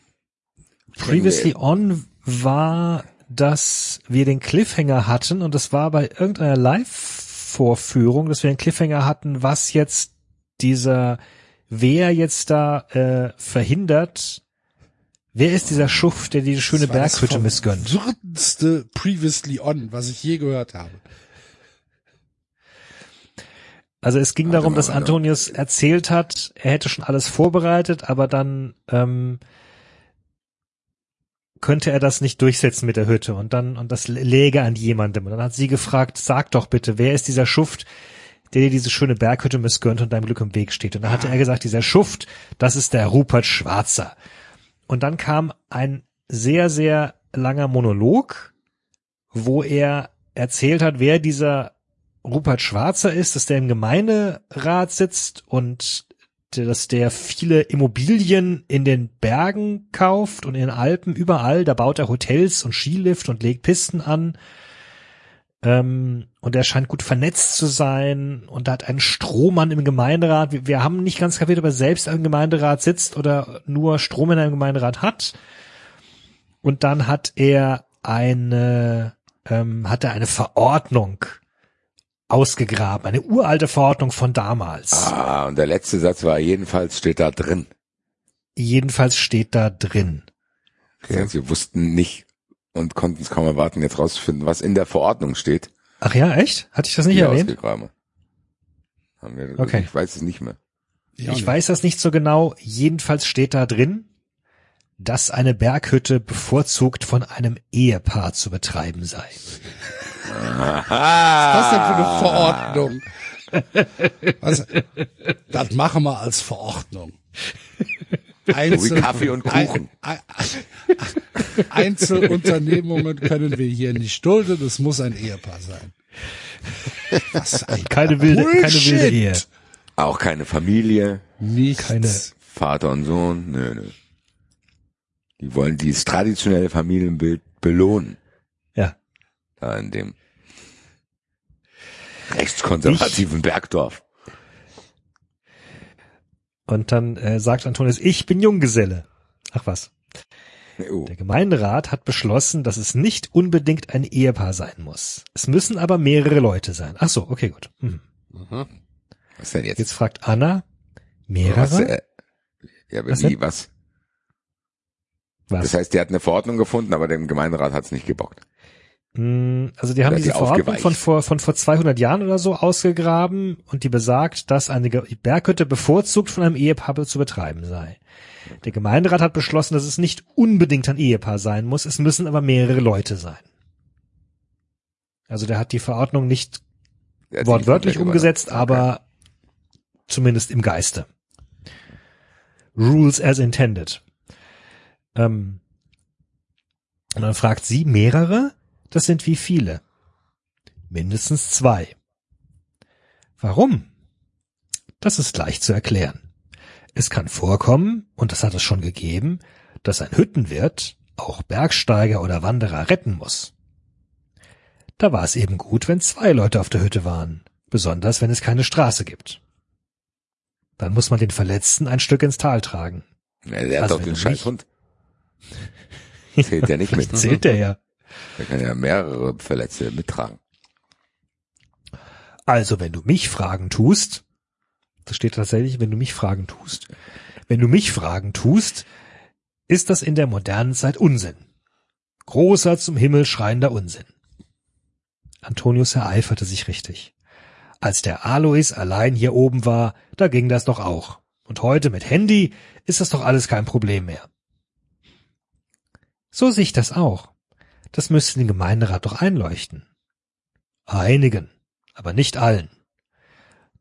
Previously on war, dass wir den Cliffhanger hatten und das war bei irgendeiner Live-Vorführung, dass wir den Cliffhanger hatten, was jetzt dieser, wer jetzt da äh, verhindert, wer ist dieser Schuft, der diese schöne Das das Berghütte missgönnt? verwirrendste previously on, was ich je gehört habe. Also es ging darum, dass. Antonius erzählt hat, er hätte schon alles vorbereitet, aber dann ähm, könnte er das nicht durchsetzen mit der Hütte und dann und das läge an jemandem. Und dann hat sie gefragt, sag doch bitte, wer ist dieser Schuft, der dir diese schöne Berghütte missgönnt und deinem Glück im Weg steht? Und dann hatte er gesagt, dieser Schuft, das ist der Rupert Schwarzer. Und dann kam ein sehr, sehr langer Monolog, wo er erzählt hat, wer dieser Rupert Schwarzer ist, dass der im Gemeinderat sitzt und dass der viele Immobilien in den Bergen kauft und in den Alpen überall. Da baut er Hotels und Skilift und legt Pisten an. Ähm, und er scheint gut vernetzt zu sein und hat einen Strohmann im Gemeinderat. Wir, wir haben nicht ganz kapiert, ob er selbst im Gemeinderat sitzt oder nur Strohmänner im Gemeinderat hat. Und dann hat er eine, ähm, hat er eine Verordnung ausgegraben, eine uralte Verordnung von damals. Ah, und der letzte Satz war, jedenfalls steht da drin. Jedenfalls steht da drin. Heißt, wir wussten nicht und konnten es kaum erwarten, jetzt rauszufinden, was in der Verordnung steht. Ach ja, echt? Hatte ich das nicht erwähnt? Haben wir, Okay. Ich weiß es nicht mehr. Ja, Ich nicht. weiß das nicht so genau. Jedenfalls steht da drin, dass eine Berghütte bevorzugt von einem Ehepaar zu betreiben sei. Was denn für eine Verordnung? (laughs) Was, das machen wir als Verordnung. Einzel, Kaffee und Kuchen. Ein, ein, Einzelunternehmungen können wir hier nicht dulden, es muss ein Ehepaar sein. Was ein Keine wilde, keine wilde Ehe. Auch keine Familie, Nichts. Keine- Vater und Sohn, nö, nö. Die wollen dieses traditionelle Familienbild belohnen. Ja. Da in dem rechtskonservativen Bergdorf. Und dann äh, sagt Antonius, ich bin Junggeselle. Ach was. Oh. Der Gemeinderat hat beschlossen, dass es nicht unbedingt ein Ehepaar sein muss. Es müssen aber mehrere Leute sein. Ach so, okay, gut. Mhm. Was denn jetzt? Jetzt fragt Anna, mehrere? was, äh, ja, Was wie, denn? was? Was? Das heißt, der hat eine Verordnung gefunden, aber dem Gemeinderat hat es nicht gebockt. Mm, Also die haben Oder diese die Verordnung von vor, von vor 200 Jahren oder so ausgegraben und die besagt, dass eine Berghütte bevorzugt von einem Ehepaar zu betreiben sei. Der Gemeinderat hat beschlossen, dass es nicht unbedingt ein Ehepaar sein muss, es müssen aber mehrere Leute sein. Also der hat die Verordnung nicht sie wortwörtlich umgesetzt, übernommen. aber zumindest im Geiste. Rules as intended. Ähm, und dann fragt sie mehrere, das sind wie viele? Mindestens zwei. Warum? Das ist leicht zu erklären. Es kann vorkommen, und das hat es schon gegeben, dass ein Hüttenwirt auch Bergsteiger oder Wanderer retten muss. Da war es eben gut, wenn zwei Leute auf der Hütte waren, besonders wenn es keine Straße gibt. Dann muss man den Verletzten ein Stück ins Tal tragen. Ja, der Also hat doch den Scheißhund. Zählt der nicht (laughs) mit. Zählt der ja. Der kann ja mehrere Verletzte mittragen. Also, wenn du mich Fragen tust, das steht tatsächlich, wenn du mich Fragen tust, wenn du mich Fragen tust, ist das in der modernen Zeit Unsinn. Großer zum Himmel schreiender Unsinn. Antonius ereiferte sich richtig. Als der Alois allein hier oben war, da ging das doch auch. Und heute mit Handy ist das doch alles kein Problem mehr. So sehe ich das auch. Das müsste den Gemeinderat doch einleuchten. Einigen, aber nicht allen.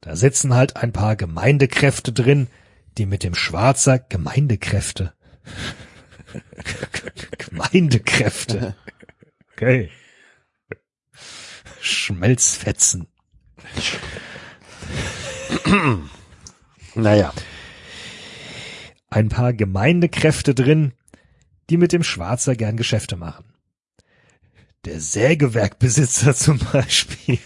Da sitzen halt ein paar Gemeindekräfte drin, die mit dem Schwarzer Gemeindekräfte. (laughs) Gemeindekräfte. Okay. Schmelzfetzen. Naja. Ein paar Gemeindekräfte drin, die mit dem Schwarzer gern Geschäfte machen. Der Sägewerkbesitzer (laughs) zum Beispiel.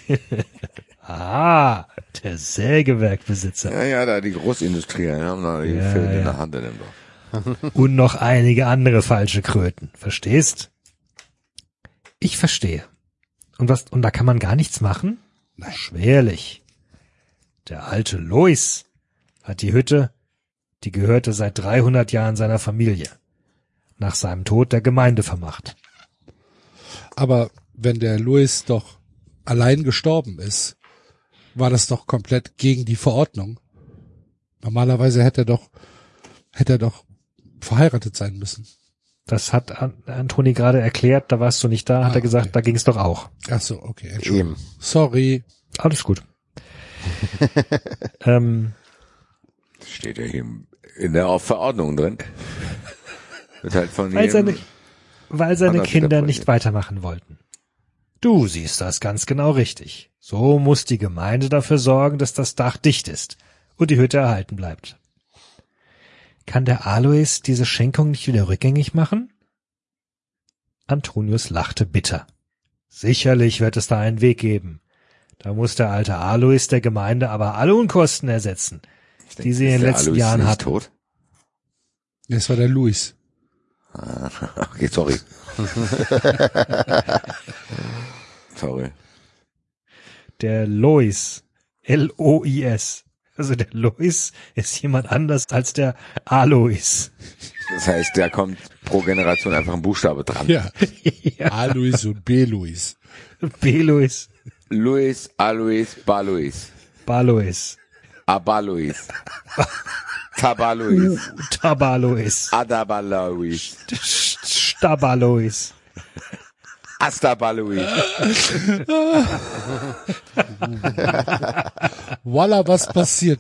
ah, der Sägewerkbesitzer. Ja, ja, da die Großindustrie, die haben da die Ja, in ja. der Hand in dem Dorf. Und noch einige andere falsche Kröten. Verstehst? Ich verstehe. Und was, und da kann man gar nichts machen? Nein. Schwerlich. Der alte Lois hat die Hütte, die gehörte seit 300 Jahren seiner Familie, nach seinem Tod der Gemeinde vermacht. Aber wenn der Louis doch allein gestorben ist, war das doch komplett gegen die Verordnung. Normalerweise hätte er doch, hätte er doch verheiratet sein müssen. Das hat An- Antoni gerade erklärt, da warst du nicht da, hat Ah, er gesagt, okay. da ging es doch auch. Ach so, okay, Entschuldigung. Eben. Sorry. Alles gut. (laughs) ähm, Steht ja hier in der Verordnung drin. Wird halt von jedem, weil seine Kinder nicht weitermachen wollten. Du siehst das ganz genau richtig. So muss die Gemeinde dafür sorgen, dass das Dach dicht ist und die Hütte erhalten bleibt. Kann der Alois diese Schenkung nicht wieder rückgängig machen? Antonius lachte bitter. Sicherlich wird es da einen Weg geben. Da muss der alte Alois der Gemeinde aber alle Unkosten ersetzen, Ich denk, die sie in den letzten Alois Jahren hatten. tot? Das war der Louis. (laughs) Okay, sorry. (laughs) sorry. der Lois. L-O-I-S. Also der Lois ist jemand anders als der Alois. Das heißt, da kommt pro Generation einfach ein Buchstabe dran. Ja. (laughs) ja. A Louis und B Louis. B-Lois. Luis, Alois, Balois, Balois. Abalois, Tabalois, Tabalois. Adabalois, Stabalois. Astabalois. Voila, was passiert?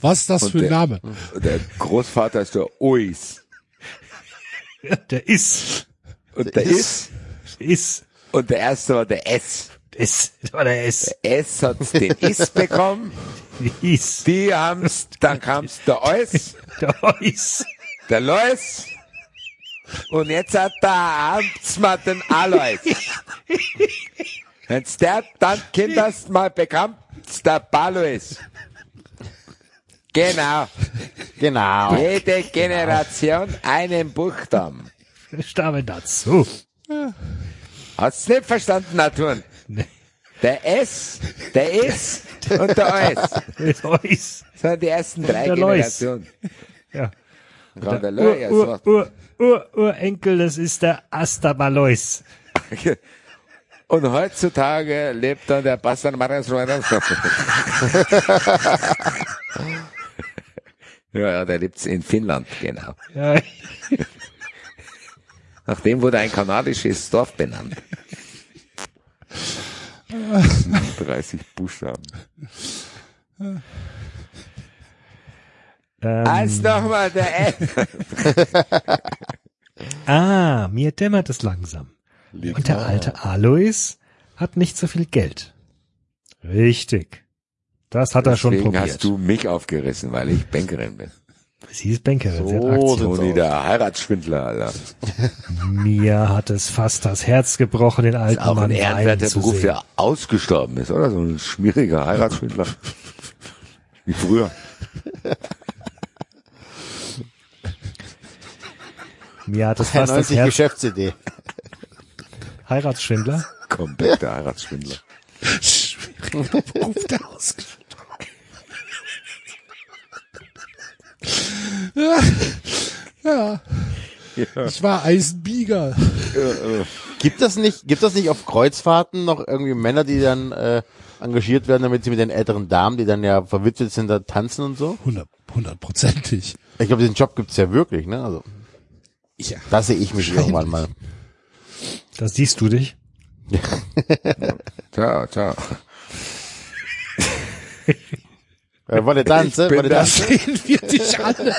Was ist das Und für ein der- Name? Der Großvater ist der Ois. Der ist. Und der ist. Ist. Und der erste war der S. Ist. Das war der S. Hat den Is bekommen. (laughs) Ist. Die haben's, dann kam's der Eus, (laughs) Der Is. der Lois. Und jetzt hat der Amtsmann den Alois. Wenn's der dann kinderst mal bekommt, der Balois. Genau. Genau. Jede Generation einen Buchstaben. Stamme dazu. Hast du nicht verstanden, Naturen? Der S, der Is und der Eus. Das sind die ersten drei der. Generationen. Ja. Und dann der Lois. Ur, Ur, Ur, Urenkel, das ist der Astabalois. (laughs) Und heutzutage lebt dann der Bastard Marius (laughs) Ja, ja, der lebt in Finnland, genau. Ja. Nach dem wurde ein kanadisches Dorf benannt. 30 Buchstaben. Ähm, Als nochmal der F. (laughs) Ah, mir dämmert es langsam. Und der alte Alois hat nicht so viel Geld. Richtig. Das hat er schon Deswegen probiert. hast du mich aufgerissen, weil ich Bankerin bin. Sie ist Bankerin, sie hat So Aktien. Toni, aus. der Heiratsschwindler, Alter. Mir hat es fast das Herz gebrochen, den alten Auch Mann ein ehrenwerter Beruf, sehen. der ausgestorben ist, oder? So ein schmieriger Heiratsschwindler. Wie früher. Mir hat es fast das 90 Herz Geschäftsidee. Heiratsschwindler. Kompletter Heiratsschwindler. Beruf der Ausgeschlossen. (laughs) Ja. ja. Ich war Eisenbieger. Gibt das nicht, gibt das nicht auf Kreuzfahrten noch irgendwie Männer, die dann äh, engagiert werden, damit sie mit den älteren Damen, die dann ja verwitwet sind, da tanzen und so? Hundert- Hundertprozentig. Ich glaube, diesen Job gibt's ja wirklich, ne? Also, Ja. da sehe ich mich irgendwann mal. Da siehst du dich. Ciao, ciao. (laughs) Äh, wollt ihr tanzen? bin Wollt ihr da. tanzen? Sehen wir dich alle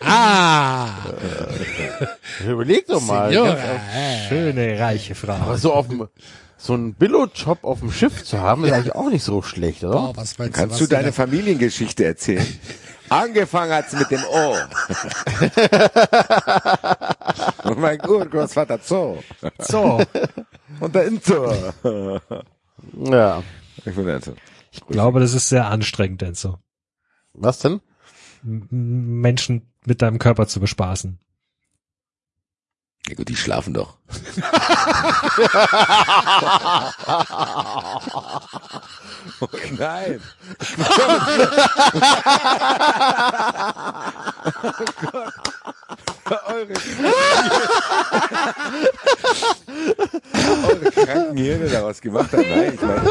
ah, Überleg doch mal. Signora. Ganz- Schöne, reiche Frau. Aber so auf dem, so ein Billo-Job auf dem Schiff zu haben, ist eigentlich auch nicht so schlecht, oder? Oh, was meinst Kannst was du deine da- Familiengeschichte erzählen? Angefangen hat's mit dem O. Und (laughs) mein Urgroßvater Zoo. So, Und der Inzo. (laughs) Ja. Ich bin Enzo. ich glaube, das ist sehr anstrengend, Enzo. Was denn? Menschen mit deinem Körper zu bespaßen. Ja gut, die schlafen doch. (laughs) oh nein. Eure, Eure kranken Hirne daraus gemacht haben. Nein, ich meine.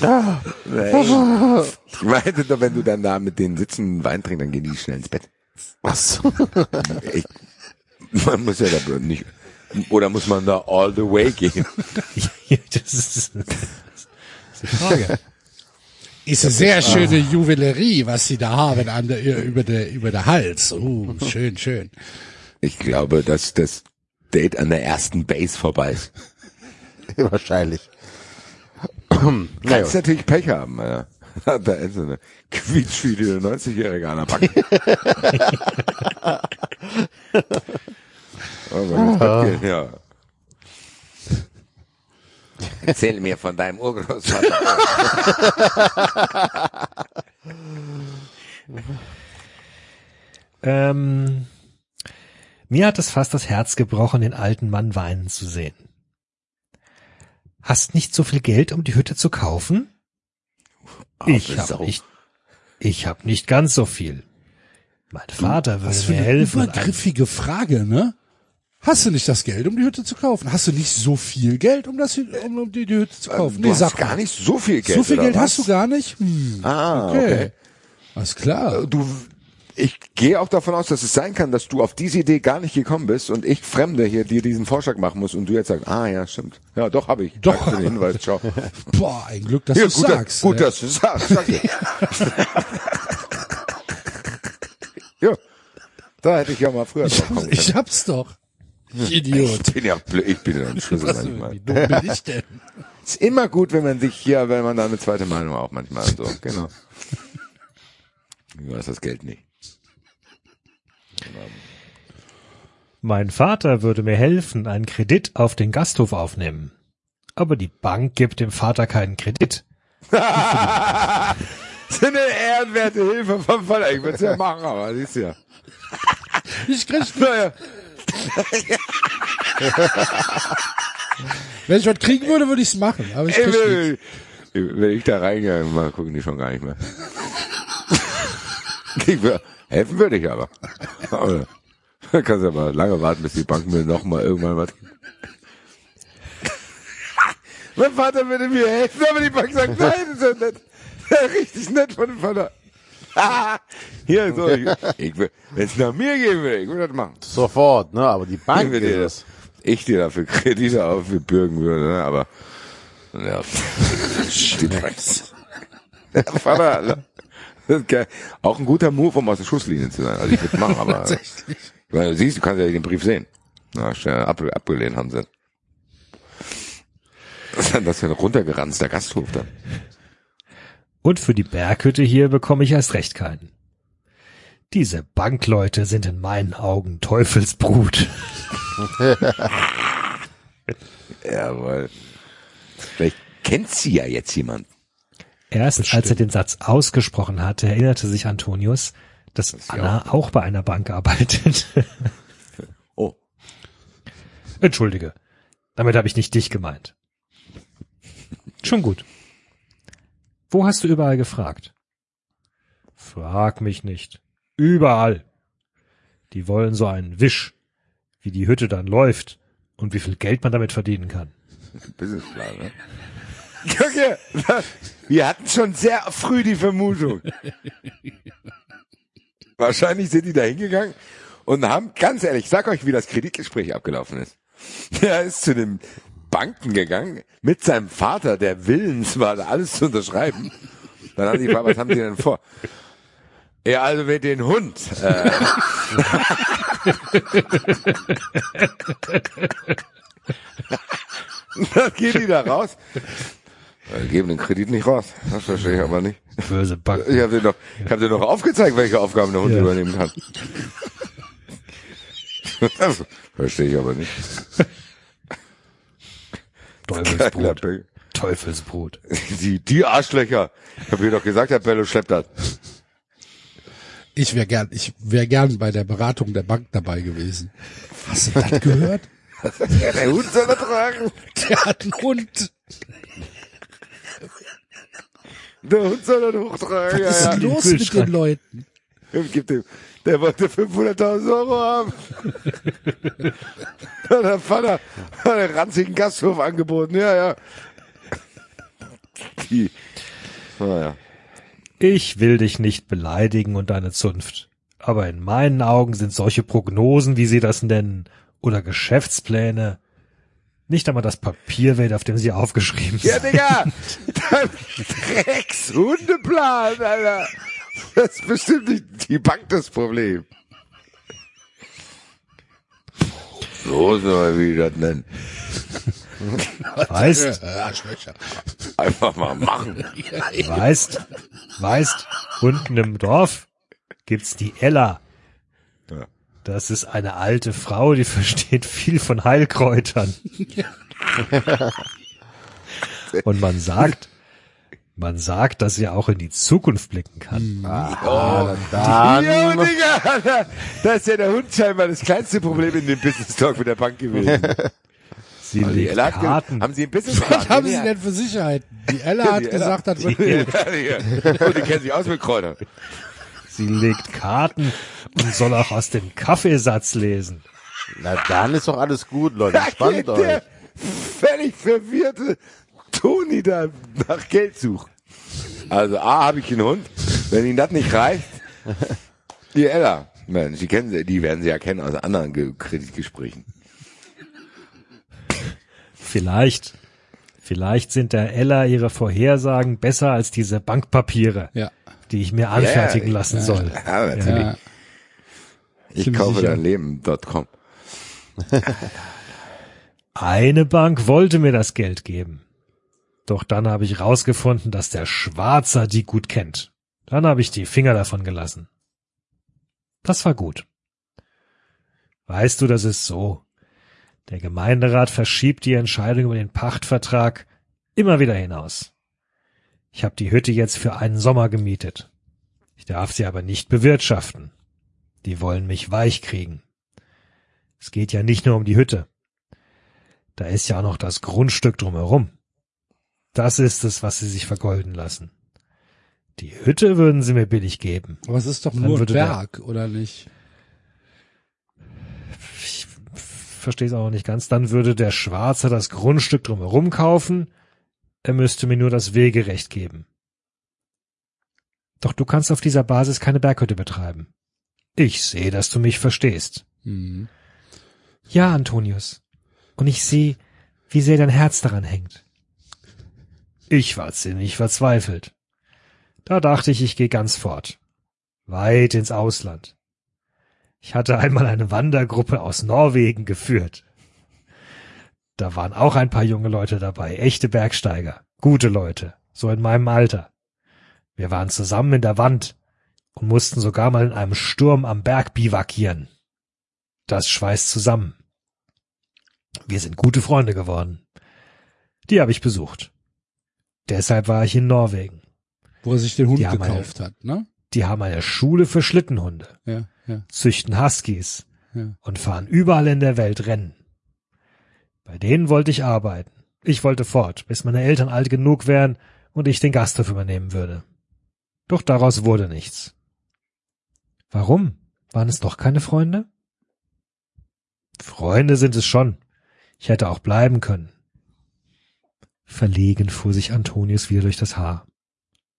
Nein. Ich meinte doch, wenn du dann da mit denen sitzen, Wein trinkst, dann gehen die schnell ins Bett. Was? Ich, man muss ja da nicht, oder muss man da all the way gehen? (laughs) das ist, das ist die Frage. Ist eine sehr schöne Juwelerie, was sie da haben an der, über der, über der Hals. Oh, schön, schön. Ich glaube, dass das Date an der ersten Base vorbei ist. (laughs) Wahrscheinlich. (clears throat) Kannst naja. natürlich Pech haben, ja. (laughs) Da ist eine quietschfide 90-Jährige an der Bank. Bett gehen, ja. Erzähl mir von deinem Urgroßvater. (laughs) Ähm, mir hat es fast das Herz gebrochen, den alten Mann weinen zu sehen. Hast nicht so viel Geld, um die Hütte zu kaufen? Ich Arme hab Sau. nicht, ich hab nicht ganz so viel. Mein Vater würde Was für mir eine helfen. und ein- übergriffige Frage, ne? Hast du nicht das Geld, um die Hütte zu kaufen? Hast du nicht so viel Geld, um das, um, um die, die Hütte zu kaufen? Du nee, hast sag gar mal. nicht so viel Geld. So viel Geld was? hast du gar nicht? Hm. Ah, Okay. okay. Alles klar. Du, ich gehe auch davon aus, dass es sein kann, dass du auf diese Idee gar nicht gekommen bist und ich Fremde hier dir diesen Vorschlag machen muss und du jetzt sagst, ah ja, stimmt. Ja, doch habe ich. Doch. Danke für den Hinweis, ciao. (laughs) Boah, ein Glück, dass Ja, du gut, sagst. gut, ne? dass du sagst. Danke. (laughs) (laughs) ja, da hätte ich ja mal früher drauf kommen Ich hab's doch. Ich Idiot. Ich bin ja blöd, ich bin ja ein Schlüssel Was, manchmal. wie dumm bin ich denn? (laughs) Ist immer gut, wenn man sich hier, wenn man da eine zweite Meinung auch manchmal so, genau. Du hast das Geld nicht. Mein Vater würde mir helfen, einen Kredit auf den Gasthof aufnehmen. Aber die Bank gibt dem Vater keinen Kredit. (laughs) So eine ehrenwerte Hilfe vom Vater. Ich würde es ja machen, aber siehst du ja. Ich krieg, (laughs) Naja. (laughs) wenn ich was kriegen würde, würde ich's machen. Aber ich Ey, wenn, wenn ich da reingehe, mal gucken die schon gar nicht mehr. (laughs) Ich helfen würde ich aber. aber kannst du aber lange warten, bis die Bank mir noch mal irgendwann was gibt. (laughs) Mein Vater würde mir helfen, aber die Bank sagt, nein, das ist ja nett. Richtig nett von dem Vater. (laughs) Hier, so, ich, ich, wenn es nach mir gehen würde, ich würde das machen. Sofort, ne? Aber die Bank Ich dir das, ich dir dafür Kredite aufbürgen würde, ne? aber ja. Vater, ne? Das. Auch ein guter Move, um aus der Schusslinie zu sein. Also ich würde machen, aber meine, du siehst, du kannst ja den Brief sehen. Na, schnell ab, abgelehnt haben sie. Was ist das für ein runtergeranzter Gasthof da? Und für die Berghütte hier bekomme ich erst recht keinen. Diese Bankleute sind in meinen Augen Teufelsbrut. (laughs) Jawohl. Vielleicht kennt sie ja jetzt jemand. Erst als er den Satz ausgesprochen hatte, erinnerte sich Antonius, dass Anna auch bei einer Bank arbeitet. (laughs) Oh. Entschuldige, damit habe ich nicht dich gemeint. Schon gut. Wo hast du überall gefragt? Frag mich nicht. Überall. Die wollen so einen Wisch, wie die Hütte dann läuft und wie viel Geld man damit verdienen kann. Businessplan, ne? Guck hier, wir hatten schon sehr früh die Vermutung. Wahrscheinlich sind die da hingegangen und haben, ganz ehrlich, ich sag euch, wie das Kreditgespräch abgelaufen ist. Er ist zu den Banken gegangen mit seinem Vater, der willens war, da alles zu unterschreiben. Dann haben die gefragt, was haben sie denn vor? Ja, also mit den Hund. Äh, (laughs) dann gehen die da raus. Äh, geben den Kredit nicht raus. Das verstehe ich aber nicht. Böse Bank. Ich habe dir noch, ich habe dir noch aufgezeigt, welche Aufgaben der Hund Ja. übernehmen kann. (laughs) Das verstehe ich aber nicht. Teufelsbrot. Geiler Teufelsbrot. (laughs) Die, die Arschlöcher. Ich habe dir doch gesagt, Herr Bello schleppt das. Ich wäre gern, ich wäre gern bei der Beratung der Bank dabei gewesen. Hast du das gehört? (laughs) Der Hund soll das tragen. Der hat einen Hund. Der Hund soll das hochtragen. Was ist Ja, ja. los mit den Leuten? Gib dem, der wollte 500.000 Euro haben. (laughs) Hat Vater hat einen ranzigen Gasthof angeboten. Ja, ja. Die, naja. Ich will dich nicht beleidigen und deine Zunft. Aber in meinen Augen sind solche Prognosen, wie sie das nennen, oder Geschäftspläne, nicht einmal das Papier wert, auf dem sie aufgeschrieben Ja, sind. Digga, (laughs) dein Drecks-Hundeplan, Alter. (laughs) Das ist bestimmt nicht die Bank das Problem. So soll wie die das nennen. Weißt. Einfach mal machen. (laughs) weißt, weißt, unten im Dorf gibt's die Ella. Das ist eine alte Frau, die versteht viel von Heilkräutern. Und man sagt, man sagt, dass sie auch in die Zukunft blicken kann. Ah, dann, Jo, Digga, Alter. Das ist ja der Hund scheinbar das kleinste Problem in dem Business Talk mit der Bank gewesen. (laughs) Sie Also legt Ella hat ge- Karten. haben Sie ein Business Was (laughs) haben Sie denn für Sicherheiten? Die (laughs) Ella hat Die Ella- gesagt, das wird Die, gut. Und die kennen sich aus mit Kräutern. Sie legt Karten und soll auch aus dem Kaffeesatz lesen. na dann ist doch alles gut, Leute. Entspannt euch. völlig verwirrte Toni da nach Geld sucht. Also A, habe ich einen Hund. Wenn Ihnen das nicht reicht, (laughs) die Ella. Mensch, die kennen sie, die werden sie ja kennen aus anderen Ge Kreditgesprächen. Vielleicht, vielleicht sind der Ella ihre Vorhersagen besser als diese Bankpapiere, Ja. die ich mir anfertigen Ja, lassen soll. Ja, natürlich. ja. Ich ziemlich kaufe sicher. dein Leben.com. (laughs) Eine Bank wollte mir das Geld geben. Doch dann habe ich rausgefunden, dass der Schwarzer die gut kennt. Dann habe ich die Finger davon gelassen. Das war gut. Weißt du, das ist so. Der Gemeinderat verschiebt die Entscheidung über den Pachtvertrag immer wieder hinaus. Ich habe die Hütte jetzt für einen Sommer gemietet. Ich darf sie aber nicht bewirtschaften. Die wollen mich weich kriegen. Es geht ja nicht nur um die Hütte. Da ist ja auch noch das Grundstück drumherum. Das ist es, was sie sich vergolden lassen. Die Hütte würden sie mir billig geben. Aber es ist doch nur ein Berg, oder nicht? Ich verstehe es auch nicht ganz. Dann würde der Schwarze das Grundstück drumherum kaufen. Er müsste mir nur das Wegerecht geben. Doch du kannst auf dieser Basis keine Berghütte betreiben. Ich sehe, dass du mich verstehst. Hm. Ja, Antonius. Und ich sehe, wie sehr dein Herz daran hängt. Ich war ziemlich verzweifelt. Da dachte ich, ich gehe ganz fort. Weit ins Ausland. Ich hatte einmal eine Wandergruppe aus Norwegen geführt. Da waren auch ein paar junge Leute dabei, echte Bergsteiger, gute Leute, so in meinem Alter. Wir waren zusammen in der Wand und mussten sogar mal in einem Sturm am Berg bivakieren. Das schweißt zusammen. Wir sind gute Freunde geworden. Die habe ich besucht. Deshalb war ich in Norwegen. Wo er sich den Hund Die gekauft hat, ne? Die haben eine Schule für Schlittenhunde, Ja, ja, züchten Huskies ja. und fahren überall in der Welt Rennen. Bei denen wollte ich arbeiten. Ich wollte fort, bis meine Eltern alt genug wären und ich den Gasthof übernehmen würde. Doch daraus wurde nichts. Warum? Waren es doch keine Freunde? Freunde sind es schon. Ich hätte auch bleiben können. Verlegen fuhr sich Antonius wieder durch das Haar.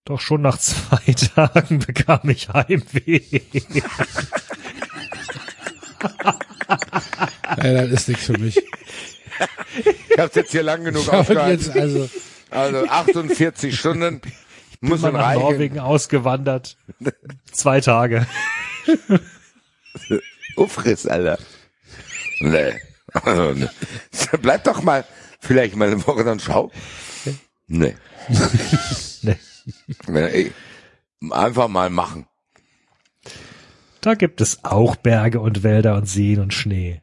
Doch schon nach zwei (laughs) Tagen bekam ich Heimweh. (laughs) Ey, das ist nichts für mich. Ich hab's jetzt hier lang genug Ich jetzt also, Also 48 Stunden muss Bin schon mal nach reichen. Norwegen ausgewandert. Zwei Tage. Ufriss, Alter. Nee. Also, ne. Bleib doch mal vielleicht mal eine Woche dann schau. Nee. Nee. (laughs) Einfach mal machen. Da gibt es auch Berge und Wälder und Seen und Schnee.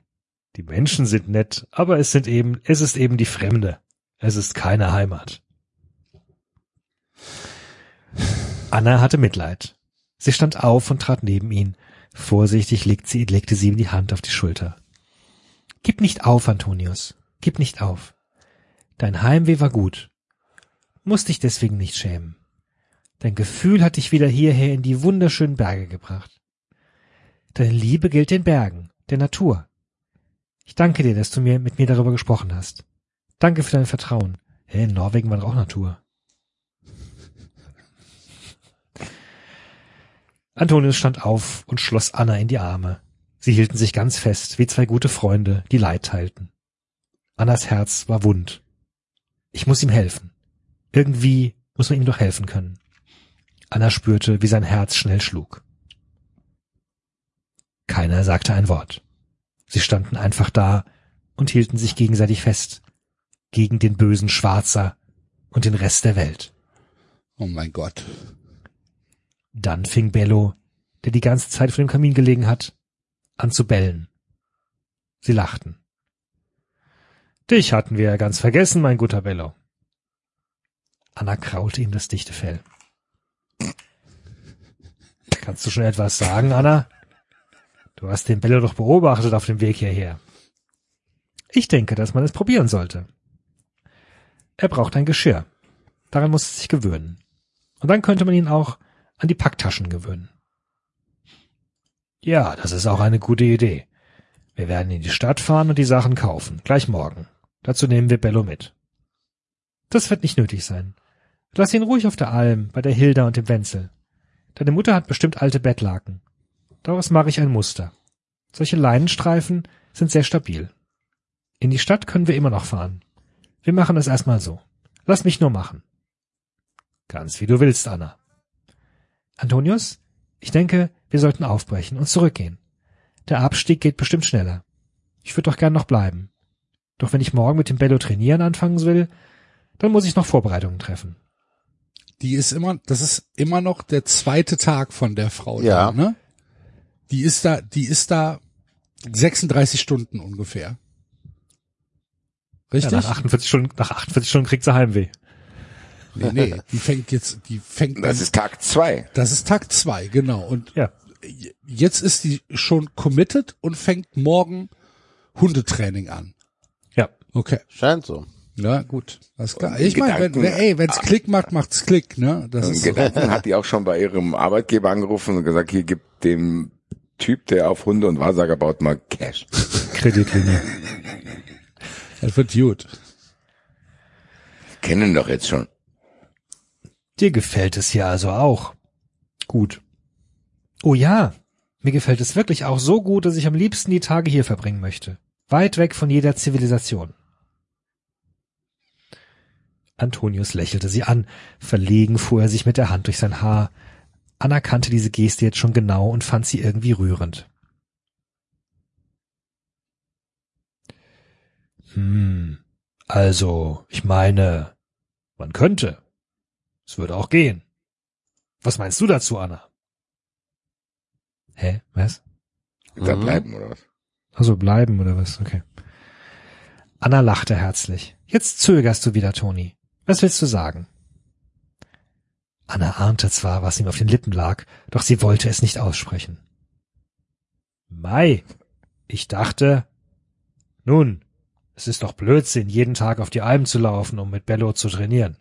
Die Menschen sind nett, aber es sind eben, es ist eben die Fremde. Es ist keine Heimat. Anna hatte Mitleid. Sie stand auf und trat neben ihn. Vorsichtig legte sie, legte sie ihm die Hand auf die Schulter. Gib nicht auf, Antonius. Gib nicht auf. Dein Heimweh war gut. Musst dich deswegen nicht schämen. Dein Gefühl hat dich wieder hierher in die wunderschönen Berge gebracht. Deine Liebe gilt den Bergen, der Natur. Ich danke dir, dass du mir mit mir darüber gesprochen hast. Danke für dein Vertrauen. Hä, in Norwegen war doch auch Natur. Antonius stand auf und schloss Anna in die Arme. Sie hielten sich ganz fest, wie zwei gute Freunde, die Leid teilten. Annas Herz war wund. Ich muss ihm helfen. Irgendwie muss man ihm doch helfen können. Anna spürte, wie sein Herz schnell schlug. Keiner sagte ein Wort. Sie standen einfach da und hielten sich gegenseitig fest, gegen den bösen Schwarzer und den Rest der Welt. oh mein Gott. Dann fing Bello, der die ganze Zeit vor dem Kamin gelegen hat, an zu bellen. Sie lachten. Dich hatten wir ja ganz vergessen, mein guter Bello. Anna kraulte ihm das dichte Fell. Kannst du schon etwas sagen, Anna? Du hast den Bello doch beobachtet auf dem Weg hierher. Ich denke, dass man es probieren sollte. Er braucht ein Geschirr. Daran muss es sich gewöhnen. Und dann könnte man ihn auch an die Packtaschen gewöhnen. Ja, das ist auch eine gute Idee. Wir werden in die Stadt fahren und die Sachen kaufen, gleich morgen. Dazu nehmen wir Bello mit. Das wird nicht nötig sein. Lass ihn ruhig auf der Alm, bei der Hilda und dem Wenzel. Deine Mutter hat bestimmt alte Bettlaken. Daraus mache ich ein Muster. Solche Leinenstreifen sind sehr stabil. In die Stadt können wir immer noch fahren. Wir machen es erstmal so. Lass mich nur machen. Ganz wie du willst, Anna. Antonius, ich denke, wir sollten aufbrechen und zurückgehen. Der Abstieg geht bestimmt schneller. Ich würde doch gern noch bleiben. Doch wenn ich morgen mit dem Bello trainieren anfangen will, dann muss ich noch Vorbereitungen treffen. Die ist immer, das ist immer noch der zweite Tag von der Frau. Ja. Da, ne? Die ist da, die ist da 36 Stunden ungefähr. Ja, Richtig? nach 48 Stunden, nach 48 Stunden kriegt sie Heimweh. nee, nee, die fängt jetzt, die fängt Das dann- ist Tag zwei. das ist Tag zwei, genau. Und Ja. jetzt ist die schon committed und fängt morgen Hundetraining an. Ja. Okay. Scheint so. Ja, gut. Alles klar. Ich meine, wenn, ey, wenn's Klick macht, macht's Klick, ne? Das ist so. Gedanken hat die auch schon bei ihrem Arbeitgeber angerufen und gesagt, hier gibt dem Typ, der auf Hunde und Wahrsager baut, mal Cash. (laughs) Kreditlinie. Das wird gut. Kennen doch jetzt schon. Dir gefällt es hier also auch. Gut. Oh ja, mir gefällt es wirklich auch so gut, dass ich am liebsten die Tage hier verbringen möchte. Weit weg von jeder Zivilisation. Antonius lächelte sie an. Verlegen fuhr er sich mit der Hand durch sein Haar. Anna kannte diese Geste jetzt schon genau und fand sie irgendwie rührend. Hm, also, ich meine, man könnte. Es würde auch gehen. Was meinst du dazu, Anna? Hä? Was? Da Mhm. bleiben oder was? Also bleiben oder was? Okay. Anna lachte herzlich. Jetzt zögerst du wieder, Toni. Was willst du sagen? Anna ahnte zwar, was ihm auf den Lippen lag, doch sie wollte es nicht aussprechen. Mai, ich dachte, nun, es ist doch Blödsinn, jeden Tag auf die Alm zu laufen, um mit Bello zu trainieren.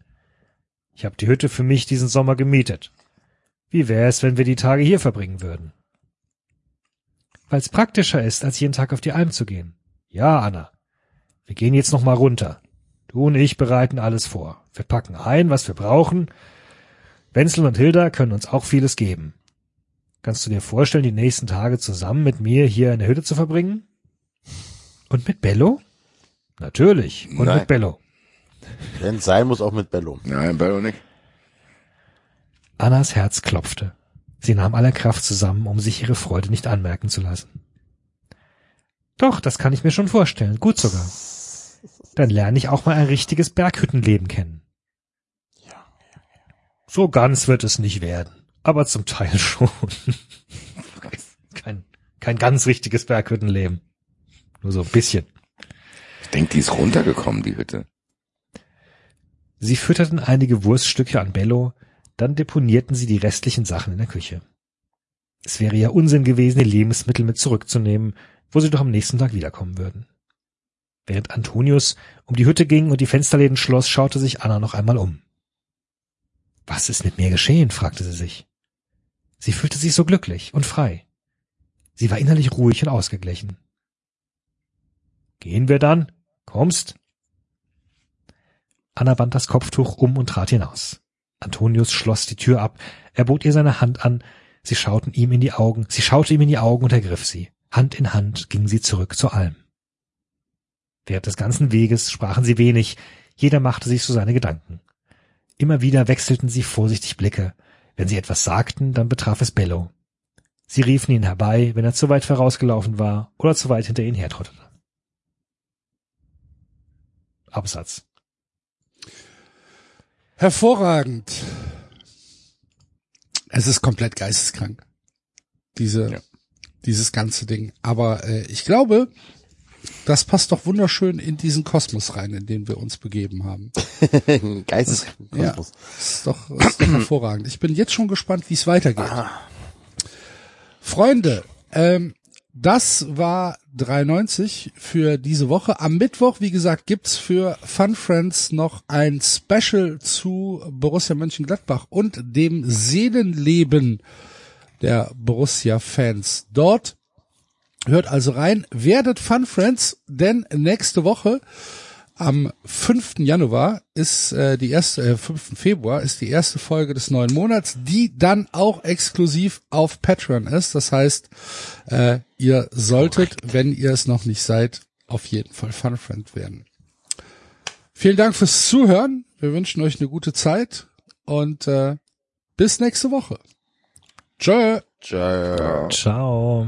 Ich habe die Hütte für mich diesen Sommer gemietet. Wie wäre es, wenn wir die Tage hier verbringen würden? Weil es praktischer ist, als jeden Tag auf die Alm zu gehen. Ja, Anna. Wir gehen jetzt noch mal runter. Du und ich bereiten alles vor. Wir packen ein, was wir brauchen. Wenzel und Hilda können uns auch vieles geben. Kannst du dir vorstellen, die nächsten Tage zusammen mit mir hier in der Hütte zu verbringen? Und mit Bello? Natürlich. Und Nein. mit Bello. Wenn es sein muss, auch mit Bello. Nein, Bello nicht. Annas Herz klopfte. Sie nahm alle Kraft zusammen, um sich ihre Freude nicht anmerken zu lassen. Doch, das kann ich mir schon vorstellen. Gut sogar. Dann lerne ich auch mal ein richtiges Berghüttenleben kennen. So ganz wird es nicht werden, aber zum Teil (laughs) schon. kein, kein ganz richtiges Berghüttenleben. Nur so ein bisschen. Ich denke, die ist runtergekommen, die Hütte. Sie fütterten einige Wurststücke an Bello, dann deponierten sie die restlichen Sachen in der Küche. Es wäre ja Unsinn gewesen, die Lebensmittel mit zurückzunehmen, wo sie doch am nächsten Tag wiederkommen würden. Während Antonius um die Hütte ging und die Fensterläden schloss, schaute sich Anna noch einmal um. Was ist mit mir geschehen? fragte sie sich. Sie fühlte sich so glücklich und frei. Sie war innerlich ruhig und ausgeglichen. Gehen wir dann? Kommst? Anna band das Kopftuch um und trat hinaus. Antonius schloss die Tür ab. Er bot ihr seine Hand an. Sie schauten ihm in die Augen. Sie schaute ihm in die Augen und ergriff sie. Hand in Hand gingen sie zurück zur Alm. Während des ganzen Weges sprachen sie wenig. Jeder machte sich so seine Gedanken. Immer wieder wechselten sie vorsichtig Blicke. Wenn sie etwas sagten, dann betraf es Bello. Sie riefen ihn herbei, wenn er zu weit vorausgelaufen war oder zu weit hinter ihnen hertrottete. Absatz. Hervorragend. Es ist komplett geisteskrank. Diese, Ja. dieses ganze Ding. Aber äh, ich glaube, das passt doch wunderschön in diesen Kosmos rein, in den wir uns begeben haben. (laughs) Geisteskosmos. Ist doch, ist doch hervorragend. Ich bin jetzt schon gespannt, wie es weitergeht. Freunde, ähm, das war 3,90 für diese Woche. Am Mittwoch, wie gesagt, gibt's für Fun Friends noch ein Special zu Borussia Mönchengladbach und dem Seelenleben der Borussia-Fans. Dort hört also rein, werdet Fun Friends, denn nächste Woche am 5. Januar ist äh, die erste, äh, 5. Februar ist die erste Folge des neuen Monats, die dann auch exklusiv auf Patreon ist. Das heißt, äh, ihr solltet, wenn ihr es noch nicht seid, auf jeden Fall Fun Friend werden. Vielen Dank fürs Zuhören. Wir wünschen euch eine gute Zeit und äh, bis nächste Woche. Tschö. Tschö. Ciao.